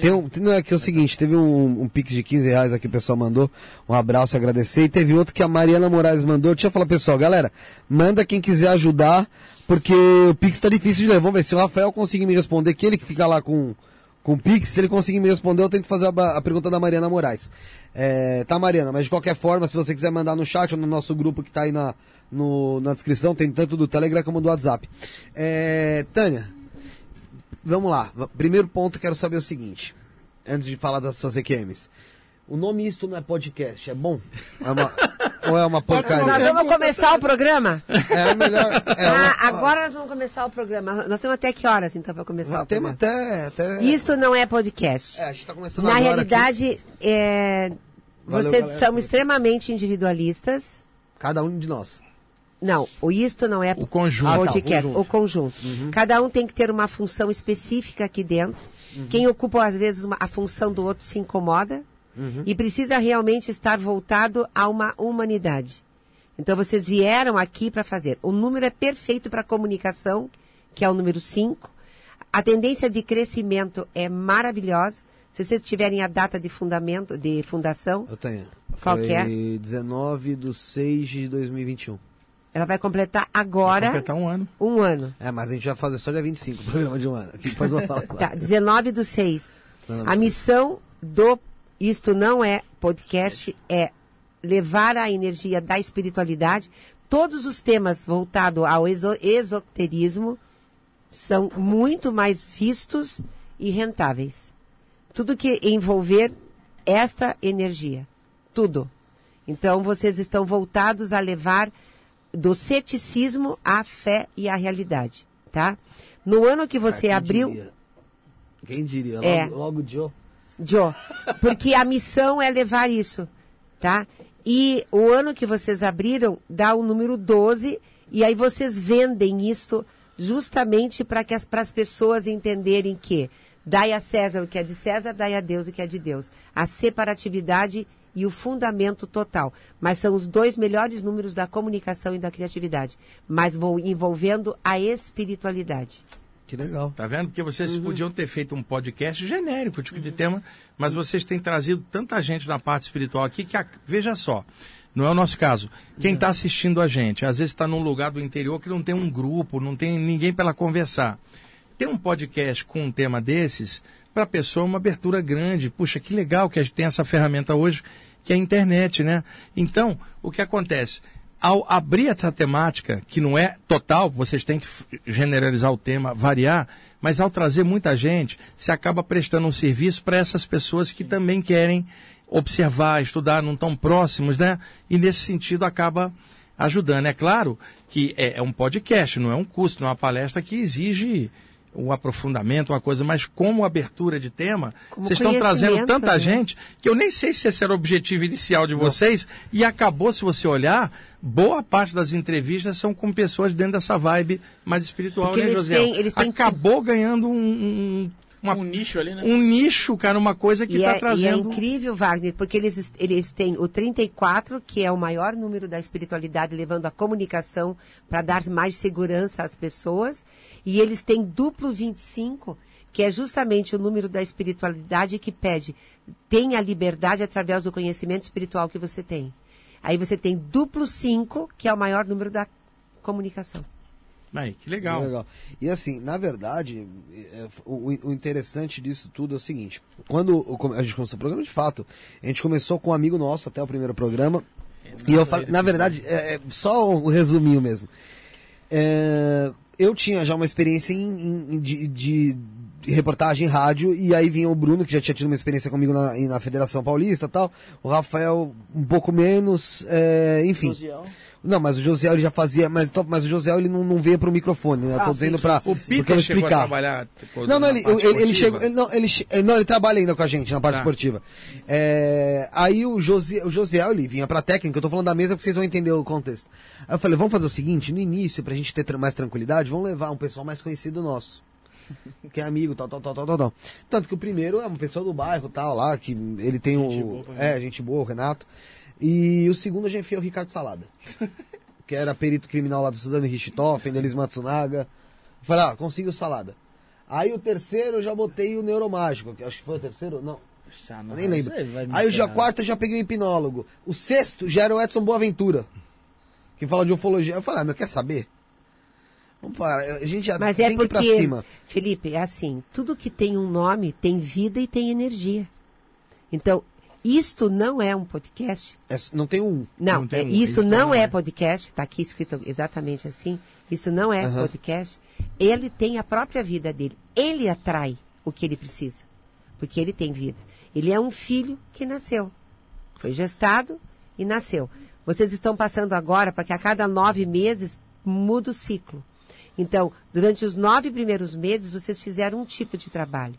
Tem um, tem- não, é que é o seguinte, teve um, um pix de 15 reais aqui, o pessoal mandou. Um abraço, agradecer. E teve outro que a Mariana Moraes mandou. Deixa eu falar, pessoal, galera, manda quem quiser ajudar, porque o pix tá difícil de ler. Vamos ver se o Rafael conseguir me responder, que ele que fica lá com, com o pix, se ele conseguir me responder, eu tento fazer a, a pergunta da Mariana Moraes. É, tá, Mariana, mas de qualquer forma, se você quiser mandar no chat ou no nosso grupo que tá aí na, no- na descrição, tem tanto do Telegram como do WhatsApp. É, Tânia, Vamos lá. Primeiro ponto, quero saber o seguinte. Antes de falar das suas EQMs. O nome Isto Não é Podcast, é bom? É uma- ou é uma Nós porcaria? vamos começar o programa? É melhor... É uma- Ah, agora nós vamos começar o programa. Nós temos até que horas, então, para começar o Temos programa? até... até... Isto não é podcast. É, a gente tá começando Na agora realidade, é, Valeu, vocês galera, são extremamente individualistas. Cada um de nós. Não, o isto não é O conjunto. Ah, tá, o conjunto. o conjunto. Cada um tem que ter uma função específica aqui dentro. Uhum. Quem ocupa, às vezes, uma- a função do outro se incomoda Uhum. e precisa realmente estar voltado a uma humanidade. Então, vocês vieram aqui para fazer. O número é perfeito para comunicação, que é o número 5. A tendência de crescimento é maravilhosa. Se vocês tiverem a data de fundamento, de fundação, Eu tenho. Qual Foi que é? 19 de 6 de 2021. Ela vai completar agora Completar um ano. um ano. É, mas a gente vai fazer só dia 25, programa de um ano. Aqui depois eu vou falar. Tá, 19 do 6. 19 do A missão do Isto Não É Podcast é levar a energia da espiritualidade. Todos os temas voltados ao exo- esoterismo são muito mais vistos e rentáveis. Tudo que envolver esta energia. Tudo. Então, vocês estão voltados a levar do ceticismo à fé e à realidade, tá? No ano que você Quem abriu... diria? Quem diria? É. Logo, logo Joe. Joe, porque a missão é levar isso, tá? E o ano que vocês abriram dá o número 12 e aí vocês vendem isto justamente para que as pras pessoas entenderem que dai a César o que é de César, dai a Deus o que é de Deus. A separatividade e o fundamento total. Mas são os dois melhores números da comunicação e da criatividade, mas vou envolvendo a espiritualidade. Que legal. Tá vendo? Porque vocês Uhum. podiam ter feito um podcast genérico, tipo de tema, mas vocês têm trazido tanta gente na parte espiritual aqui que, a- veja só, não é o nosso caso. Quem está assistindo a gente, às vezes está num lugar do interior que não tem um grupo, não tem ninguém para ela conversar. ter um podcast com um tema desses, para a pessoa é uma abertura grande. Puxa, que legal que a gente tem essa ferramenta hoje, que é a internet, né? Então, o que acontece? Ao abrir essa temática, que não é total, vocês têm que generalizar o tema, variar, mas ao trazer muita gente, você acaba prestando um serviço para essas pessoas que também querem observar, estudar, não tão próximos, né? E nesse sentido acaba ajudando. É claro que é, é um podcast, não é um curso, não é uma palestra que exige um aprofundamento, uma coisa, mas como abertura de tema, Como vocês estão trazendo tanta né? gente que eu nem sei se esse era o objetivo inicial de vocês e acabou, se você olhar, boa parte das entrevistas são com pessoas dentro dessa vibe mais espiritual, Porque né, eles José? têm- eles têm acabou ganhando um, um, uma- Um nicho ali, né? um nicho, cara, uma coisa que E está é, e é trazendo. incrível, Wagner, porque eles, eles têm o 34, que é o maior número da espiritualidade, levando a comunicação para dar mais segurança às pessoas. E eles têm duplo 25, que é justamente o número da espiritualidade que pede tenha liberdade através do conhecimento espiritual que você tem. Aí você tem duplo 5, que é o maior número da comunicação. Aí, que legal. Legal. E assim, na verdade, é, o, o interessante disso tudo é o seguinte: quando o- a gente começou o programa, de fato, a gente começou com um amigo nosso até o primeiro programa. E eu falei, na verdade, é, é só um resuminho mesmo. É, eu tinha já uma experiência em, em- de, de reportagem em rádio, e aí vinha o Bruno, que já tinha tido uma experiência comigo na, na Federação Paulista e tal. O Rafael, um pouco menos, é, enfim. Não, mas o José ele já fazia, mas, mas o José ele não, não veio pro microfone, né? Eu Ah, tô sim, dizendo sim, O Peter chegou a explicar. trabalhar. coisa Não, não, ele, ele, ele chegou. Ele, não, ele, che- não, ele trabalha ainda com a gente na parte Tá. esportiva. É, aí o José, o José ele vinha pra técnica, eu tô falando da mesa porque vocês vão entender o contexto. Aí eu falei, vamos fazer o seguinte, no início, pra gente ter mais tranquilidade, vamos levar um pessoal mais conhecido nosso. Que é amigo, tal, tal, tal, tal, tal, tal. Tanto que o primeiro é uma pessoa do bairro, tal, lá, que ele tem Gente o. boa É, gente boa, o Renato. E o segundo a gente enfiou o Ricardo Salada. que era perito criminal lá do Suzano Richthofen, Delis Matsunaga. Eu Falei, ah, consigo o Salada. Aí o terceiro eu já botei o Neuromágico, que acho que foi o terceiro, não, nem lembro. Aí o já quarto eu já peguei o hipnólogo. O sexto já era o Edson Boaventura, que fala de ufologia. Eu falei, ah, mas quer saber? Vamos parar, a gente já Mas tem é que ir pra porque, cima. Felipe, é assim, tudo que tem um nome tem vida e tem energia. Então, isto não é um podcast. É, não tem um. Não, Não tem é- um, isso não é é. podcast, está aqui escrito exatamente assim. Isso não é Aham. podcast. Ele tem a própria vida dele. Ele atrai o que ele precisa, porque ele tem vida. Ele é um filho que nasceu, foi gestado e nasceu. Vocês estão passando agora para que a cada nove meses muda o ciclo. Então, durante os nove primeiros meses, vocês fizeram um tipo de trabalho.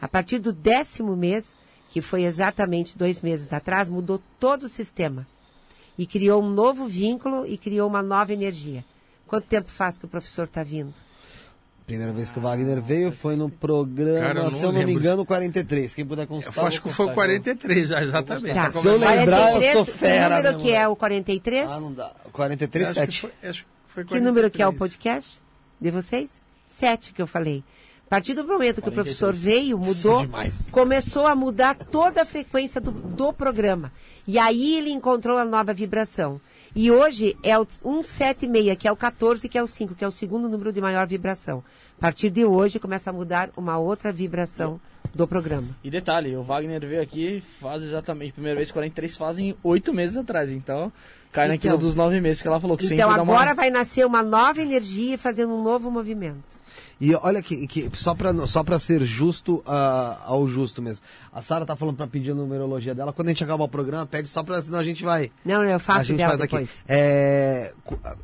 A partir do décimo mês, que foi exatamente dois meses atrás, mudou todo o sistema e criou um novo vínculo e criou uma nova energia. Quanto tempo faz que o professor está vindo? Primeira vez que o Wagner veio foi no programa, Cara, eu se eu não me lembro. engano, 43. Quem puder Eu consultar. acho eu que vou foi o consultar. 43, já, exatamente. Tá. Tá Se eu lembrar, eu sou 43, fera, Que número que é o 43? Ah, não dá. 43, acho que 7. foi, acho que foi que número que é o 43. podcast de vocês? Sete que eu falei. A partir do momento que o 43. professor veio, mudou, demais. começou a mudar toda a frequência do, do programa. E aí ele encontrou a nova vibração. E hoje é o 176, que é o 14, que é o 5, que é o segundo número de maior vibração. A partir de hoje começa a mudar uma outra vibração do programa. E detalhe, o Wagner veio aqui faz exatamente, primeira vez 43 fazem oito meses atrás, então cai Então. naquilo dos nove meses que ela falou que Então sempre uma... agora vai nascer uma nova energia fazendo um novo movimento. E olha que, que só pra só pra ser justo ah, ao justo mesmo. A Sara tá falando pra pedir a numerologia dela. Quando a gente acabar o programa, pede só pra. Senão a gente vai. Não, eu a faço gente dela faz depois. aqui. É,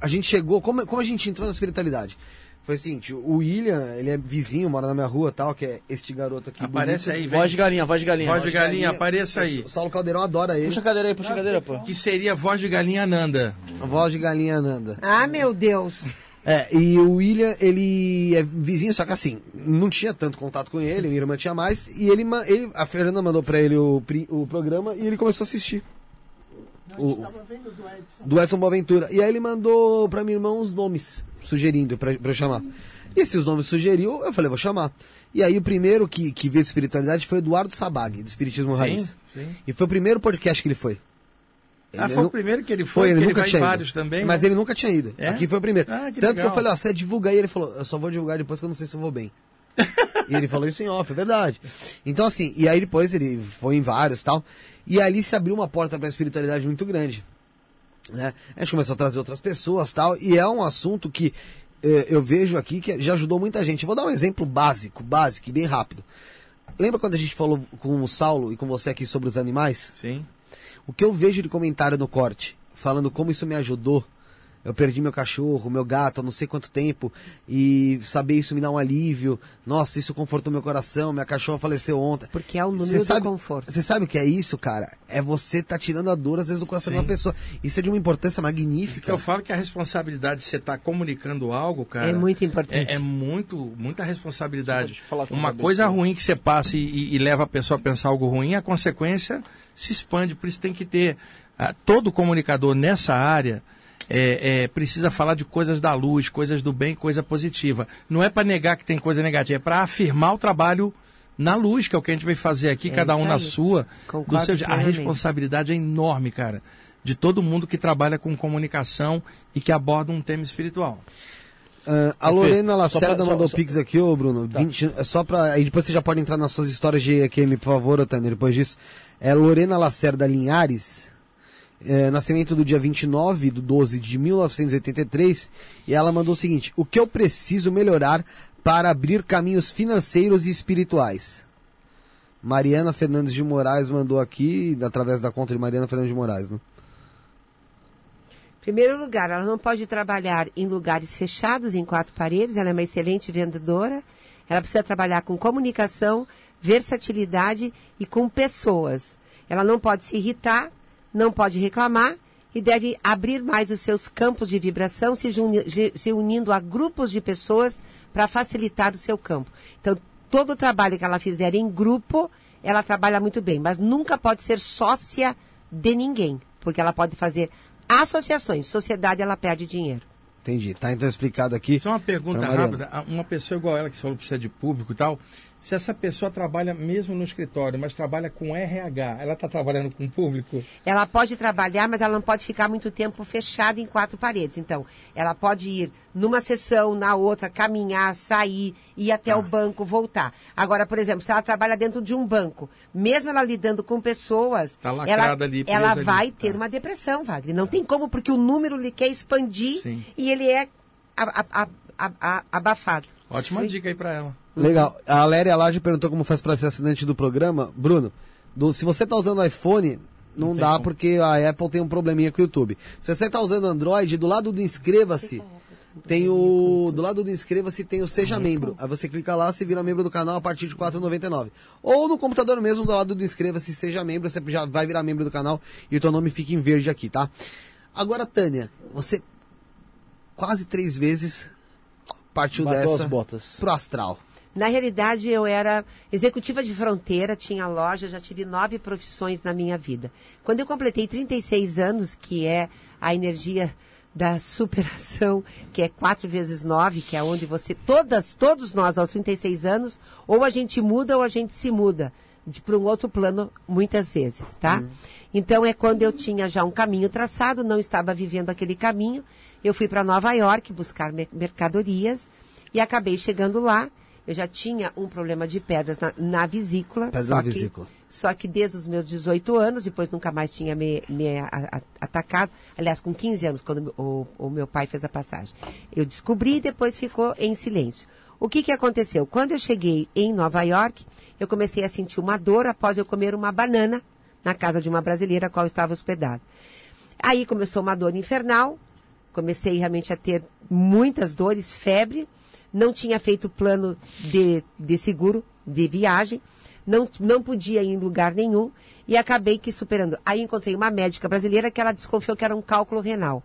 a gente chegou. Como, como a gente entrou na espiritualidade? Foi o seguinte: o William, ele é vizinho, mora na minha rua tal, que é este garoto aqui. Aparece bonito. aí, vem. Voz de galinha, voz de galinha. Voz de galinha, apareça aí. O Saulo Caldeirão adora ele. Puxa a cadeira aí, puxa a cadeira, pô. Que seria voz de galinha Ananda. A voz de galinha Ananda. Ah, meu Deus! É, e o William, ele é vizinho, só que assim, não tinha tanto contato com ele, minha irmã tinha mais, e ele, ele a Fernanda mandou pra ele o, o programa e ele começou a assistir. O, do Edson Boaventura. E aí ele mandou pra minha irmã uns nomes, sugerindo pra, pra eu chamar. E esses nomes sugeriu, eu falei, vou chamar. E aí o primeiro que, que veio de espiritualidade foi Eduardo Sabag, do Espiritismo Raiz. sim. E foi o primeiro podcast que ele foi. Ah, Ele foi nu- o primeiro que ele foi, foi, ele que ele nunca em tinha ido. vários também. Mas né? ele nunca tinha ido. É? Aqui foi o primeiro. Ah, que Tanto que legal. eu falei, ó, você divulga aí. Ele falou, eu só vou divulgar depois que eu não sei se eu vou bem. e ele falou isso em off, é verdade. Então, assim, e aí depois ele foi em vários tal. E ali se abriu uma porta pra espiritualidade muito grande. Né? A gente começou a trazer outras pessoas tal. E é um assunto que eh, eu vejo aqui que já ajudou muita gente. Eu vou dar um exemplo básico, básico e bem rápido. Lembra quando a gente falou com o Saulo e com você aqui sobre os animais? Sim. O que eu vejo de comentário no corte, falando como isso me ajudou. Eu perdi meu cachorro, meu gato há não sei quanto tempo, e saber isso me dá um alívio. Nossa, isso confortou meu coração, minha cachorra faleceu ontem. Porque é o número Você do sabe, conforto. Você sabe o que é isso, cara? É você tá tirando a dor, às vezes, do coração de uma Sim. pessoa. Isso é de uma importância Que magnífica. eu falo que a responsabilidade de você estar comunicando algo, cara. É muito importante. É, é muito, muita responsabilidade. Uma coisa ruim que você passa e, e- e leva a pessoa a pensar algo ruim, a consequência se expande. Por isso tem que ter. ah, todo comunicador nessa área é, é, precisa falar de coisas da luz, coisas do bem, coisa positiva. Não é para negar que tem coisa negativa, é para afirmar o trabalho na luz, que é o que a gente vai fazer aqui, É cada um isso na aí. sua. do Concordo seu- a responsabilidade é enorme, cara. De todo mundo que trabalha com comunicação e que aborda um tema espiritual. Ah, a Perfeito. Lorena Lacerda pra- mandou só- pix aqui, ô Bruno. 20, é só pra. Aí depois você já pode entrar nas suas histórias de EQM, por favor, Tânia, depois disso. É Lorena Lacerda Linhares. É, nascimento do dia 29 de 12 de 1983. E ela mandou o seguinte: O que eu preciso melhorar para abrir caminhos financeiros e espirituais? Mariana Fernandes de Moraes mandou aqui, através da conta de Mariana Fernandes de Moraes, né? Primeiro lugar, ela não pode trabalhar em lugares fechados, em quatro paredes. Ela é uma excelente vendedora. Ela precisa trabalhar com comunicação, versatilidade e com pessoas. Ela não pode se irritar, não pode reclamar e deve abrir mais os seus campos de vibração, se, juni- ge- se unindo a grupos de pessoas para facilitar o seu campo. Então, todo o trabalho que ela fizer em grupo, ela trabalha muito bem, mas nunca pode ser sócia de ninguém, porque ela pode fazer associações. Sociedade, ela perde dinheiro. Entendi. Tá então explicado aqui. Só uma pergunta rápida. Ah, Uma pessoa igual ela que falou que precisa de público e tal, se essa pessoa trabalha mesmo no escritório, mas trabalha com RH, ela está trabalhando com público? Ela pode trabalhar, mas ela não pode ficar muito tempo fechada em quatro paredes. Então, ela pode ir numa sessão, na outra, caminhar, sair, ir até Tá. o banco, voltar. Agora, por exemplo, se ela trabalha dentro de um banco, mesmo ela lidando com pessoas, Tá ela, ali, ela ali. vai ter Tá. uma depressão, Wagner. Não tem como, porque o número lhe quer expandir Sim. e ele é a- a- a- abafado. Ótima dica aí para ela. Legal. A Léria Laje perguntou como faz para ser assinante do programa. Bruno, do- se você tá usando iPhone, não, tem dá como. porque a Apple tem um probleminha com o YouTube. Se você tá usando Android, do lado do inscreva-se, tem o do lado do inscreva-se tem o seja membro. Aí você clica lá, você vira membro do canal a partir de R$ 4,99. Ou no computador mesmo, do lado do inscreva-se, seja membro, você já vai virar membro do canal e o teu nome fica em verde aqui, tá? Agora, Tânia, você quase três vezes partiu Bateu dessa as botas. pro astral. Na realidade, eu era executiva de fronteira, tinha loja, já tive nove profissões na minha vida. Quando eu completei 36 anos, que é a energia da superação, que é quatro vezes nove, que é onde você, todas, todos nós aos 36 anos, ou a gente muda ou a gente se muda para um outro plano muitas vezes, tá? Então é quando eu tinha já um caminho traçado, não estava vivendo aquele caminho, eu fui para Nova York buscar mer- mercadorias e acabei chegando lá. Eu já tinha um problema de pedras na, na vesícula. Pedras só na que- vesícula. Só que desde os meus 18 anos, depois nunca mais tinha me, me a- a- atacado. Aliás, com 15 anos, quando o, o meu pai fez a passagem. Eu descobri e depois ficou em silêncio. O que, que aconteceu? Quando eu cheguei em Nova York, eu comecei a sentir uma dor após eu comer uma banana na casa de uma brasileira a qual eu estava hospedada. Aí começou uma dor infernal, comecei realmente a ter muitas dores, febre, não tinha feito plano de, de seguro de viagem, não, não podia ir em lugar nenhum e acabei que superando. Aí encontrei uma médica brasileira que ela desconfiou que era um cálculo renal.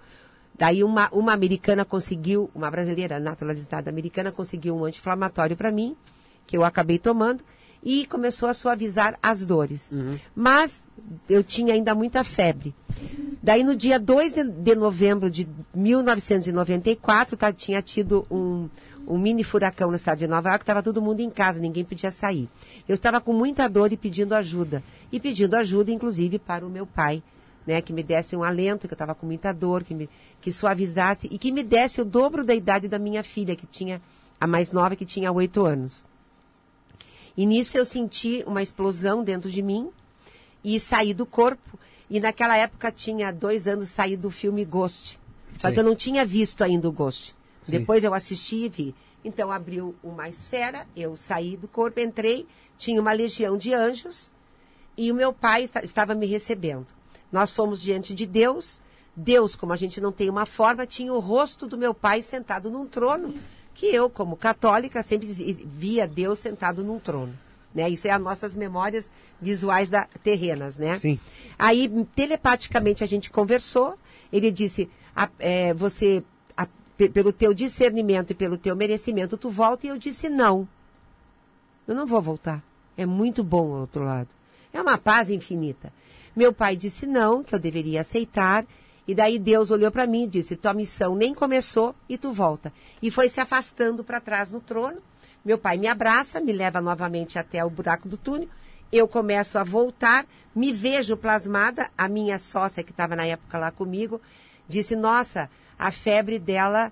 Daí uma, uma americana conseguiu, uma brasileira naturalizada americana conseguiu um anti-inflamatório para mim, que eu acabei tomando, e começou a suavizar as dores. Mas eu tinha ainda muita febre. Daí no dia 2 de, de novembro de 1994, tá, tinha tido um, um mini furacão no estado de Nova York, estava todo mundo em casa, ninguém podia sair. Eu estava com muita dor e pedindo ajuda. E pedindo ajuda, inclusive, para o meu pai, né, que me desse um alento, que eu estava com muita dor, que me que suavizasse e que me desse o dobro da idade da minha filha, que tinha a mais nova, que tinha oito anos. E nisso eu senti uma explosão dentro de mim e saí do corpo. E naquela época tinha dois anos saído do filme Ghost. Só Sim. que eu não tinha visto ainda o Ghost. Sim. Depois eu assisti e vi. Então abriu uma esfera, eu saí do corpo, entrei, tinha uma legião de anjos e o meu pai esta- estava me recebendo. Nós fomos diante de Deus. Deus, como a gente não tem uma forma, tinha o rosto do meu pai sentado num trono, que eu, como católica, sempre vi- via Deus sentado num trono. Né? Isso é as nossas memórias visuais da, terrenas, né? Sim. Aí, telepaticamente, a gente conversou. Ele disse, "A- é, você, pelo teu discernimento e pelo teu merecimento, tu volta. E eu disse, não. Eu não vou voltar. É muito bom o outro lado. É uma paz infinita. Meu pai disse não, que eu deveria aceitar. E daí Deus olhou para mim e disse: Tua missão nem começou e tu volta. E foi se afastando para trás no trono. Meu pai me abraça, me leva novamente até o buraco do túnel. Eu começo a voltar, me vejo plasmada. A minha sócia, que estava na época lá comigo, disse: Nossa, a febre dela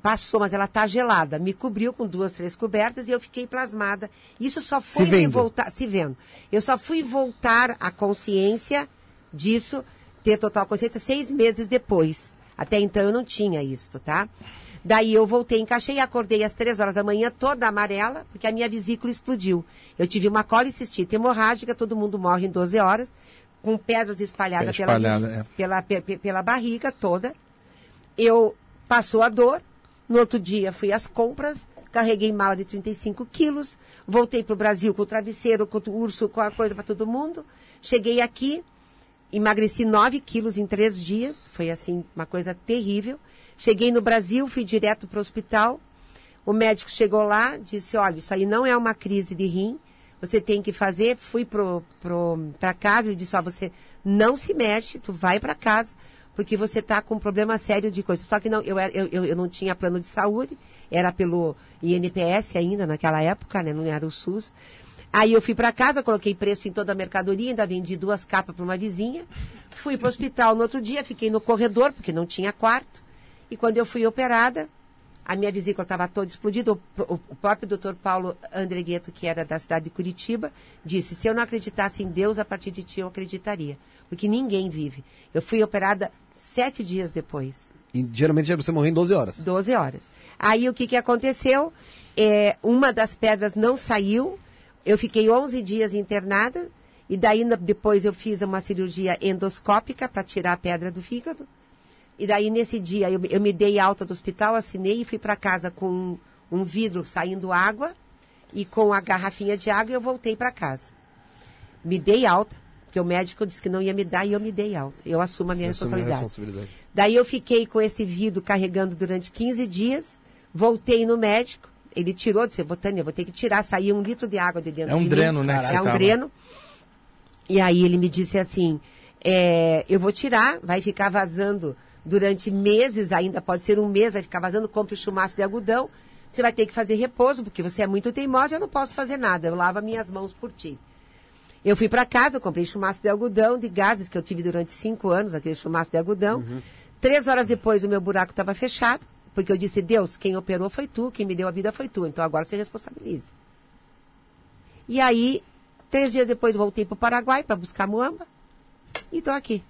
passou, mas ela está gelada. Me cobriu com duas, três cobertas e eu fiquei plasmada. Isso só foi vendo. voltar, se vendo. Eu só fui voltar à consciência disso, ter total consciência, seis meses depois. Até então eu não tinha isso, tá? Daí eu voltei, encaixei e acordei às três horas da manhã, toda amarela, porque a minha vesícula explodiu. Eu tive uma colicistite hemorrágica, todo mundo morre em 12 horas, com pedras espalhadas pela, é. pela, pe- pe- pela barriga toda. Eu passou a dor. No outro dia fui às compras, carreguei mala de 35 quilos, voltei para o Brasil com o travesseiro, com o urso, com a coisa para todo mundo. Cheguei aqui, emagreci 9 quilos em três dias, foi assim uma coisa terrível. Cheguei no Brasil, fui direto para o hospital. O médico chegou lá, disse: Olha, isso aí não é uma crise de rim, você tem que fazer. Fui para casa e disse: Ó, você não se mexe, tu vai para casa, porque você está com um problema sério de coisa. Só que não, eu, eu, eu não tinha plano de saúde, era pelo INPS ainda naquela época, né? Não era o SUS. Aí eu fui para casa, coloquei preço em toda a mercadoria, ainda vendi duas capas para uma vizinha. Fui para o hospital no outro dia, fiquei no corredor, porque não tinha quarto. E quando eu fui operada, a minha vesícula estava toda explodida. O, o- o próprio doutor Paulo Andregueto, que era da cidade de Curitiba, disse: se eu não acreditasse em Deus, a partir de ti eu acreditaria. Porque ninguém vive. Eu fui operada sete dias depois. E geralmente você morrer em 12 horas. 12 horas. Aí o que, que aconteceu? É, uma das pedras não saiu, eu fiquei 11 dias internada, e daí depois eu fiz uma cirurgia endoscópica para tirar a pedra do fígado. E daí nesse dia eu, eu me dei alta do hospital, assinei e fui para casa com um, um vidro saindo água e com a garrafinha de água e eu voltei para casa. Me dei alta, porque o médico disse que não ia me dar e eu me dei alta. Eu assumo a minha Você assume a responsabilidade. responsabilidade. Daí eu fiquei com esse vidro carregando durante 15 dias, voltei no médico, ele tirou, disse, Botânia, vou ter que tirar, saía um litro de água de dentro É um de mim. dreno, né, que É um tava. dreno. E aí ele me disse assim, é, eu vou tirar, vai ficar vazando durante meses ainda, pode ser um mês, vai ficar vazando, compre o chumaço de algodão, você vai ter que fazer repouso, porque você é muito teimosa, eu não posso fazer nada, eu lavo as minhas mãos por ti. Eu fui para casa, comprei chumaço de algodão, de gases que eu tive durante cinco anos, aquele chumaço de algodão. Três horas depois o meu buraco estava fechado, porque eu disse, Deus, quem operou foi tu, quem me deu a vida foi tu, então agora você responsabilize. E aí, três dias depois voltei para o Paraguai para buscar muamba e estou aqui.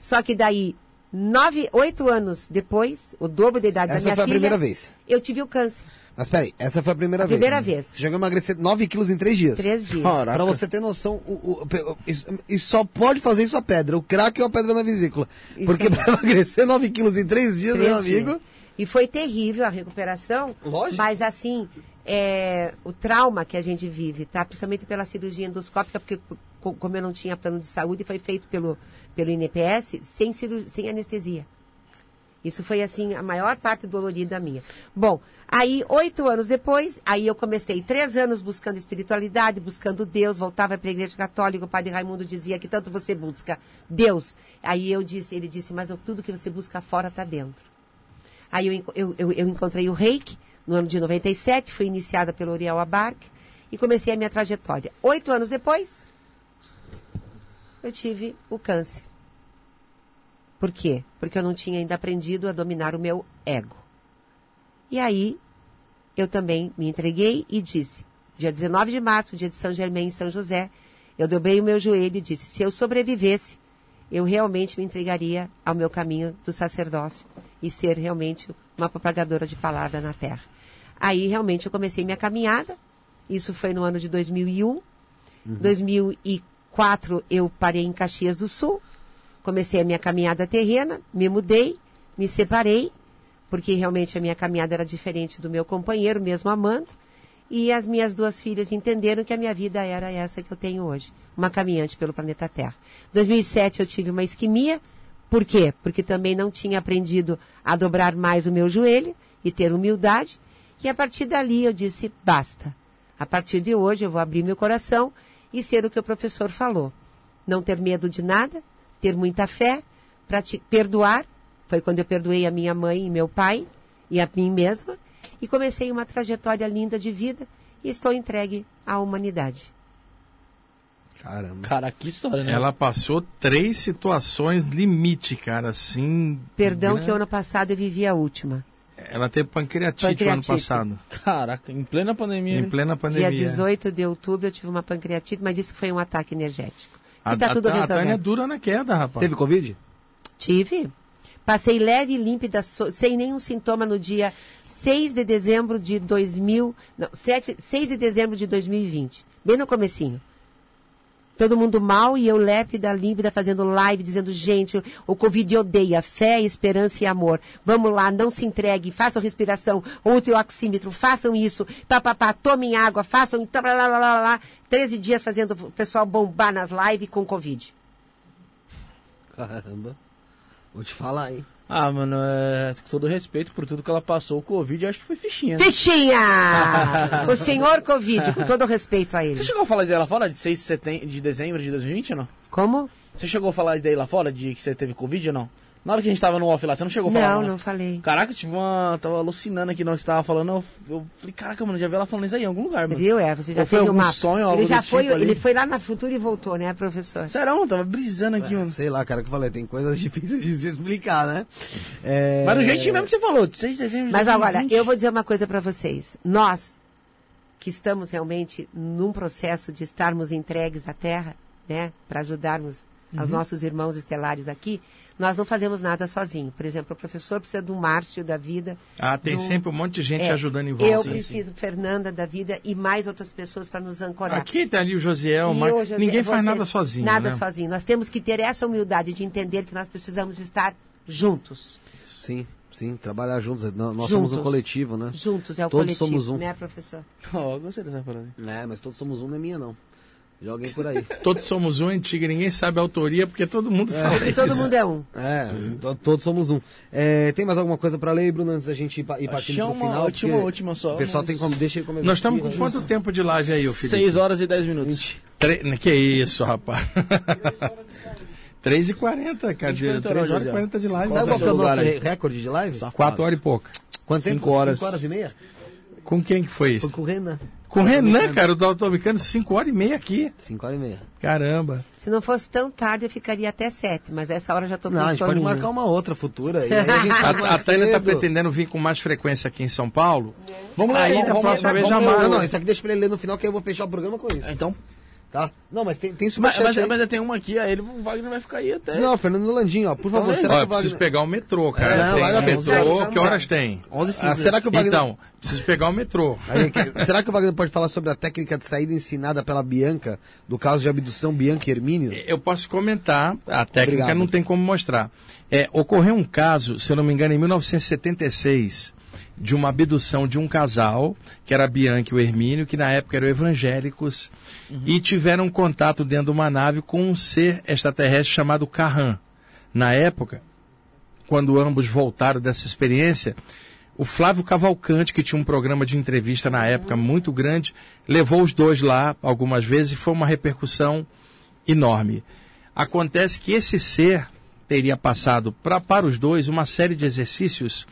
Só que daí, nove, oito anos depois, o dobro da idade da Essa minha foi a filha, primeira vez. eu tive o câncer. Mas peraí, essa foi a primeira A vez. primeira né? vez. Você chegou a emagrecer 9 quilos em 3 dias. Três dias. Caraca. Pra você ter noção, o, o- o- isso, isso só pode fazer isso a pedra. O crack é a pedra na vesícula. Isso Porque é. pra emagrecer 9 quilos em 3 dias, Três meu amigo. dias. E foi terrível a recuperação. Lógico. Mas assim, é, o trauma que a gente vive, tá? Principalmente pela cirurgia endoscópica, porque como eu não tinha plano de saúde, foi feito pelo, pelo INPS sem, sem anestesia. Isso foi assim a maior parte dolorida minha. Bom, aí oito anos depois, aí eu comecei três anos buscando espiritualidade, buscando Deus, voltava para a igreja católica, o padre Raimundo dizia que tanto você busca Deus. Aí eu disse, ele disse, mas tudo que você busca fora está dentro. Aí eu, eu, eu, eu encontrei o reiki no ano de 97, fui iniciada pelo Uriel Abarque e comecei a minha trajetória. Oito anos depois, eu tive o câncer. Por quê? Porque eu não tinha ainda aprendido a dominar o meu ego. E aí, eu também me entreguei e disse: dia 19 de março, dia de São Germain em São José, eu dobrei o meu joelho e disse: se eu sobrevivesse, eu realmente me entregaria ao meu caminho do sacerdócio e ser realmente uma propagadora de palavra na terra. Aí realmente eu comecei minha caminhada. Isso foi no ano de 2001. 2004 eu parei em Caxias do Sul. Comecei a minha caminhada terrena, me mudei, me separei, porque realmente a minha caminhada era diferente do meu companheiro, mesmo amando. E as minhas duas filhas entenderam que a minha vida era essa que eu tenho hoje, uma caminhante pelo planeta Terra. 2007 eu tive uma isquemia, por quê? Porque também não tinha aprendido a dobrar mais o meu joelho e ter humildade. E a partir dali eu disse, basta. A partir de hoje eu vou abrir meu coração e ser o que o professor falou. Não ter medo de nada, ter muita fé, perdoar. Foi quando eu perdoei a minha mãe e meu pai e a mim mesma. E comecei uma trajetória linda de vida e estou entregue à humanidade. Caramba. Cara, que história, né? Ela passou três situações limite, cara, assim. Perdão né? que o ano passado eu vivi a última. Ela teve pancreatite, no ano Pancreatite. passado. Caraca, em plena pandemia. Em né? plena pandemia. Dia 18 de outubro eu tive uma pancreatite, mas isso foi um ataque energético. A, E tá a- tudo a Tânia é resolvido. dura na queda, rapaz. Teve Covid? Tive. Passei leve e límpida, so- sem nenhum sintoma no dia 6 de dezembro de 2000, não, 7, 6 de dezembro de 2020, bem no comecinho. Todo mundo mal e eu lépida, límpida, fazendo live, dizendo, gente, o- Covid odeia fé, esperança e amor. Vamos lá, não se entregue, façam respiração, use o oxímetro, façam isso, papapá, tomem água, façam, tá, lá, lá, lá, lá. 13 dias fazendo o pessoal bombar nas lives com Covid. Caramba. Vou te falar, hein? Ah, mano, é, com todo respeito por tudo que ela passou, o Covid, acho que foi fichinha. né? Fichinha! o senhor Covid, com todo respeito a Você ele. chegou a falar isso daí lá fora, de 6 de, setem- de dezembro de 2020 ou não? Como? Você chegou a falar isso daí lá fora, de que você teve Covid ou não? Na hora que a gente tava no off lá, você não chegou a falar? Não, né? não falei. Caraca, eu tive uma. Tava alucinando aqui na hora que você tava falando. Eu, eu falei, caraca, mano, já vi ela falando isso aí em algum lugar, mano. Viu? É, você já Ou foi algum mapa. sonho, algo ele já foi, tipo ali? ele foi lá na futura e voltou, né, professor? Serão, eu tava brisando aqui, mano. Sei lá, cara, que eu falei, tem coisas difíceis de se explicar, né? É... Mas do jeitinho mesmo que você falou, de 6 de dezembro de Mas agora, 2020. eu vou dizer uma coisa para vocês. Nós, que estamos realmente num processo de estarmos entregues à Terra, né, para ajudarmos aos Uhum. nossos irmãos estelares aqui, nós não fazemos nada sozinho. Por exemplo, o professor precisa do Márcio da vida. Ah, tem do- sempre um monte de gente É, ajudando em volta. Eu Sim, preciso, Fernanda da vida e mais outras pessoas para nos ancorar. Aqui tá ali o Josiel, E mas hoje, ninguém faz vocês- nada sozinho, Nada né? sozinho. Nós temos que ter essa humildade de entender que nós precisamos estar juntos. Sim, sim, trabalhar juntos. Nós Juntos. somos um coletivo, né? Juntos é o Todos coletivo, somos um. né, professor? Ó, gostei dessa parada. É, mas todos somos um, não é minha, não. De alguém por aí. Todos somos um antigo, ninguém sabe a autoria, porque todo mundo fala Porque isso. todo mundo é um. É, to- todos somos um. É, tem mais alguma coisa pra ler, Bruno, antes da gente ir, pa- ir partindo pro uma final? última, Porque última só. O pessoal mas- tem como... Deixa ele começar. Nós estamos com né? quanto tempo de live aí, ô Felipe? 6 horas e 10 minutos. Tre... Que isso, rapaz. 3 e 40, cara. 3 e 40 3 horas e horas, 40 de live. Sabe qual que é o lugar nosso recorde de live? Safado. 4 horas e pouca. Quanto tempo? Cinco horas. 5 horas e meia? Com quem que foi Foi isso? com o Renan. Com o Renan, cara, o Doutor Mecânico, 5 horas e meia aqui. 5 horas e meia. Caramba. Se não fosse tão tarde, eu ficaria até sete, mas essa hora eu já tô com Não, a gente pode marcar uma outra futura. E aí a gente A, a Tânia tá pretendendo vir com mais frequência aqui em São Paulo. Vamos Aí, vamos- da vamos- próxima vez, vamos- já marca. Não, não, isso aqui deixa pra ele ler no final que eu vou fechar o programa com isso. Então. Tá? Não, mas tem, tem Mas, superchat mas, aí. mas tem uma aqui, aí ele, o Wagner vai ficar aí até. Não, Fernando Landim, ó, por favor, Fala aí. será Ó, que eu o preciso Wagner... pegar o metrô, cara. É, não, tem vai dar tempo. metrô, que lá. horas tem? Ah, será que o Wagner... Então, preciso pegar o metrô. Aí, será que o Wagner pode falar sobre a técnica de saída ensinada pela Bianca, do caso de abdução Bianca e Hermínio? Eu posso comentar, a técnica Obrigado. não tem como mostrar. É, ocorreu um caso, se eu não me engano, em 1976, de uma abdução de um casal, que era a Bianca e o Hermínio, que na época eram evangélicos, e tiveram contato dentro de uma nave com um ser extraterrestre chamado Carran. Na época, quando ambos voltaram dessa experiência, o Flávio Cavalcante, que tinha um programa de entrevista na época muito grande, levou os dois lá algumas vezes e foi uma repercussão enorme. Acontece que esse ser teria passado pra, para os dois uma série de exercícios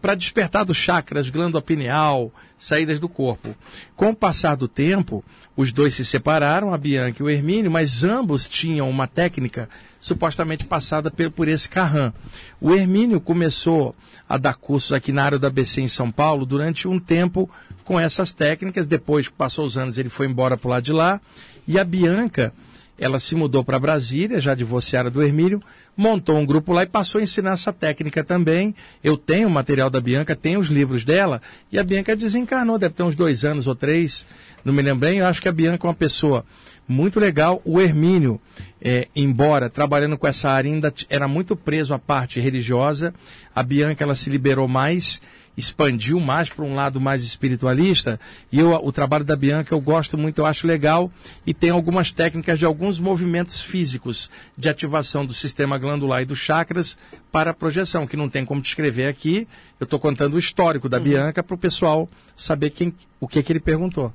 para despertar dos chakras, glândula pineal, saídas do corpo. Com o passar do tempo, os dois se separaram, a Bianca e o Hermínio, mas ambos tinham uma técnica supostamente passada por, por esse Carran. O Hermínio começou a dar cursos aqui na área da ABC em São Paulo durante um tempo com essas técnicas. Depois que passou os anos, ele foi embora para o lado de lá. E a Bianca, ela se mudou para Brasília, já divorciada do Hermínio, montou um grupo lá e passou a ensinar essa técnica também. Eu tenho o material da Bianca, tenho os livros dela, e a Bianca desencarnou, deve ter uns dois anos ou três, não me lembro bem. Eu acho que a Bianca é uma pessoa muito legal. O Hermínio, é, embora trabalhando com essa área, ainda era muito preso à parte religiosa. A Bianca, ela se liberou mais expandiu mais para um lado mais espiritualista. E eu, o trabalho da Bianca eu gosto muito, eu acho legal. E tem algumas técnicas de alguns movimentos físicos de ativação do sistema glandular e dos chakras para a projeção, que não tem como descrever aqui. Eu estou contando o histórico da Bianca para o pessoal saber quem, o que, que ele perguntou.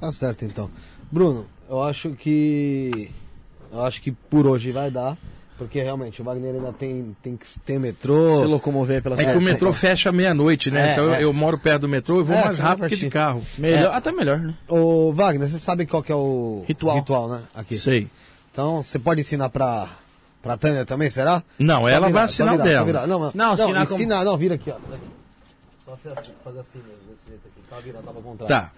Tá certo, então. Bruno, eu acho que. Eu acho que por hoje vai dar. Porque realmente o Wagner ainda tem, tem que ter metrô. Se locomover pela É que É, o metrô é. fecha meia-noite, né? É, Então eu, é. eu moro perto do metrô e vou É, mais rápido que de carro. Melhor, Até melhor, né? Ô, Wagner, você sabe qual que é o Ritual. ritual né? Aqui. Sei. Então, você pode ensinar pra, pra Tânia também, será? Não, Só ela virar, vai assinar o virar, dela. virar. Não, não, Não, não, assinar como- ensina, não, vira aqui, ó. Só você assim, fazer assim mesmo, desse jeito aqui. Tá virando, tava ao contrário. Tá.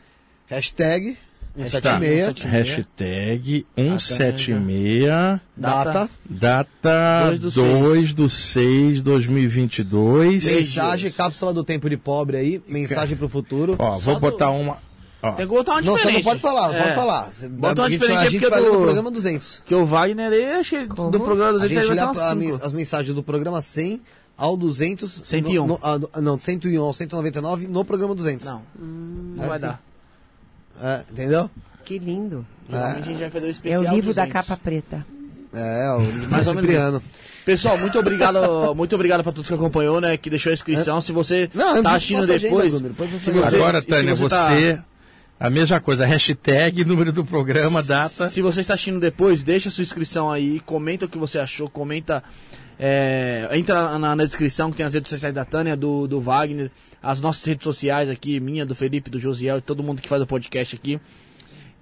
Hashtag Hashtag 176, Hashtag 176. data, Data 2 do 2 do 6 2022. mensagem, cápsula do tempo de pobre aí, mensagem pro futuro. Ó, vou Só botar do- uma. Ó, Tem que botar uma não, você diferente. não pode falar, não É. pode falar. Bota uma a gente- diferente a aí gente porque vai do- no programa 200. Que o Wagner, ele achei Como? do programa dos A gente lê a- umas a cinco. men- as mensagens do programa 100 ao 200. 101. No, no, ah, no- não, 101 ao 199 no programa 200. Não, não É vai assim. dar. É, entendeu? Que lindo. A gente vai fazer o É especial o livro da 200. capa preta. É, o livro do Mais ou menos Cipriano. Pessoal, muito obrigado, muito obrigado pra todos que acompanhou, né? Que deixou a inscrição. Se você Não, tá assistindo agenda, depois, depois você se vai. você- Agora, se Tânia, você você. tá- A mesma coisa, hashtag, número do programa, data. Se você está assistindo depois, deixa sua inscrição aí, comenta o que você achou, comenta. É, entra na, na descrição que tem as redes sociais da Tânia, do, do Wagner, as nossas redes sociais aqui, minha, do Felipe, do Josiel e todo mundo que faz o podcast aqui.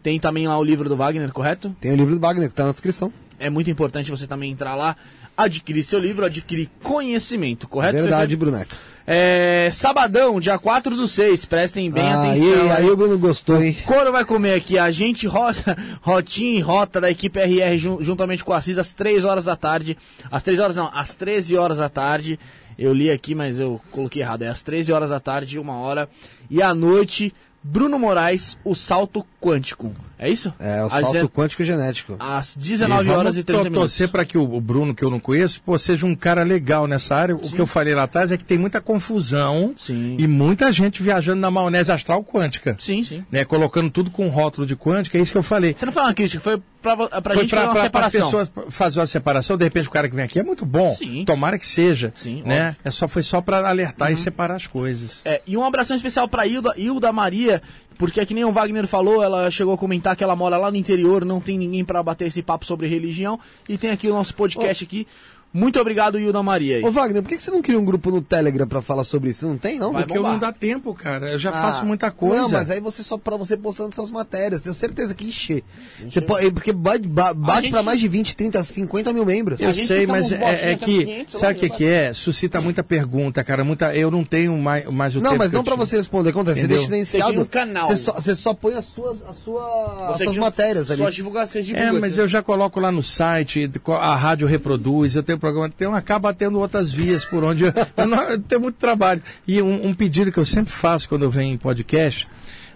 Tem também lá o livro do Wagner, correto? Tem o livro do Wagner que tá na descrição. É muito importante você também entrar lá, adquirir seu livro, adquirir conhecimento, correto? Verdade, Fefe? Bruneca. É, sabadão, dia 4 do 6, prestem bem aí, atenção. aí o Bruno gostou, hein? Coro vai comer aqui, a gente rota, Rotinha e Rota da equipe RR jun- juntamente com a CIS às 3 horas da tarde. Às 3 horas não, às 13 horas da tarde. Eu li aqui, mas eu coloquei errado. É às 13 horas da tarde, uma hora. E à noite, Bruno Moraes, o salto quântico. É isso? É, o salto dezen- quântico genético. Às 19 vamos horas e 30 to- minutos. torcer para que o, Bruno, que eu não conheço, pô, seja um cara legal nessa área. O que eu falei lá atrás é que tem muita confusão Sim. e muita gente viajando na maionese astral quântica. Sim, sim. Né, colocando tudo com rótulo de quântica, é isso que eu falei. Você não foi uma crítica, foi pra, vo- pra Foi gente fazer uma para as separação. pessoas fazer uma separação, de repente o cara que vem aqui é muito bom. Sim. Tomara que seja. Sim, né? óbvio. Uhum. É só, foi só para alertar e separar as coisas. É, e um abração especial pra Hilda, Hilda Maria, porque é que nem o Wagner falou, ela chegou a comentar que ela mora lá no interior, não tem ninguém pra bater esse papo sobre religião, e tem aqui o nosso podcast aqui. Muito obrigado, Hilda Maria. aí. Ô, Wagner, por que você não cria um grupo no Telegram pra falar sobre isso? Não tem, não? Vai Porque eu bombar. não dá tempo, cara. Eu já Ah, faço muita coisa. Não, mas aí você só pra você postando suas matérias. Tenho certeza que encher. Você pode, porque bate, ba- bate gente- pra mais de 20, 30, 50 mil membros. Eu sei, mas é, é que. 500, sabe o que, que é? Suscita muita pergunta, cara. Muita, eu não tenho mais, mais o Não, tempo. mas não eu pra tinha. você responder. Acontece, você deixa silenciado. Você um canal. Você só, você só põe as suas, a sua, as suas matérias ali. Só divulgar, você divulga. É, mas eu já coloco lá no site, a rádio reproduz, eu tenho programa, então acaba tendo outras vias por onde eu, não, eu tenho muito trabalho. E um, um pedido que eu sempre faço quando eu venho em podcast,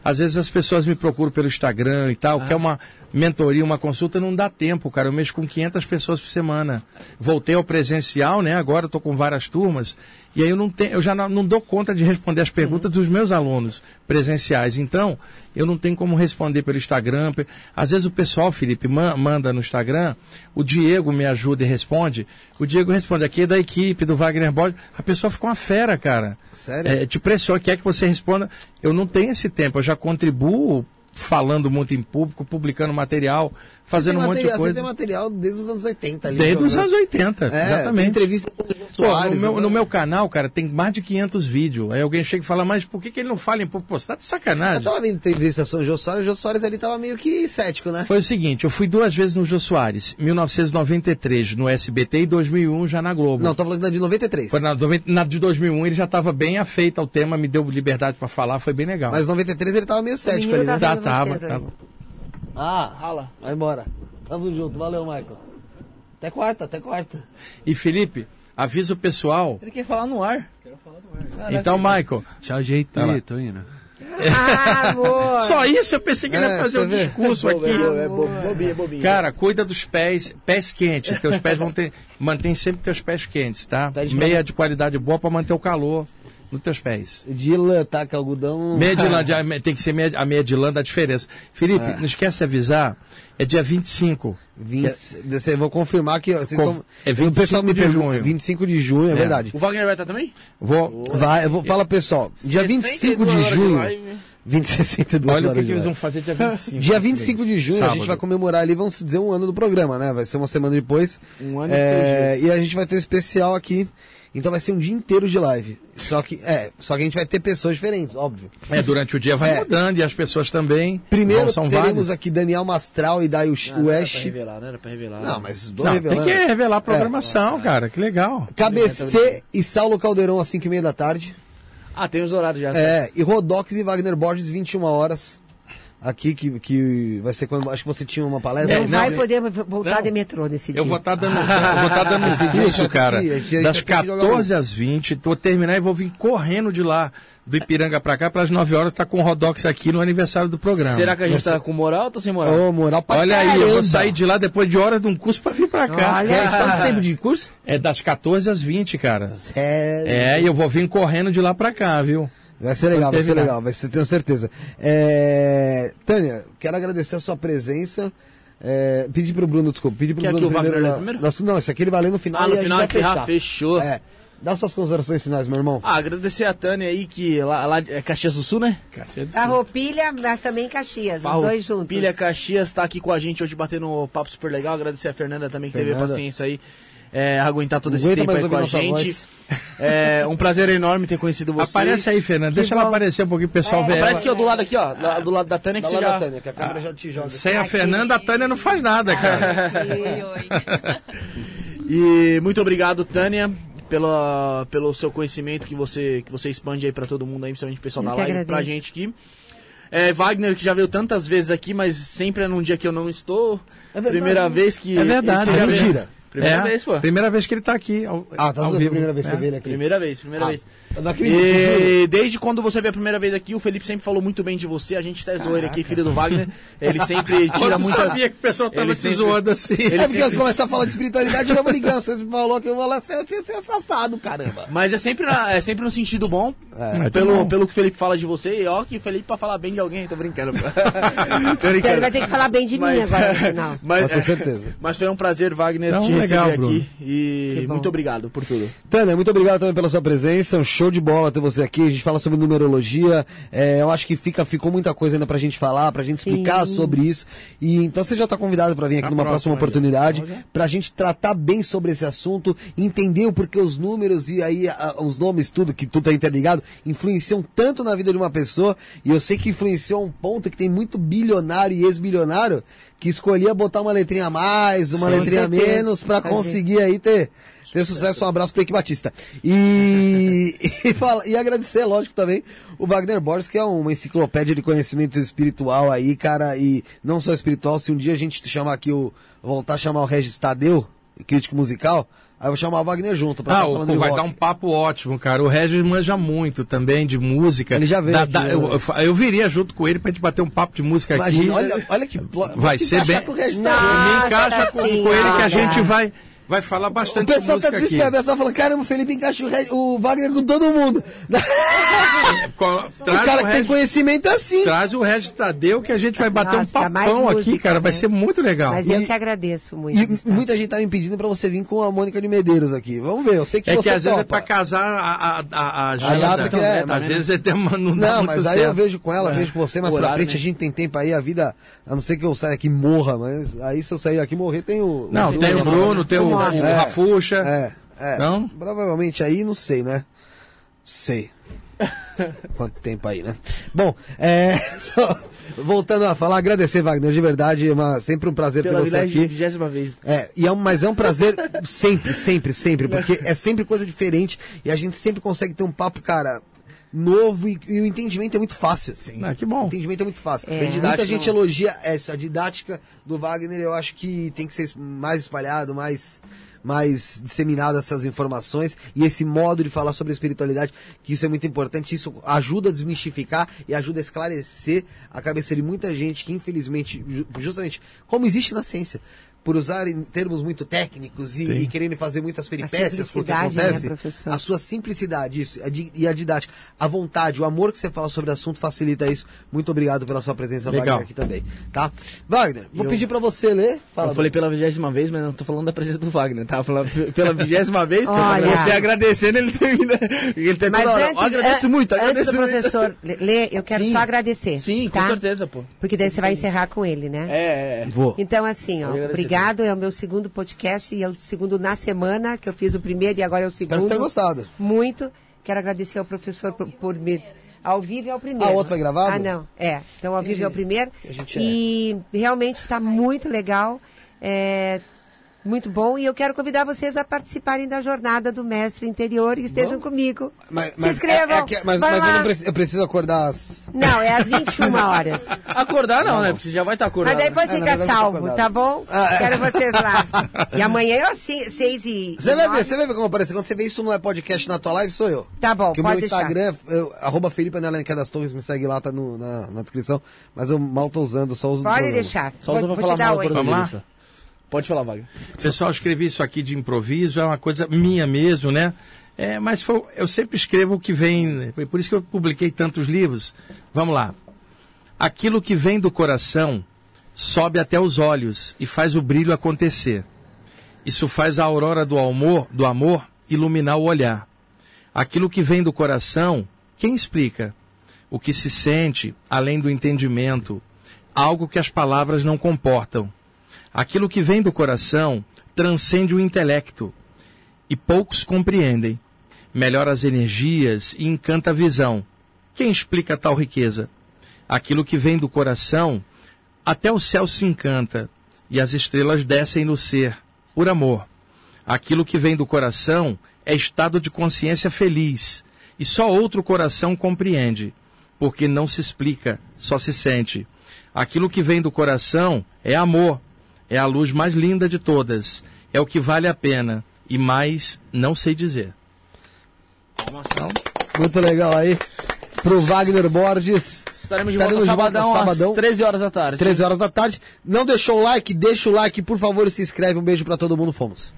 às vezes as pessoas me procuram pelo Instagram e tal, que é uma mentoria, uma consulta, não dá tempo, cara. Eu mexo com 500 pessoas por semana. Voltei ao presencial, né? Agora tô com várias turmas. E aí eu não tenho, eu já não, não dou conta de responder as perguntas dos meus alunos presenciais. Então, eu não tenho como responder pelo Instagram. Às vezes o pessoal, Felipe, ma- manda no Instagram, o Diego me ajuda e responde. O Diego responde aqui é da equipe do Wagner Bode. A pessoa ficou uma fera, cara. Sério? É, te pressiona, quer que você responda. Eu não tenho esse tempo, eu já contribuo falando muito em público, publicando material, fazendo um monte de material, Você coisa. tem material desde os anos 80 ali. Desde os anos 80, É, tem exatamente. entrevista com o Jô Pô, Soares. no, meu, né? no meu canal, cara, tem mais de 500 vídeos. Aí alguém chega e fala, mas por que, que ele não fala em público? Pô, você tá de Eu sacanagem. tava vendo entrevista com o Jô Soares, o Jô Soares ali tava meio que cético, né? Foi o seguinte, eu fui duas vezes no Jô Soares, 1993 no SBT e 2001 já na Globo. Não, tô falando da de 93. Foi na, na de 2001 ele já estava bem afeito ao tema, me deu liberdade para falar, foi bem legal. Mas 93 ele tava meio cético ali, né? tá- tava, tava. Ah, Rala. vai embora. Tamo junto, valeu, Michael. Até quarta, até quarta. E Felipe, avisa o pessoal. Ele quer falar no ar. Então, Michael, Tchau, jeito. Tá tô indo. Ah, amor. só isso eu pensei que ele É, ia fazer você um vê? discurso É aqui. é bobo, bobinho, bobinho. Cara, cuida dos pés, pés quentes. Teus pés vão ter. Mantém sempre teus pés quentes, tá? Tá Meia de qualidade boa para manter o calor nos teus pés. De lã, tá? Que algodão. Meia de lã, de- tem que ser meia, a meia de lã dá diferença. Felipe, não esquece de avisar, é dia 25. 20, você, vou confirmar que vocês Com- estão. é o pessoal 25 me de pergunta. junho. 25 de junho, é, verdade. O Wagner vai estar também? Vou. Vai, eu vou fala pessoal. Dia 25 de 62 horas junho. live. 20, 62 Olha o que, que de eles vão fazer dia 25. Dia 25 de junho a gente Sábado. vai comemorar ali, vamos dizer, um ano do programa, né? Vai ser uma semana depois. Um ano e É, seis dias. E a gente vai ter um especial aqui. Então vai ser um dia inteiro de live. Só que, é, só que a gente vai ter pessoas diferentes, óbvio. É, durante o dia vai É. mudando e as pessoas também. Primeiro Não são teremos várias. aqui Daniel Mastral e Daio Ah, não era pra West. revelar, não era pra revelar. Não, mas Não, revelando. tem que revelar a programação, cara. Que legal. KBC e Saulo Caldeirão às 5 e meia da tarde. Ah, tem os horários já. É, e Rodox e Wagner Borges, 21 horas. Aqui, que, que vai ser quando. Acho que você tinha uma palestra. Não, É, vai não, poder voltar não. de metrô nesse dia. Eu vou estar dando, eu vou estar dando esse dia curso, tá cara, aqui, das já tem que jogar 14 às 20. Vou terminar e vou vir correndo de lá, do Ipiranga pra cá, para as 9 horas, tá com o Rodox aqui no aniversário do programa. Será que a gente tá com moral ou tá sem moral? Ô, moral pra Olha aí, eu caramba. vou sair de lá depois de horas de um curso pra vir pra cá. Olha. É, quanto tempo de curso? É das 14 às 20, cara. Sério. É, e eu vou vir correndo de lá pra cá, viu? Vai ser legal, vai ser legal, vai ser, tenho certeza. É, Tânia, quero agradecer a sua presença. É, pedir pro Bruno, desculpa, pedir pro Quer Bruno que o primeiro, primeiro? Não, isso aqui ele vai ler no final. Ah, no e a final vai fechar. fechou. É. Dá suas considerações finais, meu irmão. Ah, agradecer a Tânia aí, que lá, lá é Caxias do Sul, né? A roupilha, mas também Caxias, os dois juntos. Pilha Caxias tá aqui com a gente hoje batendo um papo super legal. Agradecer a Fernanda também que teve Fernanda. paciência aí. É, aguentar todo esse Aguenta tempo aí com a gente. É um prazer enorme ter conhecido vocês. Aparece aí, Fernando. Deixa ela aparecer um pouquinho, pessoal ver Parece ela. que é do lado aqui, ó. da- do lado da Tânia que você já... Tânia, que a câmera já te joga. Sem a Fernanda, a Tânia não faz nada, cara. E muito obrigado, Tânia, pelo, pelo seu conhecimento que você, que você expande aí pra todo mundo aí, principalmente o pessoal Eu da live, agradeço. pra gente aqui. É, Wagner, que já veio tantas vezes aqui, mas sempre é num dia que eu não estou. É verdade. Primeira vez que. É verdade, é veio- mentira. Primeira É, vez, pô. Primeira vez que ele tá aqui. Ao, Ah, tá ao vivo. primeira vez que É. você veio aqui. Primeira vez, primeira Ah, vez. Eu não acredito, juro. E desde quando você veio a primeira vez aqui, o Felipe sempre falou muito bem de você. A gente tá zoando aqui, filho do Wagner. Ele sempre Eu tira não muitas. sabia que o pessoal tava Ele se sempre- zoando assim. Ele é porque sempre- eu começar a falar de espiritualidade, eu já vou ligando. Você me falou que eu vou lá ser, ser, ser assassado, caramba. Mas é sempre, na- é sempre no sentido bom. É. pelo, pelo que o Felipe fala de você. E ó, que o Felipe pra falar bem de alguém, tô brincando. tô Então ele vai ter que falar bem de mim Mas- agora no final. Mas, ter certeza. mas foi um prazer, Wagner, Não, te legal, receber Bruno. aqui. E muito obrigado por tudo. Tânia, muito obrigado também pela sua presença. Um show de bola ter você aqui. A gente fala sobre numerologia. É, eu acho que fica, ficou muita coisa ainda pra gente falar, pra gente explicar Sim. sobre isso. E então você já está convidado para vir aqui Na numa próxima, próxima, oportunidade, já. pra gente tratar bem sobre esse assunto, entender o porquê os números e aí a- os nomes, tudo, que tudo tá interligado, influenciam tanto na vida de uma pessoa. E eu sei que influenciou a um ponto que tem muito bilionário e ex-bilionário que escolhia botar uma letrinha a mais, uma Com letrinha a menos Fazer. conseguir aí ter ter sucesso, um abraço pro Eike Batista. E, e, fala- e agradecer, lógico, também o Wagner Borges, que é uma enciclopédia de conhecimento espiritual aí, cara, e não só espiritual, se um dia a gente chamar aqui o. voltar a chamar o Regis Tadeu, crítico musical, aí eu vou chamar o Wagner junto pra Ah, tá o, vai rock. dar um papo ótimo, cara. O Regis manja muito também de música. Ele já veio Da- aqui, da- né? eu, eu viria junto com ele pra gente bater um papo de música Imagina, aqui. olha, olha que. Vai ser bem- com o Regis Não. Tadeu. Me encaixa com, Senhora. com ele que a gente vai. Vai falar O bastante pessoal tá desesperado, o pessoal falando, caramba, o Felipe encaixa o, o Wagner com todo mundo. Co- o Traz cara o que tem conhecimento é assim. Traz o Regis Tadeu que a gente vai bater Nossa, um mais papão música, aqui, cara. Vai né? ser muito legal. Mas E- eu que agradeço muito. E muita gente tá me pedindo pra você vir com a Mônica de Medeiros aqui. Vamos ver, eu sei que É você que às vezes é pra casar a, a, a, a agenda. data que é, às mas- vezes é, não dá Não, muito mas aí certo. eu vejo com ela, vejo com você, mas pra Horário, frente né? a gente tem tempo aí, a vida, a não ser que eu saia aqui e morra, mas aí se eu sair aqui e morrer tem o... Não, o tem o Bruno, tem o, Vamos o lá. Rafuxa. É, é. Não? Provavelmente aí, não sei, né? Sei. Quanto tempo aí, né? Bom, é... só voltando a falar, agradecer, Wagner, de verdade, é uma, sempre um prazer Pela ter você aqui. vigésima vez. É, e é um, mas é um prazer sempre, sempre, sempre, porque é sempre coisa diferente e a gente sempre consegue ter um papo, cara, novo e, e o entendimento é muito fácil. Ah, que O bom. entendimento é muito fácil. É. Muita gente não. elogia essa a didática do Wagner, eu acho que tem que ser mais espalhado, mais mais disseminado essas informações e esse modo de falar sobre a espiritualidade, que isso é muito importante, isso ajuda a desmistificar e ajuda a esclarecer a cabeça de muita gente que infelizmente, ju- justamente, como existe na ciência, por usarem termos muito técnicos e, e quererem fazer muitas peripécias com o que né, acontece, professor? a sua simplicidade isso, a di- e a didática, a vontade, o amor que você fala sobre o assunto facilita isso. Muito obrigado pela sua presença, Legal. Wagner, aqui também, tá? Wagner, vou Eu- pedir pra você ler. Fala, eu falei pela vigésima vez, mas não tô falando da presença do Wagner, tá? Falando pela vigésima vez, Olha. você agradecendo, ele termina. Ele tem Mas antes, Eu agradeço an- muito, antes agradeço do muito. professor ler, eu quero Sim. só agradecer. Sim, com tá? certeza, pô. Porque daí você vai encerrar com ele, né? É, é. Vou. Então, assim, ó, agradecer obrigado. É o meu segundo podcast e é o segundo na semana, que eu fiz o primeiro e agora é o segundo. Espero que você tenha gostado. Muito. Quero agradecer ao professor por, por me. Ao vivo é o primeiro. Ah, o outro foi gravado? Ah, não. É. Então, ao vivo é o primeiro. A gente E realmente está muito legal. É, muito bom. E eu quero convidar vocês a participarem da jornada do Mestre Interior e estejam comigo. Mas, Se inscrevam. é- é que- mas, mas eu, não preciso, eu preciso acordar às... Não, é às 21 horas. Acordar não, né? Porque você já vai estar acordado. Mas depois É, fica verdade, salvo, tá bom? Ah, é. Quero vocês lá. E amanhã eu se- seis e. Você vai ver, você vai ver como aparece. Quando você vê isso não é podcast na tua live, sou eu. Tá bom, Que o pode meu deixar. Instagram, é eu, arroba Felipe é das Torres, me segue lá, tá no- na, na descrição. Mas eu mal tô usando, só uso Pode deixar. Só vou, usa pra vou falar te dar mal Vamos lá? Pode falar, Wagner. Pessoal, escrevi isso aqui de improviso, é uma coisa minha mesmo, né? É, mas foi- eu sempre escrevo o que vem, foi por isso que eu publiquei tantos livros. Vamos lá. Aquilo que vem do coração sobe até os olhos e faz o brilho acontecer. Isso faz a aurora do amor, do amor iluminar o olhar. Aquilo que vem do coração, quem explica? O que se sente além do entendimento, algo que as palavras não comportam. Aquilo que vem do coração transcende o intelecto e poucos compreendem. Melhora as energias e encanta a visão. Quem explica tal riqueza? Aquilo que vem do coração, até o céu se encanta e as estrelas descem no ser, por amor. Aquilo que vem do coração é estado de consciência feliz e só outro coração compreende, porque não se explica, só se sente. Aquilo que vem do coração é amor, é a luz mais linda de todas, é o que vale a pena e mais não sei dizer. Muito legal aí. Pro Wagner Borges. Estaremos de volta sabadão, às 13 horas da tarde. 13 horas da tarde. Não deixou o like? Deixa o like, por favor, e se inscreve. Um beijo pra todo mundo. Fomos.